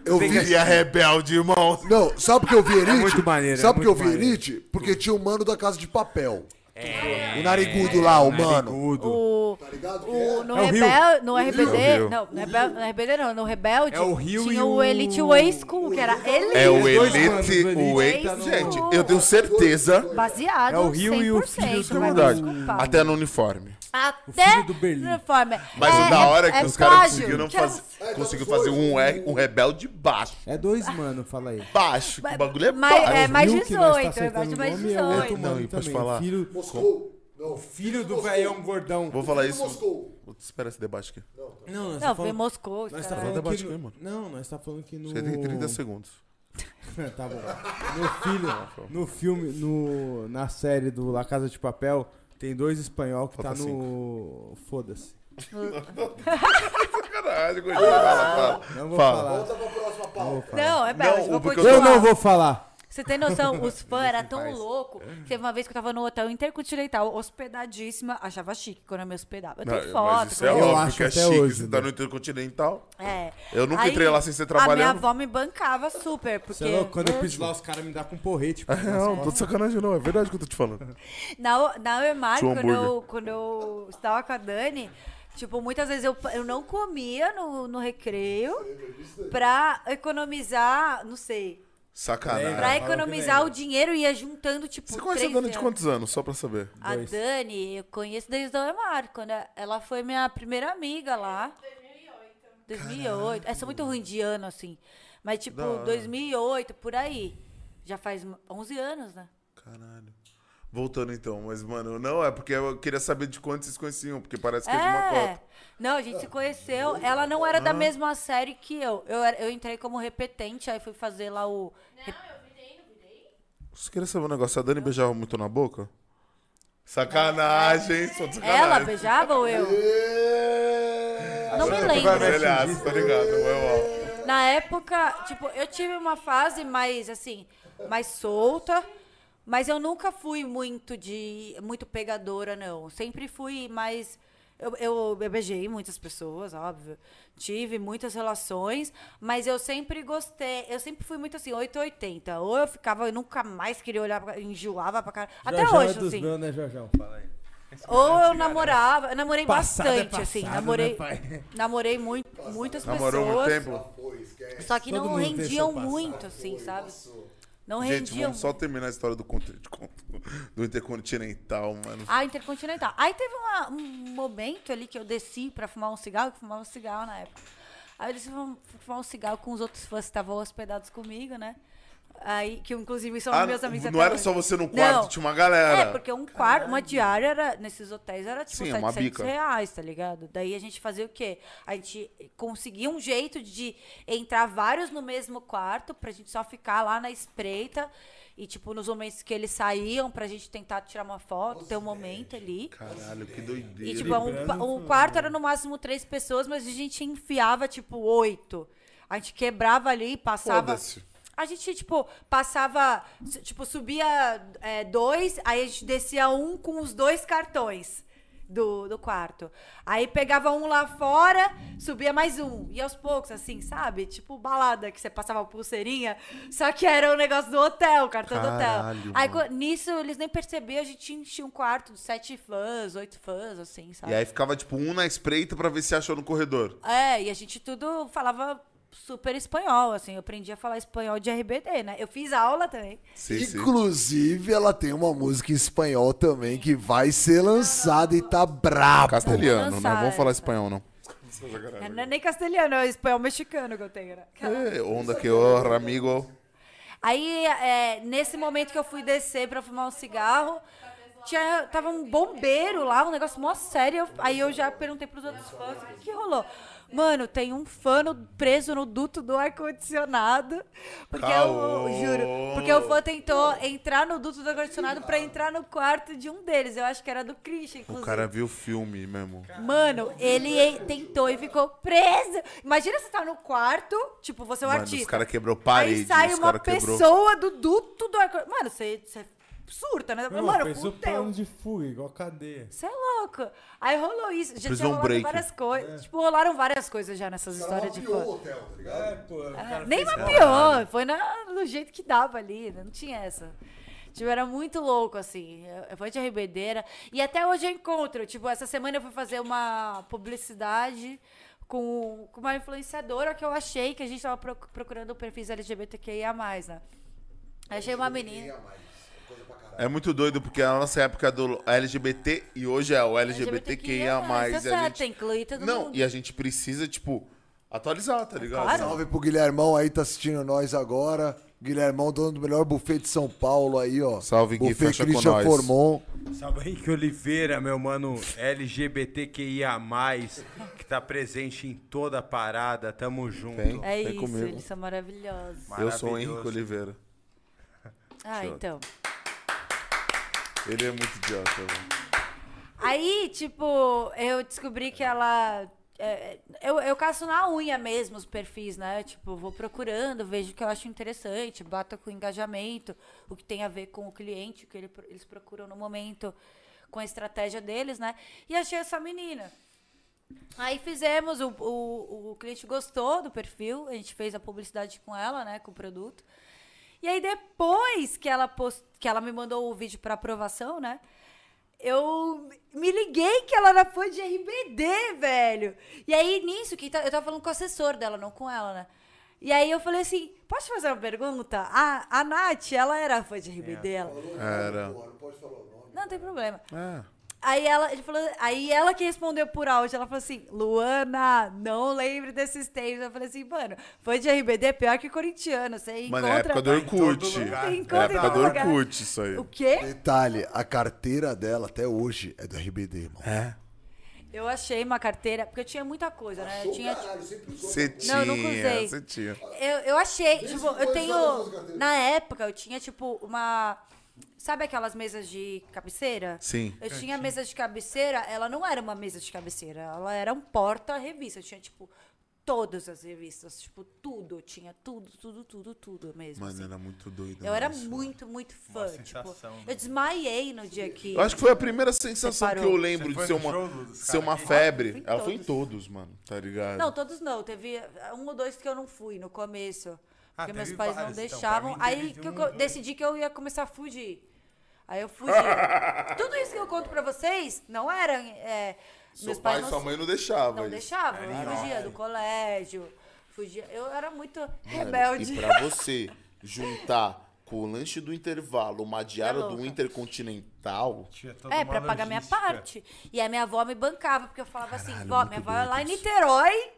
Eu vi, Via rebelde, irmão. Não, sabe por que eu vi Elite? muito maneiro, é sabe por que eu vi maneiro. Elite? Porque tinha um mano da Casa de Papel. É, O narigudo lá, o mano. narigudo. O, Tá ligado? o, no, É o Rio. Rebel, no É o RBD, não, no Rebel, no RBD não, no Rebelde É o Rio tinha e o o- Elite Way School, que era Elite. É o Elite, o no- Gente, eu tenho certeza. Baseado É o Rio e o 100%, filho. Até no uniforme. Até filho do Berlim. uniforme. Mas é, o da hora é que é os caras conseguiram fazer, conseguiram fazer um, R- um rebelde baixo. É dois, mano, fala aí. Baixo. Que o bagulho é Mas- baixo. é mais Viu que nós tá 18, eu gosto o mais nome, é outro 18. mano Não, e pode falar? Filho, Moscou. Não, filho do velhão gordão. Vou falar isso. Moscou. Putz, Espera esse debate aqui. Não, nós Não, tá foi falando... Moscou. Nós tá falando debate que com no... ele, mano. Não, nós tá falando que no... Você tem 30 segundos. tá bom. No filho, no filme, no, na série do La Casa de Papel, tem dois espanhol que Falta tá no... Foda-se. Gordinho. Fala, fala. Não vou Fala. falar. Volta pra próxima pauta. Não. Não, é Não, Belge, o vou continuar. Eu não vou falar. Você tem noção, os fãs eram tão loucos que teve uma vez que eu tava no hotel intercontinental, hospedadíssima, achava chique quando eu me hospedava. Eu tenho Não, foto. mas isso é Eu óbvio acho que é até chique. hoje, Você tá né? no Intercontinental. É. Eu nunca Aí, entrei lá sem ser A minha trabalhando. avó me bancava super, porque Você é louco? Quando eu piso lá, os caras me dão com porrete. Tipo, Não, tô de sacanagem não. É verdade que eu tô te falando. na, na Uemar, um quando eu, quando eu estava com a Dani, tipo, muitas vezes eu, eu não comia no, no recreio pra economizar, não sei, Sacanagem. pra economizar o dinheiro ia juntando, tipo, Você conhece a três Dani de anos. quantos anos? Só pra saber. A Dois. Dani, eu conheço desde a Uemar, quando ela foi minha primeira amiga lá. 2008. Essa é muito ruim de ano, assim. Mas, tipo, 2008, por aí. Já faz 11 anos, né? Caralho. Voltando então, mas, mano, não, é porque eu queria saber de quantos vocês conheciam, porque parece que é de uma É. cota. Não, a gente se conheceu. Ela não era da mesma série que eu. Eu, era- eu entrei como repetente, aí fui fazer lá o. rep- Você queria saber um negócio? A Dani beijava muito na boca? Sacanagem, de sacanagem. Ela beijava ou eu? Não me lembro. Velhaço, tá ligado? Foi mal. Na época, tipo, eu tive uma fase mais, assim, mais solta, mas eu nunca fui muito de. muito pegadora, não. Sempre fui mais. Eu, eu, eu beijei muitas pessoas, óbvio. Tive muitas relações, mas eu sempre gostei. Eu sempre fui muito assim, 880. Ou eu ficava, eu nunca mais queria olhar pra enjoava pra cara. Até Jorjão hoje, é dos assim. meus, né, Jorjão? Fala aí. Ou eu namorava, eu namorei Passado é bastante, assim. passado, Namorei, né, namorei muito, muitas Namorou pessoas. muito tempo? Só que Todo não rendiam muito, assim, sabe? Não Gente, rendiam. vamos só terminar a história do, do Intercontinental, mano. Ah, Intercontinental. Aí teve uma- um momento ali que eu desci pra fumar um cigarro, que fumava um cigarro na época. Aí eu desci pra fumar um cigarro com os outros fãs que estavam hospedados comigo, né? Aí, que inclusive são Ah, meus amigos não até era hoje. só você no quarto, Não. tinha uma galera. É, porque um quarto, uma diária era, nesses hotéis era tipo Sim, é uma 700 bica. reais, tá ligado? Daí a gente fazia o quê? A gente conseguia um jeito de entrar vários no mesmo quarto pra gente só ficar lá na espreita. E, tipo, nos momentos que eles saíam, pra gente tentar tirar uma foto, ter um momento ali. Caralho, que doideira. E, tipo, um, o quarto era no máximo três pessoas, mas a gente enfiava, tipo, oito. A gente quebrava ali, passava. Foda-se. A gente, tipo, passava. Tipo, subia é, dois, aí a gente descia um com os dois cartões. do, do quarto. Aí pegava um lá fora, subia mais um. E aos poucos, assim, sabe? Tipo balada que você passava pulseirinha, só que era o negócio do hotel, o cartão do Caralho, hotel. Aí mano. nisso eles nem percebiam, a gente enchia um quarto de sete fãs, oito fãs, assim, sabe? E aí ficava, tipo, um na espreita pra ver se achou no corredor. É, e a gente tudo falava super espanhol, assim. Eu aprendi a falar espanhol de RBD, né? Eu fiz aula também. Sim, sim. Inclusive, ela tem uma música em espanhol também que vai ser lançada e tá braba. Castelhano, não lançar vamos falar espanhol, não. Não é nem castelhano, é espanhol mexicano que eu tenho, né? É, onda que o amigo. Aí, é, nesse momento que eu fui descer pra fumar um cigarro, tinha, tava um bombeiro lá, um negócio mó sério. Aí eu já perguntei pros outros fãs, o que, que rolou? Mano, tem um fã no- preso no duto do ar-condicionado. Porque eu, Caô. juro, porque o fã tentou entrar no duto do ar-condicionado pra entrar no quarto de um deles. Eu acho que era do Christian, O inclusive. cara viu o filme mesmo. Mano, ele tentou e ficou preso. Imagina você tá no quarto, tipo, você é um Mano, artista. os cara quebrou parede, Aí sai uma cara quebrou- pessoa do duto do ar Mano, você, você surta, né? Não, Mano, fez o plano de fuga, igual cadeia. Você é louco. Aí rolou isso. Já tinha break. várias coisas. Tipo, rolaram várias coisas já nessas histórias de fã. hotel, tá ligado? É, pô, o cara Nem mapeou. Foi na, do jeito que dava ali. Não tinha essa. Tipo, era muito louco, assim. Foi de RBD. E até hoje eu encontro. Tipo, essa semana eu fui fazer uma publicidade com, com uma influenciadora que eu achei que a gente tava proc- procurando perfis LGBTQIA+, né? Achei uma menina. É muito doido, porque a nossa época é do LGBT e hoje é o LGBTQIA+. tá e a certo, gente... incluir todo Não, mundo. e a gente precisa, tipo, atualizar, tá ligado? Claro. Salve pro Guilhermão aí, tá assistindo nós agora. Guilhermão, dono do melhor buffet de São Paulo aí, ó. Salve, Gui, buffet fecha com Christian nós. Formon. Salve Henrique Oliveira, meu mano LGBTQIA+, que tá presente em toda a parada, tamo junto. Vem. É Vem isso, comigo. eles são maravilhosos. Eu sou o Maravilhoso. Henrique Oliveira. Ah, Show. então. Ele é muito idiota. Aí, tipo, eu descobri que ela. é, eu, eu caço na unha mesmo os perfis, né? Tipo, vou procurando, vejo o que eu acho interessante, bato com engajamento, o que tem a ver com o cliente, o que ele- eles procuram no momento, com a estratégia deles, né? E achei essa menina. Aí fizemos, o, o, o cliente gostou do perfil, a gente fez a publicidade com ela, né? Com o produto. E aí depois que ela, post... que ela me mandou o vídeo para aprovação, né? Eu me liguei que ela era fã de RBD, velho. E aí, nisso, que tá- eu tava falando com o assessor dela, não com ela, né? E aí eu falei assim, posso te fazer uma pergunta? A, a Nath, ela era fã de RBD? Ela... Era. Não tem problema. É. Aí ela, ele falou, aí ela que respondeu por áudio, ela falou assim, Luana, não lembre desses tempos. Eu falei assim, mano, foi de RBD é pior que corintiano. Você Mano, encontra... é época do Orkut. todo lugar. É Encontra em época do todo lugar. Orkut, isso aí. O quê? Detalhe, a carteira dela até hoje é do RBD, irmão. É. Eu achei uma carteira, porque eu tinha muita coisa, né? Eu tinha, Você tinha, Não, nunca usei. você tinha. eu, eu achei, tipo, eu tenho, na época, eu tinha, tipo, uma, sabe aquelas mesas de cabeceira? Sim. Eu tinha mesa de cabeceira, ela não era uma mesa de cabeceira, ela era um porta-revista. Eu tinha, tipo, todas as revistas, tipo, tudo. Tinha tudo, tudo, tudo, tudo mesmo. Mano, assim. era muito doido. Eu era isso. muito, muito fã. Tipo, sensação, né? eu desmaiei no dia que. Eu acho que foi a primeira sensação que eu lembro de ser uma, ser uma febre. Ela foi em todos. todos, mano, tá ligado? Não, todos não. Teve um ou dois que eu não fui no começo. Ah, Porque meus pais vários, não então. deixavam. Mim, aí que eu um, dois. decidi que eu ia começar a fugir. Aí eu fugi. Tudo isso que eu conto pra vocês não era. é, Seu meus pai pais e não, sua mãe não deixavam. não isso. deixavam. Eu fugia do colégio. Fugia. Eu era muito rebelde. E pra você juntar com o lanche do intervalo, uma diária É do. Intercontinental, É, pra pagar minha parte. E a minha avó me bancava, porque eu falava assim, Caralho, vó, muito minha avó é lá em isso. Niterói.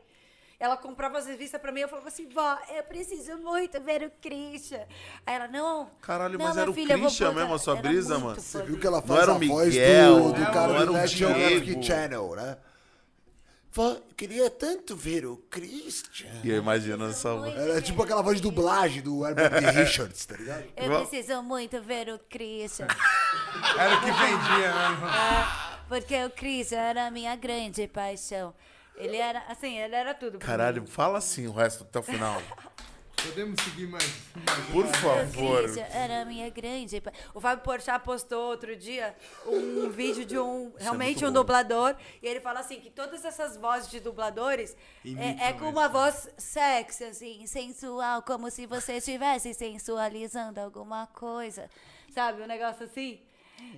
Ela comprava as revistas pra mim, eu falava assim, vó, eu preciso muito ver o Christian. Aí ela, não. Caralho, não, mas era o filha, vou Christian botar." mesmo, a sua Era brisa, mano? Você viu que ela Não faz era a o voz Miguel, do, do não cara era do o National Diego. Geographic Channel, né? Vó, eu queria tanto ver o Christian. E eu imagino essa voz. Era tipo aquela voz de dublagem do Herbert. Richards, tá ligado? Eu preciso muito ver o Christian. Era o que vendia, né? porque o Christian era a minha grande paixão. Ele era, assim, ele era tudo. Caralho, mim. fala assim o resto até o final. Podemos seguir mais. mais Por favor. Crícia era minha grande. O Fábio Porchat postou outro dia um vídeo de um realmente muito um bom. dublador e ele fala assim que todas essas vozes de dubladores é, é com uma voz sexy assim, sensual, como se você estivesse sensualizando alguma coisa, sabe, um negócio assim.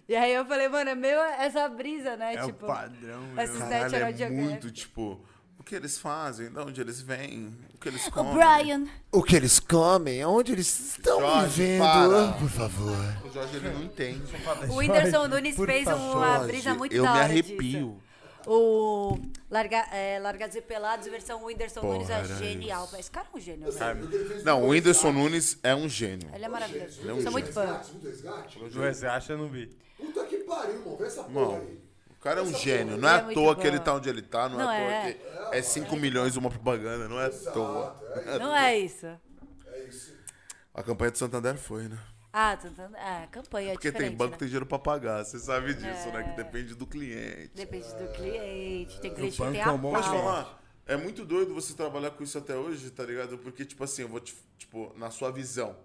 E aí eu falei, mano, é meio essa brisa, né? É o tipo, padrão, essa meu. Caralho, é muito, tipo, o que eles fazem, de onde eles vêm, o que eles O comem. Brian, O que eles comem? Onde eles estão Jorge, vivendo? para. Por favor. O Jorge, ele não entende. o Whindersson Jorge, Nunes fez favor, uma Jorge, brisa muito eu da me hora disso. O Larga, é, Largados e Pelados, versão Whindersson Porra, Nunes, é genial. isso. Esse cara é um gênio, né? Não, o Whindersson Nunes é um gênio. Ele é maravilhoso. Ele é um Sou muito fã. Do resgate eu não vi. Puta que pariu, irmão. Vê essa Irmão, o cara é um gênio. Não é é à toa bom. que ele tá onde ele tá, não, Não é à é. toa que é 5 milhões uma propaganda, não é à toa. Não é isso. A campanha do Santander foi, né? Ah, tô tentando. É, campanha é Porque tem banco né? tem dinheiro pra pagar, você sabe disso, né? Que depende do cliente. Depende do cliente. Tem cliente que tem é a um bom Pode pau. falar? É muito doido você trabalhar com isso até hoje, tá ligado? Porque, tipo assim, eu vou te. Tipo, na sua visão.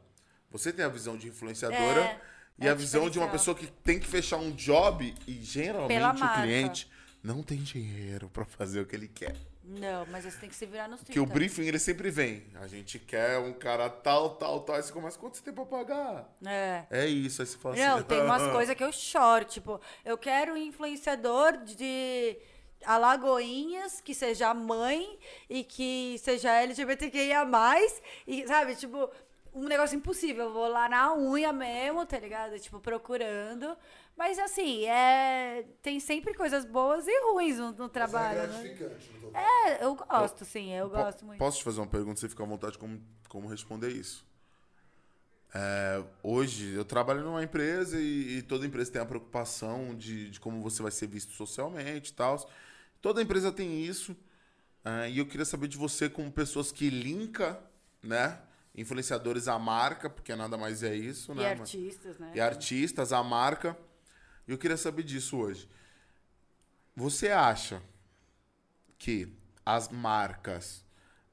Você tem a visão de influenciadora É, e é a o visão de uma pessoa que tem que fechar um job e geralmente o cliente não tem dinheiro pra fazer o que ele quer. Não, mas você tem que se virar nos 30. Que o briefing ele sempre vem. A gente quer um cara tal, tal, tal. Aí você começa, quanto você tem pra pagar? É. É isso. Aí você fala Não, assim. tem umas coisas que eu choro. Tipo, eu quero um influenciador de Alagoinhas que seja mãe e que seja LGBTQIA+, e, sabe, tipo, um negócio impossível. Eu vou lá na unha mesmo, tá ligado? Tipo, procurando. Mas, assim, é... tem sempre coisas boas e ruins no, no trabalho, né? É, eu gosto, sim, eu gosto muito. Posso te fazer uma pergunta? Você fica à vontade como, como responder isso. É, hoje, eu trabalho numa empresa e, e toda empresa tem a preocupação de, de como você vai ser visto socialmente e tal. Toda empresa tem isso. é, e eu queria saber de você, como pessoas que linka, né? Influenciadores à marca, porque nada mais é isso, E né? mas- artistas, né? e artistas, a marca. Eu queria saber disso hoje. Você acha que as marcas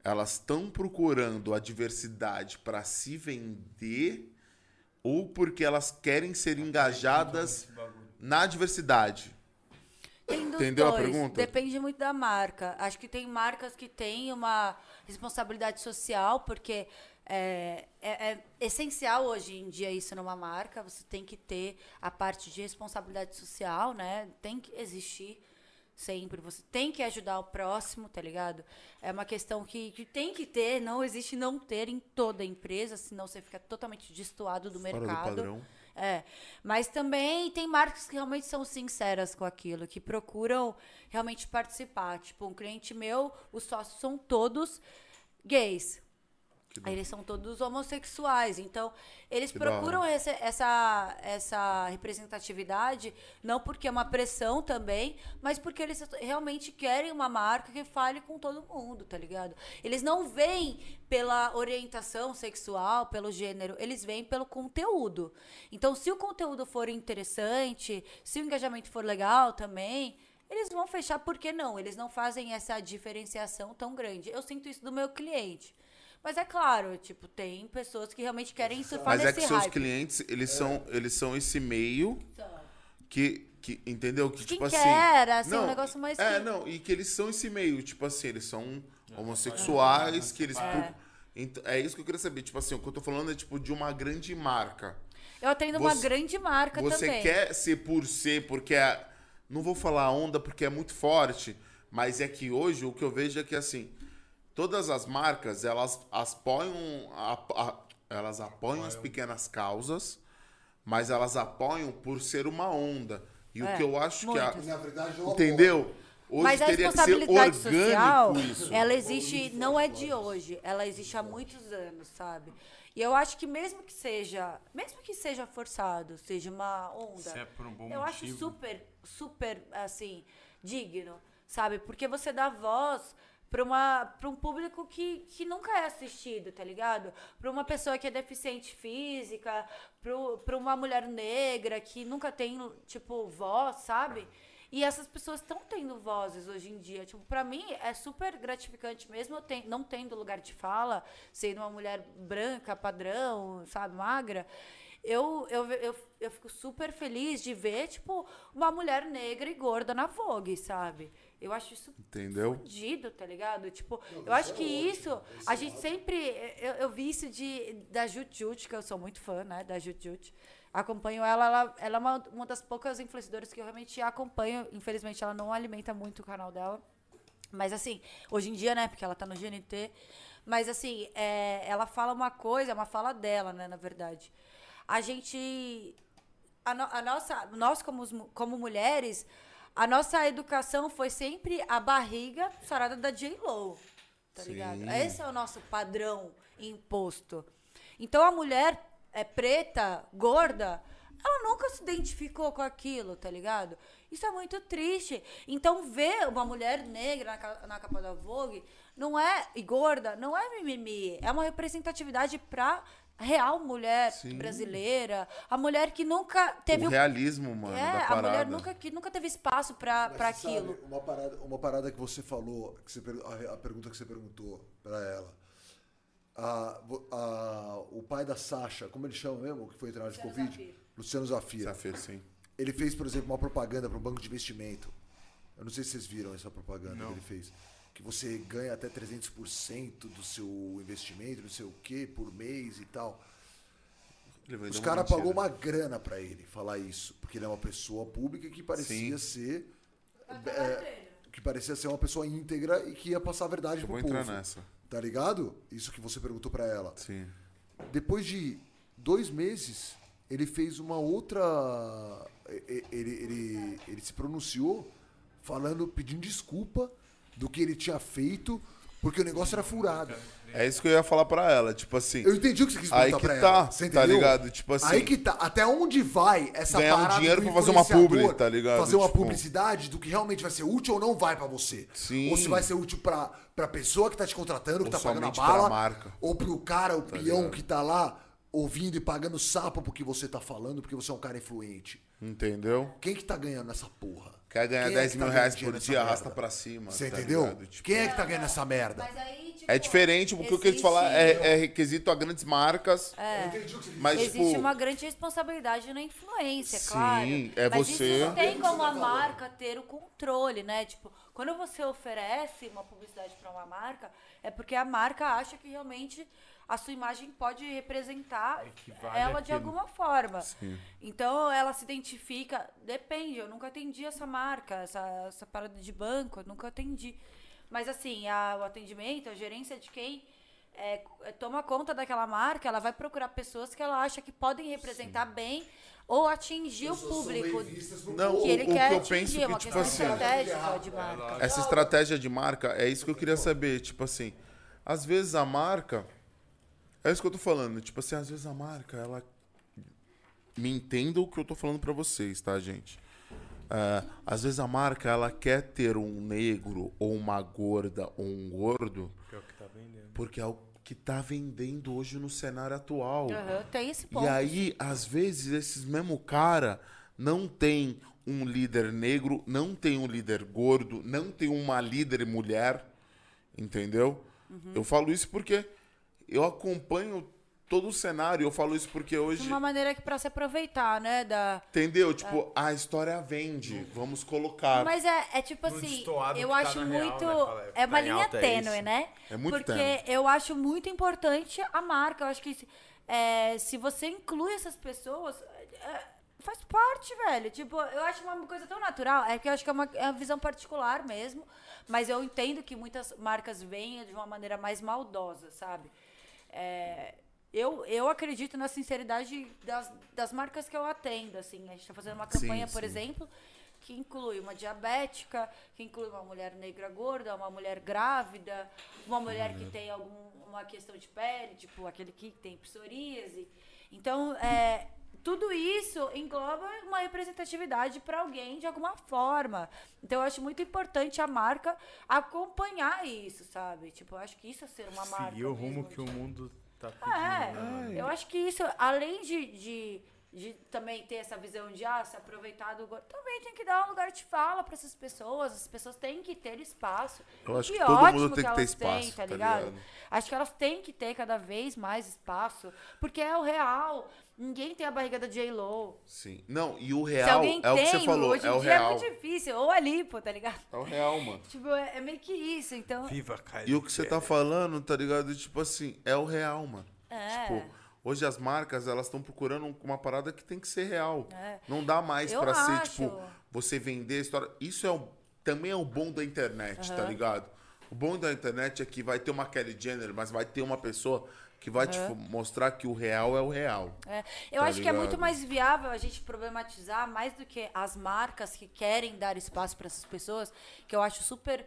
elas estão procurando a diversidade para se vender ou porque elas querem ser engajadas na diversidade? Tem dos Entendeu a dois. pergunta? Depende muito da marca. Acho que tem marcas que têm uma responsabilidade social, porque é, é- é essencial hoje em dia isso numa marca. Você tem que ter a parte de responsabilidade social, né? Tem que existir sempre. Você tem que ajudar o próximo, tá ligado? É uma questão que, que tem que ter, não existe não ter em toda empresa, senão você fica totalmente destoado do Fora do mercado. padrão. É, mas também tem marcas que realmente são sinceras com aquilo, que procuram realmente participar. Tipo, um cliente meu, os sócios são todos gays. Eles são todos homossexuais. Então, eles Que procuram essa, essa, essa representatividade, não porque é uma pressão também, mas porque eles realmente querem uma marca que fale com todo mundo, tá ligado? Eles não vêm pela orientação sexual, pelo gênero, eles vêm pelo conteúdo. Então, se o conteúdo for interessante, se o engajamento for legal também, eles vão fechar, por que não? Eles não fazem essa diferenciação tão grande. Eu sinto isso do meu cliente. Mas é claro, tipo, tem pessoas que realmente querem surfar Mas é nesse que seus hype. clientes, eles são, eles são esse meio que, que entendeu? Que tipo assim, Skincare, assim, um negócio mais É, que- não, e que eles são esse meio, tipo assim, eles são homossexuais, que eles pro- Ent- é isso que eu queria saber, tipo assim, o que eu tô falando é tipo de uma grande marca. Eu atendo uma Você- grande marca Você também. quer ser por ser, porque é. Não vou falar onda porque é muito forte, mas é que hoje o que eu vejo é que assim, todas as marcas, elas apoiam, a- a- elas apoiam as pequenas causas, mas elas apoiam por ser uma onda. E o É, que eu acho que a. Na verdade, eu entendeu? Hoje Mas a teria que ser responsabilidade social, orgânico isso. ela existe, não é de hoje, ela existe há muitos anos, sabe? E eu acho que mesmo que seja, mesmo que seja forçado, seja uma onda, Se é por um bom eu acho motivo. super, super, assim, digno, sabe? Porque você dá voz para para um público que, que nunca é assistido, tá ligado? Para uma pessoa que é deficiente física, para uma mulher negra que nunca tem, tipo, voz, sabe? E essas pessoas estão tendo vozes hoje em dia. Tipo, pra mim é super gratificante, mesmo ten- não tendo lugar de fala, sendo uma mulher branca, padrão, sabe, magra. Eu, eu, eu, eu fico super feliz de ver, tipo, uma mulher negra e gorda na Vogue, sabe? Eu acho isso Entendeu? fudido, tá ligado? Tipo, eu acho que isso, a gente sempre. Eu, eu vi isso de, da Jut Jut, que eu sou muito fã, né? Da Jut Jut. Acompanho ela, ela, ela é uma, uma das poucas influenciadoras que eu realmente acompanho. Infelizmente, ela não alimenta muito o canal dela. Mas assim, hoje em dia, né? Porque ela tá no GNT. Mas assim, é, ela fala uma coisa, é uma fala dela, né? Na verdade. A gente. A, no- a nossa, nós, como, como mulheres, a nossa educação foi sempre a barriga sarada da J-Lo. Tá Sim. ligado? Esse é o nosso padrão imposto. Então a mulher é preta, gorda, ela nunca se identificou com aquilo, tá ligado? Isso é muito triste. Então, ver uma mulher negra na capa da Vogue não é, e gorda, não é mimimi. É uma representatividade pra real mulher Sim. brasileira. A mulher que nunca teve o realismo, mano, é, da a mulher nunca, que nunca teve espaço pra, Mas pra você sabe, aquilo. uma, parada, uma parada que você falou, que você, a, a pergunta que você perguntou pra ela. A- a- o pai da Sasha, como ele chama mesmo, que foi internado de Luciano Covid? Zafir. Luciano Zafir. Zafir, sim. Ele fez, por exemplo, uma propaganda para um banco de investimento. Eu não sei se vocês viram essa propaganda que ele fez. Que você ganha até 300% do seu investimento, não sei o quê, por mês e tal. Ele Os caras pagou uma grana pra ele falar isso, porque ele é uma pessoa pública que parecia ser é, que parecia ser uma pessoa íntegra e que ia passar a verdade Eu pro vou povo. entrar nessa. Tá ligado? Isso que você perguntou pra ela. Sim. Depois de dois meses, ele fez uma outra. e- e- Ele, ele, ele se pronunciou falando, pedindo desculpa do que ele tinha feito, porque o negócio era furado. É isso que eu ia falar pra ela, tipo assim. Eu entendi o que você quis Aí perguntar que pra tá, ela. Você tá ligado? Tipo assim- Aí que tá. Até onde vai essa Ganhar um parada dinheiro do pra fazer uma publi, tá ligado? Fazer uma Tipo- publicidade do que realmente vai ser útil ou não vai pra você. Sim. Ou se vai ser útil pra, pra pessoa que tá te contratando, que Ou tá pagando a somente pra bala. marca. Ou pro cara, o peão ligado? que tá lá ouvindo e pagando sapo pro que você tá falando, porque você é um cara influente. Entendeu? Quem que tá ganhando nessa porra? Quer ganhar Quem é 10 que mil tá reais por dia, merda? arrasta pra cima. Você tá entendeu? ligado? Tipo, Quem é que tá ganhando essa merda? Mas aí, tipo, É diferente, porque o que eles existe- falam é, é requisito a grandes marcas. Mas, Existe tipo, uma grande responsabilidade na influência, Sim, claro. é Mas você- isso tem como a marca ter o controle, né? Tipo, quando você oferece uma publicidade para uma marca, é porque a marca acha que realmente a sua imagem pode representar Equivale ela de àquilo. alguma forma. Então ela se identifica, depende, eu nunca atendi essa marca, essa, essa parada de banco, eu nunca atendi. Mas assim, a- o atendimento, a gerência de quem é, é, toma conta daquela marca, ela vai procurar pessoas que ela acha que podem representar bem ou atingir o público Não, que o- ele o que quer eu atingir, penso é uma que, tipo questão assim, estratégica de marca. essa estratégia de marca, é isso que eu queria saber. Tipo assim, às vezes a marca. É isso que eu tô falando. Tipo assim, às vezes a marca, ela. Me entenda o que eu tô falando pra vocês, tá, gente? É, às vezes a marca, ela quer ter um negro, ou uma gorda, ou um gordo, Que é o que tá vendendo. porque é o que tá vendendo hoje no cenário atual. Aham, tem esse ponto. E aí, às vezes, esses mesmo cara não tem um líder negro, não tem um líder gordo, não tem uma líder mulher, entendeu? Uhum. Eu falo isso porque eu acompanho todo o cenário, eu falo isso porque De hoje, uma maneira que pra se aproveitar, né? Da... entendeu? Tipo, a história vende, vamos colocar. Mas é, é tipo assim, eu tá acho real, muito. né, fala, é uma tá linha é tênue, isso. né? É muito Porque tênue. eu acho muito importante a marca. Eu acho que se- é, se você inclui essas pessoas. é, faz parte, velho. Tipo, eu acho uma coisa tão natural. É que eu acho que é uma, é uma visão particular mesmo. Mas eu entendo que muitas marcas venham de uma maneira mais maldosa, sabe? É, eu, eu acredito na sinceridade das, das marcas que eu atendo, assim. A gente está fazendo uma campanha, Sim, por sim. exemplo, que inclui uma diabética, que inclui uma mulher negra gorda, uma mulher grávida, uma mulher que tem alguma questão de pele, tipo aquele que tem psoríase. Então, é, tudo isso engloba uma representatividade para alguém de alguma forma. Então, eu acho muito importante a marca acompanhar isso, sabe? Tipo, eu acho que isso é ser uma marca. Seguir o rumo mesmo, que o tipo. mundo tá pedindo. É, né? eu acho que isso, além de, de, de também ter essa visão de ah, se aproveitar do gordo. Também tem que dar um lugar de fala pra essas pessoas. As pessoas têm que ter espaço. Eu acho E que todo mundo ótimo tem que ter elas têm, espaço, tá tá ligado? ligado? Acho que elas têm que ter cada vez mais espaço. Porque é o real. Ninguém tem a barriga da J-Lo. Sim. Não, e o Se real alguém é o tem, que você falou, hoje em é o dia é real. muito difícil. Ou a lipo, tá ligado? É o real, mano. Tipo, é, é meio que isso. Então, Viva, cara. E o que você tá falando, tá ligado? Tipo assim, é o real, mano. É. Tipo, hoje as marcas, elas estão procurando uma parada que tem que ser real. É. Não dá mais Eu pra ser, acho. tipo, você vender a história. Isso é o, também é o bom da internet, tá ligado? O bom da internet é que vai ter uma Kelly Jenner, mas vai ter uma pessoa que vai te mostrar que o real é o real. É, eu Tá acho que é muito ligado? mais viável a gente problematizar mais do que as marcas que querem dar espaço para essas pessoas, que eu acho super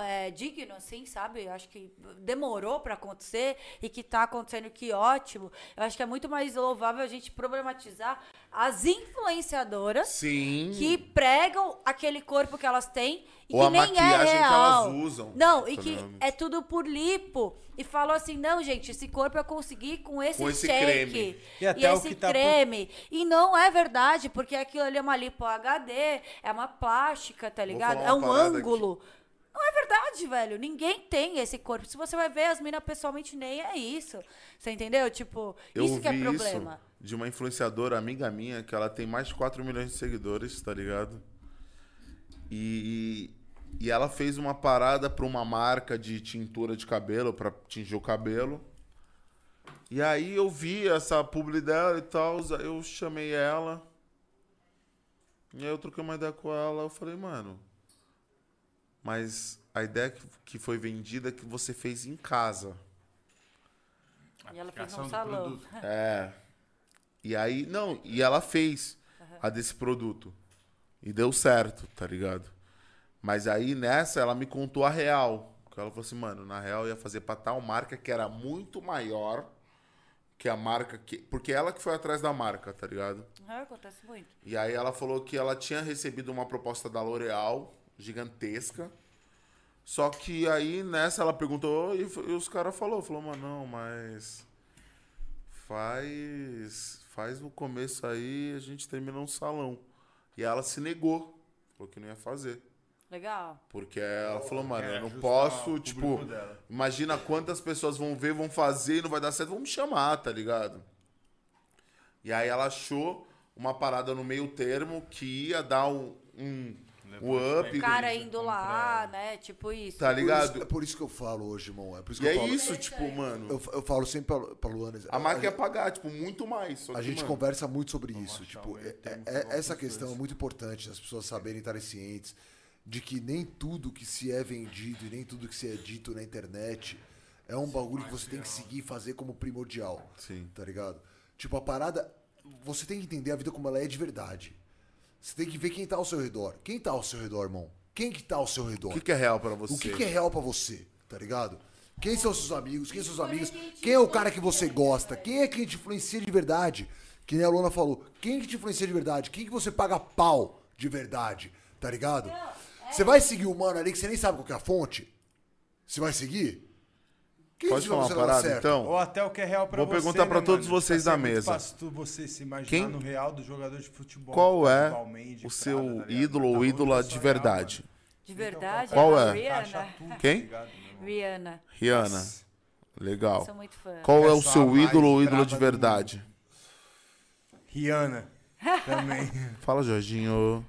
é, digno, assim, sabe? Eu acho que demorou para acontecer e que tá acontecendo, que ótimo. Eu acho que é muito mais louvável a gente problematizar as influenciadoras Sim. que pregam aquele corpo que elas têm e Ou que a nem maquiagem é que real. elas usam, Não, e que é tudo por lipo. E falou assim, não, gente, esse corpo eu consegui com esse, Com esse shake. creme. E até o esse que tá por- creme. E não é verdade, porque aquilo ali é uma lipo HD, é uma plástica, tá ligado? É um ângulo. Não é verdade, velho. Ninguém tem esse corpo. Se você vai ver as minas pessoalmente, nem é isso. Você entendeu? Tipo, Eu isso que é problema. isso de uma influenciadora amiga minha, que ela tem mais de 4 milhões de seguidores, tá ligado? E, e ela fez uma parada pra uma marca de tintura de cabelo, pra tingir o cabelo. E aí eu vi essa publi dela e tal, eu chamei ela. E aí eu troquei uma ideia com ela, eu falei, mano, mas a ideia que, que foi vendida é que você fez em casa. E ela fez um do salão. produto. É. E aí, não, e ela fez a desse produto. E deu certo, tá ligado? Mas aí nessa ela me contou a real. Que ela falou assim, mano, na real eu ia fazer pra tal marca que era muito maior que a marca que. Porque ela que foi atrás da marca, tá ligado? É, acontece muito. E aí ela falou que ela tinha recebido uma proposta da L'Oreal, gigantesca. Só que aí nessa ela perguntou e, e os caras falou, falou, mano, não, mas faz faz no começo aí, a gente termina um salão. E ela se negou, falou que não ia fazer. Legal. Porque ela falou, mano, quer eu não posso, tipo, dela. imagina quantas pessoas vão ver, vão fazer e não vai dar certo, vão me chamar, tá ligado? E aí ela achou uma parada no meio termo que ia dar um, um, um up. O cara indo lá, né? Tipo isso. Tá Por isso- ligado? é por isso que eu falo hoje, irmão. É por isso E que eu é falo. isso, tipo, mano. Eu, eu falo sempre pra, pra Luana. A marca ia pagar, tipo, muito mais. Só A que, gente mano, conversa muito sobre isso. Tipo, é- é- essa questão é muito importante das pessoas saberem estarem cientes de que nem tudo que se é vendido e nem tudo que se é dito na internet é um bagulho que você tem que seguir e fazer como primordial. Sim. Tá ligado? Tipo, a parada. Você tem que entender a vida como ela é de verdade. Você tem que ver quem tá ao seu redor. Quem tá ao seu redor, irmão? Quem que tá ao seu redor? O que, que é real pra você? O que, que é real pra você, tá ligado? Quem são seus amigos? Quem são seus amigos? Quem é o cara que você gosta? Quem é quem te influencia de verdade? Que nem a Luna falou. Quem que te influencia de verdade? Quem que você paga pau de verdade? Tá ligado? Você vai seguir o mano ali que você nem sabe qual que é a fonte? Você vai seguir? Pode falar uma parada, certo? então? Ou até o que é real pra Vou você, perguntar pra né, todos mano? vocês Fica da mesa. fácil você se imaginar Quem- no real do jogador de futebol. Qual é o Prada, seu tá ídolo ou um ídola de verdade? real, De verdade. Qual a é? Rihanna. Quem? tá? Rihanna. Rihanna. Legal. Sou muito fã. Qual é o seu ídolo ou ídolo braba de verdade? Rihanna. Também. Fala, Jorginho.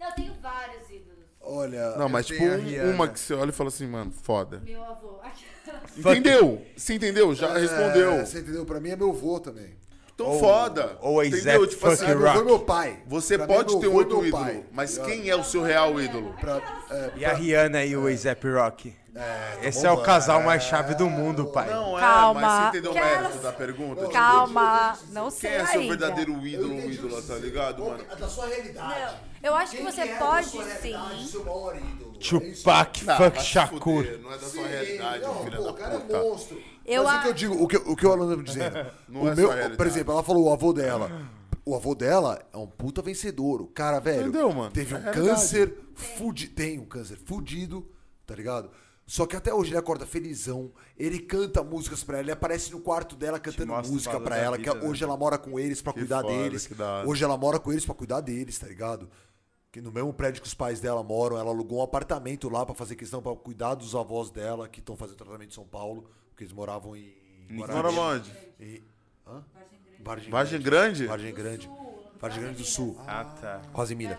Não, eu tenho vários ídolos. Olha. Não, mas tipo, um- uma que você olha e fala assim, mano, foda. Meu avô. Entendeu? Você entendeu? Já é, respondeu. Você entendeu? Pra mim é meu avô também. Então Ou- foda. ou a Entendeu? Tipo assim, É, meu Rock. e meu pai. você Pra mim é pode meu ter outro ídolo, pai, mas tá quem é o seu real ídolo? Pra- é, E a Rihanna e o A$AP Rock. tá Esse é o casal mais chave do mundo, pai. Não é, Calma. mas você entendeu o mérito da pergunta? Tipo, Calma, não sei Quem é seu ainda. verdadeiro ídolo ou Eu entendi ídola, o que tá ligado, mano? Da sua realidade. Eu acho que você é pode sim. seu maior ídolo? Tupac, Ah, fuck Shakur. fuder, Não é da sua Sim, realidade, não, filha pô, da o cara puta. é monstro. Eu Mas o a- que eu digo, o que, o que o Alan tá dizendo. Não o é meu, por exemplo, ela falou o avô dela. O avô dela é um puta vencedor. O cara, velho, Entendeu, mano? teve É um câncer fudido. Tem um câncer fudido, tá ligado? Só que até hoje ele acorda felizão, ele canta músicas pra ela, ele aparece no quarto dela cantando o música pra ela, vida, que né? hoje ela mora com eles pra Que cuidar foda, deles. Hoje ela mora com eles pra cuidar deles, tá ligado? Que no mesmo prédio que os pais dela moram, ela alugou um apartamento lá pra fazer questão pra cuidar dos avós dela, que estão fazendo tratamento em São Paulo, porque eles moravam em Mora onde? em- Hã? Vargem, Vargem Grande. Grande? Vargem Grande. Vargem Grande do Sul. Ah, tá. Quase milha.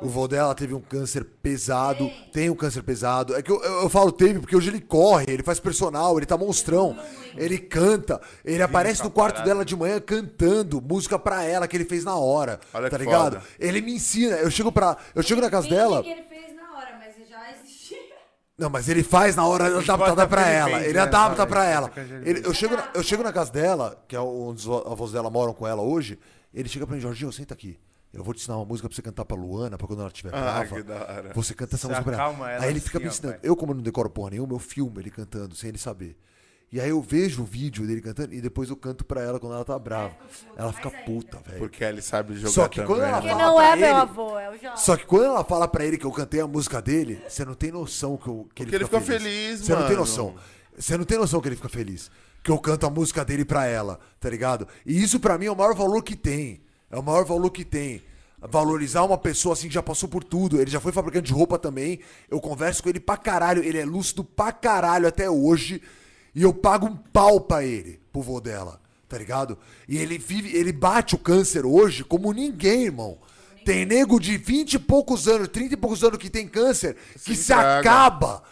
O vô dela teve um câncer pesado, tem um câncer pesado. É que eu, eu, eu falo teve porque hoje ele corre, ele faz personal, ele tá monstrão, ele canta, ele aparece no quarto dela de manhã cantando música pra ela que ele fez na hora, Olha tá que ligado? foda. Ele me ensina, eu chego pra, eu chego na casa dela, que ele fez na hora, mas já existia. não, mas ele faz na hora adaptada pra pra ele ela. Ele né, adapta essa ela. Ele- eu, chego na, eu chego na casa dela, que é onde os avós dela moram com ela hoje. Ele chega pra mim, Jorginho, senta aqui. Eu vou te ensinar uma música pra você cantar pra Luana, pra quando ela estiver Ah, brava. que da hora. Você canta essa Você música pra ela. ela Aí ele fica assim, me ó, ensinando. pai. Eu, como eu não decoro porra nenhuma, eu filmo ele cantando, sem ele saber. E aí eu vejo o vídeo dele cantando e depois eu canto pra ela quando ela tá brava. Ela fica puta, velho. Porque ele sabe jogar Só que também. quando ela Porque fala não pra é meu ele- avô, é o Jorge. Só que quando ela fala pra ele que eu cantei a música dele, você não tem noção que, eu, que ele, Porque ele fica fica feliz. feliz, Você não tem mano. noção. Você não tem noção que ele fica feliz. Que eu canto a música dele pra ela, tá ligado? E isso pra mim é o maior valor que tem. É o maior valor que tem. Valorizar uma pessoa assim que já passou por tudo. Ele já foi fabricante de roupa também. Eu converso com ele pra caralho. Ele é lúcido pra caralho até hoje. E eu pago um pau pra ele, pro vô dela, tá ligado? E ele vive, ele bate o câncer hoje como ninguém, irmão. Tem nego de 20 e poucos anos, 30 e poucos anos que tem câncer, que se acaba.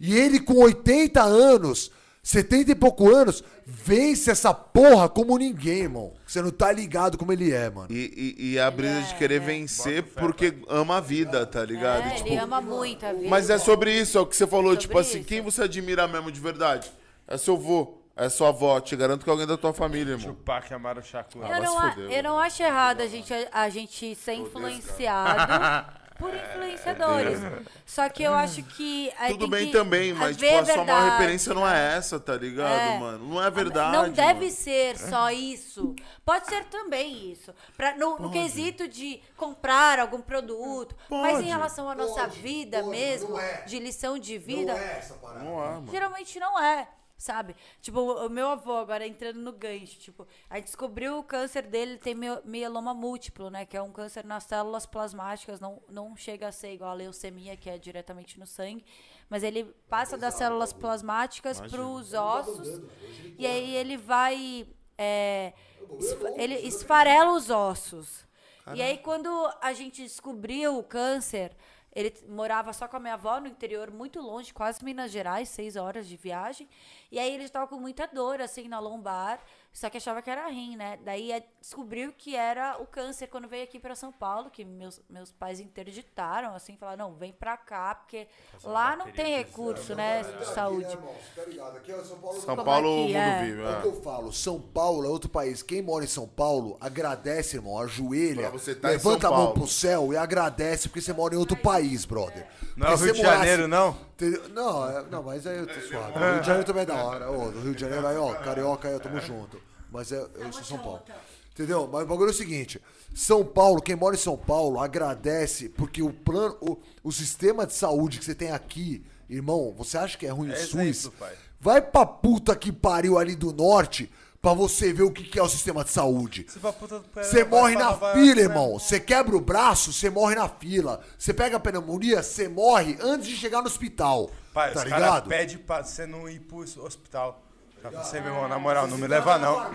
E ele com 80 anos, 70 e poucos anos, vence essa porra como ninguém, irmão. Você não tá ligado como ele é, mano. E, e, e a brisa de querer vencer porque ama a vida, tá ligado? É, Tipo, ele ama muito a vida. Mas é sobre isso, é o que você falou, Sobre tipo assim, isso. quem você admira mesmo de verdade? É seu vô, é sua avó, te garanto que é alguém da tua família, irmão. Tupac Amaro Shakur. Ah, Eu não, foder, eu não acho errado a gente, a gente ser influenciado por influenciadores. Só que eu acho que. Tudo bem que também, mas tipo, a sua maior referência não é essa, tá ligado, É. mano? Não é verdade. Não deve mano. ser só isso. Pode ser também isso. Pra, no, no quesito de comprar algum produto. Mas Pode. em relação à nossa Pode, vida pode, mesmo, não é. de lição de vida, essa parada. Não é, mano. geralmente não é. Sabe? Tipo, o meu avô, agora entrando no gancho, tipo, a gente descobriu o câncer dele, ele tem mieloma múltiplo, né? Que é um câncer nas células plasmáticas, não, não chega a ser igual a leucemia, que é diretamente no sangue, mas ele passa das células plasmáticas para os ossos, e aí ele vai. é, ele esfarela os ossos. E aí, quando a gente descobriu o câncer, ele morava só com a minha avó no interior, muito longe, quase Minas Gerais, seis horas de viagem. E aí ele estava com muita dor, assim, na lombar, só que achava que era rim, né? Daí eh, descobriu que era o câncer quando veio aqui para São Paulo, que meus, meus pais interditaram, assim, falaram, não, vem pra cá, porque lá não tem recurso, né, de saúde. Tá ligado? Aqui é São Paulo. São Paulo, é o mundo é? vive. É o é. que eu falo, São Paulo é outro país. Quem mora em São Paulo, agradece, irmão, ajoelha, tá levanta a mão pro céu e agradece porque você mora em outro país, brother. Não é o Rio de Janeiro, não? Entendeu? Não, é- não, mas aí eu tô suave. O Rio de Janeiro também é da hora. Ô, no Rio de Janeiro aí, ó, carioca aí, ó, tamo junto. Mas é, eu sou São Paulo. Entendeu? Mas o bagulho é o seguinte: São Paulo, quem mora em São Paulo, agradece, porque o plano, o, o sistema de saúde que você tem aqui, irmão, você acha que é ruim o É SUS? exemplo, pai. Vai pra puta que pariu ali do norte pra você ver o que, que é o sistema de saúde. Você vai puta do pé, Você vai morre na fila, irmão. né? Você quebra o braço, você morre na fila. Você pega a pneumonia, você morre antes de chegar no hospital. Pai, tá os ligado? pedem pra você não ir pro hospital. Você, meu irmão, na moral, não me leva não.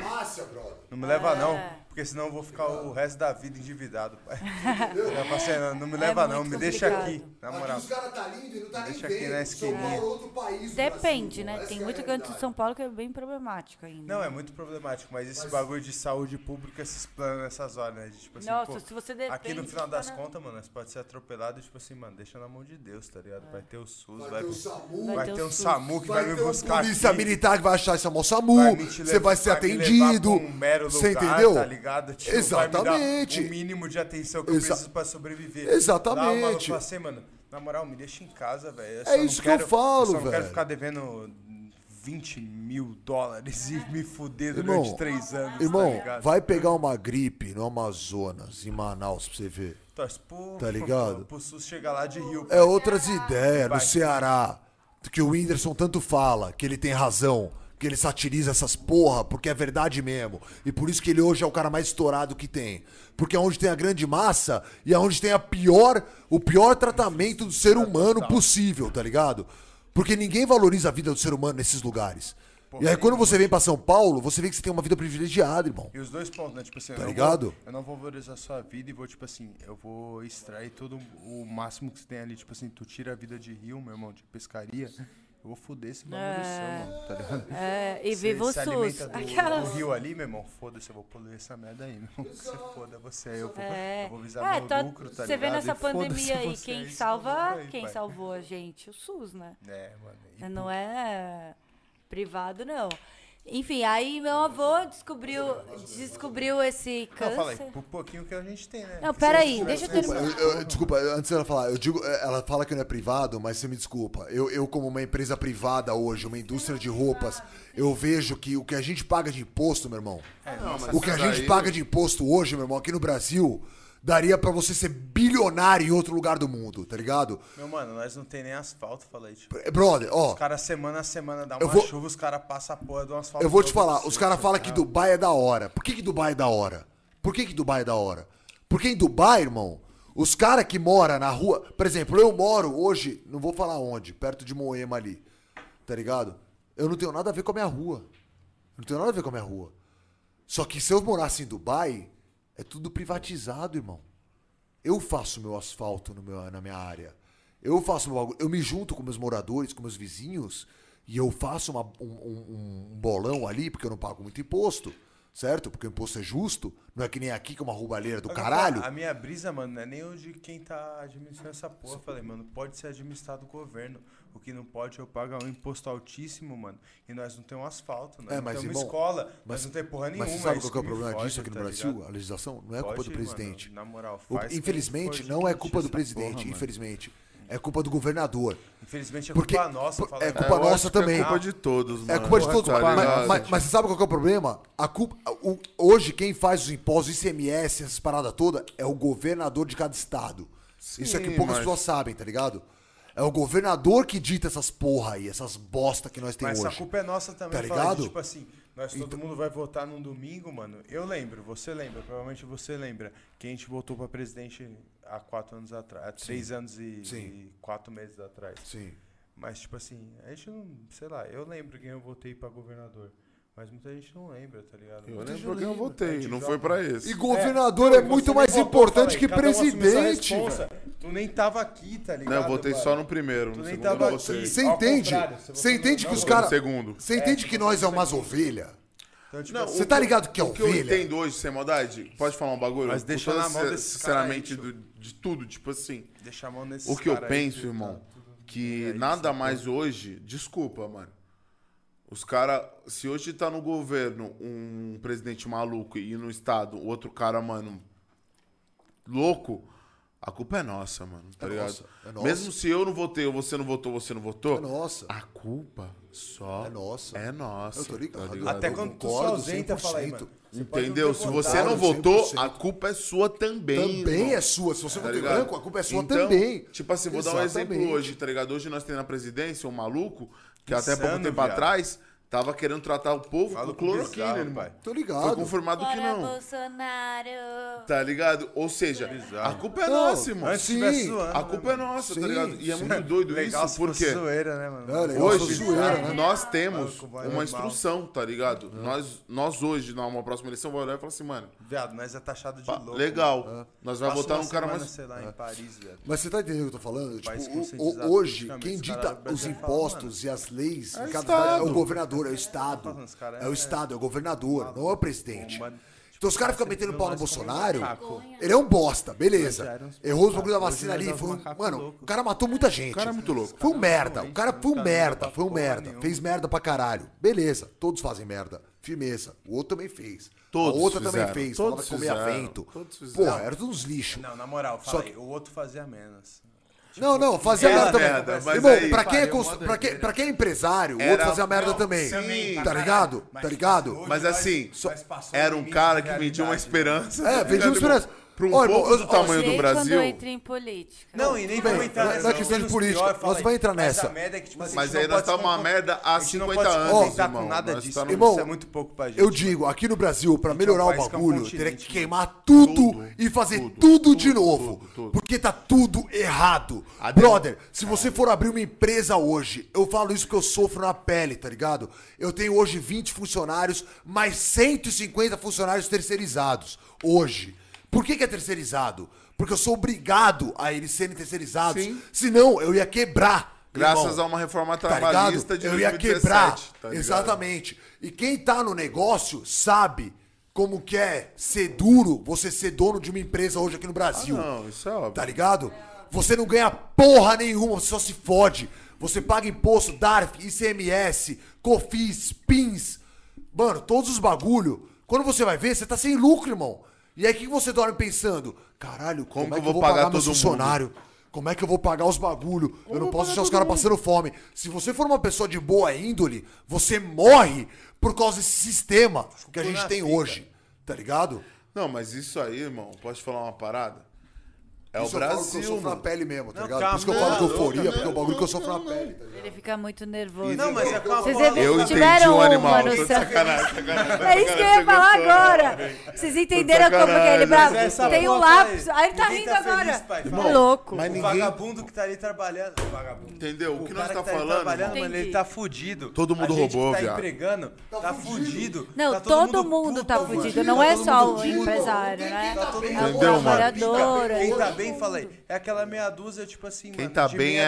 Não me leva não, É. porque senão eu vou ficar o resto da vida endividado, pai. Eu não, não me leva não, É muito me deixa complicado. aqui, na moral. Aqui os caras tá lindo e não tá Deixa nem aqui vendo. na São esquininha. Paulo é outro país. Depende, Brasil, né? Tem é muito canto de. São Paulo que é bem problemático ainda. Não, é muito problemático, mas esse bagulho de saúde pública se explana nessas horas, né? De, tipo assim, Nossa, pô, se você depende... Aqui no final tá das na- contas, mano, você pode ser atropelado e, tipo assim, mano, deixa na mão de Deus, tá ligado? Vai ter o SUS, Vai vai, ter o SAMU, vai Vai ter o um. SAMU que vai, Vai me buscar polícia aqui, militar que vai achar esse amor SAMU. Você vai ser atendido. Você entendeu? Tá Exatamente. me dar o mínimo de atenção que eu Exa- preciso pra sobreviver. Exatamente. Lá, o maluco fala assim, mano, na moral, me deixa em casa, velho. Eu É isso que eu falo, Eu só não quero velho. ficar devendo 20 mil dólares e me fuder Irmão, durante três anos, tá Irmão, ligado? vai pegar uma gripe no Amazonas, em Manaus, pra você ver. Torce pro, Tá ligado? Pro, pro SUS chegar lá de Rio. É outras ideias, no. Ceará. que o Whindersson tanto fala, que ele tem razão, que ele satiriza essas porra, porque é verdade mesmo. E por isso que ele hoje é o cara mais estourado que tem. Porque é onde tem a grande massa e é onde tem a pior, o pior tratamento do ser humano possível, tá ligado? Porque ninguém valoriza a vida do ser humano nesses lugares. E aí quando você vem pra São Paulo, você vê que você tem uma vida privilegiada, irmão. E os dois pontos, né? Tipo assim, Tá eu não ligado? Vou, eu não vou valorizar a sua vida e vou, tipo assim, eu vou extrair todo o máximo que você tem ali. Tipo assim, tu tira a vida de rio, meu irmão, de pescaria. Eu vou foder esse bagulho do céu, mano, tá ligado? É, e viva o SUS. Aquelas. do rio ali, meu irmão, foda-se, eu vou poluir essa merda aí, meu irmão. Você foda você, eu vou, É, eu vou visar é meu tá- lucro, tá você vê nessa E pandemia aí, quem é salva, aí, quem pai. salvou a gente? O SUS, né? É, mano. e Não é privado, não. Enfim, aí meu avô descobriu, descobriu esse Não, câncer. fala aí, por pouquinho que a gente tem, né? Não, peraí, deixa eu terminar. Eu- eu- desculpa, antes dela falar, eu digo, ela fala que não é privado, mas você me desculpa. Eu, eu, como uma empresa privada hoje, uma indústria de roupas, eu vejo que o que a gente paga de imposto, meu irmão, o que a gente paga de imposto hoje, meu irmão, aqui no Brasil, daria pra você ser bilionário em outro lugar do mundo, tá ligado? Meu mano, nós não tem nem asfalto, falei. Tipo, Brother, ó, os caras semana a semana dá uma vou- chuva, os caras passam a porra do asfalto. eu vou te falar, os caras tá falam que? Dubai é da hora. Por que, que Dubai é da hora? Por que, que Dubai é da hora? Porque em Dubai, irmão, os caras que moram na rua. Por exemplo, eu moro hoje, não vou falar onde, perto de Moema ali. Tá ligado? Eu não tenho nada a ver com a minha rua. Não tenho nada a ver com a minha rua. Só que se eu morasse em Dubai, é tudo privatizado, irmão. Eu faço meu asfalto no meu- na minha área. Eu faço meu bagulho. Eu me junto com meus moradores, com meus vizinhos, e eu faço uma- um, um- um bolão ali, porque eu não pago muito imposto, certo? Porque o imposto é justo. Não é que nem aqui, que é uma roubalheira do Agora, caralho. A minha brisa, mano, não é nem o de quem tá administrando essa porra. Eu falei, mano, pode ser administrado o governo. O que não pode é eu pagar um imposto altíssimo, mano. E nós não temos asfalto, nós É, não mas, temos irmão, escola, mas- nós não temos porra nenhuma. Mas você sabe isso qual que é o problema disso aqui no tá Brasil? ligado? A legislação não é culpa do presidente. Mano, na moral, O- faz quem infelizmente, não é culpa do presidente, porra, mano. infelizmente. É culpa do governador. Infelizmente é Porque- culpa nossa. por- fala é culpa nossa também. É culpa de todos, mano. É culpa de todos. Tá mas, mas- mas você sabe qual que é o problema? A culpa, o- hoje, quem faz os impostos, ICMS, essas paradas todas, é o governador de cada estado. Isso é que Sim, poucas mas- pessoas sabem, tá ligado? É o governador que dita essas porra aí, essas bosta que nós temos Mas hoje. a culpa é nossa também, Tá fala de, ligado? tipo assim, nós todo mundo vai votar num domingo, mano. Eu lembro, você lembra, provavelmente você lembra, que a gente votou pra presidente há quatro anos atrás, há três anos e, Sim. e quatro meses atrás. Sim. Mas, tipo assim, a gente não, sei lá, eu lembro quem eu votei pra governador. Mas muita gente não lembra, tá ligado? Eu Muita lembro quem eu votei, gente não joga. foi pra esse. E governador é, não, muito mais votou, importante falei, que um presidente. velho. Tu nem tava aqui, tá ligado? Não, eu votei mano? só no primeiro. Tu No nem segundo tava aqui. Você entende? você entende que os caras. segundo. Você entende que nós é umas ovelhas? Então, tipo Não, assim, Você tá ligado que é o que eu ovelha? entendo hoje, sem maldade, pode falar um bagulho? Mas deixa na mão desses Sinceramente, cara aí, do- de tudo, tipo assim. deixa a mão nesses O que eu cara penso, que irmão, tá tudo- que É, nada isso, mais hoje. Desculpa, mano. Os caras. Se hoje tá no governo um presidente maluco e no estado outro cara, mano, louco, a culpa é nossa, mano. Tá É ligado? nossa, é nossa. Mesmo se eu não votei ou você não votou, você não votou. É nossa. A culpa só É nossa. É nossa. Eu tô ligado. tá ligado? Até Eu quando tu concordo se ausenta, fala aí, 100%. mano. Entendeu? Se você não 100%. votou, a culpa é sua também. Também irmão. é sua. Se você Tá votou em ligado? branco, a culpa é sua Então, também. Tipo assim, vou dar um exemplo Exatamente. hoje, tá ligado? Hoje nós temos na presidência um maluco até pouco tempo viado. atrás tava querendo tratar o povo Fala com com cloroquina, bizarro, irmão. pai. Tô Foi ligado. confirmado que não. Bolsonaro! Tá ligado? Ou seja, Bizarro. a culpa é Não, nossa, irmão. Antes Sim, tivesse zoando, A né, culpa é mano? nossa, Sim, tá ligado? E é muito doido Legal isso, fosse porque zoeira, né, mano? É, legal hoje zoeira, né? nós temos Maluco, vai uma normal. instrução, tá ligado? Nós, nós hoje, numa próxima eleição, vamos olhar e falar assim, mano, Viado, nós é taxado de pá, louco. legal, mano. nós vamos uma num cara mais... sei lá, em Paris, viado. Mas você tá entendendo o que eu tô falando? País Tipo, o- conscientizado hoje, politicamente, quem os dita os falam, impostos e as leis É em cada Estado. cidade é o governador, é o Estado. É o é- Estado, é o governador, não é o presidente. Então os caras ficam metendo pau no Bolsonaro. macaco. Ele é um bosta, beleza. éramos Errou os bagulho da vacina ali. Foi um, é mano, o cara matou muita gente. O cara é muito louco. Foi um merda. O cara foi um merda. Foi um merda. Fez merda pra caralho. Beleza. Todos fazem merda. Firmeza. O outro também fez. Todos A outra fizeram. também fez. Todos Falava que comia fizeram. vento. Todos fizeram. Porra, era todos uns lixos. Não, na moral, fala Só aí, o outro fazia menos. Não, não, fazia Era merda também. merda, mas Irmão, aí- pra quem, é Pariu, cons- pra, quem, pra quem é empresário, o outro fazia merda não, também. também, Tá ligado? caralho. Mas, Tá ligado? tipo assim, Mas assim, era um cara que vendia uma esperança. É, tá vendia uma esperança. Pra um irmão, povo eu- do tamanho do quando Brasil. entra em política. Não, e nem bem, vamos entrar não é nessa. questão de política, pior, fala nós aí. vai entrar Mas nessa. merda é que, tipo assim, Mas gente não aí nós pode tá se uma merda há a gente não 50 pode se anos, contentar irmão. com nada Nós disso. tá Irmão, Isso é muito pouco pra gente. Eu digo, aqui no Brasil, pra é um melhorar o é um bagulho, teria que queimar tudo, e fazer tudo, de novo. Porque tá tudo errado. Brother, se você for abrir uma empresa hoje, eu falo isso que eu sofro na pele, tá ligado? Eu tenho hoje 20 funcionários, mais 150 funcionários terceirizados. Hoje. Por que, que é terceirizado? Porque eu sou obrigado a eles serem terceirizados. Sim. Senão, eu ia quebrar. Graças irmão. a uma reforma Tá trabalhista ligado? de Eu ia 2017. quebrar. tá? Exatamente. E quem tá no negócio sabe como que é ser duro você ser dono de uma empresa hoje aqui no Brasil. Ah, Não, isso é óbvio. Tá ligado? Você não ganha porra nenhuma, você só se fode. Você paga imposto, DARF, ICMS, COFIS, PINS. Mano, todos os bagulho. Quando você vai ver, você tá sem lucro, irmão. E aí o que você dorme pensando? Caralho, como, é que eu vou pagar, meus todo mundo? funcionários? Como é que eu vou pagar os bagulho? Eu não posso deixar os caras passando fome. Se você for uma pessoa de boa índole, você morre por causa desse sistema que a gente tem fita. hoje. Tá ligado? Não, mas isso aí, irmão, posso te falar uma parada? É Isso o eu que eu Brasil, sofro na pele mesmo, tá Não, ligado? calma, Por isso que eu falo de não, euforia, porque é o bagulho que eu sofro na pele, tá? Ele fica muito nervoso. Não, mas é calma. Vocês Eu Tiveram entendi o animal. no Tô de céu. sacanagem, sacanagem. É isso que eu ia falar agora. Vocês entenderam como que ele é bravo? Mas essa Tem um lápis. Aí ele tá rindo tá agora. É fala. louco. Mas O ninguém... vagabundo que tá ali trabalhando. o Vagabundo. Entendeu? O que nós tá falando, trabalhando, irmão? mano, ele tá fudido. Todo mundo a gente roubou, que tá viado. empregando, tá, fudido. Não, Tá todo, mundo tá fudido. Não Tá é só o empresário, né? Tá É o trabalhador. Quem tá bem, falei, é aquela meia dúzia, tipo assim, Quem mano, tá de bem é,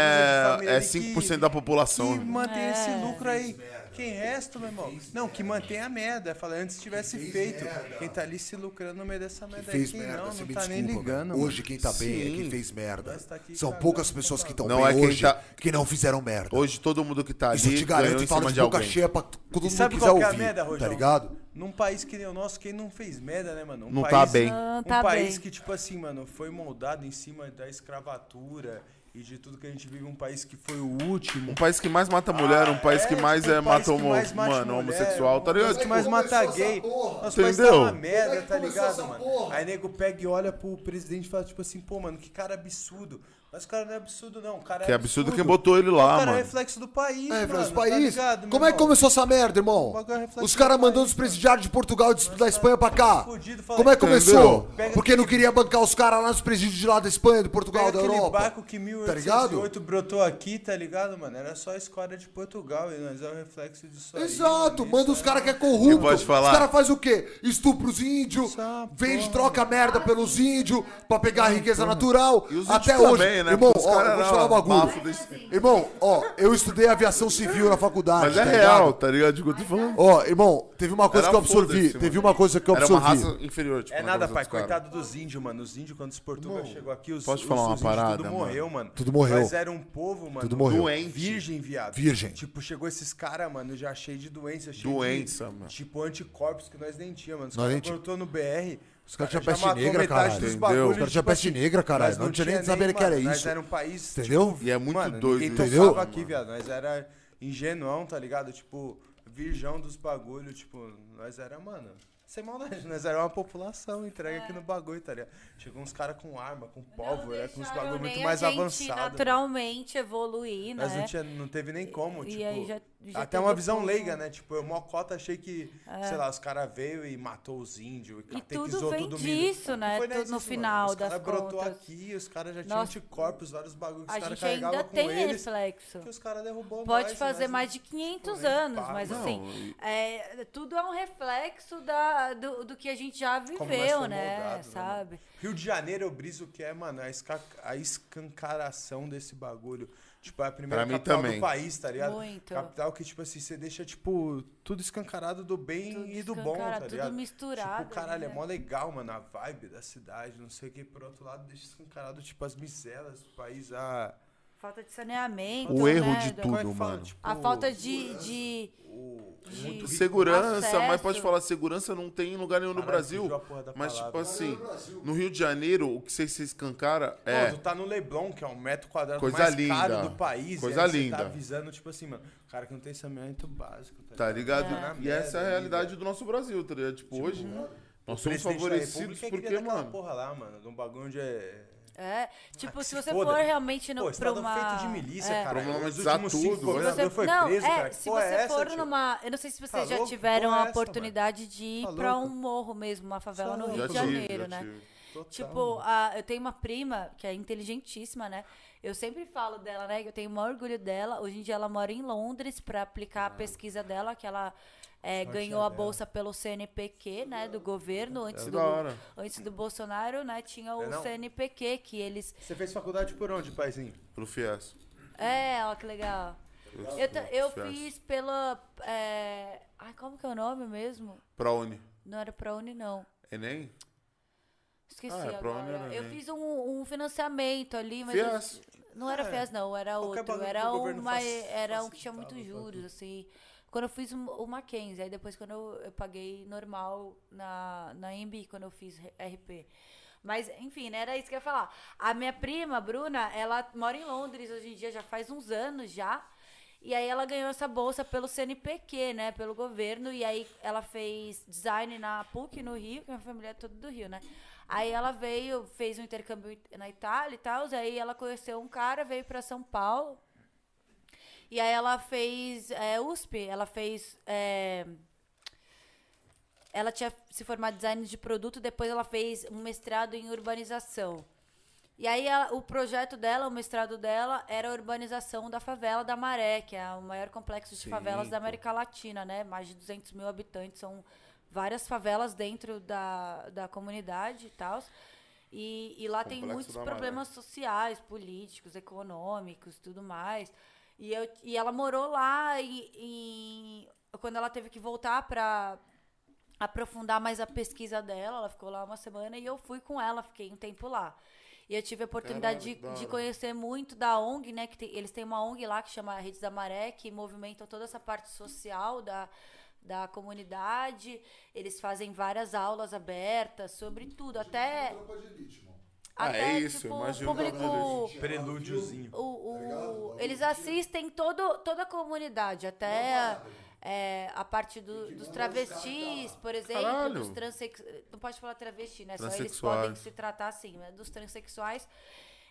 é ali 5% da população. Que mantém esse É. lucro aí. Quem resta, meu irmão? Não, que mantém a merda. Fala, antes tivesse feito. Quem tá ali se lucrando no meio dessa merda aí, Fez quem merda, não, você não me tá nem desculpa. ligando. mano. Hoje quem tá bem é Sim. quem fez merda. Tá São poucas pessoas que estão bem é quem hoje tá- que não fizeram merda. Hoje todo mundo que tá ali Isso eu te garanto e falo de boca cheia pra todo E mundo sabe quiser qual que é a ouvir, merda, tá ligado? Num país que nem o nosso, quem não fez merda, né, mano? Um Não país, tá bem. Não, Um tá país bem. que, tipo assim, mano, foi moldado em cima da escravatura e de tudo que a gente vive. Um país que foi o último. Um país que mais mata mulher, um país que mais tipo, é, um país mata que homo, mais mata mano, mulher, homossexual, tá um ligado? país que mais é mata gay. Nosso país tá Entendeu? uma merda, é tá ligado, mano? Aí nego pega e olha pro presidente e fala, tipo assim, pô, mano, que cara absurdo. Mas o cara não é absurdo, não. O cara Que é absurdo quem botou ele O lá, cara é mano. reflexo do país, É, mano. os tá país. ligado, meu Como é que irmão? começou essa merda, irmão? O bagulho é reflexo Os caras do mandando país, os presidiários de Portugal e da Espanha pra cá. Fudido, fala Como é que começou? Pega Porque não queria bancar os caras lá nos presídios de lá da Espanha, do Portugal, Pega da aquele Europa. barco que Tá ligado? 1808 brotou aqui, tá ligado, mano? Era só a esquadra de Portugal e nós é o reflexo disso aí. Exato, mano. manda Isso os é- caras que é corrupto. pode falar? Os caras fazem o quê? Estupra os índios, vende, porra. troca merda pelos índios pra pegar a riqueza natural. E os Até índios hoje. também, né? Irmão, Porque ó, caras eu vou te falar um bagulho. desse- Irmão, ó, eu estudei aviação civil na faculdade. Mas é tá real, ligado? tá ligado? De que eu tô falando. Ó, irmão, teve uma coisa Era que eu absorvi. Teve mano. uma coisa que eu Era uma absorvi. raça inferior, tipo, É na nada, pai. Coitado dos índios, mano. Os índios, quando os portugueses chegou aqui, os, posso os, falar uma parada, tudo morreu, mano. Tudo morreu. Nós era um povo, mano. Tudo morreu. Doente. Virgem, viado. Virgem. Tipo, chegou esses caras, mano, já cheio de doença. Cheio Doença, de, mano. Tipo, anticorpos que nós nem tínhamos, mano. Os Nós caras no BR. Os caras tinham peste matou negra, caralho. dos Entendeu? bagulhos, Os caras tinham tipo peste assim, negra, caralho. nós Não tinha nem de saber que era isso. Nós era um país, Entendeu? tipo, E é muito doido Entendeu? aqui, viado. Nós era ingenuão, tá ligado? Tipo, virgão dos bagulhos, tipo, nós era, mano... Sem maldade, nós era uma população entregue aqui no bagulho, tá ligado? Chegou uns caras com arma, com pólvora, com uns bagulho muito mais gente avançado. mano. naturalmente evoluir, né? Nós não, tinha, não teve nem como, E tipo. aí já- já até uma visão povo. leiga, né? Tipo, eu, Mocota, achei que, sei lá, os caras veio e matou os índios. E catequizou tudo vem todo disso, né? Tudo no disso, final mano. Os das cara brotou contas. aqui, os caras já tinham Nossa, anticorpos, vários bagulhos que A os caras gente ainda carregavam com tem eles. reflexo. Que os caras derrubou Pode nós, fazer mais de 500 nem anos, mas assim, é, tudo é um reflexo da, do, do que a gente já viveu, né? moldado, né, sabe? Rio de Janeiro eu briso que é, mano, a, esca- a escancaração desse bagulho. Tipo, é a primeira Pra mim capital também. do país, tá ligado? Muito. Capital que, tipo assim, você deixa, tipo, tudo escancarado do bem Tudo e do bom, tá escancarado, tudo ligado? misturado Tipo, caralho, ali, é né? mó legal, mano, a vibe da cidade, não sei o que. Por outro lado, deixa escancarado, tipo, as misélias do país, a... Falta de saneamento. O erro né, de do- tudo, é mano. Tipo, A falta de. de, de muito Segurança, mas pode falar, segurança não tem em lugar nenhum no Brasil. Mas, tipo assim, no Rio de Janeiro, o que você se escancara é. Pô, tu tá no Leblon, que é um metro quadrado Coisa mais linda. caro do país. Coisa e aí Você linda. tá avisando, tipo assim, mano, o cara que não tem saneamento básico, tá, Tá ligado? Tá na E essa é a realidade ali, do nosso Brasil, tá ligado? Tipo, hoje, Nós O somos favorecidos porque, mano. porra lá, mano. De um bagulho onde é. É, tipo, que se se você foda. for realmente no, Pô, pra estado uma... feito de milícia, é. cara. Problematizar tudo, cinco. Se governador você, foi não, preso, é, cara. Se porra você é essa, for tio? numa. Eu não sei se vocês Tá já louco? tiveram é a essa, oportunidade de ir Tá pra louco? um morro mesmo, uma favela no Só Rio de Janeiro, né? Total. Tipo, a- eu tenho uma prima que é inteligentíssima, né? Eu sempre falo dela, né? Eu tenho o maior orgulho dela. Hoje em dia ela mora em Londres pra aplicar a pesquisa dela, que ela é, ganhou a dela. bolsa pelo CNPq, né? Do governo. Antes, É do, da hora. antes do Bolsonaro, né? Tinha o É? CNPq, que eles. Você fez faculdade por onde, paizinho? Pro Fies. É, ó, que legal. Eu, eu fiz pela. é, Ai, como que é o nome mesmo? Pra Uni. Não era pra Uni, não. Enem? Esqueci Ah, é agora. Uni era Eu Enem. fiz um, um financiamento ali, mas. eu- Fies. Não era É, FIES, não, era outro. Era um, faci- era um que tinha muitos juros, tudo. Quando eu fiz o Mackenzie, aí depois quando eu, eu paguei normal na, na EMB, quando eu fiz RP. Mas, enfim, né, era isso que eu ia falar. A minha prima, Bruna, ela mora em Londres hoje em dia, já faz uns anos já. E aí ela ganhou essa bolsa pelo CNPq, né, pelo governo. E aí ela fez design na PUC no Rio, que a minha família é toda do Rio, né? Aí ela veio, fez um intercâmbio na Itália e tal. Aí ela conheceu um cara, veio pra São Paulo. E aí ela fez é, USP, ela fez. é, ela tinha se formado em design de produto, depois ela fez um mestrado em urbanização. E aí ela- o projeto dela, o mestrado dela, era a urbanização da favela da Maré, que é o maior complexo de Sim, favelas da. América Latina, né? Mais de 200 mil habitantes, são várias favelas dentro da, da comunidade e tal. E, e lá tem Complexo muitos da Maré. problemas sociais, políticos, econômicos, tudo mais. E, eu, e ela morou lá e, e quando ela teve que voltar para aprofundar mais a pesquisa dela, ela ficou lá uma semana e eu fui com ela, fiquei um tempo lá. E eu tive a oportunidade de, de conhecer muito da ONG, né? Que tem- eles têm uma ONG lá que chama Redes da Maré, que movimentam toda essa parte social da, da comunidade. Eles fazem várias aulas abertas sobre tudo, até, Tropa de elite, mano. Ah, até é isso, tipo, imagino público, que Prelúdiozinho. o, ligado? o, eles assistem todo, toda a comunidade, até é, a parte do- dos travestis, por exemplo, Caralho. dos transsex... Não pode falar travesti, né? Só eles podem se tratar assim, né? Dos transexuais.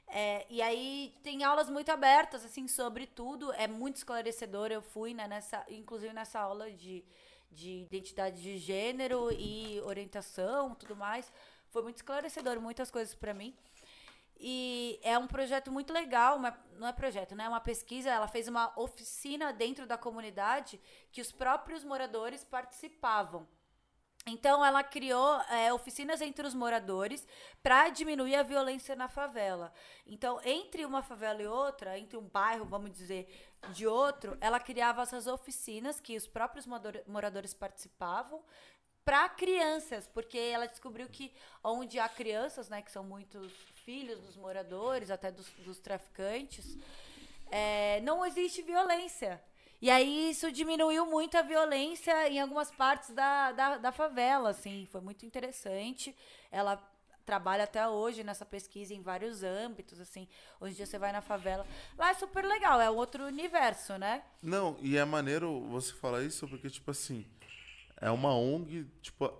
É, e aí tem aulas muito abertas, assim, sobre tudo. É muito esclarecedor. Eu fui, né, nessa, inclusive nessa aula de, de identidade de gênero e orientação, tudo mais. Foi muito esclarecedor, muitas coisas pra mim. E é um projeto muito legal, uma- não é projeto, né? É uma pesquisa. Ela fez uma oficina dentro da comunidade que os próprios moradores participavam. Então, ela criou é, oficinas entre os moradores para diminuir a violência na favela. Então, entre uma favela e outra, entre um bairro, vamos dizer, de outro, ela criava essas oficinas que os próprios morador- moradores participavam para crianças, porque ela descobriu que onde há crianças, né, que são muitos filhos dos moradores, até dos, dos traficantes, é, não existe violência. E aí isso diminuiu muito a violência em algumas partes da, da, da favela, assim, foi muito interessante. Ela trabalha até hoje nessa pesquisa em vários âmbitos, assim. Hoje em dia você vai na favela, lá é super legal, é outro universo, né? Não, e é maneiro você falar isso porque, tipo assim, é uma ONG, tipo,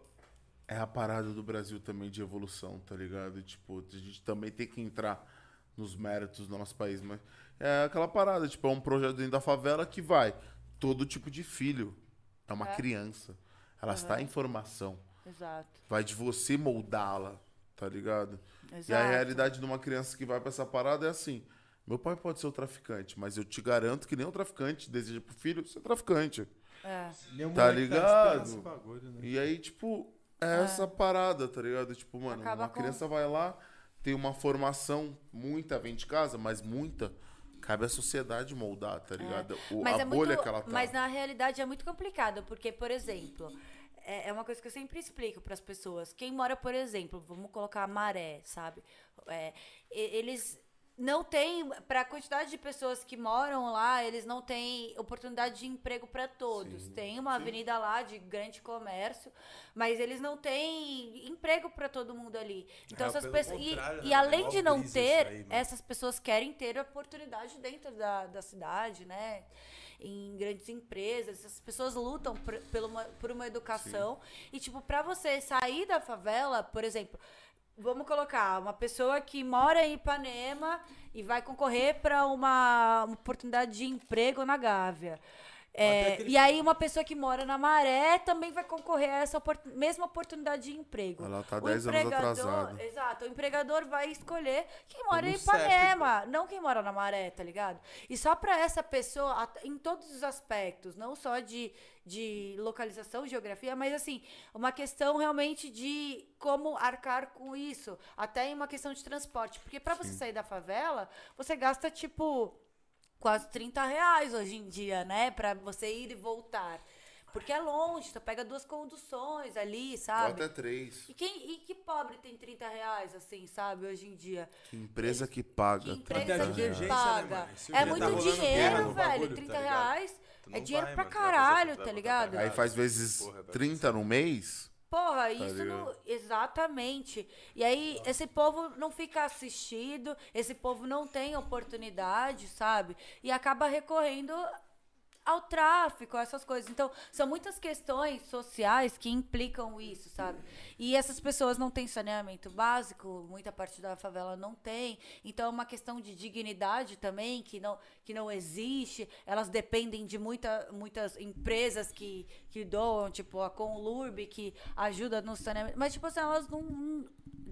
é a parada do Brasil também de evolução, tá ligado? Tipo, a gente também tem que entrar nos méritos do nosso país, mas é aquela parada, tipo, é um projeto dentro da favela que vai todo tipo de filho. É uma É. criança. Ela está em formação. Exato. Vai de você moldá-la, tá ligado? E a Exato. realidade de uma criança que vai pra essa parada é assim: meu pai pode ser o traficante, mas eu te garanto que nem o traficante deseja pro filho ser traficante. É. Tá moleque ligado? né? E aí, tipo, é essa parada, tá ligado? Tipo, mano, Acaba uma com- criança vai lá, tem uma formação, muita vem de casa, mas muita. Cabe à sociedade moldar, tá ligado? O, Mas a é bolha muito, que ela tá. Mas na realidade é muito complicado, porque, por exemplo, é, é uma coisa que eu sempre explico para as pessoas. Quem mora, por exemplo, vamos colocar Maré, sabe? É, e- eles não têm, para a quantidade de pessoas que moram lá, eles não têm oportunidade de emprego para todos. Tem uma avenida lá de grande comércio, mas eles não têm emprego para todo mundo ali. Então É, essas pessoas e, contrário, e né? além de não ter aí, essas pessoas querem ter oportunidade dentro da, da cidade, né? em grandes empresas. Essas pessoas lutam por, pela uma, por uma educação. E, tipo, pra você sair da favela, por exemplo, vamos colocar uma pessoa que mora em Ipanema e vai concorrer para uma, uma oportunidade de emprego na Gávea. É, aquele- e aí uma pessoa que mora na Maré também vai concorrer a essa opor- mesma oportunidade de emprego. Ela tá O 10 anos atrasada. Exato, o empregador vai escolher quem mora em Tudo certo, Ipanema, não quem mora na Maré, tá ligado? E só pra essa pessoa, em todos os aspectos, não só de, de localização, geografia, mas assim, uma questão realmente de como arcar com isso, até em uma questão de transporte. Porque pra você sair da favela, você gasta tipo quase 30 reais hoje em dia, né? Pra você ir e voltar. Porque é longe, você pega duas conduções ali, Ou sabe? até três. E, quem, e que pobre tem 30 reais, assim, sabe, hoje em dia? Que empresa que paga. Que 30 empresa que né, paga? o é dia muito tá dinheiro, velho. bagulho, 30 tá ligado? reais É não dinheiro vai, pra mano, caralho, tá botar ligado? pra Aí faz vezes Porra, vai 30 no mês. Porra, isso não. ligado? Exatamente. E aí, esse povo não fica assistido, esse povo não tem oportunidade, sabe? E acaba recorrendo ao tráfico, essas coisas. Então, são muitas questões sociais que implicam isso, sabe? E essas pessoas não têm saneamento básico, muita parte da favela não tem. Então, é uma questão de dignidade também, que não, que não existe. Elas dependem de muita, muitas empresas que, que doam, tipo a Conlurb, que ajuda no saneamento. Mas, tipo assim, elas não.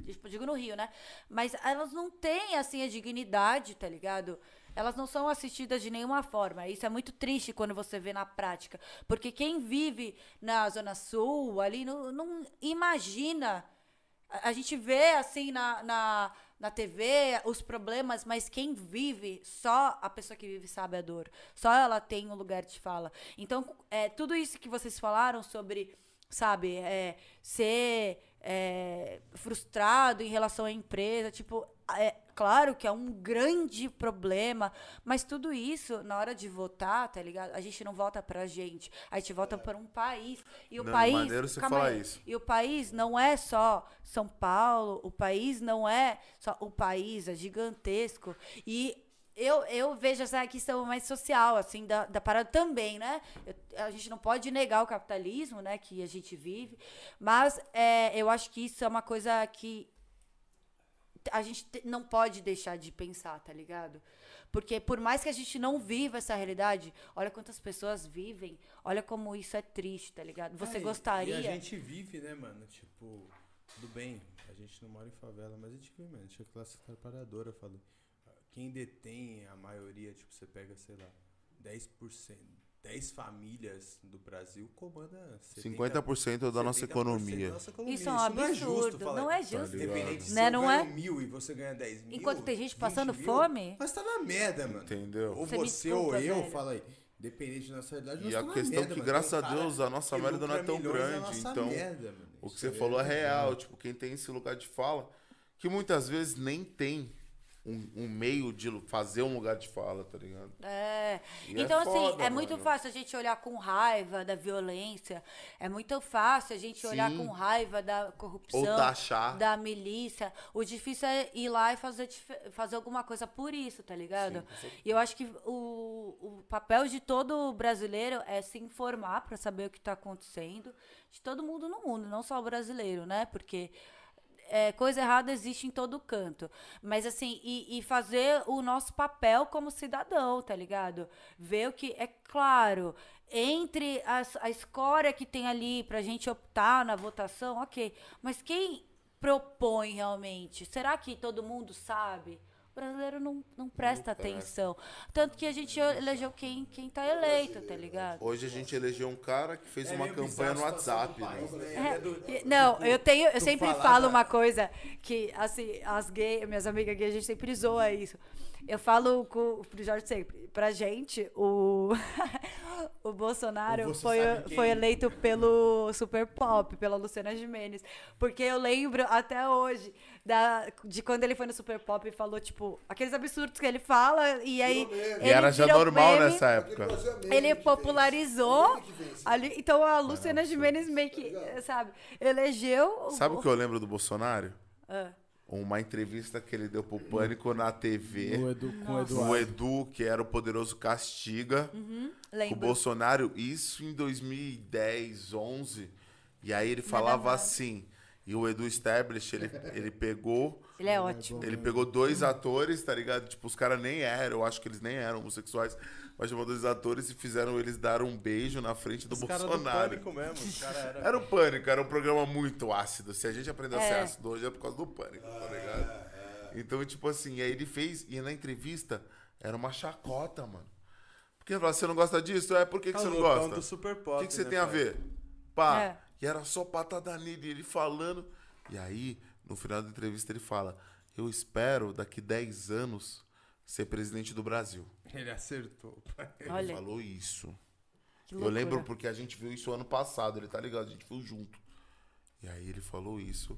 tipo, digo no Rio, né? Mas elas não têm, assim, a dignidade, tá ligado? Elas não são assistidas de nenhuma forma. Isso é muito triste quando você vê na prática. Porque quem vive na Zona Sul, ali, não, não imagina. A, gente vê, assim, na, na, na TV os problemas, mas quem vive, só a pessoa que vive sabe a dor. Só ela tem um lugar de fala. Então, é, tudo isso que vocês falaram sobre, sabe, é, ser é, frustrado em relação à empresa, tipo, é claro que é um grande problema, mas tudo isso, na hora de votar, tá ligado? A gente não vota pra gente, a gente vota para um país. E o Não, país. maneiro você falar aí. isso. E o país não é só São Paulo, o país não é só. O país é gigantesco. E eu, eu vejo essa questão mais social, assim, da, da parada também, né? Eu- a gente não pode negar o capitalismo, né, que a gente vive, mas é, eu acho que isso é uma coisa que a gente te- não pode deixar de pensar, tá ligado? Porque por mais que a gente não viva essa realidade, olha quantas pessoas vivem, olha como isso é triste, tá ligado? Você É, e- gostaria. E a gente vive, né, mano? Tipo, tudo bem, a gente não mora em favela, mas a gente vive, mano. Deixa eu classe trabalhadora, falei. Quem detém a maioria, tipo, você pega, sei lá, 10%, 10 famílias do Brasil comanda 70, 50% da nossa 70% economia. da nossa economia. Isso é um não é absurdo, justo, fala não é justo. Independente se Né, não ganho é? mil e você ganha 10 mil. Enquanto tem gente 20 passando mil, fome. Mas tá na merda, mano. Entendeu? Ou Você você desculpa, ou eu, velho. fala aí. Dependente da nossa realidade, E a tá questão merda, que, mano. graças a Deus, a nossa merda não é tão na grande, então, merda, mano. O que você é falou é real, tipo, quem tem esse lugar de fala, que muitas vezes nem tem um, um meio de fazer um lugar de fala, tá ligado? É. E é Então, assim, foda, é muito mano. fácil a gente olhar com raiva da violência. É muito fácil a gente olhar Sim. com raiva da corrupção. Taxar. Da milícia. O difícil é ir lá e fazer, fazer alguma coisa por isso, tá ligado? e eu acho que o, o papel de todo brasileiro é se informar pra saber o que tá acontecendo. De todo mundo no mundo, não só o brasileiro, né? Porque é, coisa errada existe em todo canto. Mas assim, e, e fazer o nosso papel como cidadão, tá ligado? Ver o que. É claro, entre as, a escória que tem ali pra gente optar na votação, ok. Mas quem propõe realmente? Será que todo mundo sabe? O brasileiro não, não presta atenção. Tanto que a gente elegeu quem, quem tá eleito, tá ligado? Hoje a gente elegeu um cara que fez É uma campanha no WhatsApp, país, né? né? É, É do- não, eu tenho, eu sempre falar falo da- uma coisa que, assim, as gays, minhas amigas gays, a gente sempre zoa isso. Eu falo com, pro Jorge sempre, pra gente, o, o Bolsonaro foi, foi eleito pelo Super Pop, pela Luciana Gimenez. Porque eu lembro até hoje da, de quando ele foi no Super Pop e falou, tipo, aqueles absurdos que ele fala, e aí. Meme. E ele era já normal meme. nessa época. É Ele popularizou fez. ali. Então a Luciana Gimenez meio que, sabe, elegeu. Sabe o que eu lembro do Bolsonaro? Ah. Uma entrevista que ele deu pro Pânico na TV. No Edu, com o O Eduardo. Edu, que era o poderoso Castiga, com o Uhum. Bolsonaro, isso em 2010, 11. E aí ele falava assim, e o Edu Stablish, ele, ele pegou Ele é ótimo. ele pegou dois atores, tá ligado? Tipo, os caras nem eram, eu acho que eles nem eram homossexuais, mas chamou dois atores e fizeram eles dar um beijo na frente do Os Bolsonaro. pânico mesmo. Eram. Era o pânico, era um programa muito ácido. Se a gente aprendeu a ser É. ácido hoje é por causa do pânico, tá ligado? Então, tipo assim, aí ele fez, e na entrevista era uma chacota, mano. Porque ele falou, você não gosta disso? É, por que, que É o você não gosta? do Super O Pop, que, que você né, tem a pai? ver? Pá. É. E era só patada nele, ele falando. E aí, no final da entrevista, ele fala: Eu espero daqui 10 anos ser presidente do Brasil. Ele acertou. pai. Ele Olha, falou isso. Eu lembro porque a gente viu isso ano passado, ele tá ligado? A gente viu junto. E aí ele falou isso.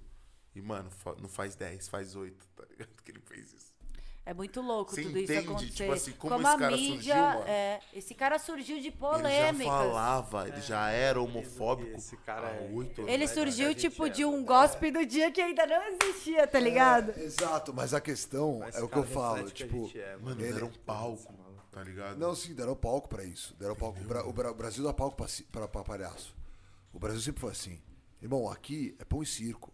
E, mano, não faz 10, faz 8, tá ligado? Que ele fez isso. É muito louco Você tudo isso entende, acontecer. tipo assim, como como esse a cara mídia, surgiu, mano? é, esse cara surgiu de Ele já polêmicas. falava, ele já era homofóbico. Esse cara há é- oito anos. Ele surgiu tipo é, de um gospel do dia que ainda não existia, tá ligado? Exato, mas a questão Mas é o que eu falo, tipo, é, mano. Ele- era um palco, tá ligado? Não, sim, deram palco pra isso. Deram palco. O, Bra- o Bra- o Brasil dá palco pra palhaço. O Brasil sempre foi assim. Irmão, aqui é pão e circo.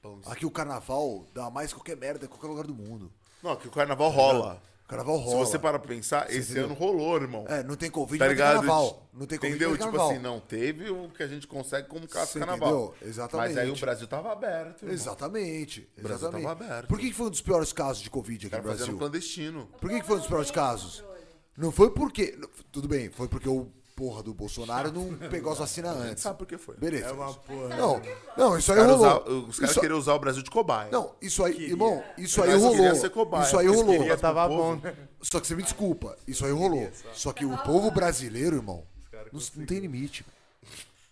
Pão e Aqui o carnaval dá mais qualquer merda em qualquer lugar do mundo. Não, que o carnaval rola. O carnaval Se rola. você parar pra pensar, esse entendeu? ano rolou, irmão. É, não tem Covid, tá não tem carnaval. Não tem Covid, Entendeu? tem Tipo assim, não teve o que a gente consegue como caso Você carnaval. entendeu? Exatamente. Mas aí o Brasil tava aberto. irmão. Exatamente. O Brasil exatamente. tava aberto. Por que que foi um dos piores casos de Covid aqui no Brasil? clandestino. Por que, que foi um dos piores casos? Não foi porque. Tudo bem, foi porque o porra do Bolsonaro não pegou as vacinas antes. sabe por que foi. Beleza. É uma porra. Não, não, isso aí rolou. usar- os caras Isso- queriam usar o Brasil de cobaia. Não, isso aí, irmão, isso aí rolou. queria ser cobaia, Isso aí rolou. queria tava bom, né? Só que você me desculpa, isso aí rolou. Só que o povo brasileiro, irmão, não, não tem limite.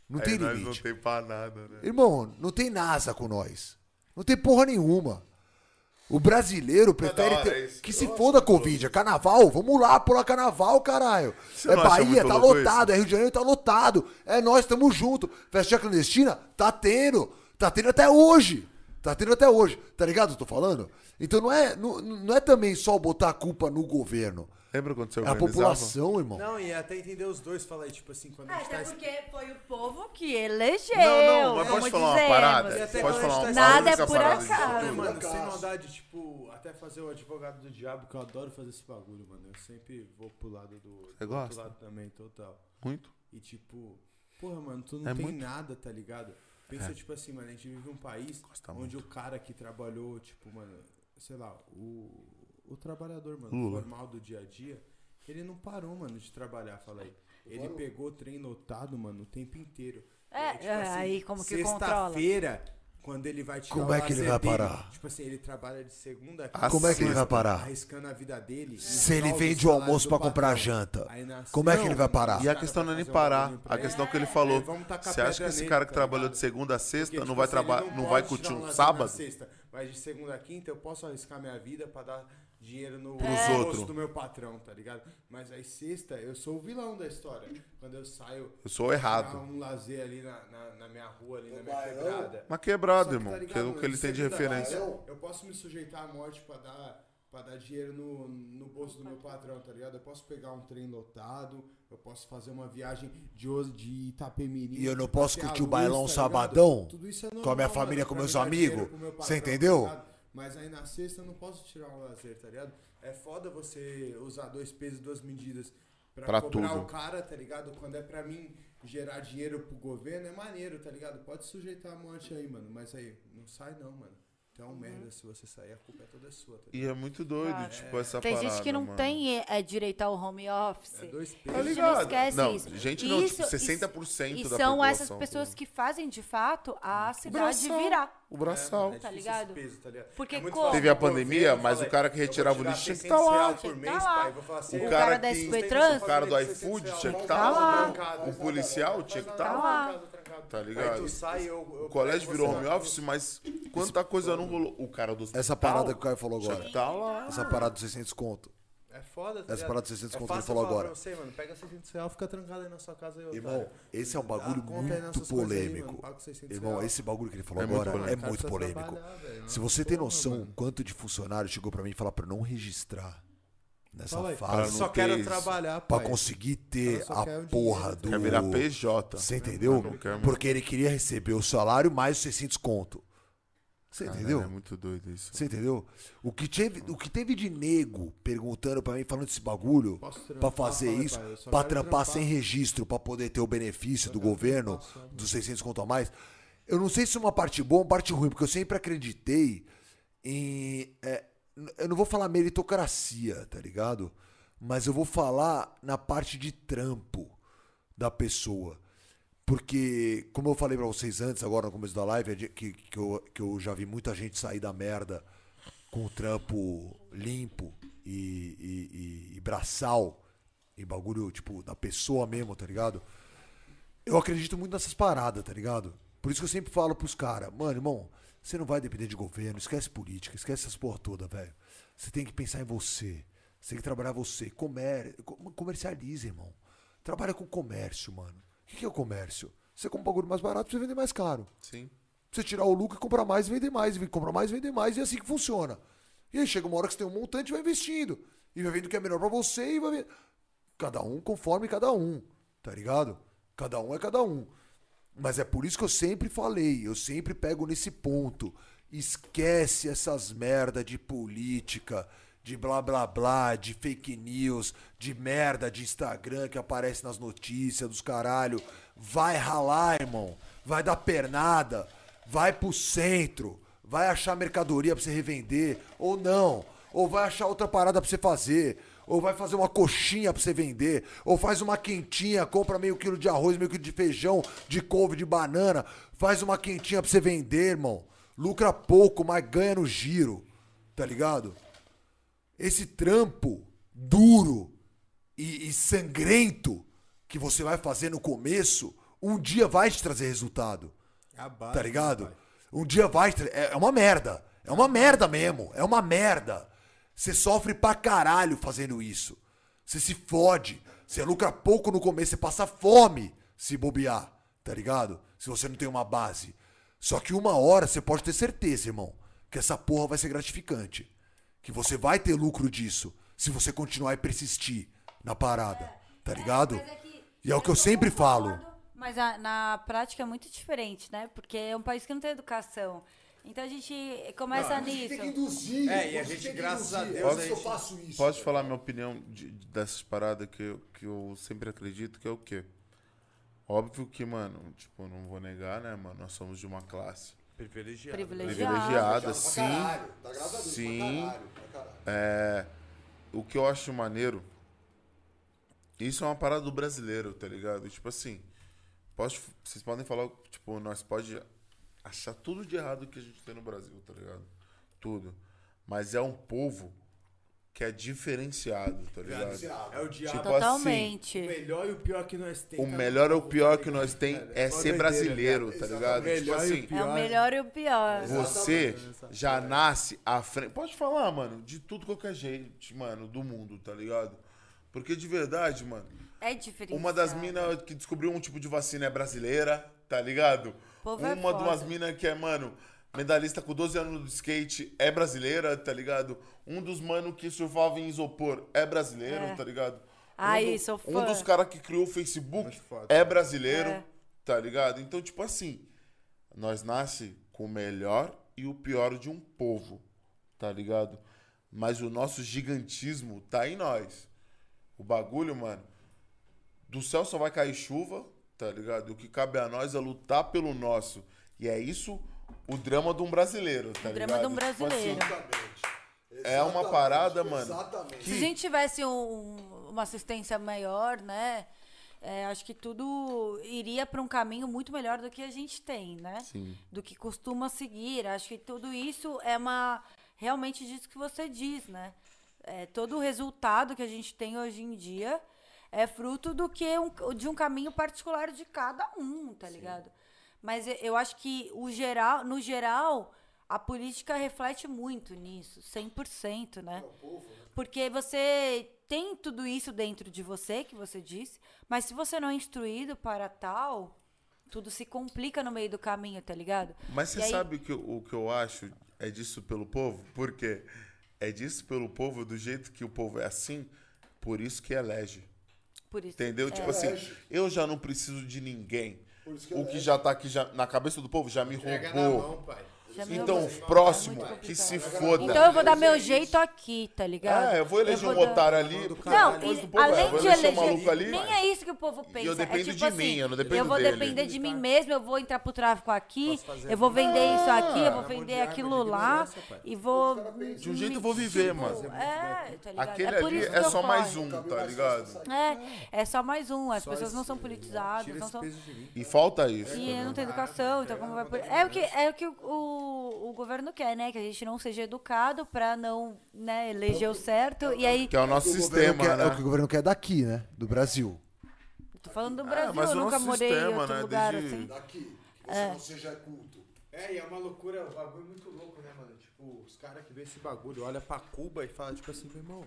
Não Aí tem nós limite. não tem pra nada, né? Irmão, não tem NASA com nós. Não tem porra nenhuma. O brasileiro prefere hora ter... isso. que se foda a Covid. É carnaval, vamos lá pular carnaval, caralho. Você é Bahia, tá lotado. É Rio de Janeiro, tá lotado. É nós, tamo junto. Festinha clandestina, tá tendo. Tá tendo até hoje. Tá tendo até hoje. Tá ligado o que eu tô falando? Então não é, não, não é também só botar a culpa no governo. Lembra quando você É a população, irmão. Não, e até entender os dois, fala aí, tipo assim, quando a gente Até tá. porque foi o povo que elegeu. Não, não, mas posso falar uma dizemos. parada? E até Pode falar gente uma tá- Nada é por parada acaso. Mano, sem maldade, tipo, até fazer o advogado do diabo, que eu adoro fazer esse bagulho, mano. Eu sempre vou pro lado do. Você do gosta? outro lado também, total. Muito. E tipo, porra, mano, tu não É tem muito. nada, tá ligado? Pensa, tipo assim, mano, a gente vive um país Gosta onde muito. o cara que trabalhou, tipo, mano, sei lá, o, o trabalhador, mano, Lula. formal do dia a dia, ele não parou, mano, de trabalhar, fala aí. Ele pegou trem lotado, mano, o tempo inteiro. É, tipo é, aí como que controla? Sexta-feira, quando ele vai tirar Como o é que ele lazer vai dele, parar? Tipo assim, ele trabalha de segunda a Ah, Como é que ele vai parar? arriscando a vida dele. Se ele vende o salário almoço do pra comprar patrão. janta, Aí na como é que Não, ele vai parar? E a cara questão não é vai nem fazer um parar. bagulho pra A ele. questão que ele falou. É, vamos tacar Você acha que esse nele, cara que tá trabalhou ligado? de segunda a sexta não tipo vai, assim, traba ele não vai pode curtir tirar um lazer sábado? Sexta, mas de segunda a quinta eu posso arriscar minha vida pra dar dinheiro no almoço outros. do meu patrão, tá ligado? Mas aí sexta eu sou o vilão da história. Quando eu saio Eu sou errado. um lazer ali na, na, na minha rua, ali na minha bairrão. quebrada. Mas quebrado, que, irmão. tá Que é o que ele tem de referência. Eu, eu posso me sujeitar à morte pra dar, pra dar dinheiro no, no bolso do meu patrão, tá ligado? Eu posso pegar um trem lotado, eu posso fazer uma viagem de, de Itapemirim. E eu não posso curtir o bailão tá sabadão? Tudo isso é Com a normal, minha família, com meus amigos? Você entendeu? tá? Mas aí na sexta eu não posso tirar um lazer, tá ligado? É foda você usar dois pesos duas medidas pra, Pra cobrar tudo. o cara, tá ligado? Quando é pra mim gerar dinheiro pro governo, é maneiro, tá ligado? Pode sujeitar a morte aí, mano. Mas aí, não sai não, mano. Tu é um merda se você sair, a culpa é toda sua, tá E é muito doido, Cara, tipo, essa Tem parada, gente que não mano. tem é, direito ao home office. É dois Tá A pesos. gente ligado? não esquece não, isso. gente não, Isso- tipo, 60% E da são população. essas pessoas que fazem, de fato, a cidade braçal. virar. O braçal. É Tá difícil ligado? peso, tá ligado? Porque É Teve a pandemia, mas o cara que retirava o lixo tinha que 600 tá lá. por mês, tá lá. pai. Falar assim, O "Ei, cara da SP o Trans cara do 600 iFood tinha que vai tá lá, O policial tinha que tá lá, trancado. Tá Aí ligado? tu sai, eu, eu O colégio virou home office, mas quanta coisa não rolou. O cara do Essa parada que o Caio falou agora. tá lá. Essa parada dos 600 conto. É foda, tá Essa ligado? parada de 600 é conto que ele falou falar agora. Pra você, mano, pega 600 reais, fica trancado aí na sua casa. Aí, Irmão, esse é um bagulho aí muito aí, polêmico. 600 Irmão, reais. esse bagulho que ele falou É muito agora é polêmico. Cara, muito polêmico. velho. Se você tem noção mano. quanto de funcionário chegou pra mim e falar pra não registrar nessa Fala aí. Pra fase, Só quero isso. trabalhar, pra pai. conseguir ter a porra do. Quer virar PJ. Você entendeu? Porque ele queria receber o salário mais os 600 conto. Você entendeu? É muito doido isso. Você entendeu? O que, teve, o que teve de nego perguntando pra mim, falando desse bagulho, pra fazer isso, pai, pra trampar trampar. sem registro, pra poder ter o benefício do governo, dos 600 conto a mais. Eu não sei se é uma parte boa ou uma parte ruim, porque eu sempre acreditei em. é, eu não vou falar meritocracia, tá ligado? Mas eu vou falar na parte de trampo da pessoa. Porque, como eu falei pra vocês antes, agora no começo da live, é que, que, eu, que eu já vi muita gente sair da merda com o trampo limpo e, e, e- e braçal, e bagulho, tipo, da pessoa mesmo, tá ligado? Eu acredito muito nessas paradas, tá ligado? Por isso que eu sempre falo pros caras, mano, irmão, você não vai depender de governo, esquece política, esquece essas porra toda, velho. Você tem que pensar em você. Você tem que trabalhar você. Comer, com- comercialize, irmão. Trabalha com comércio, mano. O que é o comércio? Você compra um bagulho mais barato pra você vender mais caro. Sim. Pra você tirar o lucro e comprar mais e vender mais. E comprar mais e vender mais. E é assim que funciona. E aí chega uma hora que você tem um montante e vai investindo. E vai vendo o que é melhor pra você e vai ver. Cada um conforme cada um. Tá ligado? Cada um é cada um. Mas é por isso que eu sempre falei, eu sempre pego nesse ponto. Esquece essas merda de política, de blá blá blá, de fake news, de merda de Instagram que aparece nas notícias dos caralho. Vai ralar, irmão. Vai dar pernada. Vai pro centro. Vai achar mercadoria pra você revender. Ou não. Ou vai achar outra parada pra você fazer. Ou vai fazer uma coxinha pra você vender. Ou faz uma quentinha, compra meio quilo de arroz, meio quilo de feijão, de couve, de banana. Faz uma quentinha pra você vender, irmão. Lucra pouco, mas ganha no giro. Tá ligado? Esse trampo duro e, e sangrento que você vai fazer no começo, um dia vai te trazer resultado. Tá ligado? Um dia vai. tra- É é uma merda. É uma merda mesmo. É uma merda. Você sofre pra caralho fazendo isso. Você se fode. Você lucra pouco no começo. Você passa fome se bobear. Tá ligado? Se você não tem uma base. Só que uma hora você pode ter certeza, irmão, que essa porra vai ser gratificante. Que você vai ter lucro disso. Se você continuar e persistir na parada. Tá ligado? Mas é que E é o que eu sempre falo. Mas a- na prática é muito diferente, né? Porque é um país que não tem educação. Então a gente começa nisso. induzir. É, e a gente, graças a Deus, Posso- a eu gente... faço isso. Posso falar minha opinião de- de- dessas paradas que eu, que eu sempre acredito, que é o quê? Óbvio que, mano, tipo, eu não vou negar, né, mano? Nós somos de uma classe Privilegiado. Privilegiado. privilegiada, sim. A Deus, Sim. pra caralho, pra caralho. É, o que eu acho maneiro, isso é uma parada do brasileiro, tá ligado? Tipo assim, posso, vocês podem falar, tipo, nós pode achar tudo de errado que a gente tem no Brasil, tá ligado? Tudo. Mas é um povo que é diferenciado, tá ligado? É o diabo. Tipo Totalmente. O melhor e o pior que nós temos. O melhor ou o pior que nós tem é Uma ser brasileiro, tá ligado? Tipo e assim. É o melhor e o pior. Você já nasce à frente. Pode falar, mano, de tudo qualquer jeito, mano, do mundo, tá ligado? Porque de verdade, mano, É diferente. uma das minas que descobriu um tipo de vacina é brasileira, tá ligado? Povo é uma foda. das minas que é, mano, medalhista com 12 anos de skate é brasileira, tá ligado? Um dos mano que surfava em isopor é brasileiro, É. tá ligado? Ai, um do- sou Um fã. dos caras que criou o Facebook Muito foda. é brasileiro, É. tá ligado? Então, tipo assim, nós nasce com o melhor e o pior de um povo, tá ligado? Mas o nosso gigantismo tá em nós. O bagulho, mano, do céu só vai cair chuva, tá ligado? O que cabe a nós é lutar pelo nosso. E é isso o drama de um brasileiro, tá O ligado? drama de um Tipo assim, brasileiro. É uma parada, mano. Exatamente. Se a gente tivesse um- uma assistência maior, né? é, acho que tudo iria para um caminho muito melhor do que a gente tem, né? Sim. Do que costuma seguir. Acho que tudo isso é uma realmente disso que você diz, né? É, todo o resultado que a gente tem hoje em dia é fruto do que um, de um caminho particular de cada um, tá ligado? Mas eu- acho que o geral, no geral, a política reflete muito nisso, 100%, né? Porque você tem tudo isso dentro de você, que você disse, mas se você não é instruído para tal, tudo se complica no meio do caminho, tá ligado? Mas você aí- sabe o que, eu- o que eu acho é disso pelo povo? Por quê? É disso pelo povo, do jeito que o povo é assim, por isso que elege. Por isso. Entendeu? é. Tipo assim, eu já não preciso de ninguém. isso que O que já tá aqui já, na cabeça do povo já me Pega na roubou. mão, pai. Me Então, o próximo, É que se foda. Então eu vou dar meu jeito aqui, tá ligado? Ah, eu vou eleger vou um dar- otário ali. Não, e povo, é, além vou de eleger um ali. nem é isso que o povo pensa. eu dependo é tipo de assim, mim, eu não dependo Eu vou dele. depender de mim mesmo, eu vou entrar pro tráfico aqui, eu vou vender isso aqui, eu vou vender aquilo lá e vou... De um jeito eu vou viver, tipo, mano. É, tá ligado? Aquele é por ali é eu só mais um, tá ligado? É, é só mais um. As Só pessoas não são politizadas. E falta isso. E não tem educação, então como vai... por- É o que, é o, que o, o, o governo quer, né? Que a gente não seja educado pra não né, eleger o certo. E aí, Que é o nosso O governo sistema, quer- né? É o que o governo quer daqui, né? Do Brasil. tô falando do Ah, Brasil, mas eu o nunca morei em sistema, outro né, lugar desde- assim. Daqui. Que você não seja culto. É, e é uma loucura, o bagulho é muito louco, né, mano? Tipo, os caras que vê esse bagulho, olha pra Cuba e fala, tipo assim, meu irmão,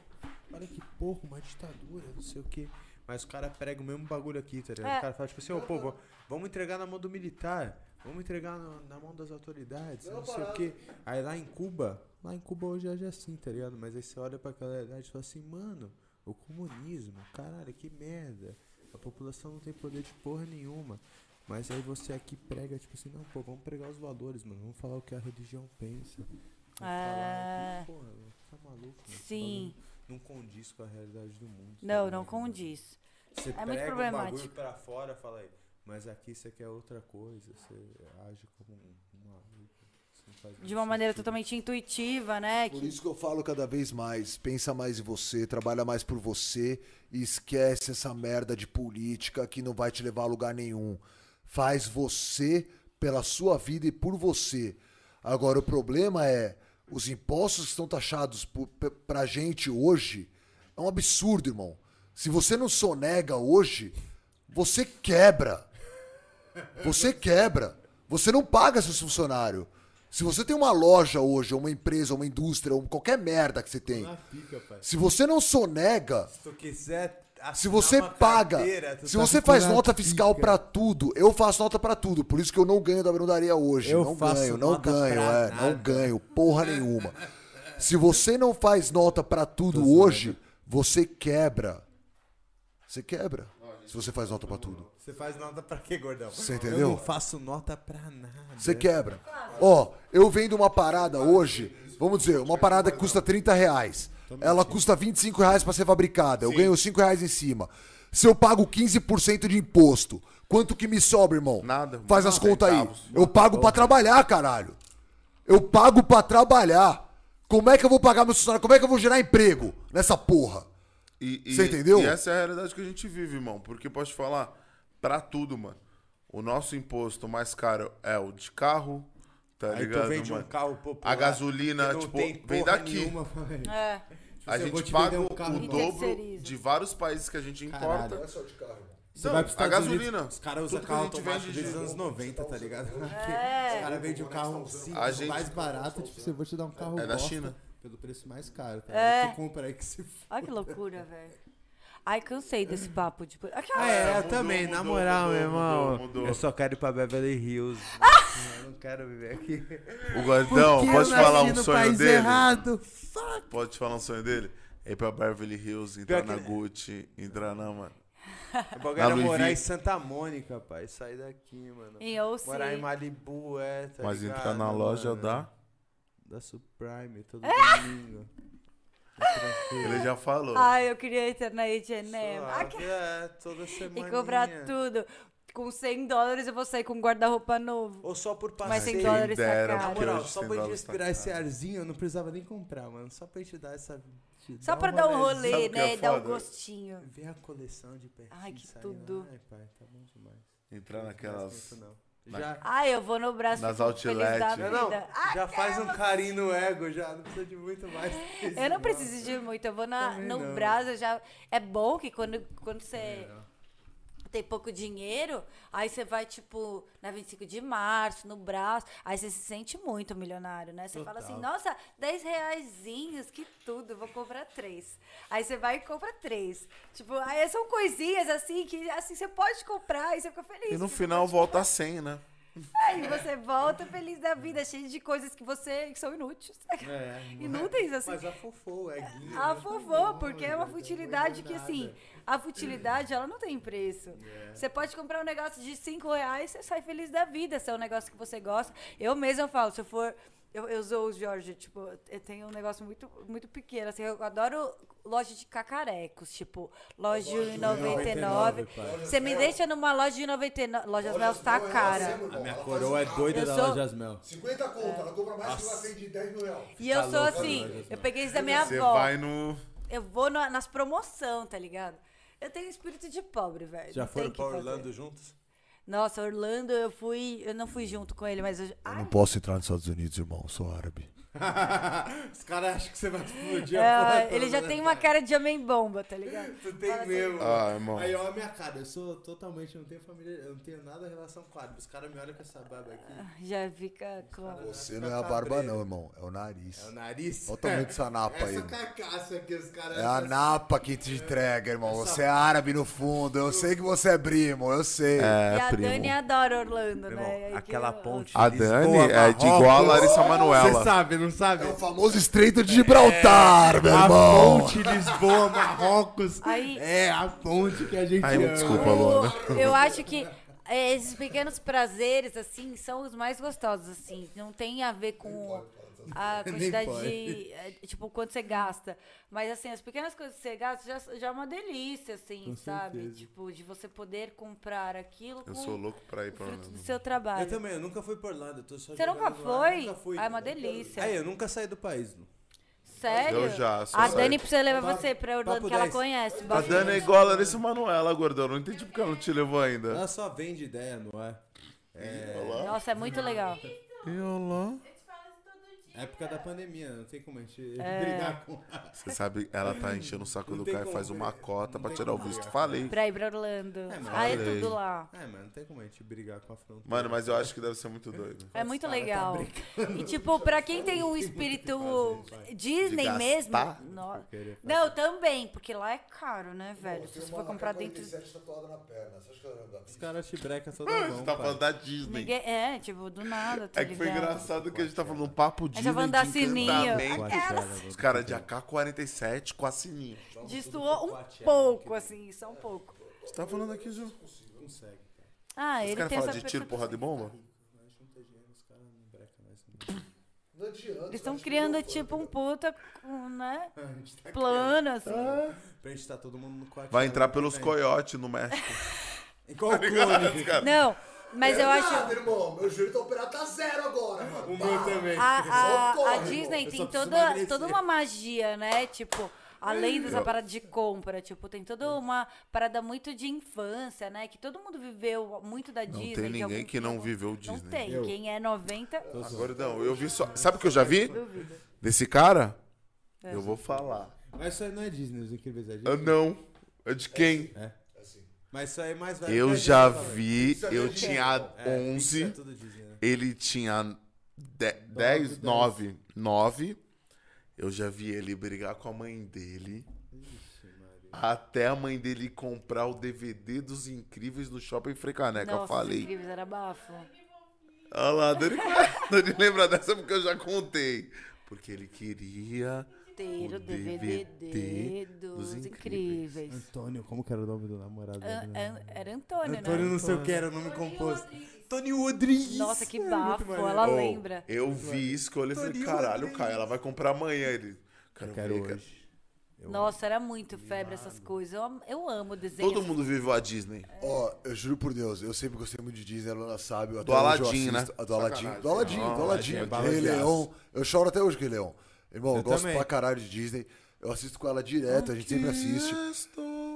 olha que porra, uma ditadura, não sei o quê. Mas o cara prega o mesmo bagulho aqui, tá ligado? É. O cara fala, tipo assim, ô, pô, va- vamos entregar na mão do militar, vamos entregar na, na mão das autoridades, não, sei o quê. Aí lá em Cuba, lá em Cuba hoje é assim, tá ligado? Mas aí você olha pra aquela realidade e fala assim, mano, o comunismo, caralho, que merda. A população não tem poder de porra nenhuma. Mas aí você aqui prega, tipo assim, não, pô, vamos pregar os valores, mano. Vamos falar o que a religião pensa. Vamos É. falar, porra, tá maluco, mano. Esse Sim. bagulho Não condiz com a realidade do mundo. tá Não, ligado? não condiz. Você É muito prega um problemático. bagulho pra fora, fala aí. Mas aqui você quer outra coisa. Você age como um um faz De uma maneira sentido. totalmente intuitiva, né? Por Que- isso que eu falo cada vez mais, pensa mais em você, trabalha mais por você e esquece essa merda de política que não vai te levar a lugar nenhum. Faz você pela sua vida e por você. Agora o problema é os impostos que estão taxados por, pra gente hoje é um absurdo, irmão. Se você não sonega hoje, você quebra. Você quebra. Você não paga seus funcionários. Se você tem uma loja hoje, ou uma empresa, ou uma indústria, ou qualquer merda que você tem, se você não sonega, Se tu quiser. se você paga, carteira, se tá você faz nota fiscal pica. pra tudo, eu faço nota pra tudo, por isso que eu não ganho da Brunaria hoje, Eu não faço ganho, não ganho, é, nada. não ganho porra nenhuma. Se você não faz nota pra tudo hoje, você quebra. Você quebra. Se você faz nota pra tudo. Você faz nota pra quê, gordão? Você Eu entendeu? não faço nota pra nada. Você quebra. Ó, eu vendo uma parada hoje, vamos dizer, uma parada que custa 30 reais. Ela custa 25 reais pra ser fabricada. Eu ganho 5 reais em cima. Se eu pago 15% de imposto, quanto que me sobra, irmão? Nada. Faz as contas aí. Eu pago pra trabalhar, caralho. Eu pago pra trabalhar. Como é que eu vou pagar meu funcionário? Como é que eu vou gerar emprego nessa porra? E, e- Você entendeu? E essa é a realidade que a gente vive, irmão. Porque posso te falar, pra tudo, mano. O nosso imposto mais caro é o de carro, tá Aí ligado, tu vende mano? um carro popular. A gasolina, não tipo, vem daqui. nenhuma. É. A eu vou gente te paga um o carro dobro de vários países que a gente importa. Caralho. Você Não, vai pros a gasolina. Unidos, Os caras usam Tudo que a carro gente automático vende desde de- os anos 90, tá ligado? É. Os caras vendem o carro cinco, A gente- mais barato, tipo, você vou te dar um carro É da bosta China. Pelo preço mais caro, tá? É. Tu compra aí que se f... Olha que loucura, velho. Ai, cansei desse papo. Tipo, Ah, aquela... é, eu Mudou, também, mudou, na moral, mudou, meu irmão. mudou, mudou. Eu só quero ir pra Beverly Hills. eu não quero viver aqui. O Gordão, pode eu falar um sonho país dele? errado. Fuck. Pode falar um sonho dele? Ir pra Beverly Hills, entrar Pior na que- Gucci, entrar na, mano. O bagulho era morar em Santa Mônica, pai. Sair daqui, mano. Em OC. Morar em Malibu, é, tá Mas ligado, entrar na loja mano? dá. Da Supreme, todo É? domingo. Tá tranquilo. Ele já falou. Ai, eu queria entrar na H&M. Suave, é, toda semana. E comprar tudo. Com 100 dólares eu vou sair com um guarda-roupa novo. Ou só por passeio. Mas 100 Quem dólares tá caro. Na moral, só 100 pra gente dólares tá respirar esse arzinho, eu não precisava nem comprar, mano. Só pra gente dar essa. te Só pra dar um rolê, Sabe é né? E dar um gostinho. Ver a coleção de pertinho. Ai, que tudo. lá. Ai, pai, tá bom demais. Entrar Não naquelas. não. Já, Ai, eu vou no braço Nas feliz outlet. da Não, não, já faz um carinho no ego, já. Não precisa de muito mais. Eu não preciso de muito, eu vou na, Também no não. braço, já. É bom que quando, quando você tem pouco dinheiro, aí você vai, tipo, na 25 de março, no braço, aí você se sente muito milionário, né? Você fala assim, nossa, 10 reaisinhos, que tudo, vou comprar três. Aí você vai e compra três. Tipo, aí são coisinhas assim que assim você pode comprar e você fica feliz. E no final volta a 100, né? Aí você volta feliz da vida, cheio de coisas que você que são inúteis. É, Inúteis, assim. Mas afofou, é guia. A né? fofô, porque é uma Não futilidade que, assim, a futilidade, ela não tem preço. É. Você pode comprar um negócio de 5 reais, você sai feliz da vida, se é um negócio que você gosta. Eu mesma falo, se eu for... Eu, eu sou o Jorge, tipo, eu tenho um negócio muito, muito pequeno, assim, eu adoro loja de cacarecos, tipo, loja de 99. pai. Você me deixa numa loja de 99, lojas Mel tá cara. A minha coroa é doida Eu da sou- Lojas Mel. 50 conto, ela compra mais que ela vende 10 mil reais. E eu Tá sou louca, assim, eu peguei isso da minha Você avó. vai no. Eu vou na- nas promoção, tá ligado? Eu tenho espírito de pobre, velho. Já não tem foram que pra fazer. Orlando juntos? Nossa, Orlando, eu fui. Eu não fui junto com ele, mas eu. Eu não posso entrar nos Estados Unidos, irmão. Eu sou árabe. Os caras acham que você vai explodir a é, porra toda, ele já né? tem uma cara de homem bomba, tá ligado? Tu tem Fala assim, mesmo. Ah, irmão. Aí, ó, a minha cara, eu sou totalmente, eu não tenho família, eu não tenho nada em relação com árabe. Os caras me olham com essa barba aqui. Já fica com. Você não é a barba, não, irmão. É o nariz. É o nariz. Olha o tamanho dessa napa aí. Essa carcaça aqui, os caras. É a napa que te entrega, irmão. Você é árabe no fundo. Eu sei que você é primo, eu sei. e É, a primo. Dani adora Orlando, Irmão, né? Aquela eu- ponte. A Lisboa, Dani é de igual a. Larissa Você Manoela. sabe, não sabe? É o famoso Estreito de Gibraltar, meu A irmão. ponte Lisboa, Marrocos. Aí- É a ponte que a gente Ai, ama. desculpa, Luana. Eu acho que é, esses pequenos prazeres, assim, são os mais gostosos, assim. Não tem a ver com a quantidade de. é, Tipo, quanto você gasta. Mas, assim, as pequenas coisas que você gasta já, já é uma delícia, assim, Com sabe? certeza. Tipo, de você poder comprar aquilo Eu com sou louco pra ir pra do seu trabalho. Eu também, eu nunca fui por Orlando. eu Tô só Você nunca foi? Nunca fui. Ah, é uma delícia. Aí, eu nunca saí do país. Lu. Sério? Eu já, só A. Dani precisa levar Papo- você pra Orlando, que ela 10. conhece. A. Dani é igual a Larissa Manoela, gordão. Não entendi porque ela não te levou ainda. Ela só vende ideia, não é? Nossa, é muito legal. E olá. Época da pandemia, não tem como a gente É. brigar com Você sabe, ela tá enchendo o saco Não do cara e faz uma cota Não pra tirar o visto. brigar. Falei. Pra ir pra Orlando. mas- Aí é tudo lá. É, mano, não tem como a gente brigar com a fronteira. Mano, mas eu acho que deve ser muito doido. É muito cara tá legal. e, tipo, pra quem tem um espírito Disney De mesmo. no- Não, também, porque lá é caro, né, velho? Se você for comprar dentro. tatuada na perna. Você acha que eu lembro da Os caras te brecam toda Você mão, tá pai. falando da Disney. Ninguém, é, tipo, do nada, tá É que foi engraçado que a gente tá falando um papo A gente tá Disney falando da de sininho. Coachella, Os caras de AK-47 com a sininho. Destoou um pouco, assim, só um pouco. Você tá falando aqui, Ju? Consegue. Ah, Os ele caras tem falam essa de tiro, percepção. porrada e bomba? Os caras não adianta. Eles estão criando, tipo, um puta, né? Tá Plano, assim. Pra gente tá todo mundo no Coachella. Vai entrar pelos coiotes no México. Em qual clone? Cara, Não, mas eu acho. Nada, irmão. Meu joelho tá operado, tá zero agora, mano. O meu também. A, a- a. Disney Eu tem toda, toda uma magia, né? Tipo, além dessa Eu- parada de compra, tipo, tem toda uma parada muito de infância, né? Que todo mundo viveu muito da Não Disney. tem de ninguém algum- que não viveu o Não Disney. tem. Eu. Quem é 90, Gordão, eu vi só. Sabe o que eu já vi? duvido. Desse cara? É. Eu vou falar. Mas isso aí não é Disney, os incríveis é Ah, Disney. não. É de quem? Mas isso aí é mais velho. Eu que a já vi, é eu tinha É, Pixar é 11, tudo Disney, né? ele tinha 10, 9, 9. Eu já vi ele brigar com a mãe dele. Até a mãe dele comprar o DVD dos Incríveis no Shopping Frecaneca. Eu Nossa, falei. os incríveis era bafo. Olha lá, Dani, Dani lembra dessa porque eu já contei. Porque ele queria Ter O o DVD, DVD dos, dos incríveis. Antônio, como que era o nome do namorado An- dele? an- era Antônio, Antônio né? não sei o que era o nome composto. Antônio Rodrigues. Nossa, que É, bafo. Ela Oh, lembra. Eu vi eu olhei e falei, caralho, Rodrigues. Caio, ela vai comprar amanhã. Ele. Quero, Quero ver, cara." hoje. Nossa, era muito febre essas coisas. Eu, eu amo desenho. Todo mundo viveu a Disney. Ó, eu juro por Deus, eu sempre gostei muito de Disney, a Luna sabe. até Do hoje eu Aladdin, né? a Do Aladdin, Sacanagem. do Aladdin, Ah, do Aladdin. é Rei. Leão. Eu choro até hoje com o Rei Leão. Irmão, eu, Eu gosto também. pra caralho de Disney. Eu assisto com ela direto, a gente sempre assiste.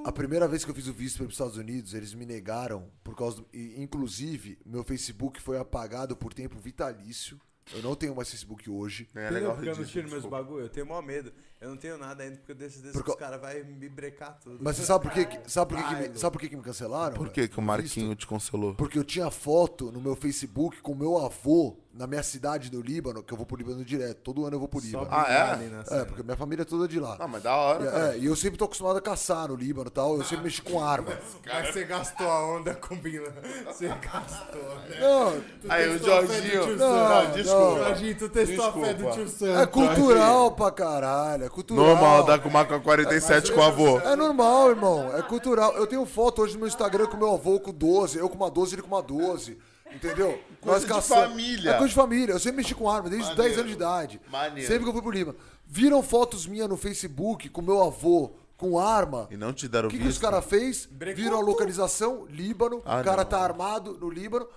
A primeira vez que eu fiz o visto para os Estados Unidos, eles me negaram por causa do, e, inclusive, meu Facebook foi apagado por tempo vitalício. Eu não tenho mais Facebook hoje. É legal eu não registro, tiro meus desculpa. bagulho. Eu tenho maior medo. Eu não tenho nada ainda, porque desses desses Porque- os caras vão me brecar tudo. Mas você sabe por que, que- sabe por que, que me, sabe por que, que me cancelaram? Por que, que o? Marquinho Visto? te cancelou? Porque eu tinha foto no meu Facebook com meu avô na minha cidade do Líbano, que eu vou pro Líbano direto. Todo ano eu vou pro Líbano. Ah, é? na É, porque minha família é toda de lá. Não, mas da hora, cara. É, e eu sempre tô acostumado a caçar no Líbano e tal. Eu sempre mexi com arma. Mas você gastou a onda com Bila. Você gastou, né? Não, Aí o testou a fé do Jorginho. Não, Sam. desculpa. Jorginho, tu testou a fé do Desculpa. tio Sam. é cultural pra caralho. Cultural. Normal, dá com uma 47 com o avô. É normal, irmão. É cultural. Eu tenho foto hoje no meu Instagram com meu avô com 12, eu com uma 12, ele com uma 12. Entendeu? Coisa de caçamos. família. É coisa de família. Eu sempre mexi com arma, desde os Maneiro. 10 anos de idade. Maneiro. Sempre que eu fui pro Lima. Viram fotos minhas no Facebook com meu avô com arma. E não te deram O que, que os caras fez? Brecou Viram a localização, Líbano. Ah, o cara não. tá armado no Líbano.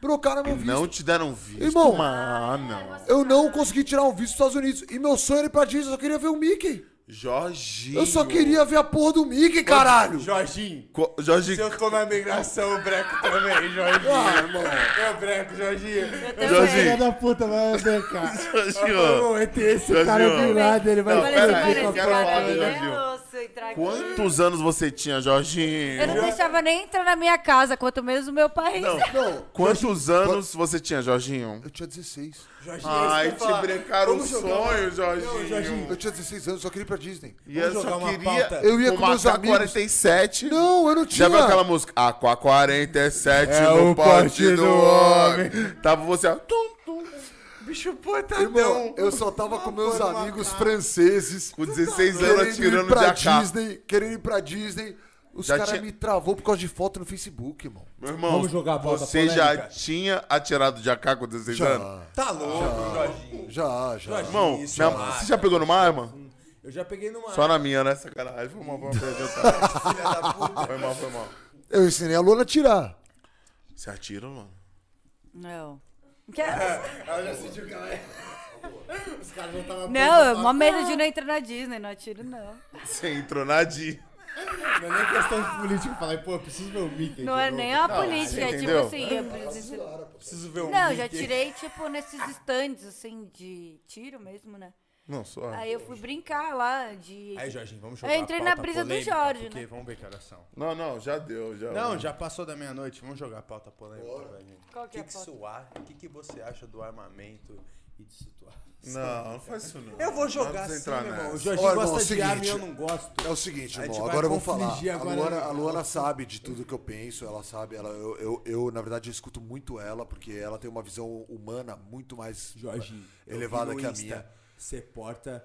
Brocaram meu visto. não te deram visto, Irmão. Ah, não. Eu não consegui tirar um visto dos Estados Unidos. E meu sonho era ir pra Disney, eu só queria ver o Mickey. Jorginho. Eu só queria ver a porra do Mickey, caralho. Jorginho. Co- Jorginho. Se eu tô na migração, eu breco também, Jorginho. Ah, irmão. Eu breco, Jorginho. Eu Jorginho. Filha da puta, vai brecar. Jorginho. Vai ter esse Jorginho. cara do lado, ele vai Não, pera aí, cara, eu quero cara falar do né, Jorginho. Quantos anos você tinha, Jorginho? Eu não deixava nem entrar na minha casa, quanto menos o meu pai. Não. Não, Quantos anos você tinha, Jorginho? eu tinha 16. Jorginho, Ai, te falar. brecaram uma- sonho, Jorginho. Não, Jorginho. Eu tinha 16 anos, só queria ir pra Disney. E eu só queria? Eu ia com meus amigos. 47 Não, eu não Já tinha. viu aquela música? Aqua 47 É no o pote pote do do homem. Tava você, ó. Tum, tum. Bicho portadão. Irmão, eu só tava com meus amigos franceses. Com 16 anos atirando de AK. Disney, querendo ir pra Disney. Os Já caras tinha- me travou por causa de foto no Facebook, irmão. Meu irmão, Vamos jogar a pauta você já tinha atirado de AK com 16 anos? Já, Tá louco, Jorginho. já, já. Irmão, Isso, minha- mano. você já pegou numa arma? Eu já peguei numa. Só na minha, né? Sacanagem. Foi mal, foi mal. Foi mal, foi mal. Eu ensinei a Luna a tirar. Você atira, mano? Não. Quer- Ela já sentiu que ela é. Os caras já estavam. Não, eu mó medo de não entrar na Disney, não atiro não. Você entrou na D. Não é nem questão de político. Eu falei, pô, eu preciso ver o Mickey. Não é novo. nem a política, é tipo entendeu? assim, eu preciso... Preciso ver o Não, Mickey. já tirei, tipo, nesses stands, assim, de tiro mesmo, né? Não, só. Aí eu fui brincar lá de... Aí, Jorginho, vamos jogar Eu entrei a na pauta brisa do Jorge, porque né? vamos ver que horas são. Não, não, já deu. Já, Não, já passou da meia-noite. Vamos jogar a pauta polêmica, velho. Qual O que é que, a que, há- o que, que você acha do armamento e de situação? Não, não faz isso não. Eu vou jogar assim, entrar meu irmão. O. Jorginho irmão, gosta é o de arma e seguinte. eu não gosto. É o seguinte, irmão, agora eu vou falar. confligir A agora Luana, no- a Luana sabe de tudo que eu penso, ela sabe, ela, eu, eu, eu, na verdade, eu escuto muito ela, porque ela tem uma visão humana muito mais Jorginho, elevada que no a Insta, minha. Você porta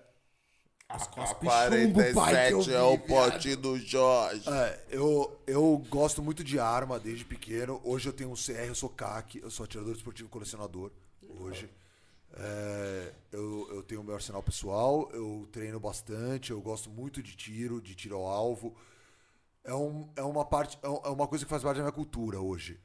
as costas chumbo, pai, que eu 47 vi, é o pote do Jorge. É, eu, eu gosto muito de arma desde pequeno. Hoje eu tenho um CR, eu sou CAC, eu sou atirador esportivo e colecionador. Hoje. É, eu, eu tenho o meu arsenal pessoal, eu treino bastante, eu gosto muito de tiro, de tiro ao alvo. É, um, é uma parte, é é uma coisa que faz parte da minha cultura hoje.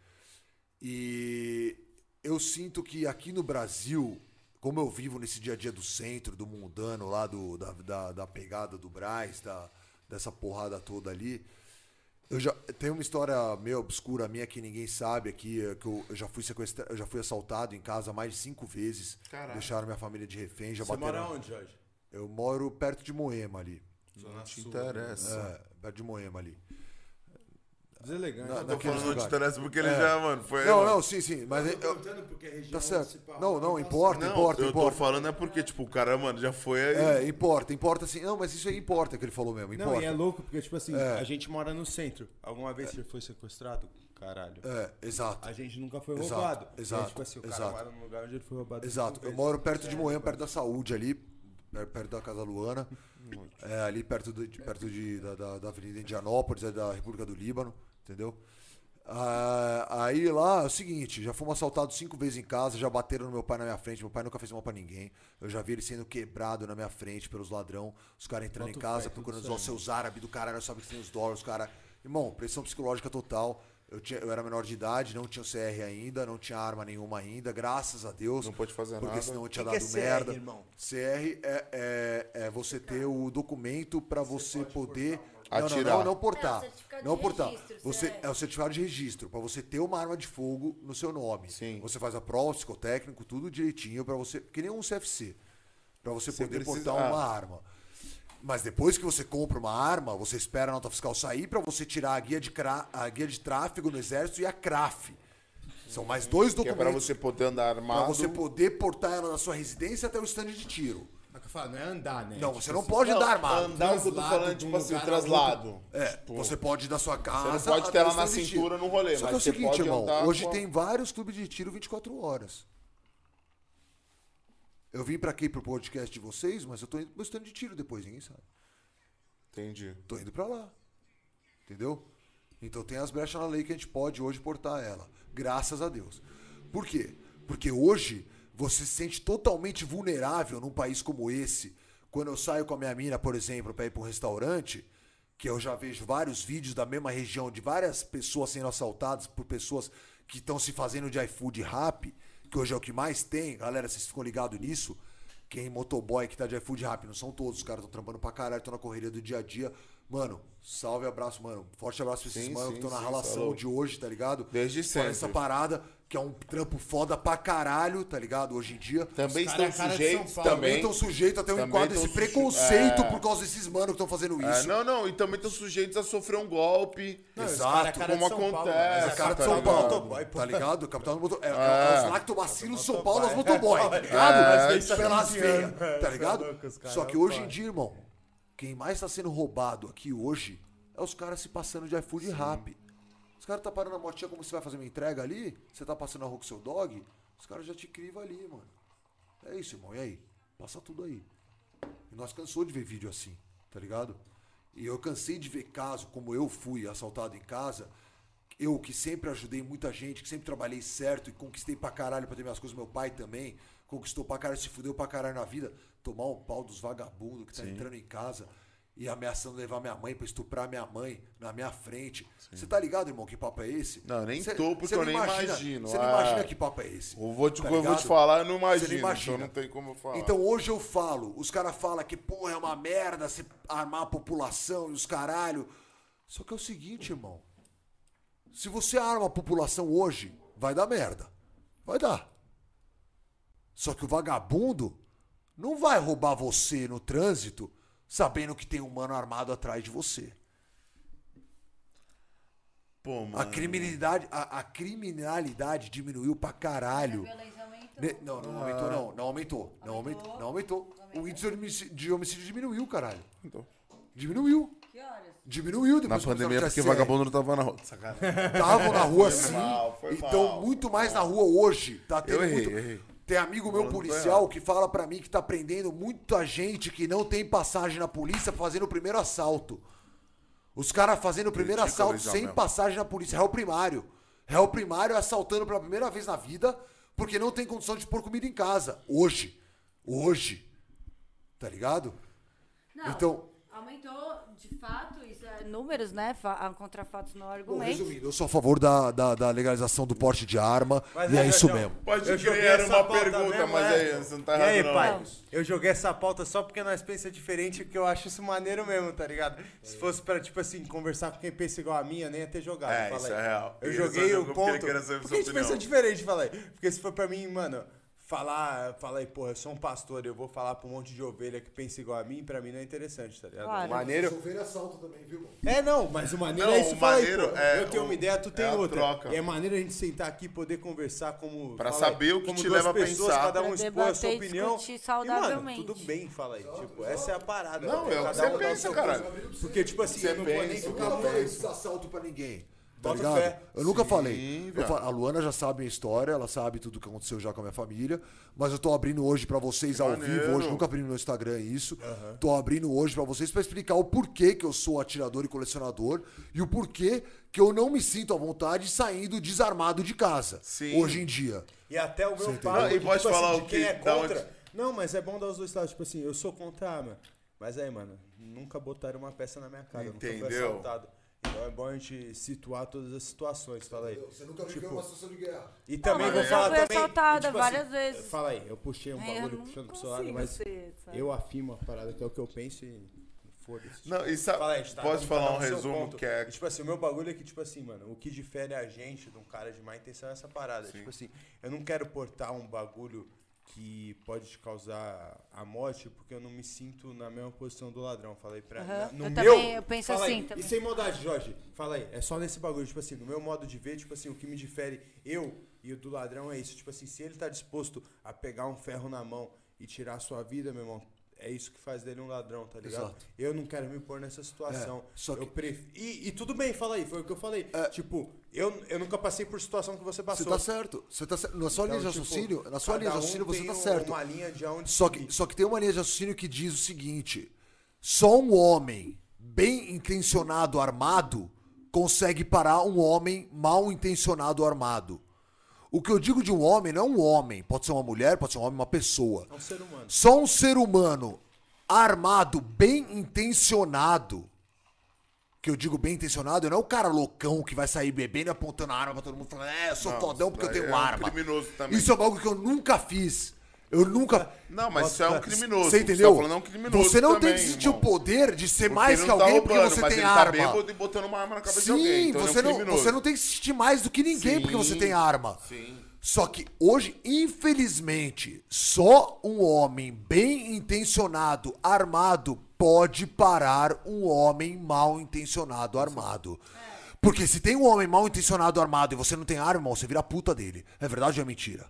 E eu sinto que aqui no Brasil, como eu vivo nesse dia a dia do centro, do mundano, lá do, da, da, da pegada do Braz, da, dessa porrada toda ali, eu já tem uma história meio obscura minha que ninguém sabe aqui, é que eu, eu já fui sequestrado, eu já fui assaltado em casa mais de cinco vezes. Caralho. Deixaram minha família de refém, já Você bateram. mora onde, Jorge? Eu moro perto de Moema ali. Não te interessa. É, perto de Moema ali. Deselegante. Eu tô falando não te lugares. interessa porque ele É. já, mano, foi. Não, mano. não, sim, sim, mas eu, tá certo. Não, não, importa, Não, importa, eu tô importa. falando é porque, tipo, o cara, mano, já foi aí. É, importa, importa sim. Não, mas isso aí importa que ele falou mesmo, Não, importa. e é louco, porque, tipo assim, É. a gente mora no centro. Alguma vez você foi sequestrado? Caralho. É, exato. A gente nunca foi Exato, roubado. Exato, tipo assim, o cara exato. mora num lugar onde ele foi roubado. Exato. Eu moro perto de Moema, perto da saúde ali, per- perto da Casa Luana. É, ali perto, do- de, perto de, da, da, da Avenida Indianópolis, é da República do Líbano, entendeu? Ah, aí lá é o seguinte, já fomos assaltados cinco vezes em casa, já bateram no meu pai na minha frente, meu pai nunca fez mal pra ninguém. Eu já vi ele sendo quebrado na minha frente pelos ladrão, os caras entrando Bota em casa, procurando os seus árabes do caralho, sabe que tem os dólares, os caras. Irmão, pressão psicológica total. Eu, tinha, eu era menor de idade, não tinha o CR ainda, não tinha arma nenhuma ainda, graças a Deus. Não pode fazer Porque nada. senão eu tinha Que que é dado CR, merda. irmão? CR é, é, é você ter o documento pra você poder Não, não, não, não portar. Não, certificado Não de portar. registro, Você você- é o certificado de registro para você ter uma arma de fogo no seu nome. Sim. Você faz a prova, psicotécnico, tudo direitinho para você, que nem um CFC, para você Você poder precisa- portar ah. uma arma. Mas depois que você compra uma arma, você espera a nota fiscal sair para você tirar a guia de cra- a guia de tráfego no exército e a CRAF. São mais dois Que é documentos pra você poder andar para armado. você poder portar ela da sua residência até o estande de tiro. Que falo, não é andar, né? Não, Tipo você não assim, pode Não, andar armado. Andar eu tô falando, de um tipo assim, traslado. É, Tipo, você pode ir da sua casa. Você não pode ter ela na cintura no rolê, Só que é o seguinte, irmão. Hoje com tem vários clubes de tiro 24 horas. Eu vim pra aqui pro podcast de vocês, mas eu tô indo pro stand de tiro depois, ninguém sabe. Entendi. Tô indo pra lá. Entendeu? Então tem as brechas na lei que a gente pode hoje portar ela. Graças a Deus. Por quê? Porque hoje você se sente totalmente vulnerável num país como esse. Quando eu saio com a minha mina, por exemplo, pra ir pra um restaurante, que eu já vejo vários vídeos da mesma região de várias pessoas sendo assaltadas por pessoas que estão se fazendo de iFood rap, que hoje é o que mais tem, galera, vocês ficam ligados nisso? Quem motoboy que tá de iFood rap, não são todos, os caras estão trampando pra caralho, estão na correria do dia a dia. Mano, salve, abraço, mano. Forte abraço pra esses Sim, mano sim, que estão na sim, falou. de hoje, tá ligado? Desde sempre. essa parada, que é um trampo foda pra caralho, tá ligado? Hoje em dia. Também Os é estão de sujeitos. Também estão sujeitos a ter um enquadro, tão esse suje- preconceito É. por causa desses mano que estão fazendo É, isso. não, não, e também estão sujeitos a sofrer um golpe. Não, Exato, cara é cara de como Paulo, acontece, É cara de tá São ligado? Paulo, Motoboy, pô. tá ligado? Capitão do motor... É, é, É. os lactobacilos São Paulo aos motoboy, tá ligado? É, pelas veias, É, tá ligado? os Só que hoje em dia, irmão, quem mais tá sendo roubado aqui hoje é os caras se passando de iFood e rap. Caras tá parando a motinha como você vai fazer uma entrega ali, você tá passando a rua com seu dog, os caras já te crivam ali, mano. É isso, irmão. E aí? Passa tudo aí. E nós cansou de ver vídeo assim, tá ligado? E eu cansei de ver caso como eu fui assaltado em casa. Eu que sempre ajudei muita gente, que sempre trabalhei certo e conquistei pra caralho pra ter minhas coisas, meu pai também conquistou pra caralho, se fudeu pra caralho na vida, tomar um pau dos vagabundos que tá entrando em casa e ameaçando levar minha mãe pra estuprar minha mãe na minha frente. Você tá ligado, irmão, que papo é esse? Não, nem Cê- tô, porque eu nem imagino. Você não Ah. imagina que papo é esse. Eu vou te, Tá eu vou te falar, eu não imagino, não imagina. então não tem como eu falar. Então hoje eu falo, os caras falam que, porra, é uma merda se armar a população e os caralho. Só que é o seguinte, irmão. Se você arma a população hoje, vai dar merda. Vai dar. Só que o vagabundo não vai roubar você no trânsito sabendo que tem um mano armado atrás de você. Pô, mano. A criminalidade, a, a criminalidade diminuiu pra caralho. Ne- Não, não aumentou, não. Não aumentou. Não aumentou. Não aumentou. O índice de homicídio, de homicídio diminuiu, caralho. Então. Diminuiu. Que horas? Diminuiu Na depois que pandemia, começaram porque tirar vagabundo não tava na rua. Sacanagem. Estavam na rua Foi sim. mal, foi Então, mal. muito mais na rua hoje. Tá tendo Eu errei, muito. errei. Tem amigo meu policial que fala pra mim que tá prendendo muita gente que não tem passagem na polícia fazendo o primeiro assalto. Os caras fazendo o primeiro Critica, assalto sem Amel. passagem na polícia. Réu primário. Réu primário assaltando pela primeira vez na vida porque não tem condição de pôr comida em casa. Hoje. Hoje. Tá ligado? Não, Então- aumentou de fato, isso é números, né? Fa- Contra fatos não Bom, argumentos. resumindo, eu sou a favor da, da, da legalização do porte de arma Mas, e é ô, isso mesmo. Pode crer, era essa uma pauta pergunta, mesmo, mas é. aí, você não tá E aí, não. pai? Eu joguei essa pauta só porque nós pensa diferente, que eu acho isso maneiro mesmo, tá ligado? Se fosse pra, tipo assim, conversar com quem pensa igual a mim, eu nem ia ter jogado. É, isso aí. é real. Eu joguei só o porque ponto. Porque a gente pensa diferente, fala aí. Porque se for pra mim, mano, falar, falar aí, porra, eu sou um pastor, eu vou falar pra um monte de ovelha que pensa igual a mim, pra mim não é interessante, tá ligado? Claro. Maneiro. Chover assalto também, viu? É, não, mas o maneiro Não, é isso, o fala aí, maneiro pô. é Eu tenho o- uma ideia, tu tem é a outra. troca. É maneiro a gente sentar aqui e poder conversar como... Pra fala saber o que como te duas leva a pessoas, pensar. Cada um Pra expor a sua opinião. discutir E, saudavelmente. mano, tudo bem, fala aí. Tipo, essa é a parada. Não, tá? é o que Cada você um dá o pensa, ponto. Porque, tipo assim, Você eu não vou nem pensa, Eu ficar falei de assalto pra ninguém. Tá Bota ligado? fé. Eu nunca Sim, falei. Eu viado. fa- a Luana já sabe a história, ela sabe tudo que aconteceu já com a minha família. Mas eu tô abrindo hoje pra vocês ao maneiro. vivo, hoje, nunca abri no meu Instagram isso. Tô abrindo hoje pra vocês pra explicar o porquê que eu sou atirador e colecionador e o porquê que eu não me sinto à vontade saindo desarmado de casa. Sim. Hoje em dia. E até o meu entendeu? E que, pode tipo falar assim, o de quem que- é contra. onde- Não, mas é bom dar os dois lados. Tipo assim, eu sou contra a arma. Mas aí, mano, nunca botaram uma peça na minha cara. Eu nunca fui Entendeu? assaltado. Então é bom a gente situar todas as situações, fala aí. Você nunca viveu Tipo, uma situação de guerra. E também mas vou eu já falar fui também. assaltada tipo várias assim, vezes. Fala aí, eu puxei um eu bagulho não puxando pro seu lado, mas ser, eu afirmo a parada que é o que eu penso e foda-se. Não, sabe, Fala aí, tá, posso vamos falar cada um resumo ponto. que é... E, Tipo assim, o meu bagulho é que, tipo assim, mano, o que difere a gente de um cara de má intenção é essa parada. Tipo assim, eu não quero portar um bagulho que pode te causar a morte porque eu não me sinto na mesma posição do ladrão. Falei pra na- no Eu meu, também, eu penso Fala aí, assim também. E sem maldade, Jorge. Fala aí. É só nesse bagulho, tipo assim, no meu modo de ver, tipo assim, o que me difere eu e o do ladrão é isso. Tipo assim, se ele tá disposto a pegar um ferro na mão e tirar a sua vida, meu irmão, é isso que faz dele um ladrão, tá ligado? Exato. Eu não quero me pôr nessa situação. É, só eu que- pref... e, e tudo bem, fala aí, foi o que eu falei. Tipo, eu, eu nunca passei por situação que você Você passou. tá certo. Você tá certo. Na sua linha de Então, tipo, raciocínio, na sua linha de um raciocínio você tem tá um- certo. Uma linha de onde Só que, só que tem uma linha de raciocínio que diz o seguinte: só um homem bem intencionado armado consegue parar um homem mal intencionado armado. O que eu digo de um homem não é um homem, pode ser uma mulher, pode ser um homem, uma pessoa. É um ser humano. Só um ser humano armado, bem intencionado. Que eu digo bem intencionado, não é o cara loucão que vai sair bebendo e apontando a arma pra todo mundo falando, é, eu sou Não, fodão porque eu tenho é um arma. criminoso também. Isso é bagulho que eu nunca fiz. Eu nunca. Não, mas isso é um criminoso. Você entendeu? tá falando é um criminoso você não tem também, que sentir o poder de ser Porque mais que tá alguém porque roubando, você mas tem ele arma. tá bêbado e botando uma arma na cabeça de alguém. Sim, Então você, é um não, criminoso. você não tem que se sentir mais do que ninguém porque você Sim. tem arma. Sim. Só que hoje, infelizmente, só um homem bem intencionado, armado, pode parar um homem mal intencionado, armado. Porque se tem um homem mal intencionado, armado e você não tem arma, irmão, você vira a puta dele. É verdade ou é mentira?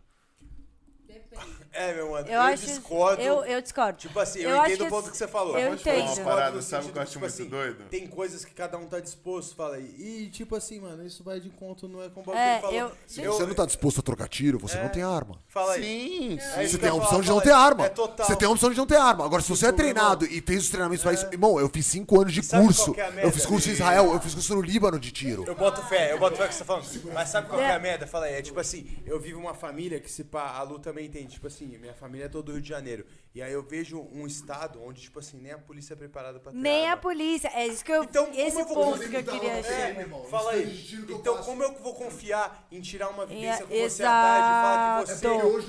É, meu mano, eu, Eu acho. discordo. Eu, eu discordo. Tipo assim, eu, Eu entendo o ponto que você falou. eu falar entendo. Uma parada, no sabe o que eu acho tipo muito assim, doido? Tem coisas que cada um tá disposto, fala aí. E tipo assim, mano, isso vai de encontro, não é com o bagulho É, eu- Se você não tá disposto a trocar tiro, você não tem arma. Fala aí. Sim, É isso Você tem a opção falar, de não ter arma. É total. Você tem a opção de não ter arma. Agora, se você é Tipo, treinado e fez os treinamentos pra isso. Irmão, eu fiz cinco anos de curso. é Eu fiz curso em Israel, eu fiz curso no Líbano de tiro. Eu boto fé, eu boto fé que você tá falando. Mas sabe qual que é a merda? Fala aí, é tipo assim, eu vivo uma família que se pá, a Lu também entende, tipo assim, minha família é todo do Rio de Janeiro. E aí eu vejo um estado onde, tipo assim, nem a polícia é preparada pra ter Nem a arma. polícia. É isso que eu. Então, como esse eu vou ponto conseguir que eu dar queria uma- chegar. É, Fala aí. Então, como eu vou confiar em tirar uma evidência com você exato. à tarde e falar que você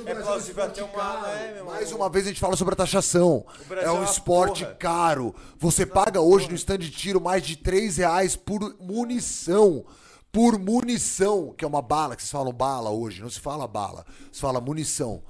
é Brasil plausível é até uma arma? É, meu Mais uma vez a gente fala sobre a taxação. É é um esporte porra. caro. Você paga hoje no stand de tiro mais de 3 reais por munição. Por munição, que é uma bala, que vocês falam bala hoje, não se fala bala, se fala munição.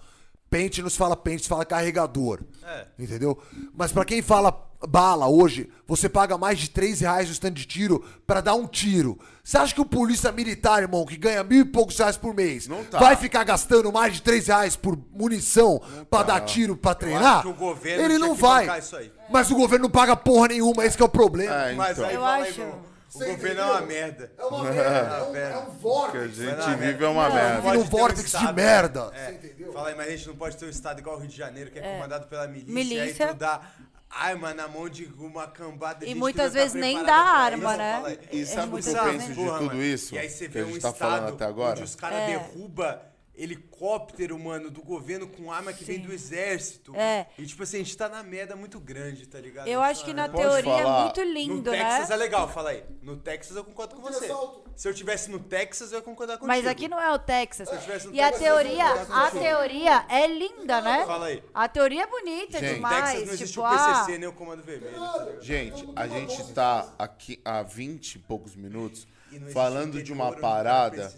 Pente não se fala pente, se fala carregador. É. Entendeu? Mas pra quem fala bala hoje, você paga mais de 3 reais no stand de tiro pra dar um tiro. Você acha que o polícia militar, irmão, que ganha mil e poucos reais por mês, Não tá. vai ficar gastando mais de 3 reais por munição pra tá. dar tiro, pra treinar? acho que o governo Ele não que vai. bancar isso aí. Mas o governo não paga porra nenhuma, esse que é o problema. É, Mas então. aí Eu acho- o governo é entendeu? uma merda. É uma merda, é um, é um O que a vórtice. gente lá, vive é uma Não, merda. Vira um um vórtice de merda. É, Você entendeu? Fala aí, mas a gente não pode ter um estado igual o Rio de Janeiro, que é, comandado pela milícia, Milícia. e aí tu dá arma na mão de uma cambada de E gente que muitas tá vezes nem preparada dá arma, né? Aí. E sabe o que eu penso nem- de tudo isso? E aí você vê um tá estado falando até agora? onde os caras É. derrubam helicóptero, mano, do governo com arma que vem do exército. É. E tipo assim, a gente tá na merda muito grande, tá ligado? Eu A acho que na- Pode teoria é falar. muito No lindo, Texas né? é legal, fala aí. No Texas eu concordo com você. Se eu tivesse no Texas, eu ia concordar contigo. Mas aqui não é o Texas. Se eu tivesse no E a Texas, eu ia teoria, a teoria é linda, né? Fala aí. A teoria é bonita Gente, demais. Texas não existe tipo, o PCC ah, nem o Comando Vermelho. tá? Gente, a gente tá aqui há 20 e poucos minutos falando um de uma parada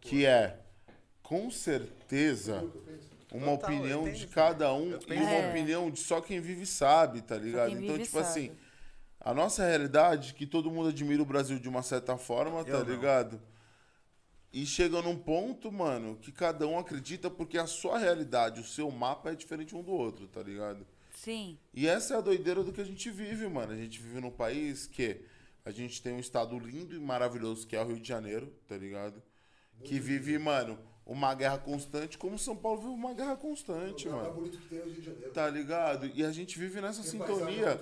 que é, com certeza, uma Total, opinião de cada um e uma É. opinião de só quem vive sabe, tá ligado? Então, tipo sabe. assim, a nossa realidade, que todo mundo admira o Brasil de uma certa forma, tá Eu não. ligado? E chega num ponto, mano, que cada um acredita porque a sua realidade, o seu mapa é diferente um do outro, tá ligado? Sim. E essa é a doideira do que a gente vive, mano. A gente vive num país que a gente tem um estado lindo e maravilhoso que é o Rio de Janeiro, tá ligado? Que vive, mano, uma guerra constante, como São Paulo vive uma guerra constante, mano. bonito que tem o Rio de Janeiro. Tá ligado? E a gente vive nessa sintonia.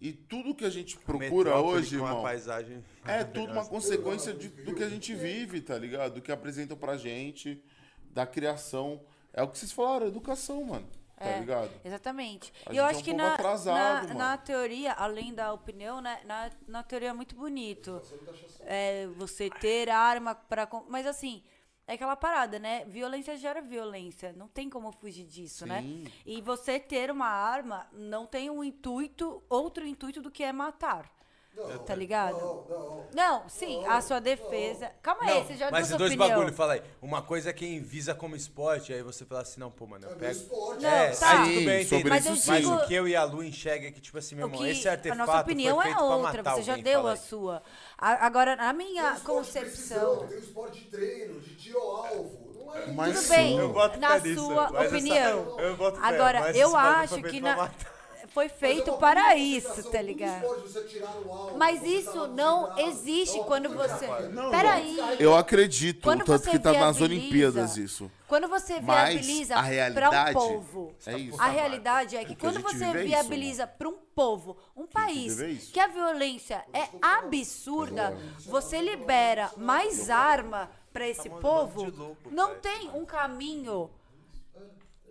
E tudo que a gente procura Metrópole hoje, irmão, paisagem. é tudo uma consequência de- do que a gente vive, tá ligado? Do que apresentam pra gente, da criação. É o que vocês falaram, educação, mano. Tá É, ligado? Exatamente. A E eu gente é acho um que na, atrasado, na, na teoria, além da opinião, né? Na, na teoria é muito bonito. É, você ter arma para. Mas assim, é aquela parada, né? Violência gera violência. Não tem como fugir disso, né? Sim. E você ter uma arma não tem um intuito, outro intuito do que é matar. Tá ligado? Não, não. Não, sim, a sua defesa. Calma aí, Não, você já mas deu é sua dois opinião. bagulho, fala aí. Uma coisa é quem visa como esporte, aí você fala assim, não, pô, mano, eu É pego. esporte. Não, é, tá. aí tudo bem, sobre. Mas eu isso Mas o que eu e a Lu enxerga é que, tipo assim, meu irmão, esse artefato a nossa opinião foi é outra, você já alguém, deu a aí. sua. A- agora, na minha concepção. Tem o esporte de treino, de tiro ao alvo. Não é Mas Tudo bem, na sua opinião. Agora, eu acho que na-. Foi é feito para puta isso, tá ligado? Mas isso tá não existe quando você. Não, Peraí. Eu acredito, Quando tanto que tá nas Olimpíadas isso. Quando você viabiliza a para um povo. é isso. A realidade é que quando você é viabiliza para um povo, um país, é que a violência é absurda, você libera mais arma para esse Tá povo, não tem um caminho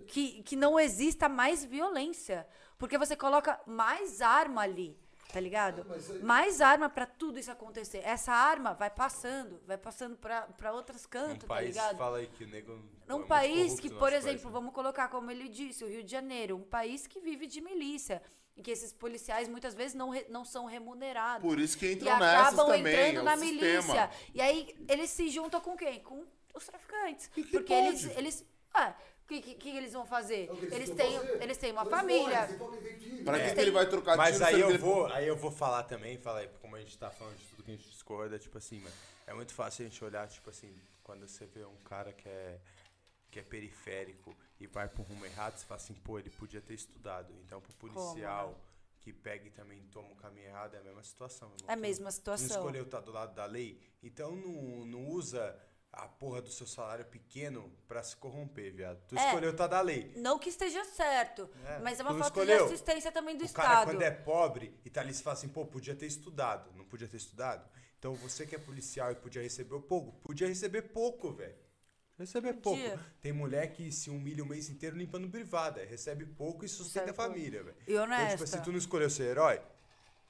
que, que não exista mais violência. Porque você coloca mais arma ali, tá ligado? Mais arma pra tudo isso acontecer. Essa arma vai passando, vai passando pra, pra outros Um cantos, tá país, ligado? fala aí que o nego... é Num muito país que, por país, exemplo, né? vamos colocar como ele disse, o Rio de Janeiro, um país que vive de milícia. E que esses policiais muitas vezes não, re- não são remunerados. Por isso que e entram nessas acabam também, entrando é o na sistema. milícia. E aí eles se juntam com quem? Com os traficantes. que Porque pode? eles. eles ah, o que, que, que eles vão fazer? É o que Eles vão têm, fazer. eles têm uma Eles família. Pra que, É. que ele vai trocar Mas tiro aí eu ele- vou, aí eu vou falar também, fala aí, como a gente tá falando de tudo que a gente discorda, tipo assim, mano, é muito fácil a gente olhar, tipo assim, quando você vê um cara que é que é periférico e vai pro rumo errado, você fala assim, pô, ele podia ter estudado. Então, pro policial né? que pega e também toma o caminho errado, é a mesma situação. irmão. É a mesma Não situação. escolheu estar do lado da lei, então não, não usa a porra do seu salário pequeno pra se corromper, viado. Tu É. escolheu estar da lei. Não que esteja certo, É, mas é uma falta escolheu. de assistência também do o cara, Estado. quando é pobre e tá ali, se fala assim, pô, podia ter estudado. Não podia ter estudado? Então você que é policial e podia receber pouco, podia receber pouco, velho. Receber pouco. Tem mulher que se humilha o mês inteiro limpando privada. Recebe pouco e sustenta a família, velho. E Então, honesta. tipo assim, tu não escolheu ser herói?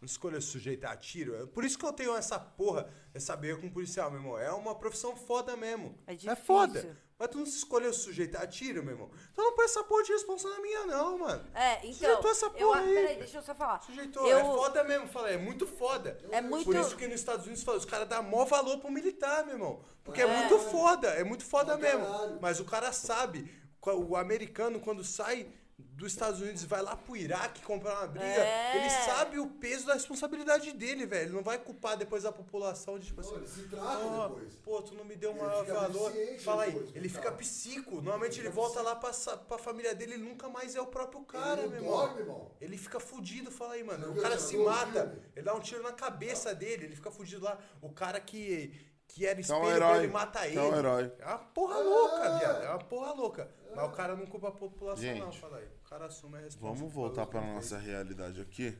Não escolheu se sujeitar a tiro? É Por isso que eu tenho essa porra, essa briga com policial, meu irmão. É uma profissão foda mesmo. É É difícil. foda. Mas tu não se escolheu se sujeitar a tiro, meu irmão. Então não põe essa porra de responsa na minha, não, mano. É, então. Sujeitou essa eu, porra aí. peraí, deixa eu só falar. Sujeitou, eu, é foda mesmo, falei, é muito foda. É muito- Por isso que nos Estados Unidos fala, os caras dão maior valor pro militar, meu irmão. Porque é, muito foda, é muito foda mesmo. caralho. Mas o cara sabe, o americano, quando sai dos Estados Unidos e vai lá pro Iraque comprar uma briga, É. ele sabe o peso da responsabilidade dele, velho. Ele não vai culpar depois a população de tipo assim. Ele se trata "Ó, depois. Pô, tu não me deu Ele maior fica valor. Fala aí, depois, ele fica psico. Normalmente ele volta lá pra, pra família dele, ele nunca mais é o próprio cara, não meu dorme, irmão. irmão. Ele fica fudido, fala aí, mano. Você O cara se o mata, filme? ele dá um tiro na cabeça dele, ele fica fudido lá. O cara que, que era Então, espelho herói. pra ele mata ele. Então, herói. É uma porra louca, viado. É uma porra louca. Mas o cara não culpa a população, não, Gente, fala aí. O cara assume a responsabilidade. Vamos voltar pra nossa realidade aqui?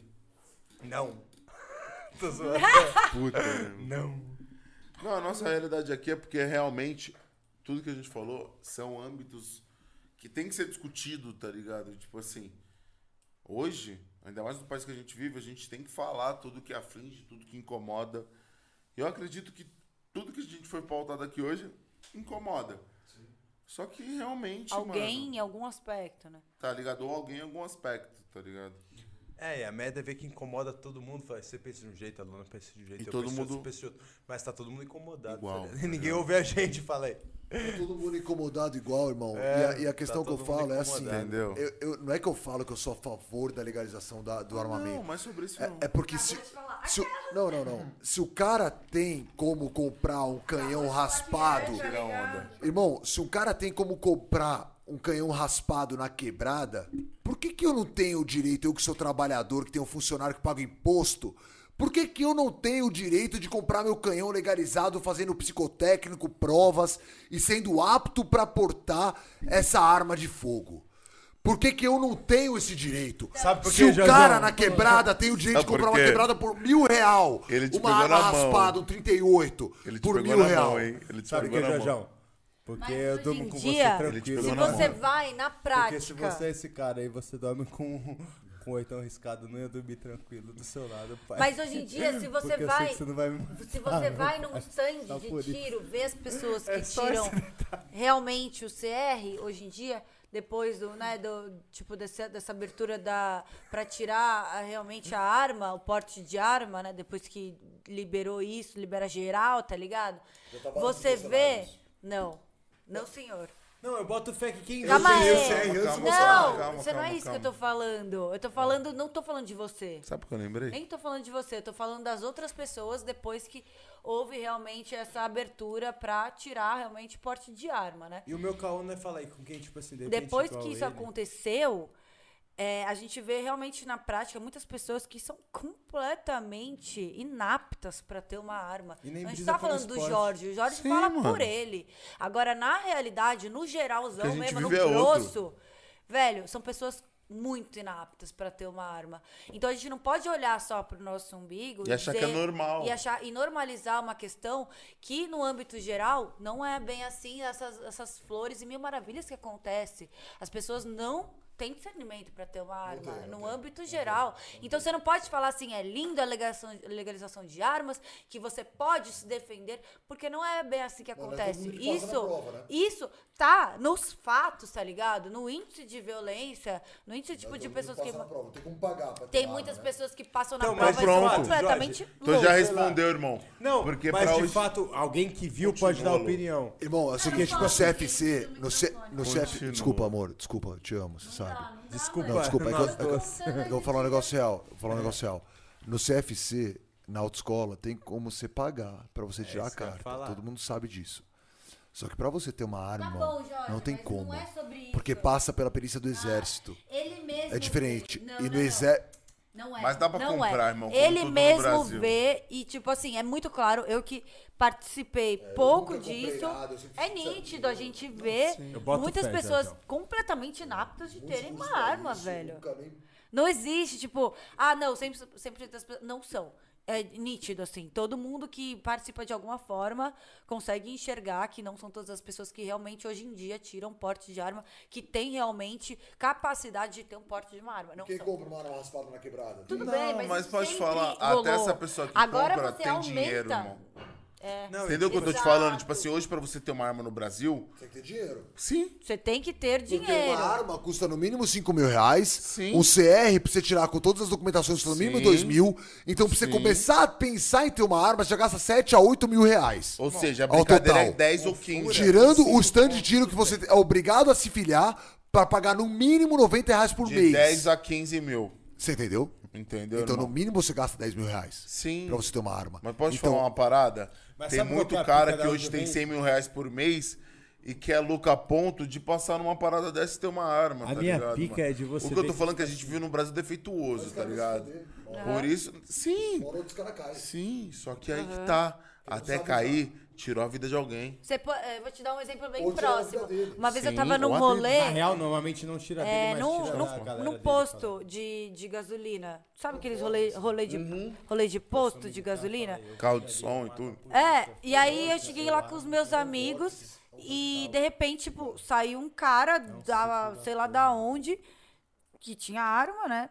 Não. Tô zoando. Puta, não. Não, a nossa realidade aqui é porque realmente tudo que a gente falou são âmbitos que tem que ser discutido, tá ligado? Tipo assim, hoje, ainda mais no país que a gente vive, a gente tem que falar tudo que aflige, tudo que incomoda. E eu acredito que tudo que a gente foi pautado aqui hoje incomoda. Só que realmente, alguém mano, em algum aspecto, né? tá ligado? Ou alguém em algum aspecto, tá ligado? É, e a merda é ver que incomoda todo mundo. Fala, você pensa de um jeito, a Luna pensa de um jeito, E eu todo penso outro, mundo- você pensa de outro. Mas tá todo mundo incomodado. Igual, tá ligado? Ninguém ouve a gente, fala aí. Tá todo mundo incomodado igual, irmão. É, e, a, e a tá questão que eu falo é assim. Entendeu? eu, eu- não é que eu falo que eu sou a favor da legalização da- do armamento. Não, mas sobre isso É, não. é porque se, se o, não, não, não. Se o cara tem como comprar um canhão raspado, Tira a onda. irmão, se um cara tem como comprar um canhão raspado na quebrada, por que que eu não tenho o direito, eu que sou trabalhador, que tenho um funcionário que paga imposto, por que que eu não tenho o direito de comprar meu canhão legalizado, fazendo psicotécnico, provas e sendo apto para portar essa arma de fogo? Por que, que eu não tenho esse direito? Sabe por Se o cara na quebrada tem o direito de Sabe por comprar uma quebrada por mil real, Ele te uma pegou arma na mão. raspada, um 38, Ele te por pegou mil na real. mão, hein? Ele te Sabe o pegou que, na mão. Jorjão? Porque Mas eu durmo em com dia, você tranquilo. Se você mão. vai na Porque prática. se você é esse cara aí, você dorme com, com oitão riscado, não ia dormir tranquilo do seu lado, pai. Mas hoje em dia, se você Porque eu sei vai. que você não vai me Se matar, você vai num stand de isso. tiro, vê as pessoas que É tiram realmente o CR hoje em dia, depois do, né, do tipo dessa, dessa abertura da para tirar a- realmente a arma, o porte de arma, né, depois que liberou isso, libera geral, tá ligado? Você vê, não. Não, senhor. Não, eu boto fé que quem Calma aí. o CR antes Não, de calma, calma, você não é calma, isso que eu calma. tô falando. Eu tô falando, não tô falando de você. Sabe o que eu lembrei? Nem tô falando de você, eu tô falando das outras pessoas depois que houve realmente essa abertura pra tirar realmente porte de arma, né? E o meu caô não é falar aí com quem, tipo assim, de repente, Depois igual que isso ele. aconteceu, é, a gente vê realmente na prática muitas pessoas que são completamente inaptas pra ter uma arma. A gente tá pelo falando do. Jorge, o Jorge Sim, fala mano. por ele. Agora, na realidade, no geralzão mesmo, no é outro. grosso, velho, são pessoas muito inaptas pra ter uma arma. Então a gente não pode olhar só pro nosso umbigo E achar que é normal. e achar e normalizar uma questão que no âmbito geral não é bem assim essas, essas flores e mil maravilhas que acontece. As pessoas não têm discernimento para ter uma arma no âmbito geral. Então você não pode falar assim, é lindo a legalização, legalização de armas, que você pode se defender, porque não é bem assim que Não, não é acontece. na Isso, prova, né? isso tá nos fatos, tá ligado? No índice de violência, no índice tipo de pessoas que prova, tem como pagar pra ter tem uma muitas arma, né? pessoas que passam na Então, prova e pronto, completamente Jorge. Então já respondeu, irmão. Não, Porque mas de hoje... fato, alguém que viu pode dar opinião. Irmão, é o seguinte, que CFC, tem no, C, no CF... Continua. Desculpa, amor, desculpa, eu te amo, você sabe. Não dá, Desculpa. Não, desculpa, é eu, é eu- é eu vou falar um negócio real. Vou falar um negócio real. No CFC, na autoescola, tem como você pagar pra você tirar a carta. Todo mundo sabe disso. Só que pra você ter uma arma, Tá bom, Jorge, não tem como. Não é sobre isso. Porque passa pela perícia do exército. Ele mesmo. É diferente. Não, e no exército. Não é. Mas dá pra Não comprar, é. irmão. Ele mesmo vê e, tipo assim, é muito claro, eu que participei pouco nunca comprei disso, nada, é nítido a gente boto muitas pessoas completamente inaptas de terem uma arma, velho. Não existe, tipo, ah, não, sempre, sempre das pessoas. Não são. É nítido, assim. Todo mundo que participa de alguma forma consegue enxergar que não são todas as pessoas que realmente hoje em dia tiram porte de arma, que tem realmente capacidade de ter um porte de uma arma. Não Quem são. compra uma arma raspada na quebrada? Tudo Não, bem, mas, mas pode falar, rolou. até essa pessoa que Agora compra você tem aumenta. dinheiro, irmão. É, Não, Entendeu o que eu tô te Exato. falando? Tipo assim, hoje pra você ter uma arma no Brasil, Tem que ter dinheiro. sim. você tem que ter Porque dinheiro. uma arma custa no mínimo 5 mil reais. Sim. Um CR pra você tirar com todas as documentações custa no mínimo Sim. 2 mil. Então pra você Sim. começar a pensar em ter uma arma, você já gasta 7 a 8 mil reais. Ou seja, a Ao brincadeira é total. 10 ou 15. Tirando o stand de tiro que você é obrigado a se filiar pra pagar no mínimo 90 reais por De mês. 10 a 15 mil. Você entendeu? Entendeu? Então no irmão? mínimo você gasta 10 mil reais Sim. pra você ter uma arma. Mas pode então, falar uma parada? Mas tem muito que é a cara que hoje tem vem? 100 mil reais por mês e quer lucrar ponto de passar numa parada dessa e ter uma arma, A tá minha ligado, pica mano? é de você O que eu tô que- falando é que a gente viu no Brasil defeituoso, tá ligado? Por isso, sim, sim, só que aí que tá. Até cair, tirou a vida de alguém. Você po- é, vou te dar um exemplo bem Ou próximo. Uma vez eu Sim, tava num rolê. Na real, normalmente não tira dele, É, mas no, tira no, no dele, posto de, de gasolina. Sabe aqueles rolê, rolê, de, Uhum. rolê de posto de gasolina? Carro de som e tudo. É, e aí eu cheguei lá com os meus amigos e de repente, tipo, saiu um cara da, sei lá da onde, que tinha arma, né?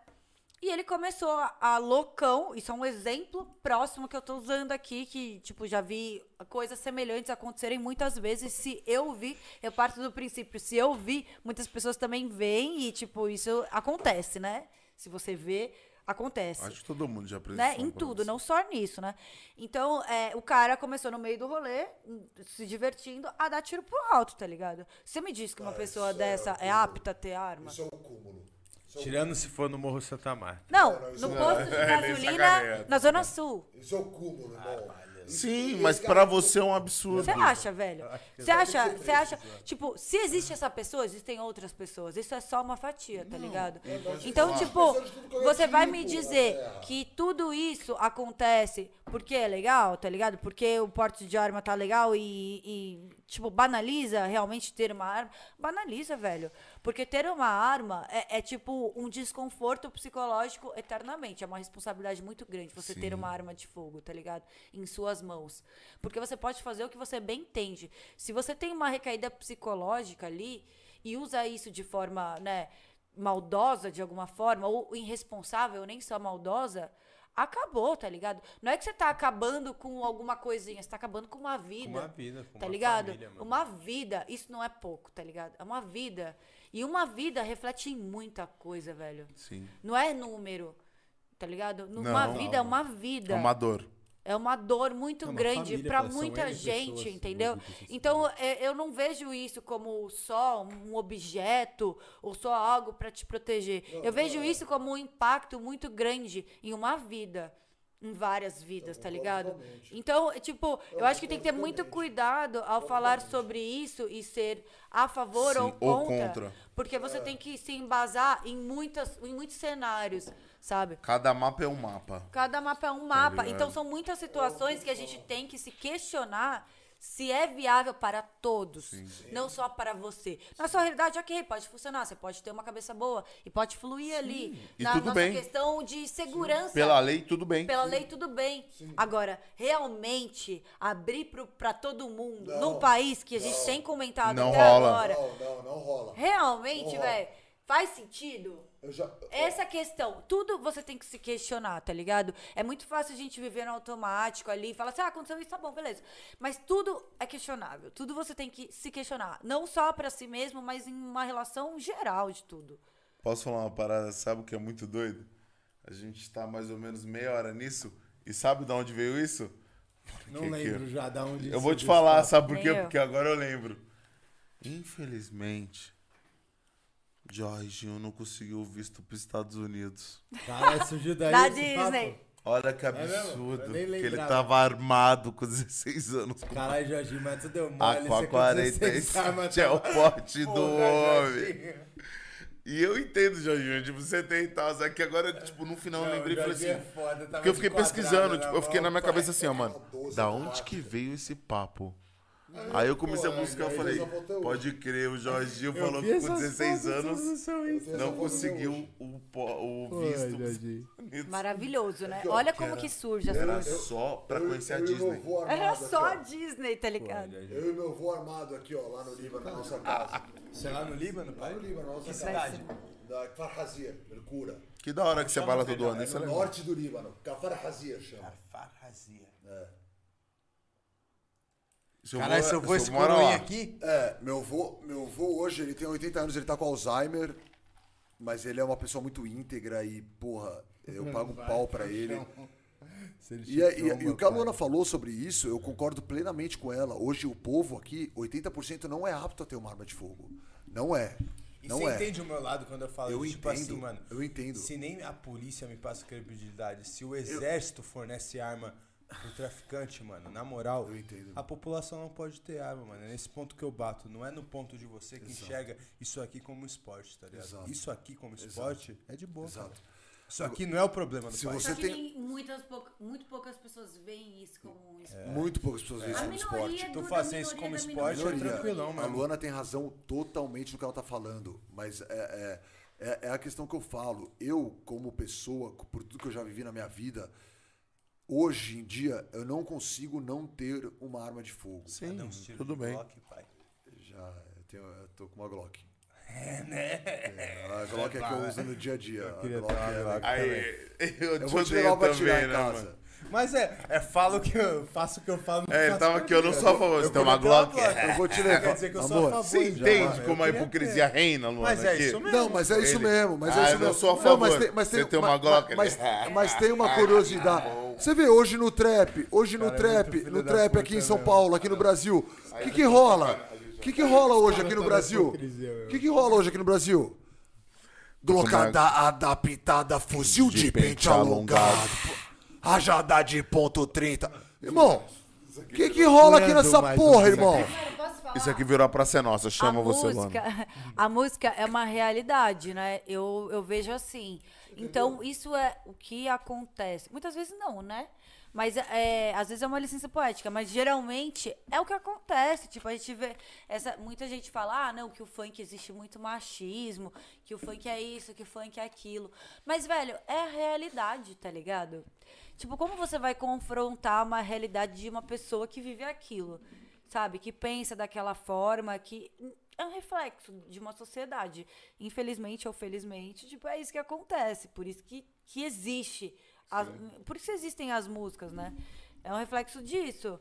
E ele começou a, a loucão, isso é um exemplo próximo que eu tô usando aqui, que, tipo, já vi coisas semelhantes acontecerem muitas vezes. Se eu vi, eu parto do princípio, se eu vi, muitas pessoas também veem e, tipo, isso acontece, né? Se você vê, acontece Acho que todo mundo já presenciou. né? Em tudo, não só nisso, né? Então, é, o cara começou no meio do rolê, hum, se divertindo, a dar tiro pro alto, tá ligado? Você me diz que uma pessoa dessa é apta a ter arma? Isso é o cúmulo. Tirando se for no Morro Santa Marta. Não, no posto de É, gasolina sacaneia. na Zona Sul. Isso é o cúmulo, irmão. Sim, mas pra você é um absurdo. Você acha, velho? Você acha, você acha, tipo, se existe essa pessoa, existem outras pessoas. Isso é só uma fatia, tá ligado? Então, tipo, você vai me dizer que tudo isso acontece porque é legal, tá ligado? Porque o porte de arma tá legal e, e, tipo, banaliza realmente ter uma arma. Banaliza, velho. Porque ter uma arma é, é, tipo, um desconforto psicológico eternamente. É uma responsabilidade muito grande você ter uma arma de fogo, tá ligado? Em suas mãos. Porque você pode fazer o que você bem entende. Se você tem uma recaída psicológica ali e usa isso de forma, né, maldosa de alguma forma, ou irresponsável, nem só maldosa, acabou, tá ligado? Não é que você tá acabando com alguma coisinha, você tá acabando com uma vida. Com uma vida, com tá uma ligado? família, mano. uma vida, isso não é pouco, tá ligado? É uma vida. E uma vida reflete em muita coisa, velho. Sim. Não é número, tá ligado? Uma Não. vida é uma vida. É uma dor. É uma dor muito É uma grande são muita gente, pessoas entendeu? Então é, eu não vejo isso como só um objeto ou só algo pra te proteger. Eu vejo isso como um impacto muito grande em uma vida. Em várias vidas, tá ligado? Então, é, tipo, eu acho que tem que ter muito cuidado ao falar sobre isso e ser a favor Sim, ou ou contra. contra. Porque você tem que se embasar em, muitas, em muitos cenários, sabe? Cada mapa é um mapa. Cada mapa é um mapa. ligado? então são muitas situações que a gente tem que se questionar se é viável para todos, não só para você. Na sua realidade, ok, pode funcionar, você pode ter uma cabeça boa e pode fluir ali. E na tudo nossa bem. questão de segurança. Pela lei, tudo bem. Pela lei, tudo bem. Agora, realmente, abrir para todo mundo, Não, num país que a gente tem comentado Não até rola. agora, Não, não, não rola. realmente, Não velho, faz sentido? Eu já, Essa questão, tudo você tem que se questionar, tá ligado? É muito fácil a gente viver no automático ali e falar assim, ah, aconteceu isso, tá bom, beleza. Mas tudo é questionável, tudo você tem que se questionar. Não só pra si mesmo, mas em uma relação geral de tudo. Posso falar uma parada? Sabe o que é muito doido? A gente tá mais ou menos meia hora nisso. E sabe de onde veio isso? Não Que- que- lembro já da onde Eu vou te falar, sabe por quê? Porque agora eu lembro. Infelizmente, Jorginho não conseguiu o visto pros Estados Unidos. Caralho, surgiu daí Da esse papo? Disney. Olha que mesmo? absurdo. Eu nem que ele tava armado com 16 anos. Caralho, Jorginho, mas tu deu A mole. com a você com 16 47 armas, é o porte do Porra, homem. Jorginho. E eu entendo, Jorginho, tipo, você tem e tal. Só que agora, tipo, no final eu Não, lembrei e falei Jorginho assim. é foda, Porque eu fiquei pesquisando, tipo, eu fiquei na minha cabeça assim, ó, mano, 12 da onde que veio esse papo? Aí eu comecei a buscar, eu falei, pode crer, o Jorginho Eu falou que com essas 16 fotos, anos não essa conseguiu o, o Pô, visto Unidos. Maravilhoso, né? Olha como era- que surge as Era só pra conhecer a Disney. Era só a Disney, tá ligado? Eu e meu avô armado aqui, ó, lá no Líbano, na nossa casa. Você é lá no Líbano, Lá no Líbano, na nossa cidade? Da Kfar Hazir, Mercura. Que da hora que você fala todo ano, é isso é No norte do Líbano. Kfar Hazir chama. Farrazia. Seu Caralho, avô- se eu vou esse seu avô mora coroinha aqui, É, meu avô, meu avô hoje, ele tem 80 anos, ele tá com Alzheimer, mas ele é uma pessoa muito íntegra e, porra, eu pago um pau pra ele. Se ele E, é- e- e o que a. Luana falou sobre isso, eu concordo plenamente com ela. Hoje o povo aqui, 80% não é apto a ter uma arma de fogo. Não é. E Não você é. entende o meu lado quando eu falo Eu tipo entendo, assim, mano? eu entendo. Se nem a polícia me passa credibilidade, se o exército fornece arma pro traficante, mano, na moral, Eu entendo. a população não pode ter arma, mano. É nesse ponto que eu bato. Não é no ponto de você que enxerga isso aqui como esporte, tá ligado? Exato. Isso aqui como esporte é de boa. Exato. cara. Isso aqui não é o problema do Se país. você Só que tem- muitas pouca- muito poucas pessoas veem isso como um esporte. Muito poucas pessoas veem isso A como esporte. Tu fazer isso como esporte é tranquilão, A mano. Luana tem razão totalmente no que ela tá falando, mas é, é, é, é a questão que eu falo. Eu, como pessoa, por tudo que eu já vivi na minha vida, hoje em dia eu não consigo não ter uma arma de fogo. Sim, tiros tudo bem. Glock, pai. Já, eu, tenho, eu tô com uma Glock. É, né? a Glock é que eu uso no dia a dia. A queria Glock é Glock. Aí, eu, Eu vou te levar pra também, tirar em né, casa. mano? Mas é, é falo que eu faço o que eu falo. É, ele tava aqui, eu não sou a favor. Você tem uma Glock? Eu vou te levar. Quer dizer que eu sou a favor. Você já, entende como Eu a hipocrisia reina, Luana? Mas é aqui? isso mesmo. Não, mas é isso mesmo. Mas Ah, é isso eu não mesmo. sou a Não, mas favor. tem, mas Você tem, uma mas- Glock, mas, né? mas tem uma curiosidade. Você vê hoje no trap, hoje no Cara, é trap, no trap aqui em São mesmo. Paulo, aqui no Brasil, o que que rola? O que que rola hoje aqui no Brasil? O que que rola hoje aqui no Brasil? Glocada adaptada, fuzil de, De pente pente alongado, rajada de ponto 30. Irmão, o que que rola aqui nessa porra, irmão? Mano, posso falar? Isso aqui virou a Praça é Nossa. Chama a você, música, Luana. A música é uma realidade, né? Eu, eu vejo assim. Então, isso é o que acontece. Muitas vezes não, né? Mas é, às vezes é uma licença poética, mas geralmente é o que acontece. Tipo, a gente vê. Essa, muita gente fala, ah, não, que o funk existe muito machismo, que o funk é isso, que o funk é aquilo. Mas, velho, é a realidade, tá ligado? Tipo, como você vai confrontar uma realidade de uma pessoa que vive aquilo? Sabe? Que pensa daquela forma, que. é um reflexo de uma sociedade. Infelizmente ou felizmente, tipo, é isso que acontece. Por isso que, que existe. as- por isso existem as músicas, né? É um reflexo disso.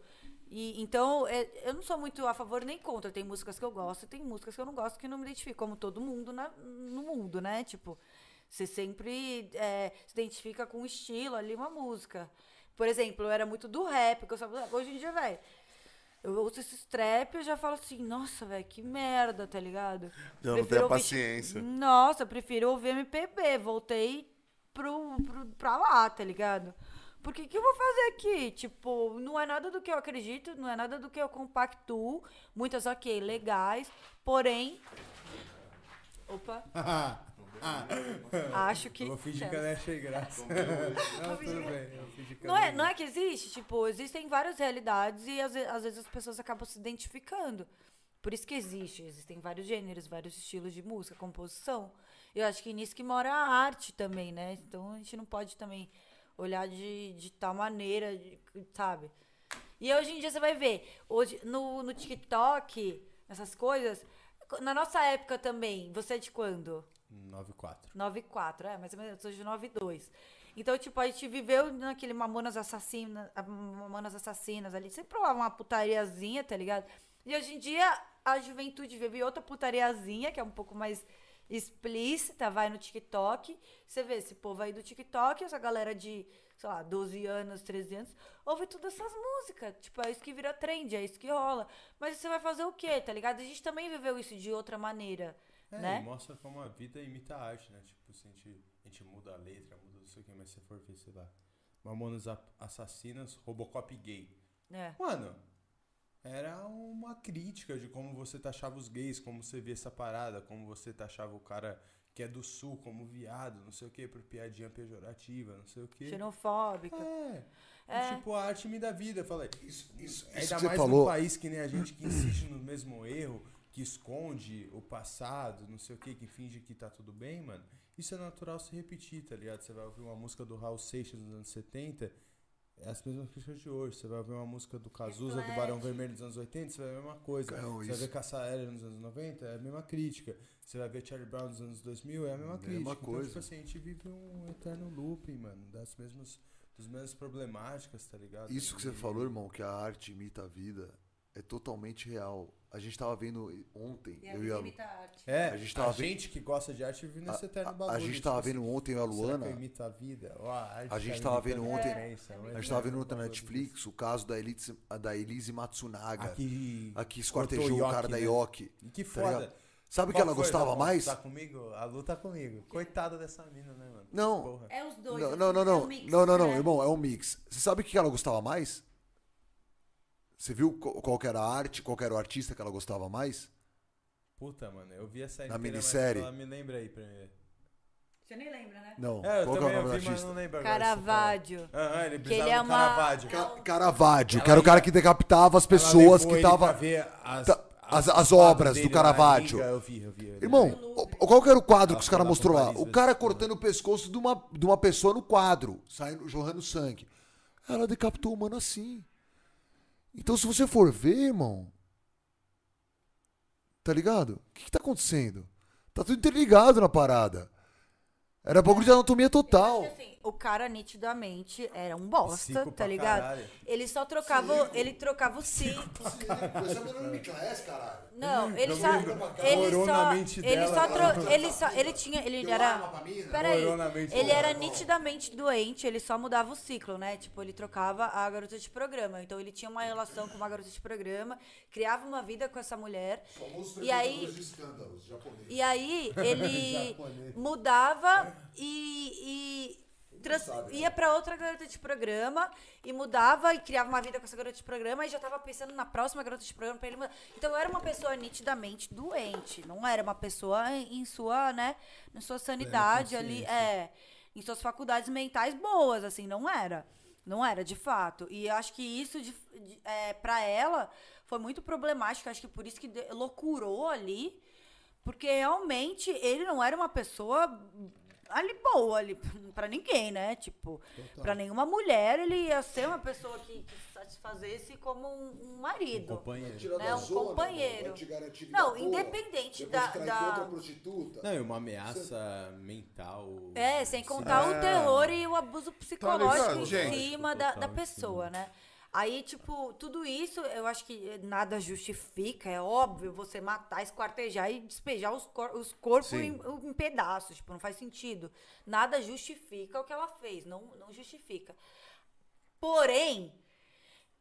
E, então, é- eu não sou muito a favor nem contra. Tem músicas que eu gosto, tem músicas que eu não gosto que não me identifico, como todo mundo na- no mundo, né? Tipo, você sempre é, se identifica com um estilo ali, uma música. Por exemplo, eu era muito do rap, que eu sabia, hoje em dia, velho, eu ouço esses trap e eu já falo assim, nossa, velho, que merda, tá ligado? Já não a ouvir- paciência. Nossa, eu prefiro ouvir MPB. Voltei pro, pro, pra lá, tá ligado? Porque o que eu vou fazer aqui? Tipo, não é nada do que eu acredito, não é nada do que eu compactuo. Muitas, ok, legais. Porém. Opa, acho que. Eu vou fingir que eu não achei graça. não, tudo bem. Eu que Não é, não é que existe, tipo, existem várias realidades e às, às vezes as pessoas acabam se identificando. Por isso que existe, existem vários gêneros, vários estilos de música, composição. Eu acho que nisso que mora a arte também, né? Então a gente não pode também olhar de, de tal maneira, de- sabe? E hoje em dia você vai ver, hoje no, no TikTok, essas coisas. Na nossa época também, você é de quando? 9-4. 9,4, é, menos, eu sou de 9,2. Então, tipo, a gente viveu naquele Mamonas Assassinas, Mamonas Assassinas ali, sempre rolava uma putariazinha, tá ligado? E hoje em dia, a juventude vive outra putariazinha, que é um pouco mais explícita, vai no TikTok. Você vê esse povo aí do TikTok, essa galera de, sei lá, 12 anos, 13 anos, ouve todas essas músicas. Tipo, é isso que vira trend, é isso que rola. Mas você vai fazer o quê, tá ligado? A gente também viveu isso de outra maneira, É, né? e mostra como a vida imita a arte, né? Tipo, se a gente, a gente muda a letra, muda não sei o que, mas se for ver, sei lá. Mamonas Assassinas, Robocop gay. É. Mano, era uma crítica de como você taxava os gays, como você via essa parada, como você taxava o cara que é do sul como viado, não sei o que, por piadinha pejorativa, não sei o que. Xenofóbica. É. É. Tipo, a arte me dá vida. Eu falei, Isso, isso, isso Ainda mais falou. num país que nem a gente que insiste no mesmo erro, que esconde o passado, não sei o que, que finge que tá tudo bem, mano. Isso é natural se repetir, tá ligado? Você vai ouvir uma música do Raul Seixas nos anos 70, é as mesmas críticas de hoje. Você vai ouvir uma música do Cazuza, do Barão Vermelho dos anos 80, você vai ver a mesma coisa. Não, você isso. vai ver Caça Aérea nos anos 90, é a mesma crítica. Você vai ver Charlie Brown nos anos 2000, é a mesma, Mesma crítica. Então, coisa. tipo assim, a gente vive um eterno looping, mano, das mesmas, das mesmas problemáticas, tá ligado? Isso que você E- falou, irmão, que a arte imita a vida, é totalmente real. A gente tava vendo ontem, eu e a, Lu- arte. É, A a gente tava vendo- gente que gosta de arte vive nesse a, eterno a- bagulho. a gente tipo tava assim, vendo ontem, eu e a será Luana, imito a vida? Ó, a arte A gente tá tava imitando vendo a ontem- um a gente eterno tava vendo ontem na Netflix o caso da Elise, da Elise Matsunaga, Aqui, a que cortou esquartejou o cara da né? Yoki. E que tá foda. ligado? Sabe o que ela foi, gostava Dom? mais? Tá comigo? A Lu tá comigo. Coitada dessa mina, né, mano? Não. Porra. É os dois. Não, assim, não, não, é não. um mix, Não, não, não, né? irmão, é um mix. Você sabe o que ela gostava mais? Você viu qual era a arte, qual que era o artista que ela gostava mais? Puta, mano, eu vi essa Na minissérie. Ela me lembra aí pra mim. Você nem lembra, né? Não. É, eu qual que é o também nome do ouvi, mas artista? não lembro agora. Caravaggio. Aham, ele Que ele é uma- Caravaggio. Ca- Caravaggio, Ela que era o cara ia- que decapitava as pessoas que ele pra tava. ver as, ta- as- as obras do Caravaggio. gringa, Eu vi, eu vi. eu vi. Irmão, o- qual que era o quadro que os caras mostrou lá? O cara cortando o pescoço de uma, de uma pessoa no quadro, saindo, jorrando sangue. Ela decapitou o mano assim. Então, se você for ver, irmão. Tá ligado? O que, que tá acontecendo? Tá tudo interligado na parada. Era bagulho de anatomia total. Acho que, assim, o cara nitidamente era um bosta, tá ligado? caralho. Ele só trocava, ele trocava o ciclo. caralho. Não, ele só ele só ele só cara. tro, ele só ele tinha ele Deu era? Peraí, ele era nitidamente doente, ele só mudava o ciclo, né? Tipo, ele trocava a garota de programa. Então ele tinha uma relação com uma garota de programa, criava uma vida com essa mulher. E aí. E aí ele mudava e, e trans- ia pra outra garota de programa e mudava e criava uma vida com essa garota de programa e já tava pensando na próxima garota de programa pra ele mudar. Então era uma pessoa nitidamente doente, não era uma pessoa em sua, né, em sua sanidade ali, é, em suas faculdades mentais boas, assim, não era. Não era, de fato. E eu acho que isso, de, de, é, pra ela, foi muito problemático. Acho que por isso que de- loucurou ali. Porque realmente ele não era uma pessoa ali boa, ali, pra ninguém, né? Tipo, pra nenhuma mulher ele ia ser uma pessoa que, que satisfazesse como um, um marido. Companheiro. Tirar né, um zona, companheiro. Não, independente da- da- com outra prostituta. Não, e uma ameaça mental. É, sem contar o É. terror e o abuso psicológico ligado, em cima da, da pessoa, né? Aí, tipo, tudo isso eu acho que nada justifica. É óbvio você matar, esquartejar e despejar os, cor- os corpos em, em pedaços. Tipo, não faz sentido. Nada justifica o que ela fez. Não, não justifica. Porém,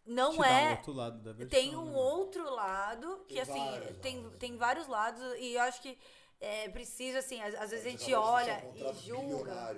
não Te um é. outro lado da versão, Tem um né? outro lado que, Tem assim, vários tem, lados. tem vários lados e eu acho que é, precisa, assim, às, às vezes a gente olha um e julga.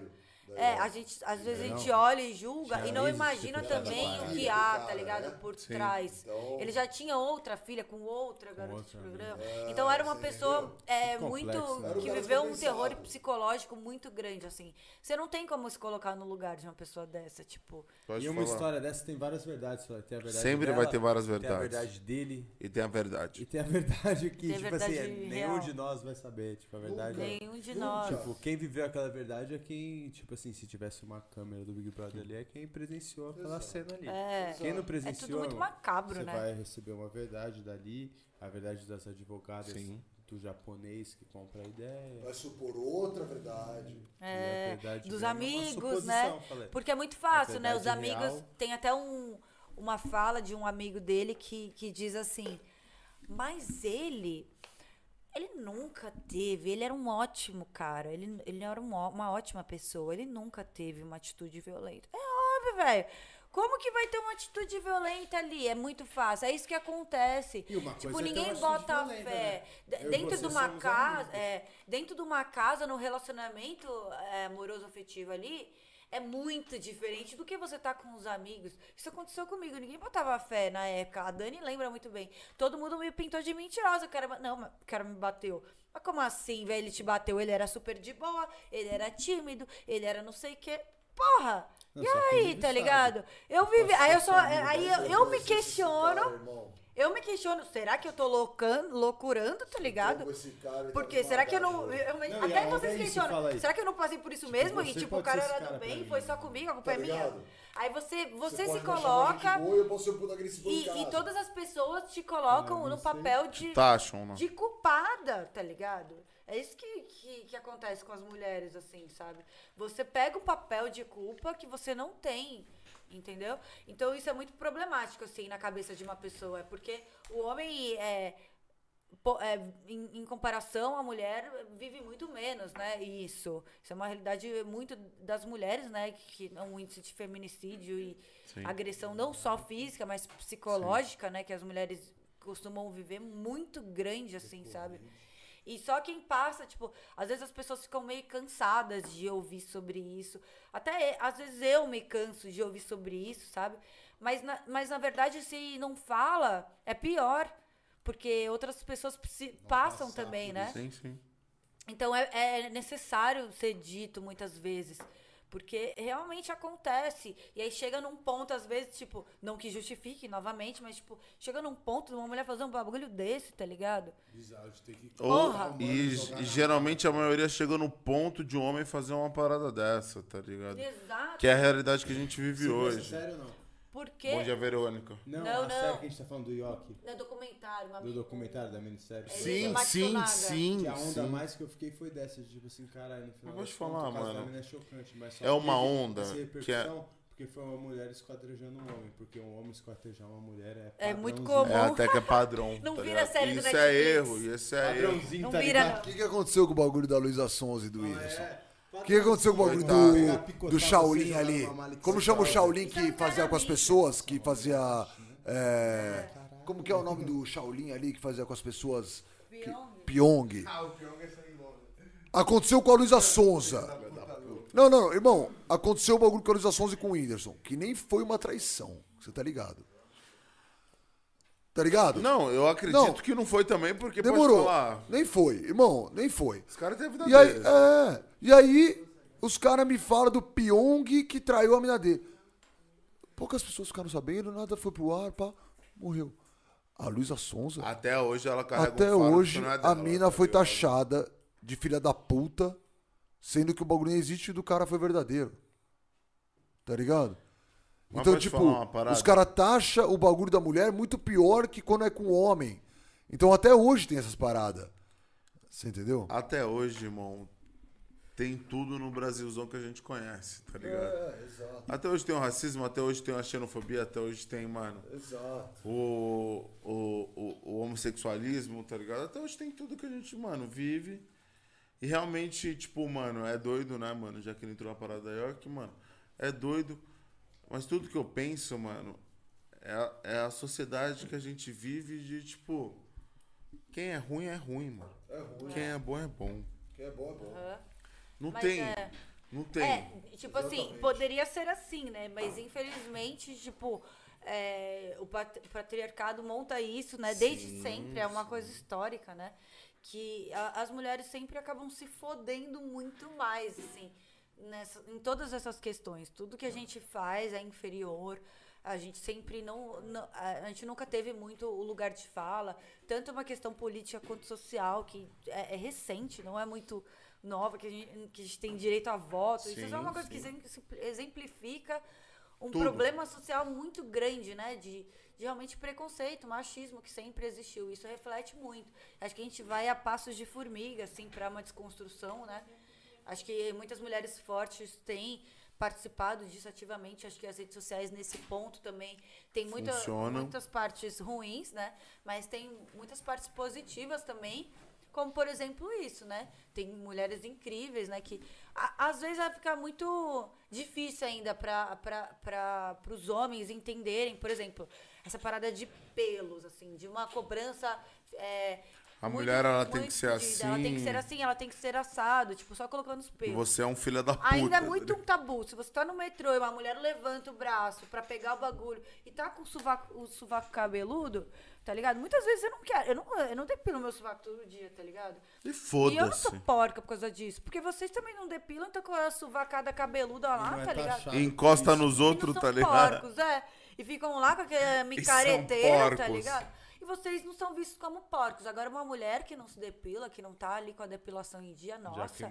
É, ó. a gente, às vezes a gente olha e julga Já e não imagina tipo também o que há, né? tá ligado? Por Sim. trás. Então- Ele já tinha outra filha com outra garota outra, de programa. né? então era uma pessoa é, Complexo, muito. né? Que viveu um terror psicológico muito grande, assim. Você não tem como se colocar no lugar de uma pessoa dessa, tipo. Pode E uma falar. história dessa tem várias verdades. Tem a verdade Sempre dela, vai ter várias Tem a verdades. verdade dele. E tem a E verdade. tem a verdade que, Tem tipo verdade assim, real. nenhum de nós vai saber. Tipo, a verdade é. Nenhum de nós. Tipo, quem viveu aquela verdade é quem, tipo assim, se tivesse uma câmera do Big Brother ali, é quem presenciou aquela cena ali. É. Quem não É presenciou, tudo muito macabro, você né? vai receber uma verdade dali, a verdade das advogadas Sim. do japonês que compra a ideia. Vai supor outra verdade. a É, verdade dos amigos, né? falei. Porque é muito fácil, né? Os amigos. real. Tem até um, uma fala de um amigo dele que, que diz assim: Mas ele. Ele nunca teve. Ele era um ótimo cara. Ele, ele era um uma ótima pessoa. Ele nunca teve uma atitude violenta. É óbvio, velho. Como que vai ter uma atitude violenta ali? É muito fácil. É isso que acontece. E uma tipo, coisa é ninguém bota violenta, fé. né? Dentro de uma casa. É, dentro de uma casa, no relacionamento é, amoroso afetivo ali, é muito diferente do que você tá com os amigos. Isso aconteceu comigo, ninguém botava fé na época. A Dani lembra muito bem. Todo mundo me pintou de mentirosa. Cara, não, o cara me bateu. Mas como assim, velho? Ele te bateu? Ele era super de boa, ele era tímido, ele era não sei o quê. Porra! Não, e aí, tá ligado? Eu vivi. Aí eu só. Aí eu, eu me questiono. Eu me questiono, será que eu tô loucando, loucurando, tá ligado? cara, Porque tá será que eu não. esmagado. eu- Não, até vocês questionam. aí. Será que eu não passei por isso Tipo, mesmo? E você tipo, o cara era do bem, foi mim. só comigo, a culpa Tá é minha. Aí você, você, pode se coloca. boa, eu posso ser um puta agressivo E, e todas as pessoas te colocam Ah, no você- papel de, né? de culpada, tá ligado? É isso que, que, que acontece com as mulheres, assim, sabe? Você pega um papel de culpa que você não tem, entendeu? Então isso é muito problemático, assim, na cabeça de uma pessoa. É porque o homem é. é, em, em comparação à mulher, vive muito menos, né? Isso. Isso é uma realidade muito das mulheres, né? Que é um índice de feminicídio e Sim. agressão não só física, mas psicológica, né? Que as mulheres costumam viver muito grande, assim, sabe? E só quem passa, tipo, às vezes as pessoas ficam meio cansadas de ouvir sobre isso. Até, às vezes, eu me canso de ouvir sobre isso, sabe? Mas na, mas, na verdade, se não fala, é pior. Porque outras pessoas passam também, né? Sim, sim. Então é, é necessário ser dito muitas vezes. Porque realmente acontece. E aí chega num ponto, às vezes, tipo, não que justifique novamente, mas, tipo, chega num ponto de uma mulher fazer um bagulho desse, tá ligado? Bizarro ter que. Ou, Porra! e, e geralmente a maioria chega no ponto de um homem fazer uma parada dessa, tá ligado? Exato. Que é a realidade que a gente vive viu essa hoje. série ou não? Por quê? Bom dia, Verônica. Não, Não, a não. série que a gente tá falando do Yoki, É documentário, uma do documentário da minissérie. Sim, sim, Tonaga. sim, Que a onda sim. mais que eu fiquei foi dessa, tipo assim, caralho, no final. vou das te falar, mano. é chocante, mas só É uma onda que é- Porque foi uma mulher esquadrejando um homem, porque um homem esquartejar uma mulher é É muito padrãozinho. É comum. até que é padrão. Não tá vira série do Isso é erro, isso é erro. Padrãozinho, Não tá vira, ligado? O que, que aconteceu com o bagulho da Luísa Sonza e do Não, Whindersson? é, O que, aconteceu com o bagulho Coitado. do, picotado, do Shaolin você jogar ali? Como São chama o. Shaolin que fazia com as pessoas? Que fazia. é, como que é o nome do Shaolin ali que fazia com as pessoas? Que- Pyong. Ah, o Pyong é sangue bom. Aconteceu com a Luísa Sonza. Não, não, irmão. Aconteceu o bagulho com a Luísa Sonza e com o Whindersson. Que nem foi uma traição. Você tá ligado? Tá ligado? Não, eu acredito Não. que não foi também, porque Demorou. Nem foi, irmão, nem foi. Os caras têm a vida E aí, é, e aí os caras me falam do Pyong que traiu a mina dele. Poucas pessoas ficaram sabendo, nada foi pro ar, pá, morreu. A Luísa Sonza, Até hoje ela carrega até um hoje, é a dela, mina tá foi taxada de filha da puta Sendo que o bagulho nem existe e do cara foi verdadeiro. Tá ligado? Mas então, tipo, os caras taxam o bagulho da mulher muito pior que quando é com o homem. Então até hoje tem essas paradas. Você entendeu? Até hoje, irmão, tem tudo no Brasilzão que a gente conhece, tá ligado? É, exato, Até hoje tem o racismo, até hoje tem a xenofobia, até hoje tem, mano, exato. o, o, o, o homossexualismo, tá ligado? Até hoje tem tudo que a gente, mano, vive. E realmente, tipo, mano, é doido, né, mano? Já que ele entrou na parada da York, mano, é doido. Mas tudo que eu penso, mano, é a, é a sociedade que a gente vive de, tipo, quem é ruim é ruim, mano. É ruim. Quem é bom é bom. Quem é bom é bom. Aham. Não Mas tem. é- Não tem. É, tipo assim, Exatamente. poderia ser assim, né? Mas infelizmente, tipo, é, o pat- o patriarcado monta isso, né? Desde Sim, sempre, é uma coisa histórica, né? Que a- as mulheres sempre acabam se fodendo muito mais, assim, nessa, em todas essas questões. Tudo que a gente faz é inferior. A gente sempre não, não- A gente nunca teve muito o lugar de fala. Tanto uma questão política quanto social, que é, é recente, não é muito nova, que a, gente, que a gente tem direito a voto. Isso é Sim, uma coisa que sim. exempli- exemplifica um Tudo. problema social muito grande, né? De, de realmente preconceito, machismo que sempre existiu. Isso reflete muito. Acho que a gente vai a passos de formiga, assim, para uma desconstrução, né? Acho que muitas mulheres fortes têm participado disso ativamente. Acho que as redes sociais, nesse ponto, também tem muita, muitas partes ruins, né? Mas tem muitas partes positivas também. Como, por exemplo, isso, né? Tem mulheres incríveis, né? Que a- às vezes vai ficar muito difícil ainda para os homens entenderem, por exemplo, essa parada de pelos, assim, de uma cobrança. é, A muito- mulher, ela tem que ser fodida. Ela tem que assim. ser assim, ela tem que ser assado, tipo, só colocando os E pelos. você é um filho da puta. Ainda é tá muito um tabu. Se você tá no metrô e uma mulher levanta o braço pra pegar o bagulho e tá com o sovaco, o sovaco cabeludo, tá ligado? Muitas vezes eu não quero. Eu não, eu não depilo meu sovaco todo dia, tá ligado? E E eu não foda-se. sou porca por causa disso. Porque vocês também não depilam, então com a sovacada cabeluda lá, não é tá ligado? taxado. Encosta Isso. nos E outros, tá ligado? porcos, é. E ficam lá com aquela E são micareteira, tá ligado? E vocês não são vistos como porcos. Agora, uma mulher que não se depila, que não tá ali com a depilação em dia, nossa.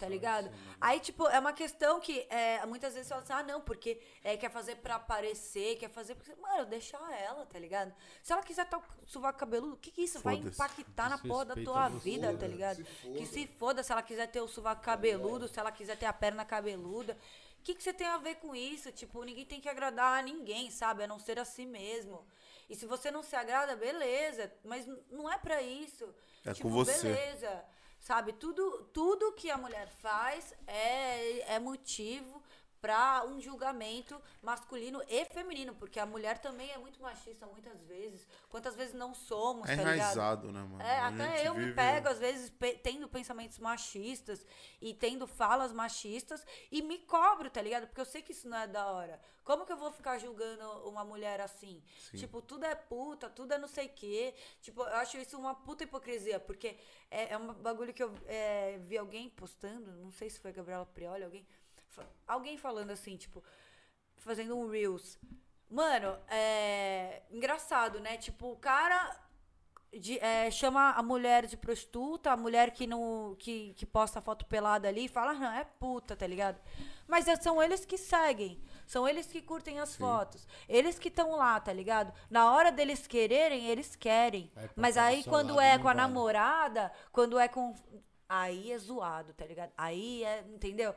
Tá ligado? cima, né? Aí, tipo, é uma questão que é, muitas vezes fala assim, ah, não, porque é, quer fazer pra aparecer, quer fazer. Porque, mano, deixa ela, tá ligado? Se ela quiser estar com sovaco cabeludo, o que, que isso vai impactar na porra da tua você, vida, né? tá ligado? Se foda. Que se foda se ela quiser ter o sovaco cabeludo, se ela quiser ter a perna cabeluda. O que, que você tem a ver com isso? Tipo, ninguém tem que agradar a ninguém, sabe? A não ser a si mesmo. E se você não se agrada, beleza. Mas não é pra isso. É tipo, com você. beleza. Sabe? Tudo, tudo que a mulher faz é, é motivo pra um julgamento masculino e feminino. Porque a mulher também é muito machista muitas vezes. Quantas vezes não somos, É tá ligado? enraizado, né, mano? É, A até eu me vive- pego, às vezes, pe- tendo pensamentos machistas e tendo falas machistas e me cobro, tá ligado? Porque eu sei que isso não é da hora. Como que eu vou ficar julgando uma mulher assim? Tipo, tudo é puta, tudo é não sei o quê. Tipo, eu acho isso uma puta hipocrisia, porque é, é um bagulho que eu é, vi alguém postando, não sei se foi a Gabriela Prioli, alguém, alguém falando assim, tipo, fazendo um Reels. Mano, é. Engraçado, né? Tipo, o cara de- é, chama a mulher de prostituta, a mulher que, não, que, que posta foto pelada ali e fala, não, é puta, tá ligado? Mas é- são eles que seguem, são eles que curtem as fotos, eles que estão lá, tá ligado? Na hora deles quererem, eles querem. Pra Mas aí quando é com a vale. namorada, quando é com. Aí é zoado, tá ligado? Aí é. Entendeu?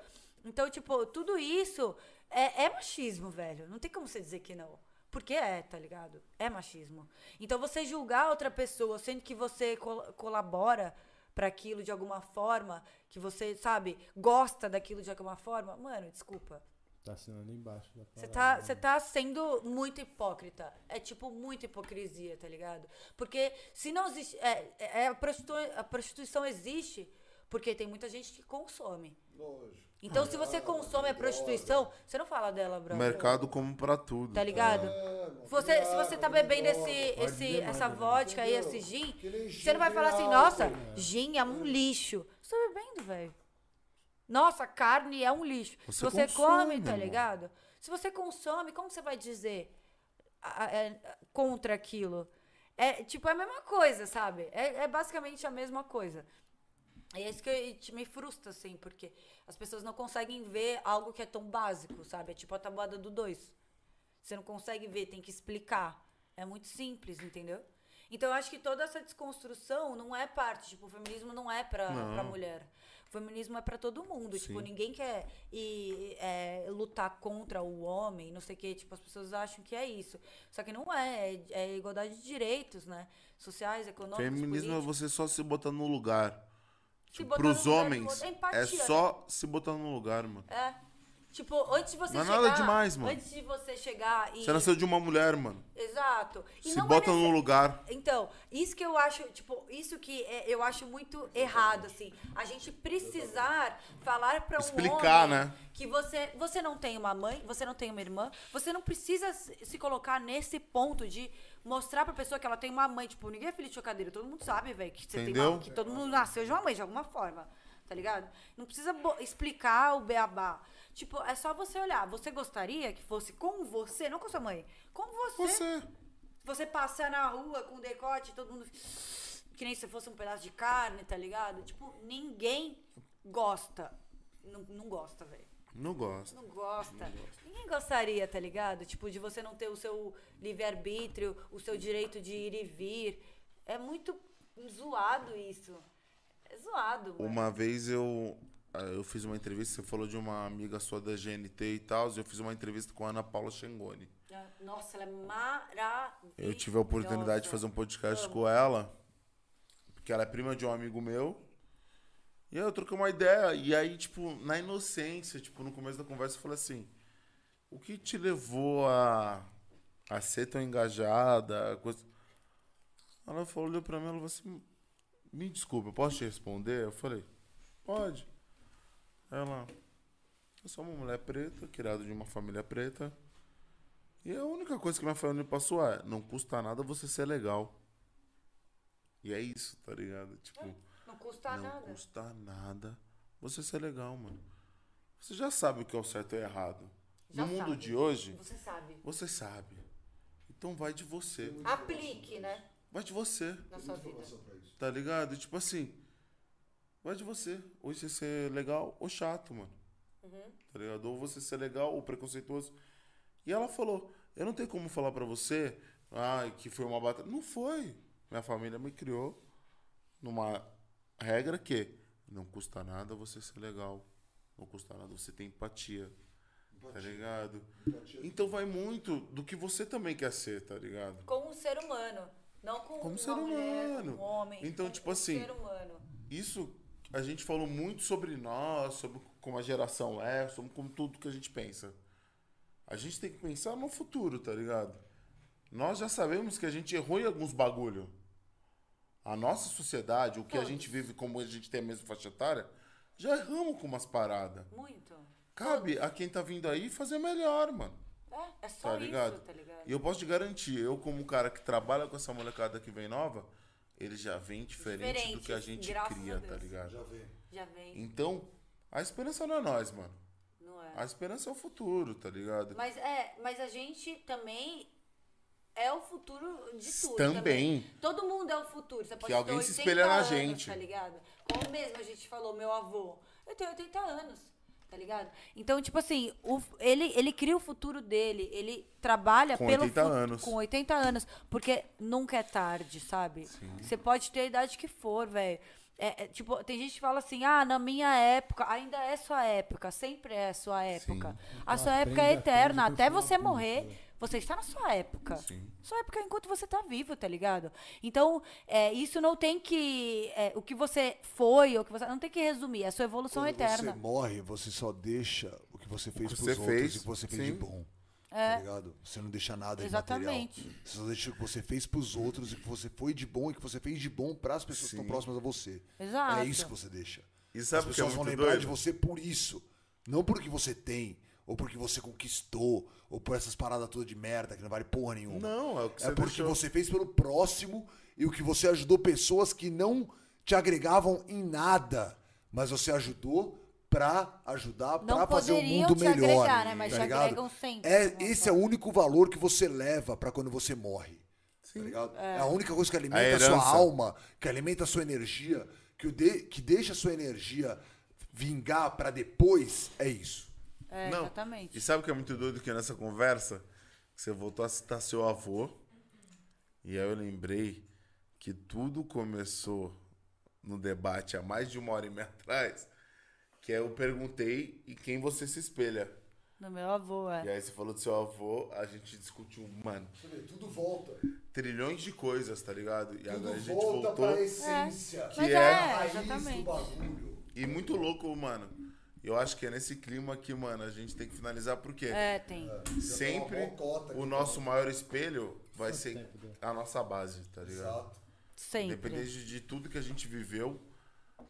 Então, tipo, tudo isso é, é machismo, velho. Não tem como você dizer que não. Porque é, tá ligado? É machismo. Então você julgar outra pessoa, sendo que você col- colabora pra aquilo de alguma forma, que você, sabe, gosta daquilo de alguma forma, mano, desculpa. Tá assinando embaixo da Você parada, tá, né? você tá sendo muito hipócrita. É tipo muita hipocrisia, tá ligado? Porque se não existe. É, é- é a, prostitu- a prostituição existe porque tem muita gente que consome. Lógico. Então, se você consome a prostituição, você não fala dela, brother. Mercado como pra tudo. Tá ligado? Você, se você tá bebendo esse, esse, essa vodka aí, esse gin, você não vai falar assim, nossa, gin é um lixo. Você tá bebendo, velho. Nossa, carne é um lixo. Se Você você consome, come, tá ligado? Se você consome, como você vai dizer é, contra aquilo? É tipo é a mesma coisa, sabe? É, é basicamente a mesma coisa. E é isso que me frustra, assim, porque as pessoas não conseguem ver algo que é tão básico, sabe? É tipo a tabuada do dois. Você não consegue ver, tem que explicar. É muito simples, entendeu? Então eu acho que toda essa desconstrução não é parte, tipo, o feminismo não é pra, Não. pra mulher. O feminismo é pra todo mundo. Tipo, Sim. ninguém quer ir, é, lutar contra o homem, não sei o quê. Tipo, as pessoas acham que é isso. Só que não é. É, é igualdade de direitos, né? Sociais, econômicos, Feminismo é políticos. você só se botar no lugar. Se Tipo, pros do homens. É é só se botar no lugar, mano. É. Tipo, antes de você Não é chegar. nada demais, mano. Antes de você chegar e. Você nasceu de uma mulher, mano. Exato. E Se não é bota nesse- no lugar. Então, isso que eu acho, tipo, isso que é- eu acho muito errado, assim. A gente precisar falar pra um Explicar, homem né? que você, você não tem uma mãe, você não tem uma irmã, você não precisa se colocar nesse ponto de mostrar pra pessoa que ela tem uma mãe. Tipo, ninguém é filho de chocadeira, todo mundo sabe, velho, que você tem Entendeu? uma, que todo mundo nasceu de uma mãe, de alguma forma. Tá ligado? Não precisa explicar o beabá. Tipo, é só você olhar. Você gostaria que fosse com você, não com sua mãe, com você. Você. Você passar na rua com decote, todo mundo. Que nem se fosse um pedaço de carne, tá ligado? Tipo, ninguém gosta. Não, não gosta, velho. Não gosto. Não gosta. Ninguém gostaria, tá ligado? Tipo, de você não ter o seu livre-arbítrio, o seu direito de ir e vir. É muito zoado isso. É zoado, mano. Uma vez eu, ah, eu fiz uma entrevista, você falou de uma amiga sua da GNT e tal, eu fiz uma entrevista com a Ana Paula Chengoni. Nossa, ela é maravilhosa. Eu tive a oportunidade de fazer um podcast com ela, porque ela é prima de um amigo meu. E aí eu troquei uma ideia, e aí, tipo, na inocência, tipo, no começo da conversa, eu falei assim: o que te levou a, a ser tão engajada? Coisa... Ela falou, olhou pra mim, ela falou assim: me desculpa, eu posso te responder? Eu falei: pode. Ela, eu sou uma mulher preta, criada de uma família preta. E a única coisa que minha família me passou é: não custa nada você ser legal. E é isso, tá ligado? Tipo, custa não nada. custa nada você ser legal, mano. Você já sabe o que é o certo e o errado. Já no mundo sabe. de hoje, Você sabe. você sabe. Então vai de você. Aplique, né? Vai de você, Na sua vida. tá ligado? Tipo assim, vai de você. Ou você ser legal ou chato, mano. Tá ligado? Ou você ser legal ou preconceituoso. E ela falou: Eu não tenho como falar pra você ah, que foi uma batalha. Não foi. Minha família me criou numa regra que não custa nada você ser legal. Não custa nada você ter empatia. Tá ligado? Então vai muito do que você também quer ser, tá ligado? Com um ser humano. Não com Como uma ser mulher, humano. um homem. Então, tipo um assim, ser humano. Isso a gente falou muito sobre nós, sobre como a geração é, sobre como tudo que a gente pensa. A gente tem que pensar no futuro, tá ligado? Nós já sabemos que a gente errou em alguns bagulho. A nossa sociedade, o que a gente vive como a gente tem a mesma faixa etária, já erramos com umas paradas. Muito. Cabe a quem tá vindo aí fazer melhor, mano. É, é só Tá ligado? isso, tá ligado? E eu posso te garantir, eu como cara que trabalha com essa molecada que vem nova, ele já vem diferente, do que a gente graças cria, a tá ligado? Já vê. Já vem. Então, a esperança não é nós, mano. Não é. A esperança é o futuro, tá ligado? Mas é, mas a gente também é o futuro de tudo. Também. Todo mundo é o futuro. Você pode alguém ter se 80 espelha na anos, gente. Tá ligado? Como mesmo a gente falou, meu avô. Eu tenho 80 anos. Tá ligado? Então, tipo assim, o, ele, ele cria o futuro dele. Ele trabalha Com pelo 80 fu- anos. Com 80 anos. Porque nunca é tarde, sabe? Você pode ter a idade que for, velho. É, é, tipo, tem gente que fala assim, ah, na minha época, ainda é sua época, sempre é sua época. A sua época é eterna, até você morrer, você está na sua época. Sim. Sua época é enquanto você tá vivo, tá ligado? Então, é, isso não tem que. é, o que você foi, ou o que você. Não tem que resumir, é a sua evolução Quando eterna. você morre, você só deixa o que você fez que pros você outros e o que você fez sim. de bom. É. Tá ligado? Você não deixa nada Exatamente. imaterial. Você só deixa o que você fez pros outros e o que você foi de bom e o que você fez de bom pras pessoas que Sim. estão próximas a você. Exato. É isso que você deixa. E sabe As o que é pessoas vão lembrar doido? de você por isso. Não por que você tem, ou porque você conquistou, ou por essas paradas todas de merda que não vale porra nenhuma. Não, é o que você É porque deixou. você fez pelo próximo e o que você ajudou pessoas que não te agregavam em nada, mas você ajudou pra ajudar, Não pra fazer o mundo te melhor. agregar, né? Mas tá te ligado? agregam sempre, É, né? esse é o único valor que você leva pra quando você morre. Tá ligado? É. a única coisa que alimenta A a, sua alma, que alimenta a sua energia, que, o de- que deixa a sua energia vingar pra depois, é isso. É, Não. exatamente. E sabe o que é muito doido que nessa conversa você voltou a citar seu avô e aí eu lembrei que tudo começou no debate há mais de uma hora e meia atrás, que eu perguntei em quem você se espelha. No meu avô, E é. aí você falou do seu avô, a gente discutiu, mano, Tudo volta. trilhões de coisas, tá ligado? E agora a Tudo gente volta voltou. pra essência. Mas é é, a raiz do exatamente. bagulho. E muito louco, mano. Eu acho que é nesse clima que, mano, a gente tem que finalizar, porque É, tem. sempre mocota aqui o nosso maior espelho vai ser a nossa base, tá ligado? Exato. Sempre. Independente de tudo que a gente viveu,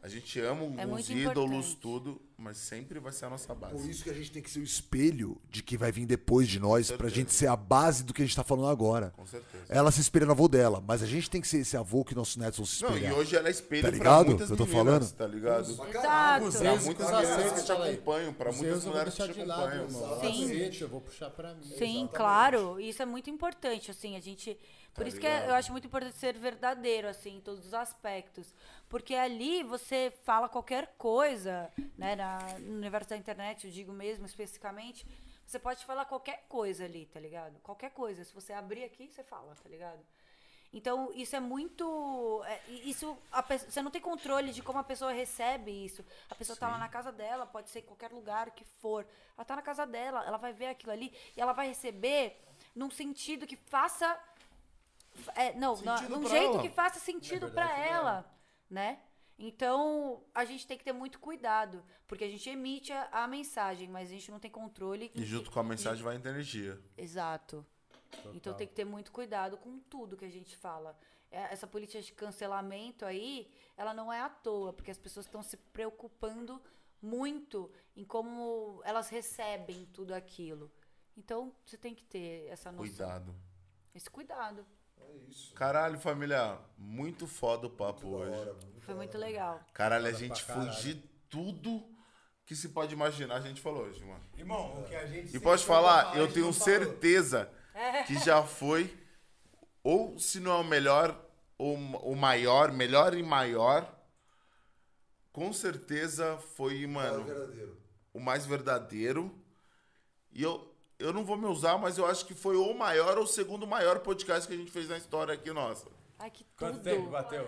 a gente ama É os ídolos, importante. tudo, mas sempre vai ser a nossa Por base. isso que a gente tem que ser o espelho de que vai vir depois de nós, pra gente ser a base do que a gente tá falando agora. Com certeza. Ela se espelha no avô dela, mas a gente tem que ser esse avô que nossos netos vão se Não, espelhar. e hoje ela é espelho Tá pra ligado muitas o que eu tô meninas, falando? tá ligado? Exato. Pra muitas meninas acertos, que te acompanham, pra Os muitas mulheres que te lado, acompanham. Sim. Cacete, eu vou puxar pra mim. Sim, claro. Isso é muito importante, assim, a gente... Por Tá isso que eu acho muito importante ser verdadeiro, assim, em todos os aspectos. Porque ali você fala qualquer coisa, né, na, no universo da internet, eu digo mesmo especificamente, você pode falar qualquer coisa ali, tá ligado? Qualquer coisa. Se você abrir aqui, você fala, tá ligado? Então, isso é muito. é, isso, a você não tem controle de como a pessoa recebe isso. A pessoa tá lá na casa dela, pode ser em qualquer lugar que for. Ela tá na casa dela, ela vai ver aquilo ali e ela vai receber num sentido que faça. É, não, Sentido num jeito ela. que faça sentido pra ela, né? Então, a gente tem que ter muito cuidado, porque a gente emite a, a mensagem, mas a gente não tem controle. E junto com a mensagem vai a energia. Exato. Então tem que ter muito cuidado com tudo que a gente fala. É, Essa política de cancelamento aí, ela não é à toa, porque as pessoas estão se preocupando muito em como elas recebem tudo aquilo. Então você tem que ter essa noção. Cuidado. Esse cuidado. Caralho, família, muito foda o papo hoje. Foi muito legal. Caralho, a gente foi de tudo que se pode imaginar, a gente falou hoje, mano. Irmão, o que a gente E posso falar, eu tenho certeza É. que já foi, ou se não é o melhor, ou o maior, melhor e maior, com certeza foi, mano, o mais verdadeiro. E eu, eu não vou me usar, mas eu acho que foi o maior ou o segundo maior podcast que a gente fez na história aqui, nossa. Ai, que Quanto tempo tudo. bateu?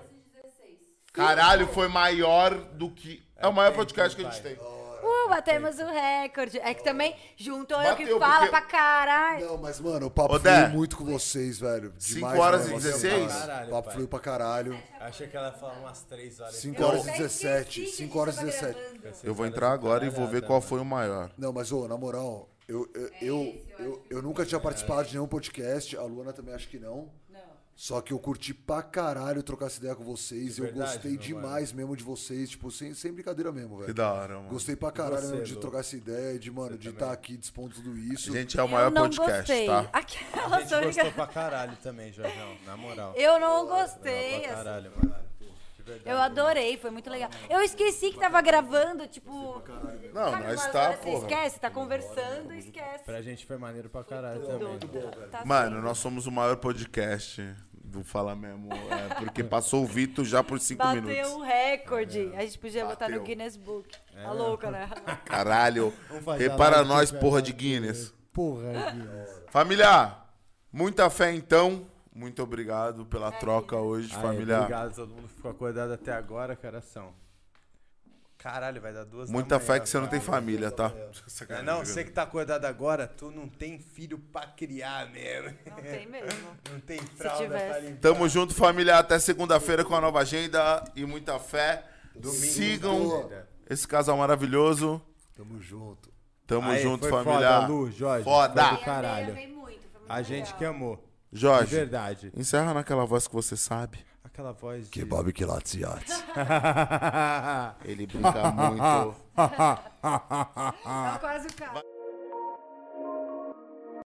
Caralho, foi maior do que. É o maior podcast que a gente tem. Uh, batemos o recorde. É que também juntou eu que Bateu, fala porque- pra caralho. Não, mas, mano, o papo Ô, Dé. fluiu muito com vocês, velho. Cinco Demais, horas né? e 16? Caralho, O papo pai. fluiu pra caralho. Achei que ela ia falar umas 3 horas. 5 Eu horas e até 17. esqueci que 5 horas e a gente tava 17. gravando. Eu vou entrar agora e vou ver qual foi o maior. Não, mas, ô, na moral, eu, eu, eu, eu, eu nunca tinha participado de nenhum podcast. A Luana também acho que não. Não. Só que eu curti pra caralho trocar essa ideia com vocês. De eu verdade, gostei demais mesmo de vocês. Tipo, sem, sem brincadeira mesmo, Que velho. da hora, mano. Gostei pra caralho você, mesmo de trocar essa ideia, de, mano, de estar aqui dispondo tudo isso. A gente é o Eu maior não podcast, gostei. tá? Aquela A gente só gostou pra caralho também, Jorjão. Na moral. Eu não Legal gostei. pra assim. caralho, mano. Verdade. Eu adorei, foi muito legal. Eu esqueci que tava gravando, tipo. Não, sabe tá, horas Você porra. esquece, tá conversando e esquece. Pra gente foi maneiro pra caralho também. Tá Mano, nós somos o maior podcast do Fala Mesmo. É, porque passou o Vitor já por cinco Bateu minutos. o recorde. A gente podia botar no Bateu. Guinness Book. Tá louca, né? Caralho. Repara nós, porra de Guinness. Porra, Guinness. Família, muita fé então. Muito obrigado pela troca hoje, Aí, família. Obrigado, todo mundo que ficou acordado até agora, coração. Caralho, vai dar duas Muita da manhã, fé que você não tem família, tá? É, não, você que tá acordado agora, tu não tem filho pra criar mesmo. Não tem mesmo. Não tem fralda tivesse. pra limpar. Tamo junto, família. Até segunda-feira com a nova agenda e muita fé. Domingo, Sigam esse casal maravilhoso. Tamo junto. Tamo Aí, junto, foi família. Foda, Lu, Jorge. Foda. Foi do caralho. Amei muito, foi muito A gente que amou. De Jorge, verdade. encerra naquela voz que você sabe. Aquela voz de... Kebab Kilatz Yachts. Ele brinca muito. É quase o cara.